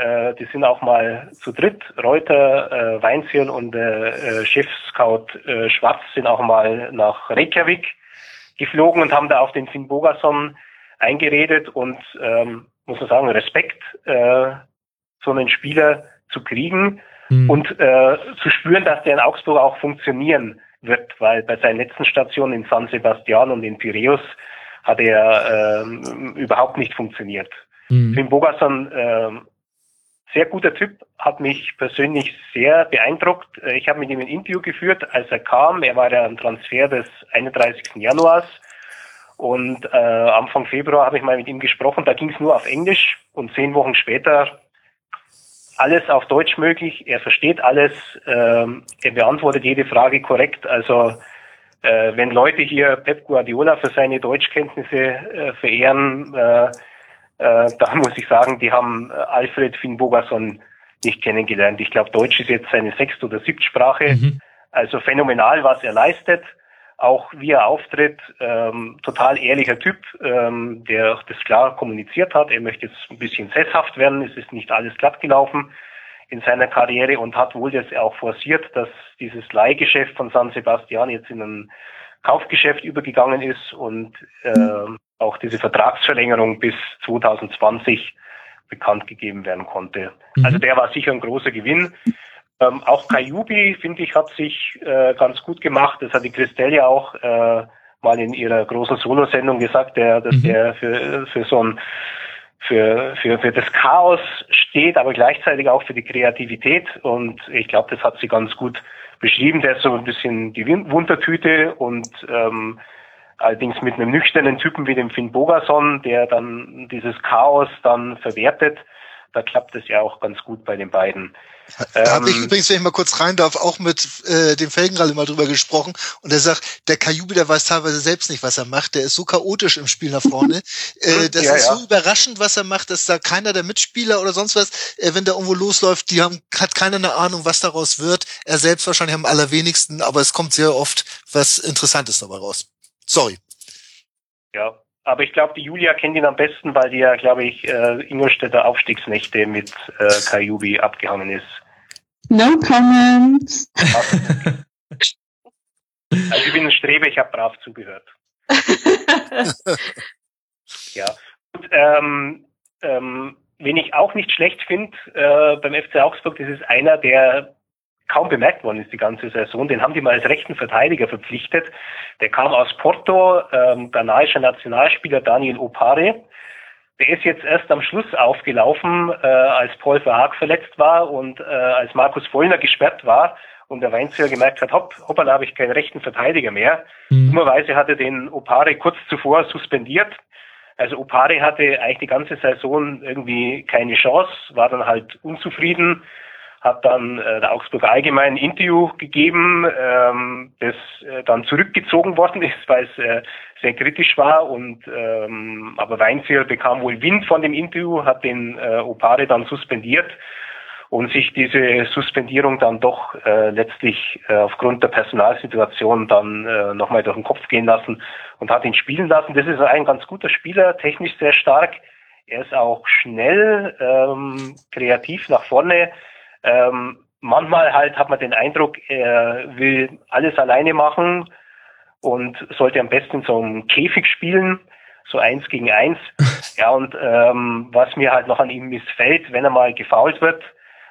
Äh, die sind auch mal zu dritt. Reuter, äh, Weinzierl und äh, Chefscout äh, Schwarz sind auch mal nach Reykjavik geflogen und haben da auf den Finn Bogason eingeredet und ähm, muss man sagen, Respekt, äh, so einen Spieler zu kriegen mhm. und äh, zu spüren, dass der in Augsburg auch funktionieren wird, weil bei seinen letzten Stationen in San Sebastian und in Piraeus hat er äh, überhaupt nicht funktioniert. Mhm. Finn Bogason, äh, sehr guter Typ, hat mich persönlich sehr beeindruckt. Äh, ich habe mit ihm ein Interview geführt, als er kam. Er war ja am Transfer des 31. Januars und äh, Anfang Februar habe ich mal mit ihm gesprochen, da ging es nur auf Englisch und zehn Wochen später alles auf Deutsch möglich. Er versteht alles, ähm, er beantwortet jede Frage korrekt. Also äh, wenn Leute hier Pep Guardiola für seine Deutschkenntnisse äh, verehren, äh, äh, da muss ich sagen, die haben Alfred Finn Bogason nicht kennengelernt. Ich glaube, Deutsch ist jetzt seine sechste oder siebte Sprache. Mhm. Also phänomenal, was er leistet auch wie er auftritt, ähm, total ehrlicher Typ, ähm, der das klar kommuniziert hat. Er möchte jetzt ein bisschen sesshaft werden. Es ist nicht alles glatt gelaufen in seiner Karriere und hat wohl das auch forciert, dass dieses Leihgeschäft von San Sebastian jetzt in ein Kaufgeschäft übergegangen ist und äh, auch diese Vertragsverlängerung bis 2020 bekannt gegeben werden konnte. Mhm. Also der war sicher ein großer Gewinn. Ähm, auch Kajubi, finde ich, hat sich äh, ganz gut gemacht. Das hat die Christelle ja auch äh, mal in ihrer großen Solosendung gesagt, der, dass mhm. der für, für so ein für, für, für das Chaos steht, aber gleichzeitig auch für die Kreativität. Und ich glaube, das hat sie ganz gut beschrieben. Der ist so ein bisschen die Wundertüte und ähm, allerdings mit einem nüchternen Typen wie dem Finn Bogason, der dann dieses Chaos dann verwertet. Da klappt es ja auch ganz gut bei den beiden. Da ähm, habe ich übrigens, wenn ich mal kurz rein darf, auch mit äh, dem Felgenralle mal drüber gesprochen und er sagt, der Kajubi, der weiß teilweise selbst nicht, was er macht. Der ist so chaotisch im Spiel nach vorne. äh, das ja, ist ja. so überraschend, was er macht, dass da keiner der Mitspieler oder sonst was, äh, wenn der irgendwo losläuft, die haben, hat keiner eine Ahnung, was daraus wird. Er selbst wahrscheinlich am allerwenigsten, aber es kommt sehr oft was Interessantes dabei raus. Sorry. Ja, aber ich glaube, die Julia kennt ihn am besten, weil die ja, glaube ich, äh, Ingolstädter Aufstiegsnächte mit äh, Kajubi abgehangen ist. No comments. Also ich bin ein Strebe, ich habe brav zugehört. ja. Und, ähm, ähm, wen ich auch nicht schlecht finde äh, beim FC Augsburg, das ist einer, der kaum bemerkt worden ist die ganze Saison. Den haben die mal als rechten Verteidiger verpflichtet. Der kam aus Porto, ähm, ghanaischer Nationalspieler Daniel Opare. Der ist jetzt erst am Schluss aufgelaufen, äh, als Paul Verhaag verletzt war und äh, als Markus Vollner gesperrt war und der Weinzierr gemerkt hat, hopp, hoppala, habe ich keinen rechten Verteidiger mehr. Mhm. Dummerweise hat er den Opare kurz zuvor suspendiert. Also Opare hatte eigentlich die ganze Saison irgendwie keine Chance, war dann halt unzufrieden, hat dann äh, der Augsburger Allgemein ein Interview gegeben, ähm, das äh, dann zurückgezogen worden ist, weil es äh, sehr kritisch war und ähm, aber Weinziel bekam wohl Wind von dem Interview, hat den äh, Opare dann suspendiert und sich diese Suspendierung dann doch äh, letztlich äh, aufgrund der Personalsituation dann äh, nochmal durch den Kopf gehen lassen und hat ihn spielen lassen. Das ist ein ganz guter Spieler, technisch sehr stark. Er ist auch schnell, ähm, kreativ nach vorne. Ähm, manchmal halt hat man den Eindruck, er will alles alleine machen und sollte am besten in so einem Käfig spielen, so eins gegen eins. Ja, und ähm, was mir halt noch an ihm missfällt, wenn er mal gefault wird,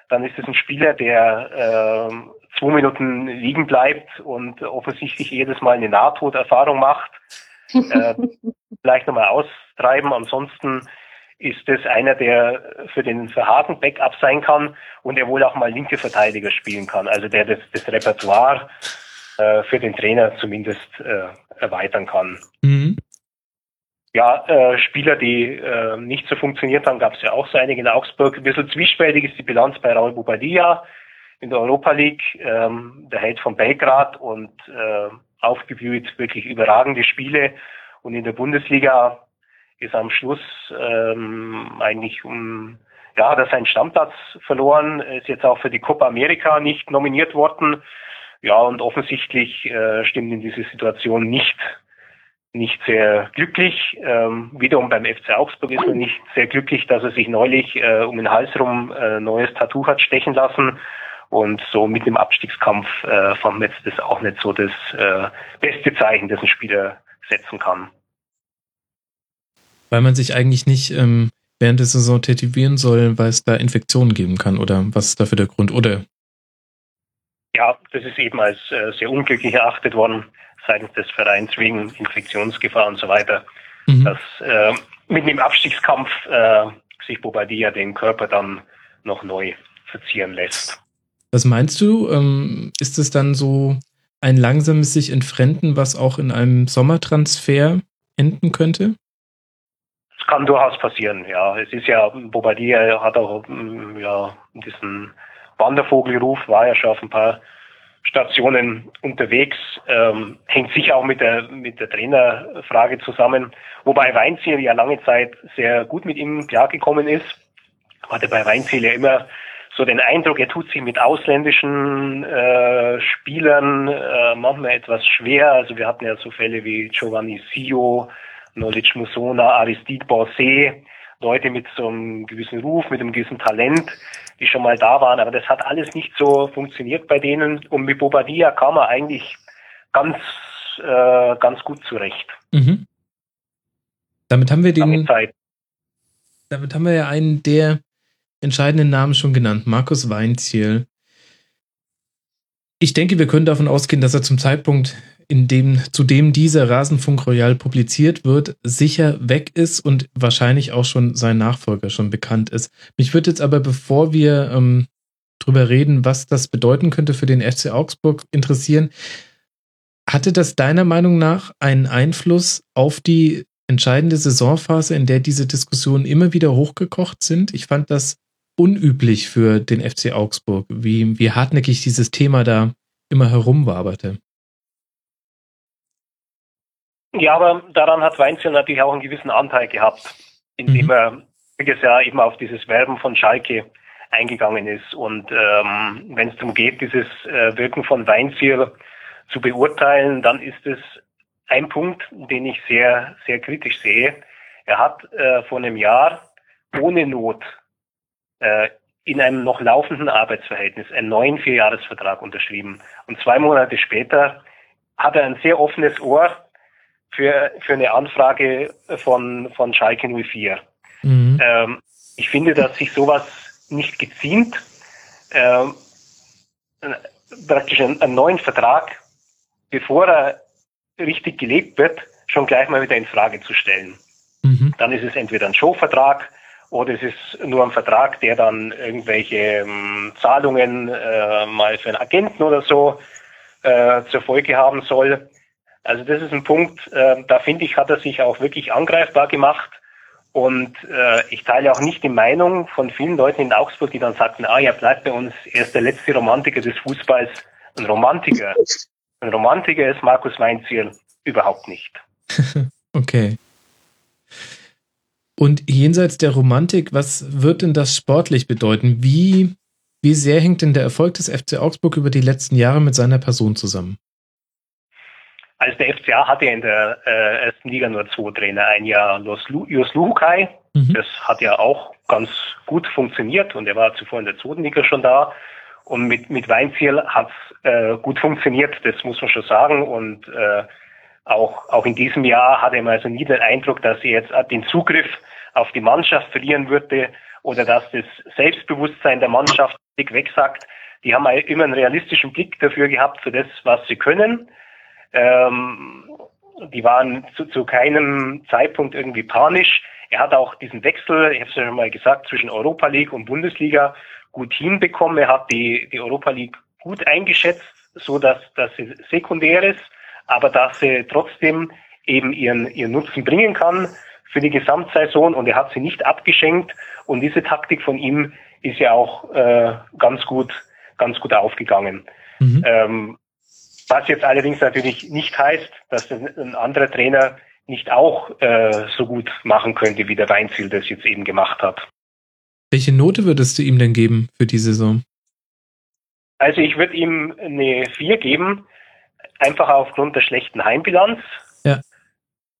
dann ist es ein Spieler, der ähm, zwei Minuten liegen bleibt und offensichtlich jedes Mal eine Nahtoderfahrung macht. äh, vielleicht nochmal austreiben. Ansonsten ist es einer, der für den Verhaken Backup sein kann und der wohl auch mal linke Verteidiger spielen kann. Also der das, das Repertoire äh, für den Trainer zumindest äh, erweitern kann. Mhm. Ja, äh, Spieler, die äh, nicht so funktioniert haben, gab es ja auch so einige in Augsburg. Ein bisschen zwiespältig ist die Bilanz bei Raul Bobadilla in der Europa League, ähm, der Held von Belgrad und äh, aufgeblüht wirklich überragende Spiele. Und in der Bundesliga ist am Schluss ähm, eigentlich um ja, hat er seinen Stammplatz verloren, ist jetzt auch für die Copa America nicht nominiert worden. Ja, und offensichtlich äh, stimmt in dieser Situation nicht nicht sehr glücklich. Ähm, wiederum beim FC Augsburg ist man nicht sehr glücklich, dass er sich neulich äh, um den Hals rum äh, neues Tattoo hat stechen lassen. Und so mit dem Abstiegskampf äh, fand man jetzt das auch nicht so das äh, beste Zeichen, das ein Spieler setzen kann weil man sich eigentlich nicht ähm, während der Saison tätowieren soll, weil es da Infektionen geben kann oder was ist dafür der Grund? Oder? Ja, das ist eben als äh, sehr unglücklich erachtet worden seitens des Vereins wegen Infektionsgefahr und so weiter, mhm. dass äh, mit dem Abstiegskampf äh, sich Bobadilla den Körper dann noch neu verzieren lässt. Was meinst du? Ähm, ist es dann so ein langsames sich entfremden, was auch in einem Sommertransfer enden könnte? Kann durchaus passieren, ja. Es ist ja, Bobadilla hat auch mm, ja, diesen Wandervogelruf, war ja schon auf ein paar Stationen unterwegs, ähm, hängt sicher auch mit der, mit der Trainerfrage zusammen. Wobei Weinziel ja lange Zeit sehr gut mit ihm klargekommen ist. Hatte bei Weinziel ja immer so den Eindruck, er tut sich mit ausländischen äh, Spielern äh, manchmal etwas schwer. Also wir hatten ja so Fälle wie Giovanni Sio, Knowledge Musona, Aristide Borsé, Leute mit so einem gewissen Ruf, mit einem gewissen Talent, die schon mal da waren, aber das hat alles nicht so funktioniert bei denen und mit Bobadilla kam er eigentlich ganz, äh, ganz gut zurecht. Mhm. Damit haben wir den, damit haben wir ja einen der entscheidenden Namen schon genannt, Markus Weinziel. Ich denke, wir können davon ausgehen, dass er zum Zeitpunkt, in dem, zu dem dieser Rasenfunk Royal publiziert wird, sicher weg ist und wahrscheinlich auch schon sein Nachfolger schon bekannt ist. Mich würde jetzt aber, bevor wir ähm, drüber reden, was das bedeuten könnte für den FC Augsburg, interessieren, hatte das deiner Meinung nach einen Einfluss auf die entscheidende Saisonphase, in der diese Diskussionen immer wieder hochgekocht sind? Ich fand das unüblich für den FC Augsburg, wie, wie hartnäckig dieses Thema da immer herumwaberte. Ja, aber daran hat Weinzel natürlich auch einen gewissen Anteil gehabt, indem mhm. er voriges Jahr eben auf dieses Werben von Schalke eingegangen ist. Und ähm, wenn es darum geht, dieses äh, Wirken von Weinziel zu beurteilen, dann ist es ein Punkt, den ich sehr, sehr kritisch sehe. Er hat äh, vor einem Jahr ohne Not äh, in einem noch laufenden Arbeitsverhältnis einen neuen Vierjahresvertrag unterschrieben. Und zwei Monate später hat er ein sehr offenes Ohr für, für eine Anfrage von, von Schalke 04. Mhm. Ähm, ich finde, dass sich sowas nicht geziemt, ähm, praktisch einen, einen neuen Vertrag, bevor er richtig gelebt wird, schon gleich mal wieder in Frage zu stellen. Mhm. Dann ist es entweder ein Showvertrag oder es ist nur ein Vertrag, der dann irgendwelche ähm, Zahlungen äh, mal für einen Agenten oder so äh, zur Folge haben soll. Also das ist ein Punkt, äh, da finde ich, hat er sich auch wirklich angreifbar gemacht. Und äh, ich teile auch nicht die Meinung von vielen Leuten in Augsburg, die dann sagten, ah, er bleibt bei uns, er ist der letzte Romantiker des Fußballs. Ein Romantiker. Ein Romantiker ist Markus Weinziel überhaupt nicht. okay. Und jenseits der Romantik, was wird denn das sportlich bedeuten? Wie, wie sehr hängt denn der Erfolg des FC Augsburg über die letzten Jahre mit seiner Person zusammen? Also der FCA hatte in der äh, ersten Liga nur zwei Trainer. Ein Jahr Jos Luhukai, mhm. das hat ja auch ganz gut funktioniert und er war zuvor in der zweiten Liga schon da. Und mit, mit Weinziel hat es äh, gut funktioniert, das muss man schon sagen. Und äh, auch, auch in diesem Jahr hatte man also nie den Eindruck, dass er jetzt den Zugriff auf die Mannschaft verlieren würde oder dass das Selbstbewusstsein der Mannschaft wegsagt. Die haben immer einen realistischen Blick dafür gehabt, für das, was sie können. Ähm, die waren zu, zu keinem Zeitpunkt irgendwie panisch. Er hat auch diesen Wechsel, ich habe es ja schon mal gesagt, zwischen Europa League und Bundesliga gut hinbekommen. Er hat die, die Europa League gut eingeschätzt, so dass, sie sekundär ist, aber dass sie trotzdem eben ihren, ihren Nutzen bringen kann für die Gesamtsaison und er hat sie nicht abgeschenkt und diese Taktik von ihm ist ja auch äh, ganz gut, ganz gut aufgegangen. Mhm. Ähm, was jetzt allerdings natürlich nicht heißt, dass ein anderer Trainer nicht auch äh, so gut machen könnte, wie der Weinziel das jetzt eben gemacht hat. Welche Note würdest du ihm denn geben für die Saison? Also ich würde ihm eine 4 geben, einfach aufgrund der schlechten Heimbilanz. Ja.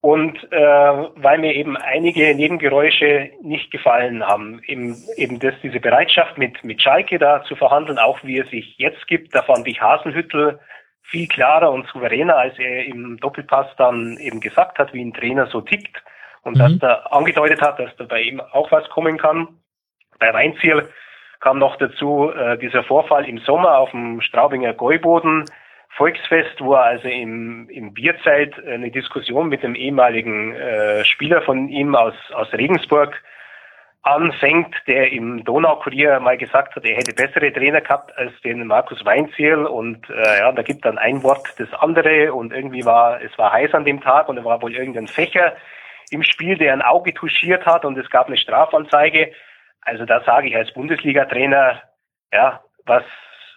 Und äh, weil mir eben einige Nebengeräusche nicht gefallen haben. Eben, eben das, diese Bereitschaft mit, mit Schalke da zu verhandeln, auch wie er sich jetzt gibt, da fand ich Hasenhüttel viel klarer und souveräner, als er im Doppelpass dann eben gesagt hat, wie ein Trainer so tickt und mhm. dass er angedeutet hat, dass da bei ihm auch was kommen kann. Bei Weinziel kam noch dazu äh, dieser Vorfall im Sommer auf dem Straubinger Gäuboden Volksfest, wo er also im, im Bierzeit eine Diskussion mit dem ehemaligen äh, Spieler von ihm aus, aus Regensburg anfängt, der im Donaukurier mal gesagt hat, er hätte bessere Trainer gehabt als den Markus Weinziel und äh, ja, da gibt dann ein Wort das andere und irgendwie war, es war heiß an dem Tag und da war wohl irgendein Fächer im Spiel, der ein Auge touchiert hat und es gab eine Strafanzeige. Also da sage ich als Bundesliga-Trainer, ja, was,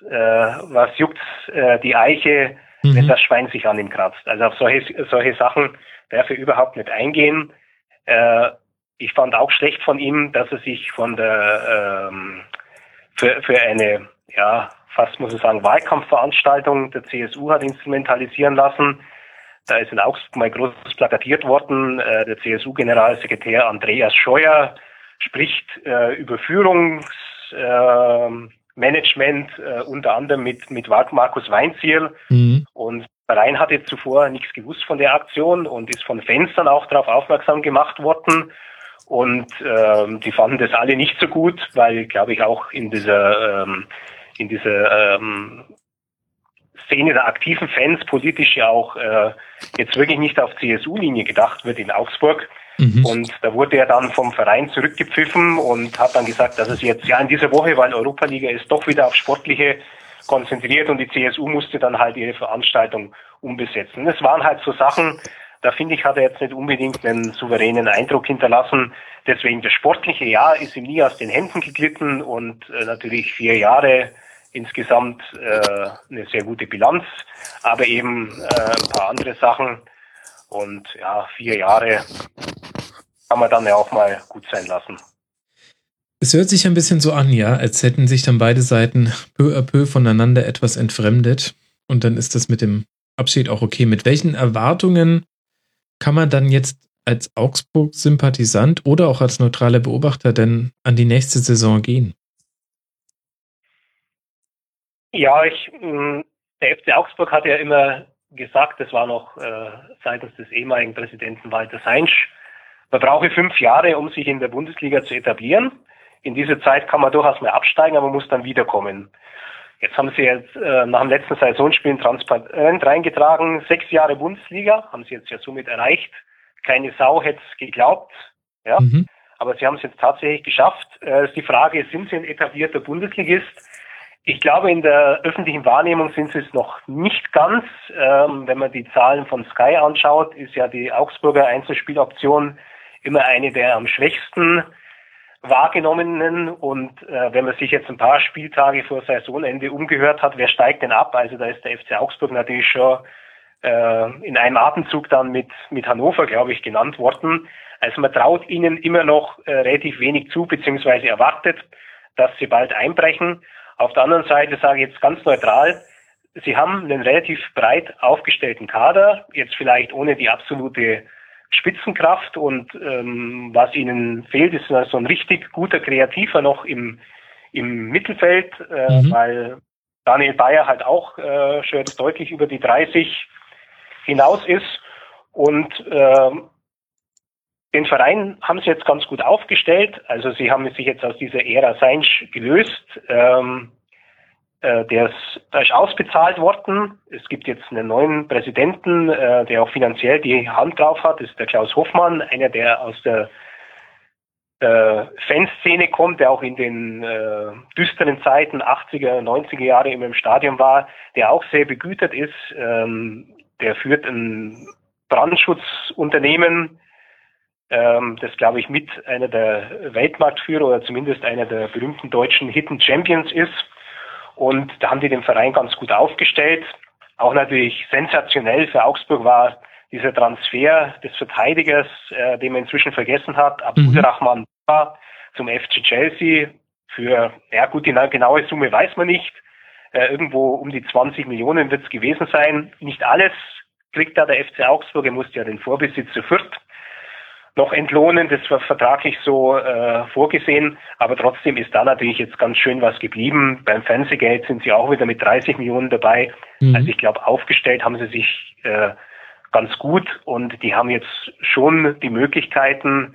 äh, was juckt äh, die Eiche, mhm. wenn das Schwein sich an ihm kratzt. Also auf solche, solche Sachen darf er überhaupt nicht eingehen. Äh, ich fand auch schlecht von ihm, dass er sich von der ähm, für, für eine, ja, fast muss ich sagen, Wahlkampfveranstaltung der CSU hat instrumentalisieren lassen. Da ist in Augsburg mal groß plakatiert worden. Äh, der CSU-Generalsekretär Andreas Scheuer spricht äh, über Führungsmanagement, äh, äh, unter anderem mit, mit Markus Weinziel. Mhm. Und Verein hatte zuvor nichts gewusst von der Aktion und ist von Fans dann auch darauf aufmerksam gemacht worden. Und ähm, die fanden das alle nicht so gut, weil, glaube ich, auch in dieser, ähm, in dieser ähm, Szene der aktiven Fans politisch ja auch äh, jetzt wirklich nicht auf CSU-Linie gedacht wird in Augsburg. Mhm. Und da wurde er dann vom Verein zurückgepfiffen und hat dann gesagt, dass es jetzt ja in dieser Woche, weil Europa-Liga ist, doch wieder auf Sportliche konzentriert und die CSU musste dann halt ihre Veranstaltung umbesetzen. Das waren halt so Sachen, da finde ich, hat er jetzt nicht unbedingt einen souveränen Eindruck hinterlassen. Deswegen das sportliche Jahr ist ihm nie aus den Händen geglitten und äh, natürlich vier Jahre insgesamt äh, eine sehr gute Bilanz, aber eben äh, ein paar andere Sachen. Und ja, vier Jahre kann man dann ja auch mal gut sein lassen. Es hört sich ein bisschen so an, ja, als hätten sich dann beide Seiten peu à peu voneinander etwas entfremdet. Und dann ist das mit dem Abschied auch okay. Mit welchen Erwartungen kann man dann jetzt als Augsburg-Sympathisant oder auch als neutraler Beobachter denn an die nächste Saison gehen? Ja, ich, mm, der FC Augsburg hat ja immer gesagt, das war noch äh, seitens des ehemaligen Präsidenten Walter Seinsch, man brauche fünf Jahre, um sich in der Bundesliga zu etablieren. In dieser Zeit kann man durchaus mal absteigen, aber man muss dann wiederkommen. Jetzt haben sie jetzt äh, nach dem letzten Saisonspiel transparent reingetragen, sechs Jahre Bundesliga, haben sie jetzt ja somit erreicht. Keine Sau hätte es geglaubt, ja. Mhm. Aber sie haben es jetzt tatsächlich geschafft. Äh, ist die Frage, sind sie ein etablierter Bundesligist? Ich glaube, in der öffentlichen Wahrnehmung sind sie es noch nicht ganz. Ähm, wenn man die Zahlen von Sky anschaut, ist ja die Augsburger Einzelspieloption immer eine der am schwächsten wahrgenommenen. Und äh, wenn man sich jetzt ein paar Spieltage vor Saisonende umgehört hat, wer steigt denn ab? Also da ist der FC Augsburg natürlich schon äh, in einem Atemzug dann mit, mit Hannover, glaube ich, genannt worden. Also man traut ihnen immer noch äh, relativ wenig zu, beziehungsweise erwartet, dass sie bald einbrechen. Auf der anderen Seite sage ich jetzt ganz neutral, sie haben einen relativ breit aufgestellten Kader, jetzt vielleicht ohne die absolute Spitzenkraft und ähm, was ihnen fehlt, ist so ein richtig guter Kreativer noch im, im Mittelfeld, äh, mhm. weil Daniel Bayer halt auch äh, schon jetzt deutlich über die 30 hinaus ist und äh, den Verein haben sie jetzt ganz gut aufgestellt. Also sie haben sich jetzt aus dieser Ära Seinsch gelöst. Ähm, äh, der ist, da ist ausbezahlt worden. Es gibt jetzt einen neuen Präsidenten, äh, der auch finanziell die Hand drauf hat. Das ist der Klaus Hoffmann, einer, der aus der äh, Fanszene kommt, der auch in den äh, düsteren Zeiten 80er, 90er Jahre immer im Stadion war, der auch sehr begütert ist. Ähm, der führt ein Brandschutzunternehmen, ähm, das glaube ich mit einer der Weltmarktführer oder zumindest einer der berühmten deutschen Hidden Champions ist. Und da haben die den Verein ganz gut aufgestellt. Auch natürlich sensationell für Augsburg war dieser Transfer des Verteidigers, äh, den man inzwischen vergessen hat, Abdulrahman mhm. zum FC Chelsea für, ja gut, die genaue Summe weiß man nicht. Äh, irgendwo um die 20 Millionen wird es gewesen sein. Nicht alles kriegt da der FC Augsburg, er musste ja den Vorbesitzer Fürth noch entlohnen. Das war vertraglich so äh, vorgesehen. Aber trotzdem ist da natürlich jetzt ganz schön was geblieben. Beim Fernsehgeld sind sie auch wieder mit 30 Millionen dabei. Mhm. Also ich glaube, aufgestellt haben sie sich äh, ganz gut und die haben jetzt schon die Möglichkeiten,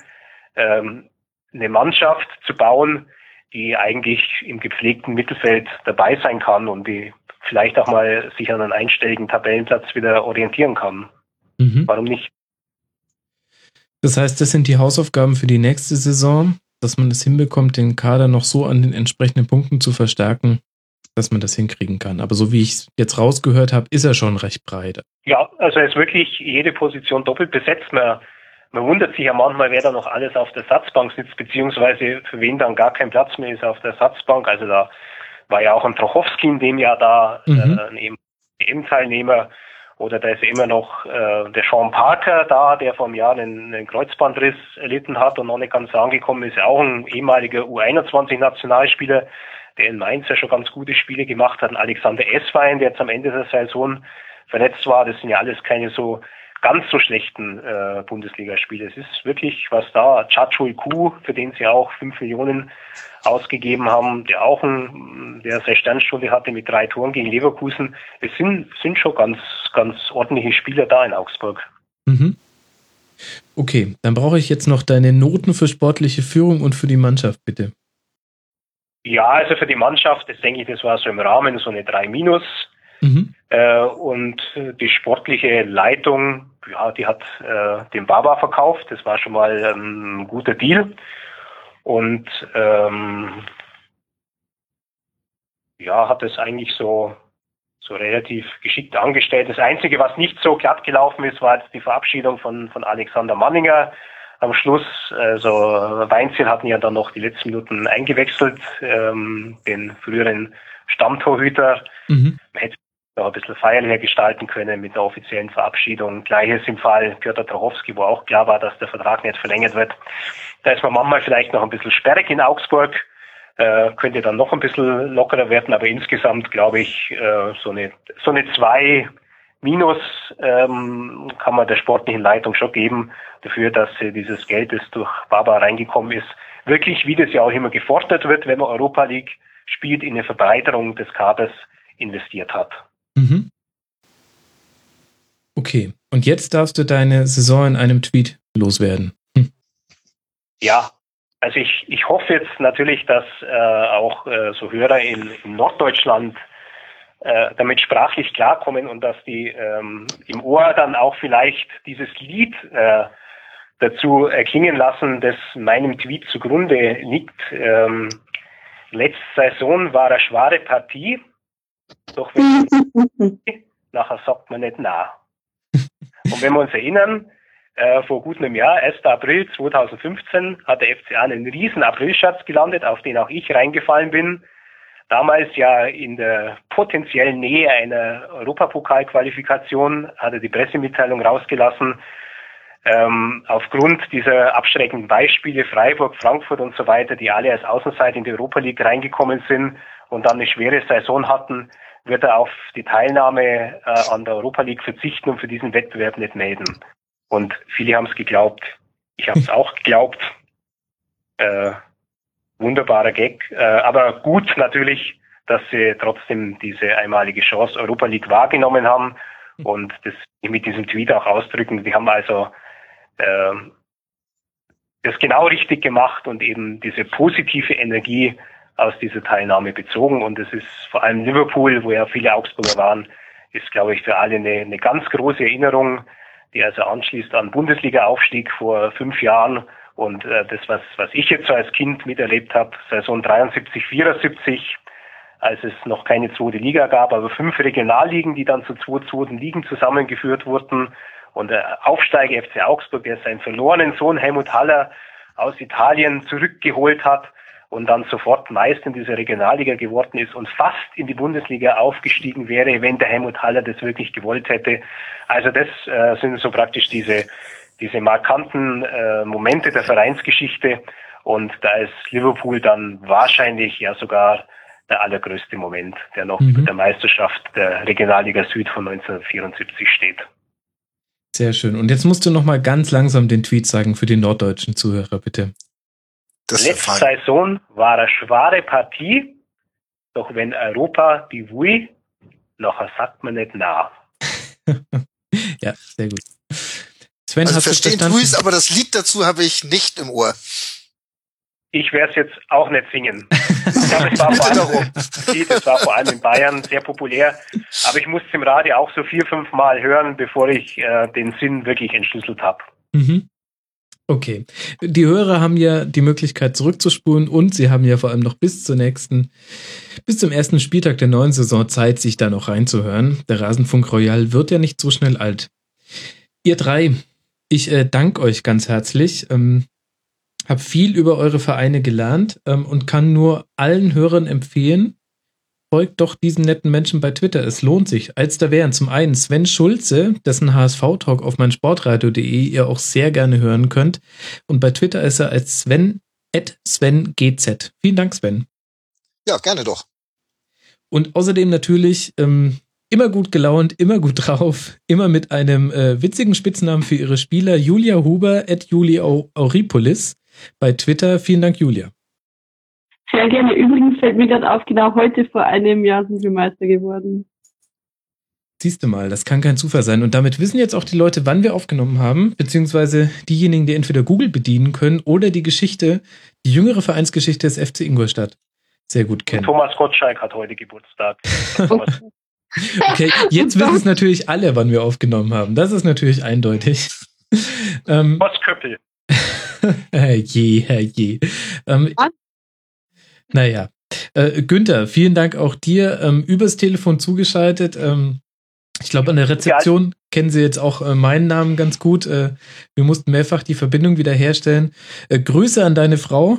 ähm, eine Mannschaft zu bauen, die eigentlich im gepflegten Mittelfeld dabei sein kann und die vielleicht auch mal sich an einen einstelligen Tabellenplatz wieder orientieren kann. Mhm. Warum nicht? Das heißt, das sind die Hausaufgaben für die nächste Saison, dass man es hinbekommt, den Kader noch so an den entsprechenden Punkten zu verstärken, dass man das hinkriegen kann. Aber so wie ich es jetzt rausgehört habe, ist er schon recht breit. Ja, also er ist wirklich jede Position doppelt besetzt. Man, man wundert sich ja manchmal, wer da noch alles auf der Satzbank sitzt, beziehungsweise für wen dann gar kein Platz mehr ist auf der Satzbank. Also da war ja auch ein Trochowski in dem Jahr da, mhm. äh, ein EM-Teilnehmer. Oder da ist immer noch äh, der Sean Parker da, der vor einem Jahr einen, einen Kreuzbandriss erlitten hat und noch nicht ganz angekommen ist. Auch ein ehemaliger U21-Nationalspieler, der in Mainz ja schon ganz gute Spiele gemacht hat. Ein Alexander Esswein, der jetzt am Ende der Saison verletzt war. Das sind ja alles keine so ganz so schlechten äh, Bundesligaspiele. Es ist wirklich was da. Chachul Ku, für den sie auch fünf Millionen ausgegeben haben, der auch ein, der seine Sternstunde hatte mit drei Toren gegen Leverkusen. Es sind, sind schon ganz, ganz ordentliche Spieler da in Augsburg. Mhm. Okay, dann brauche ich jetzt noch deine Noten für sportliche Führung und für die Mannschaft, bitte. Ja, also für die Mannschaft, das denke ich, das war so im Rahmen so eine 3 minus. Mhm. Äh, und die sportliche Leitung, ja, die hat äh, den Baba verkauft. Das war schon mal ähm, ein guter Deal. Und ähm, ja, hat es eigentlich so so relativ geschickt angestellt. Das Einzige, was nicht so glatt gelaufen ist, war jetzt die Verabschiedung von, von Alexander Manninger am Schluss. Also Weinziel hatten ja dann noch die letzten Minuten eingewechselt, ähm, den früheren Stammtorhüter. Mhm. Man hätte noch ein bisschen feierlicher gestalten können mit der offiziellen Verabschiedung. Gleiches im Fall Piotr Trachowski, wo auch klar war, dass der Vertrag nicht verlängert wird. Da ist man manchmal vielleicht noch ein bisschen sperrig in Augsburg, äh, könnte dann noch ein bisschen lockerer werden, aber insgesamt glaube ich, äh, so eine so eine zwei Minus ähm, kann man der sportlichen Leitung schon geben dafür, dass äh, dieses Geld, das durch Baba reingekommen ist, wirklich, wie das ja auch immer gefordert wird, wenn man Europa League spielt, in eine Verbreiterung des Kaders investiert hat. Mhm. Okay, und jetzt darfst du deine Saison in einem Tweet loswerden. Hm. Ja, also ich, ich hoffe jetzt natürlich, dass äh, auch äh, so Hörer in, in Norddeutschland äh, damit sprachlich klarkommen und dass die ähm, im Ohr dann auch vielleicht dieses Lied äh, dazu erklingen lassen, das meinem Tweet zugrunde liegt. Ähm, letzte Saison war eine schwere Partie, doch wenn nachher sagt man nicht nah. Und wenn wir uns erinnern, äh, vor gut einem Jahr, 1. April 2015, hat der FCA einen riesen Aprilschatz gelandet, auf den auch ich reingefallen bin. Damals ja in der potenziellen Nähe einer Europapokalqualifikation hat er die Pressemitteilung rausgelassen. Ähm, aufgrund dieser abschreckenden Beispiele Freiburg, Frankfurt und so weiter, die alle als Außenseiter in die Europa League reingekommen sind und dann eine schwere Saison hatten, wird er auf die Teilnahme äh, an der Europa League verzichten und für diesen Wettbewerb nicht melden. Und viele haben es geglaubt. Ich habe es auch geglaubt. Äh, wunderbarer Gag. Äh, aber gut natürlich, dass sie trotzdem diese einmalige Chance Europa League wahrgenommen haben und das mit diesem Tweet auch ausdrücken. Die haben also äh, das genau richtig gemacht und eben diese positive Energie aus dieser Teilnahme bezogen. Und es ist vor allem Liverpool, wo ja viele Augsburger waren, ist, glaube ich, für alle eine, eine ganz große Erinnerung, die also anschließt an Bundesliga-Aufstieg vor fünf Jahren und äh, das, was, was ich jetzt so als Kind miterlebt habe, Saison 73, 74, als es noch keine zweite Liga gab, aber fünf Regionalligen, die dann zu zwei zweiten Ligen zusammengeführt wurden. Und der Aufsteiger FC Augsburg, der seinen verlorenen Sohn Helmut Haller aus Italien zurückgeholt hat und dann sofort Meister in dieser Regionalliga geworden ist und fast in die Bundesliga aufgestiegen wäre, wenn der Helmut Haller das wirklich gewollt hätte. Also das äh, sind so praktisch diese diese markanten äh, Momente der Vereinsgeschichte. Und da ist Liverpool dann wahrscheinlich ja sogar der allergrößte Moment, der noch mhm. der Meisterschaft der Regionalliga Süd von 1974 steht. Sehr schön. Und jetzt musst du noch mal ganz langsam den Tweet sagen für die norddeutschen Zuhörer, bitte. Das Letzte Saison war eine schwere Partie, doch wenn Europa die Wui, nachher sagt man nicht nah. ja, sehr gut. Sven, also verstehen Luis, aber das Lied dazu habe ich nicht im Ohr. Ich werde es jetzt auch nicht singen. Ich glaube, es war, vor allem, es war vor allem in Bayern sehr populär, aber ich musste es im Radio auch so vier, fünf Mal hören, bevor ich äh, den Sinn wirklich entschlüsselt habe. Mhm. Okay. Die Hörer haben ja die Möglichkeit zurückzuspulen und sie haben ja vor allem noch bis zur nächsten, bis zum ersten Spieltag der neuen Saison Zeit, sich da noch reinzuhören. Der Rasenfunk Royal wird ja nicht so schnell alt. Ihr drei, ich äh, danke euch ganz herzlich. Ähm, habe viel über eure Vereine gelernt ähm, und kann nur allen Hörern empfehlen, folgt doch diesen netten Menschen bei Twitter. Es lohnt sich. Als da wären zum einen Sven Schulze, dessen HSV-Talk auf mein Sportradio.de ihr auch sehr gerne hören könnt. Und bei Twitter ist er als Sven, at SvenGZ. Vielen Dank, Sven. Ja, gerne doch. Und außerdem natürlich ähm, immer gut gelaunt, immer gut drauf, immer mit einem äh, witzigen Spitznamen für ihre Spieler, Julia Huber at Julia Auripolis bei Twitter. Vielen Dank, Julia. Sehr gerne. Übrigens fällt mir gerade auf, genau heute vor einem Jahr sind wir Meister geworden. Siehst du mal, das kann kein Zufall sein. Und damit wissen jetzt auch die Leute, wann wir aufgenommen haben, beziehungsweise diejenigen, die entweder Google bedienen können oder die Geschichte, die jüngere Vereinsgeschichte des FC Ingolstadt sehr gut kennen. Thomas Gottschalk hat heute Geburtstag. Okay, jetzt wissen es natürlich alle, wann wir aufgenommen haben. Das ist natürlich eindeutig. Ähm, Köppel. je, je. Ähm, naja. Äh, Günther, vielen Dank auch dir. Ähm, übers Telefon zugeschaltet. Ähm, ich glaube, an der Rezeption kennen Sie jetzt auch äh, meinen Namen ganz gut. Äh, wir mussten mehrfach die Verbindung wiederherstellen. Äh, Grüße an deine Frau.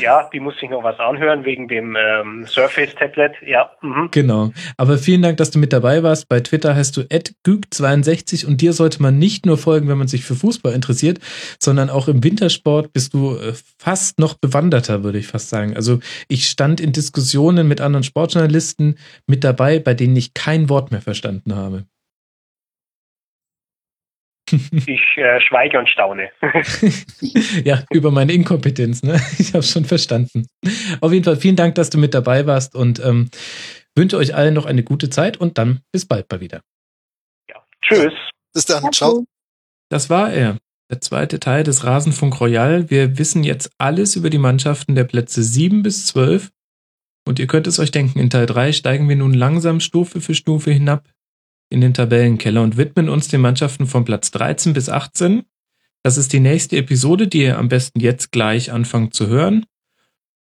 Ja, die muss sich noch was anhören wegen dem ähm, Surface-Tablet. Ja. Mhm. Genau. Aber vielen Dank, dass du mit dabei warst. Bei Twitter heißt du @güg62 und dir sollte man nicht nur folgen, wenn man sich für Fußball interessiert, sondern auch im Wintersport bist du äh, fast noch bewanderter, würde ich fast sagen. Also ich stand in Diskussionen mit anderen Sportjournalisten mit dabei, bei denen ich kein Wort mehr verstanden habe. Ich äh, schweige und staune. ja, über meine Inkompetenz, ne? Ich habe schon verstanden. Auf jeden Fall vielen Dank, dass du mit dabei warst und ähm, wünsche euch allen noch eine gute Zeit und dann bis bald mal wieder. Ja. Tschüss. Bis dann. Ciao. Das war er. Der zweite Teil des Rasenfunk Royal. Wir wissen jetzt alles über die Mannschaften der Plätze 7 bis 12. Und ihr könnt es euch denken, in Teil 3 steigen wir nun langsam Stufe für Stufe hinab in den Tabellenkeller und widmen uns den Mannschaften von Platz 13 bis 18. Das ist die nächste Episode, die ihr am besten jetzt gleich anfangt zu hören.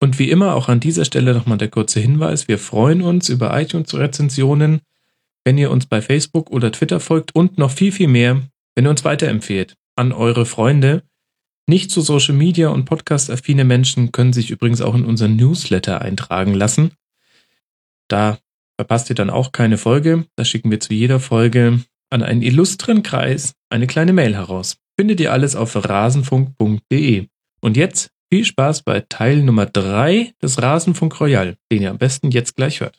Und wie immer auch an dieser Stelle nochmal der kurze Hinweis. Wir freuen uns über iTunes-Rezensionen, wenn ihr uns bei Facebook oder Twitter folgt und noch viel, viel mehr, wenn ihr uns weiterempfehlt an eure Freunde. Nicht so Social Media und Podcast-affine Menschen können sich übrigens auch in unseren Newsletter eintragen lassen. Da verpasst ihr dann auch keine Folge. Da schicken wir zu jeder Folge an einen illustren Kreis eine kleine Mail heraus. Findet ihr alles auf rasenfunk.de. Und jetzt viel Spaß bei Teil Nummer drei des Rasenfunk Royal, den ihr am besten jetzt gleich hört.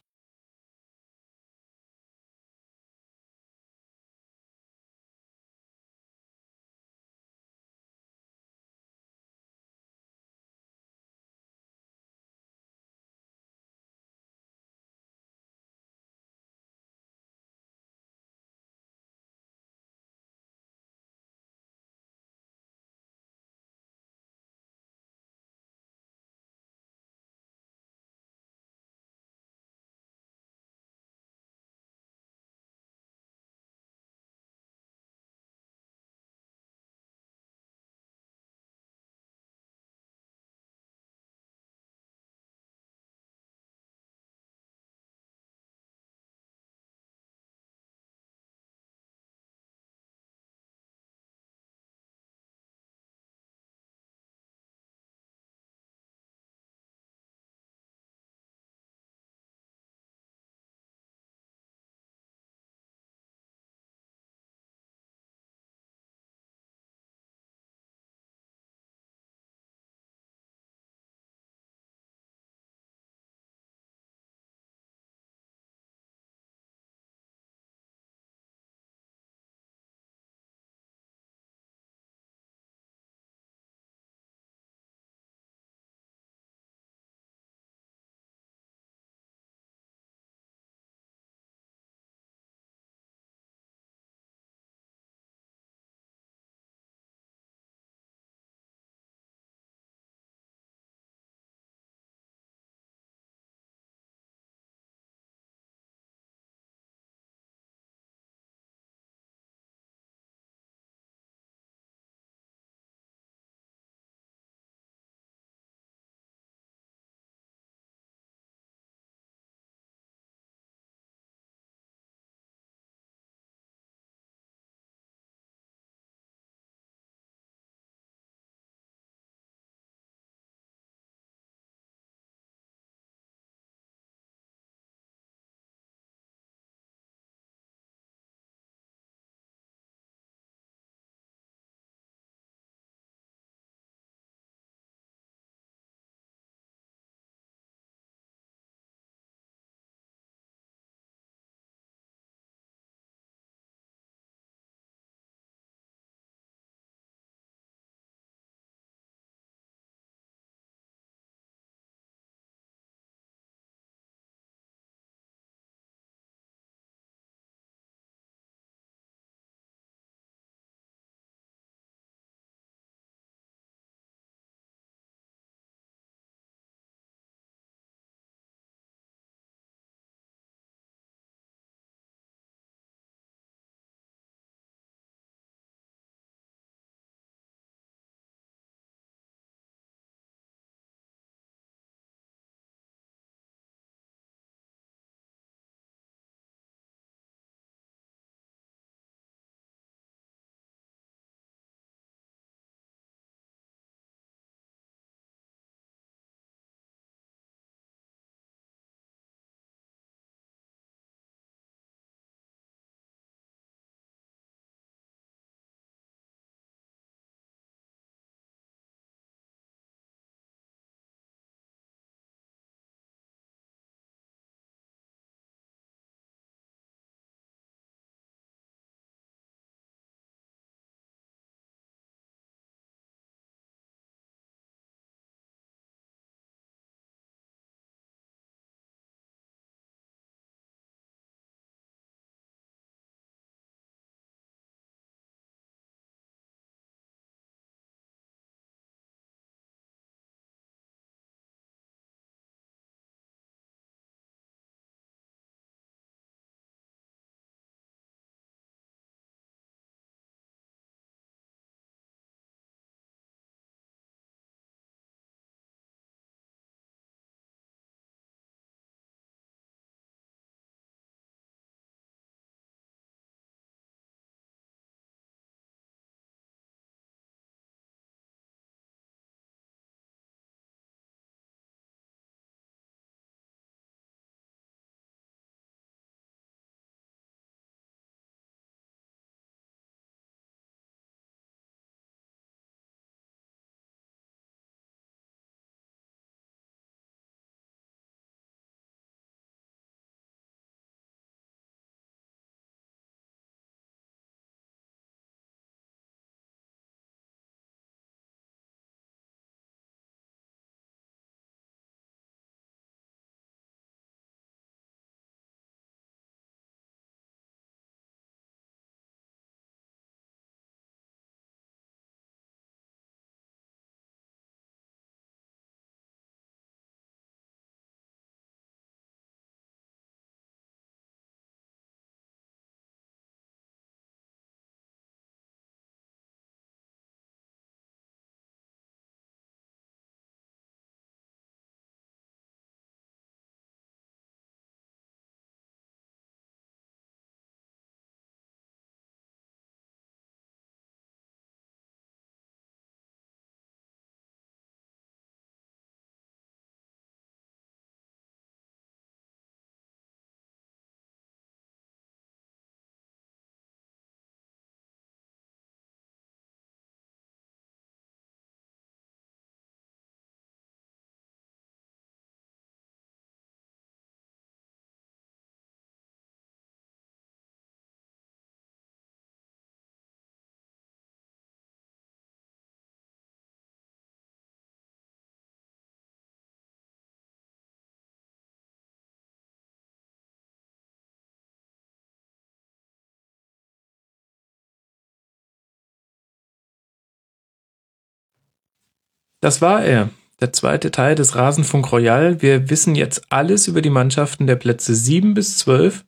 Das war er, der zweite Teil des Rasenfunk Royal. Wir wissen jetzt alles über die Mannschaften der Plätze 7 bis 12.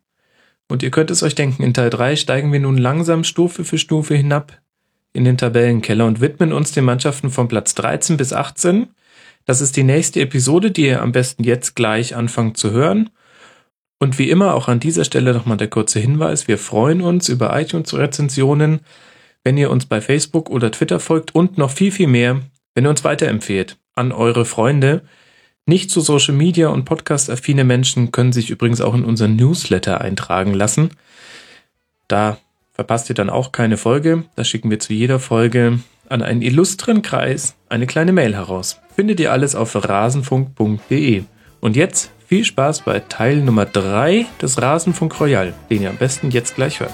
Und ihr könnt es euch denken, in Teil 3 steigen wir nun langsam Stufe für Stufe hinab in den Tabellenkeller und widmen uns den Mannschaften von Platz 13 bis 18. Das ist die nächste Episode, die ihr am besten jetzt gleich anfangt zu hören. Und wie immer auch an dieser Stelle nochmal der kurze Hinweis, wir freuen uns über iTunes-Rezensionen, wenn ihr uns bei Facebook oder Twitter folgt und noch viel, viel mehr, wenn ihr uns weiterempfehlt an eure Freunde. Nicht so Social Media und Podcast-affine Menschen können sich übrigens auch in unseren Newsletter eintragen lassen. Da verpasst ihr dann auch keine Folge. Da schicken wir zu jeder Folge an einen illustren Kreis eine kleine Mail heraus. Findet ihr alles auf rasenfunk.de. Und jetzt viel Spaß bei Teil Nummer 3 des Rasenfunk Royal, den ihr am besten jetzt gleich hört.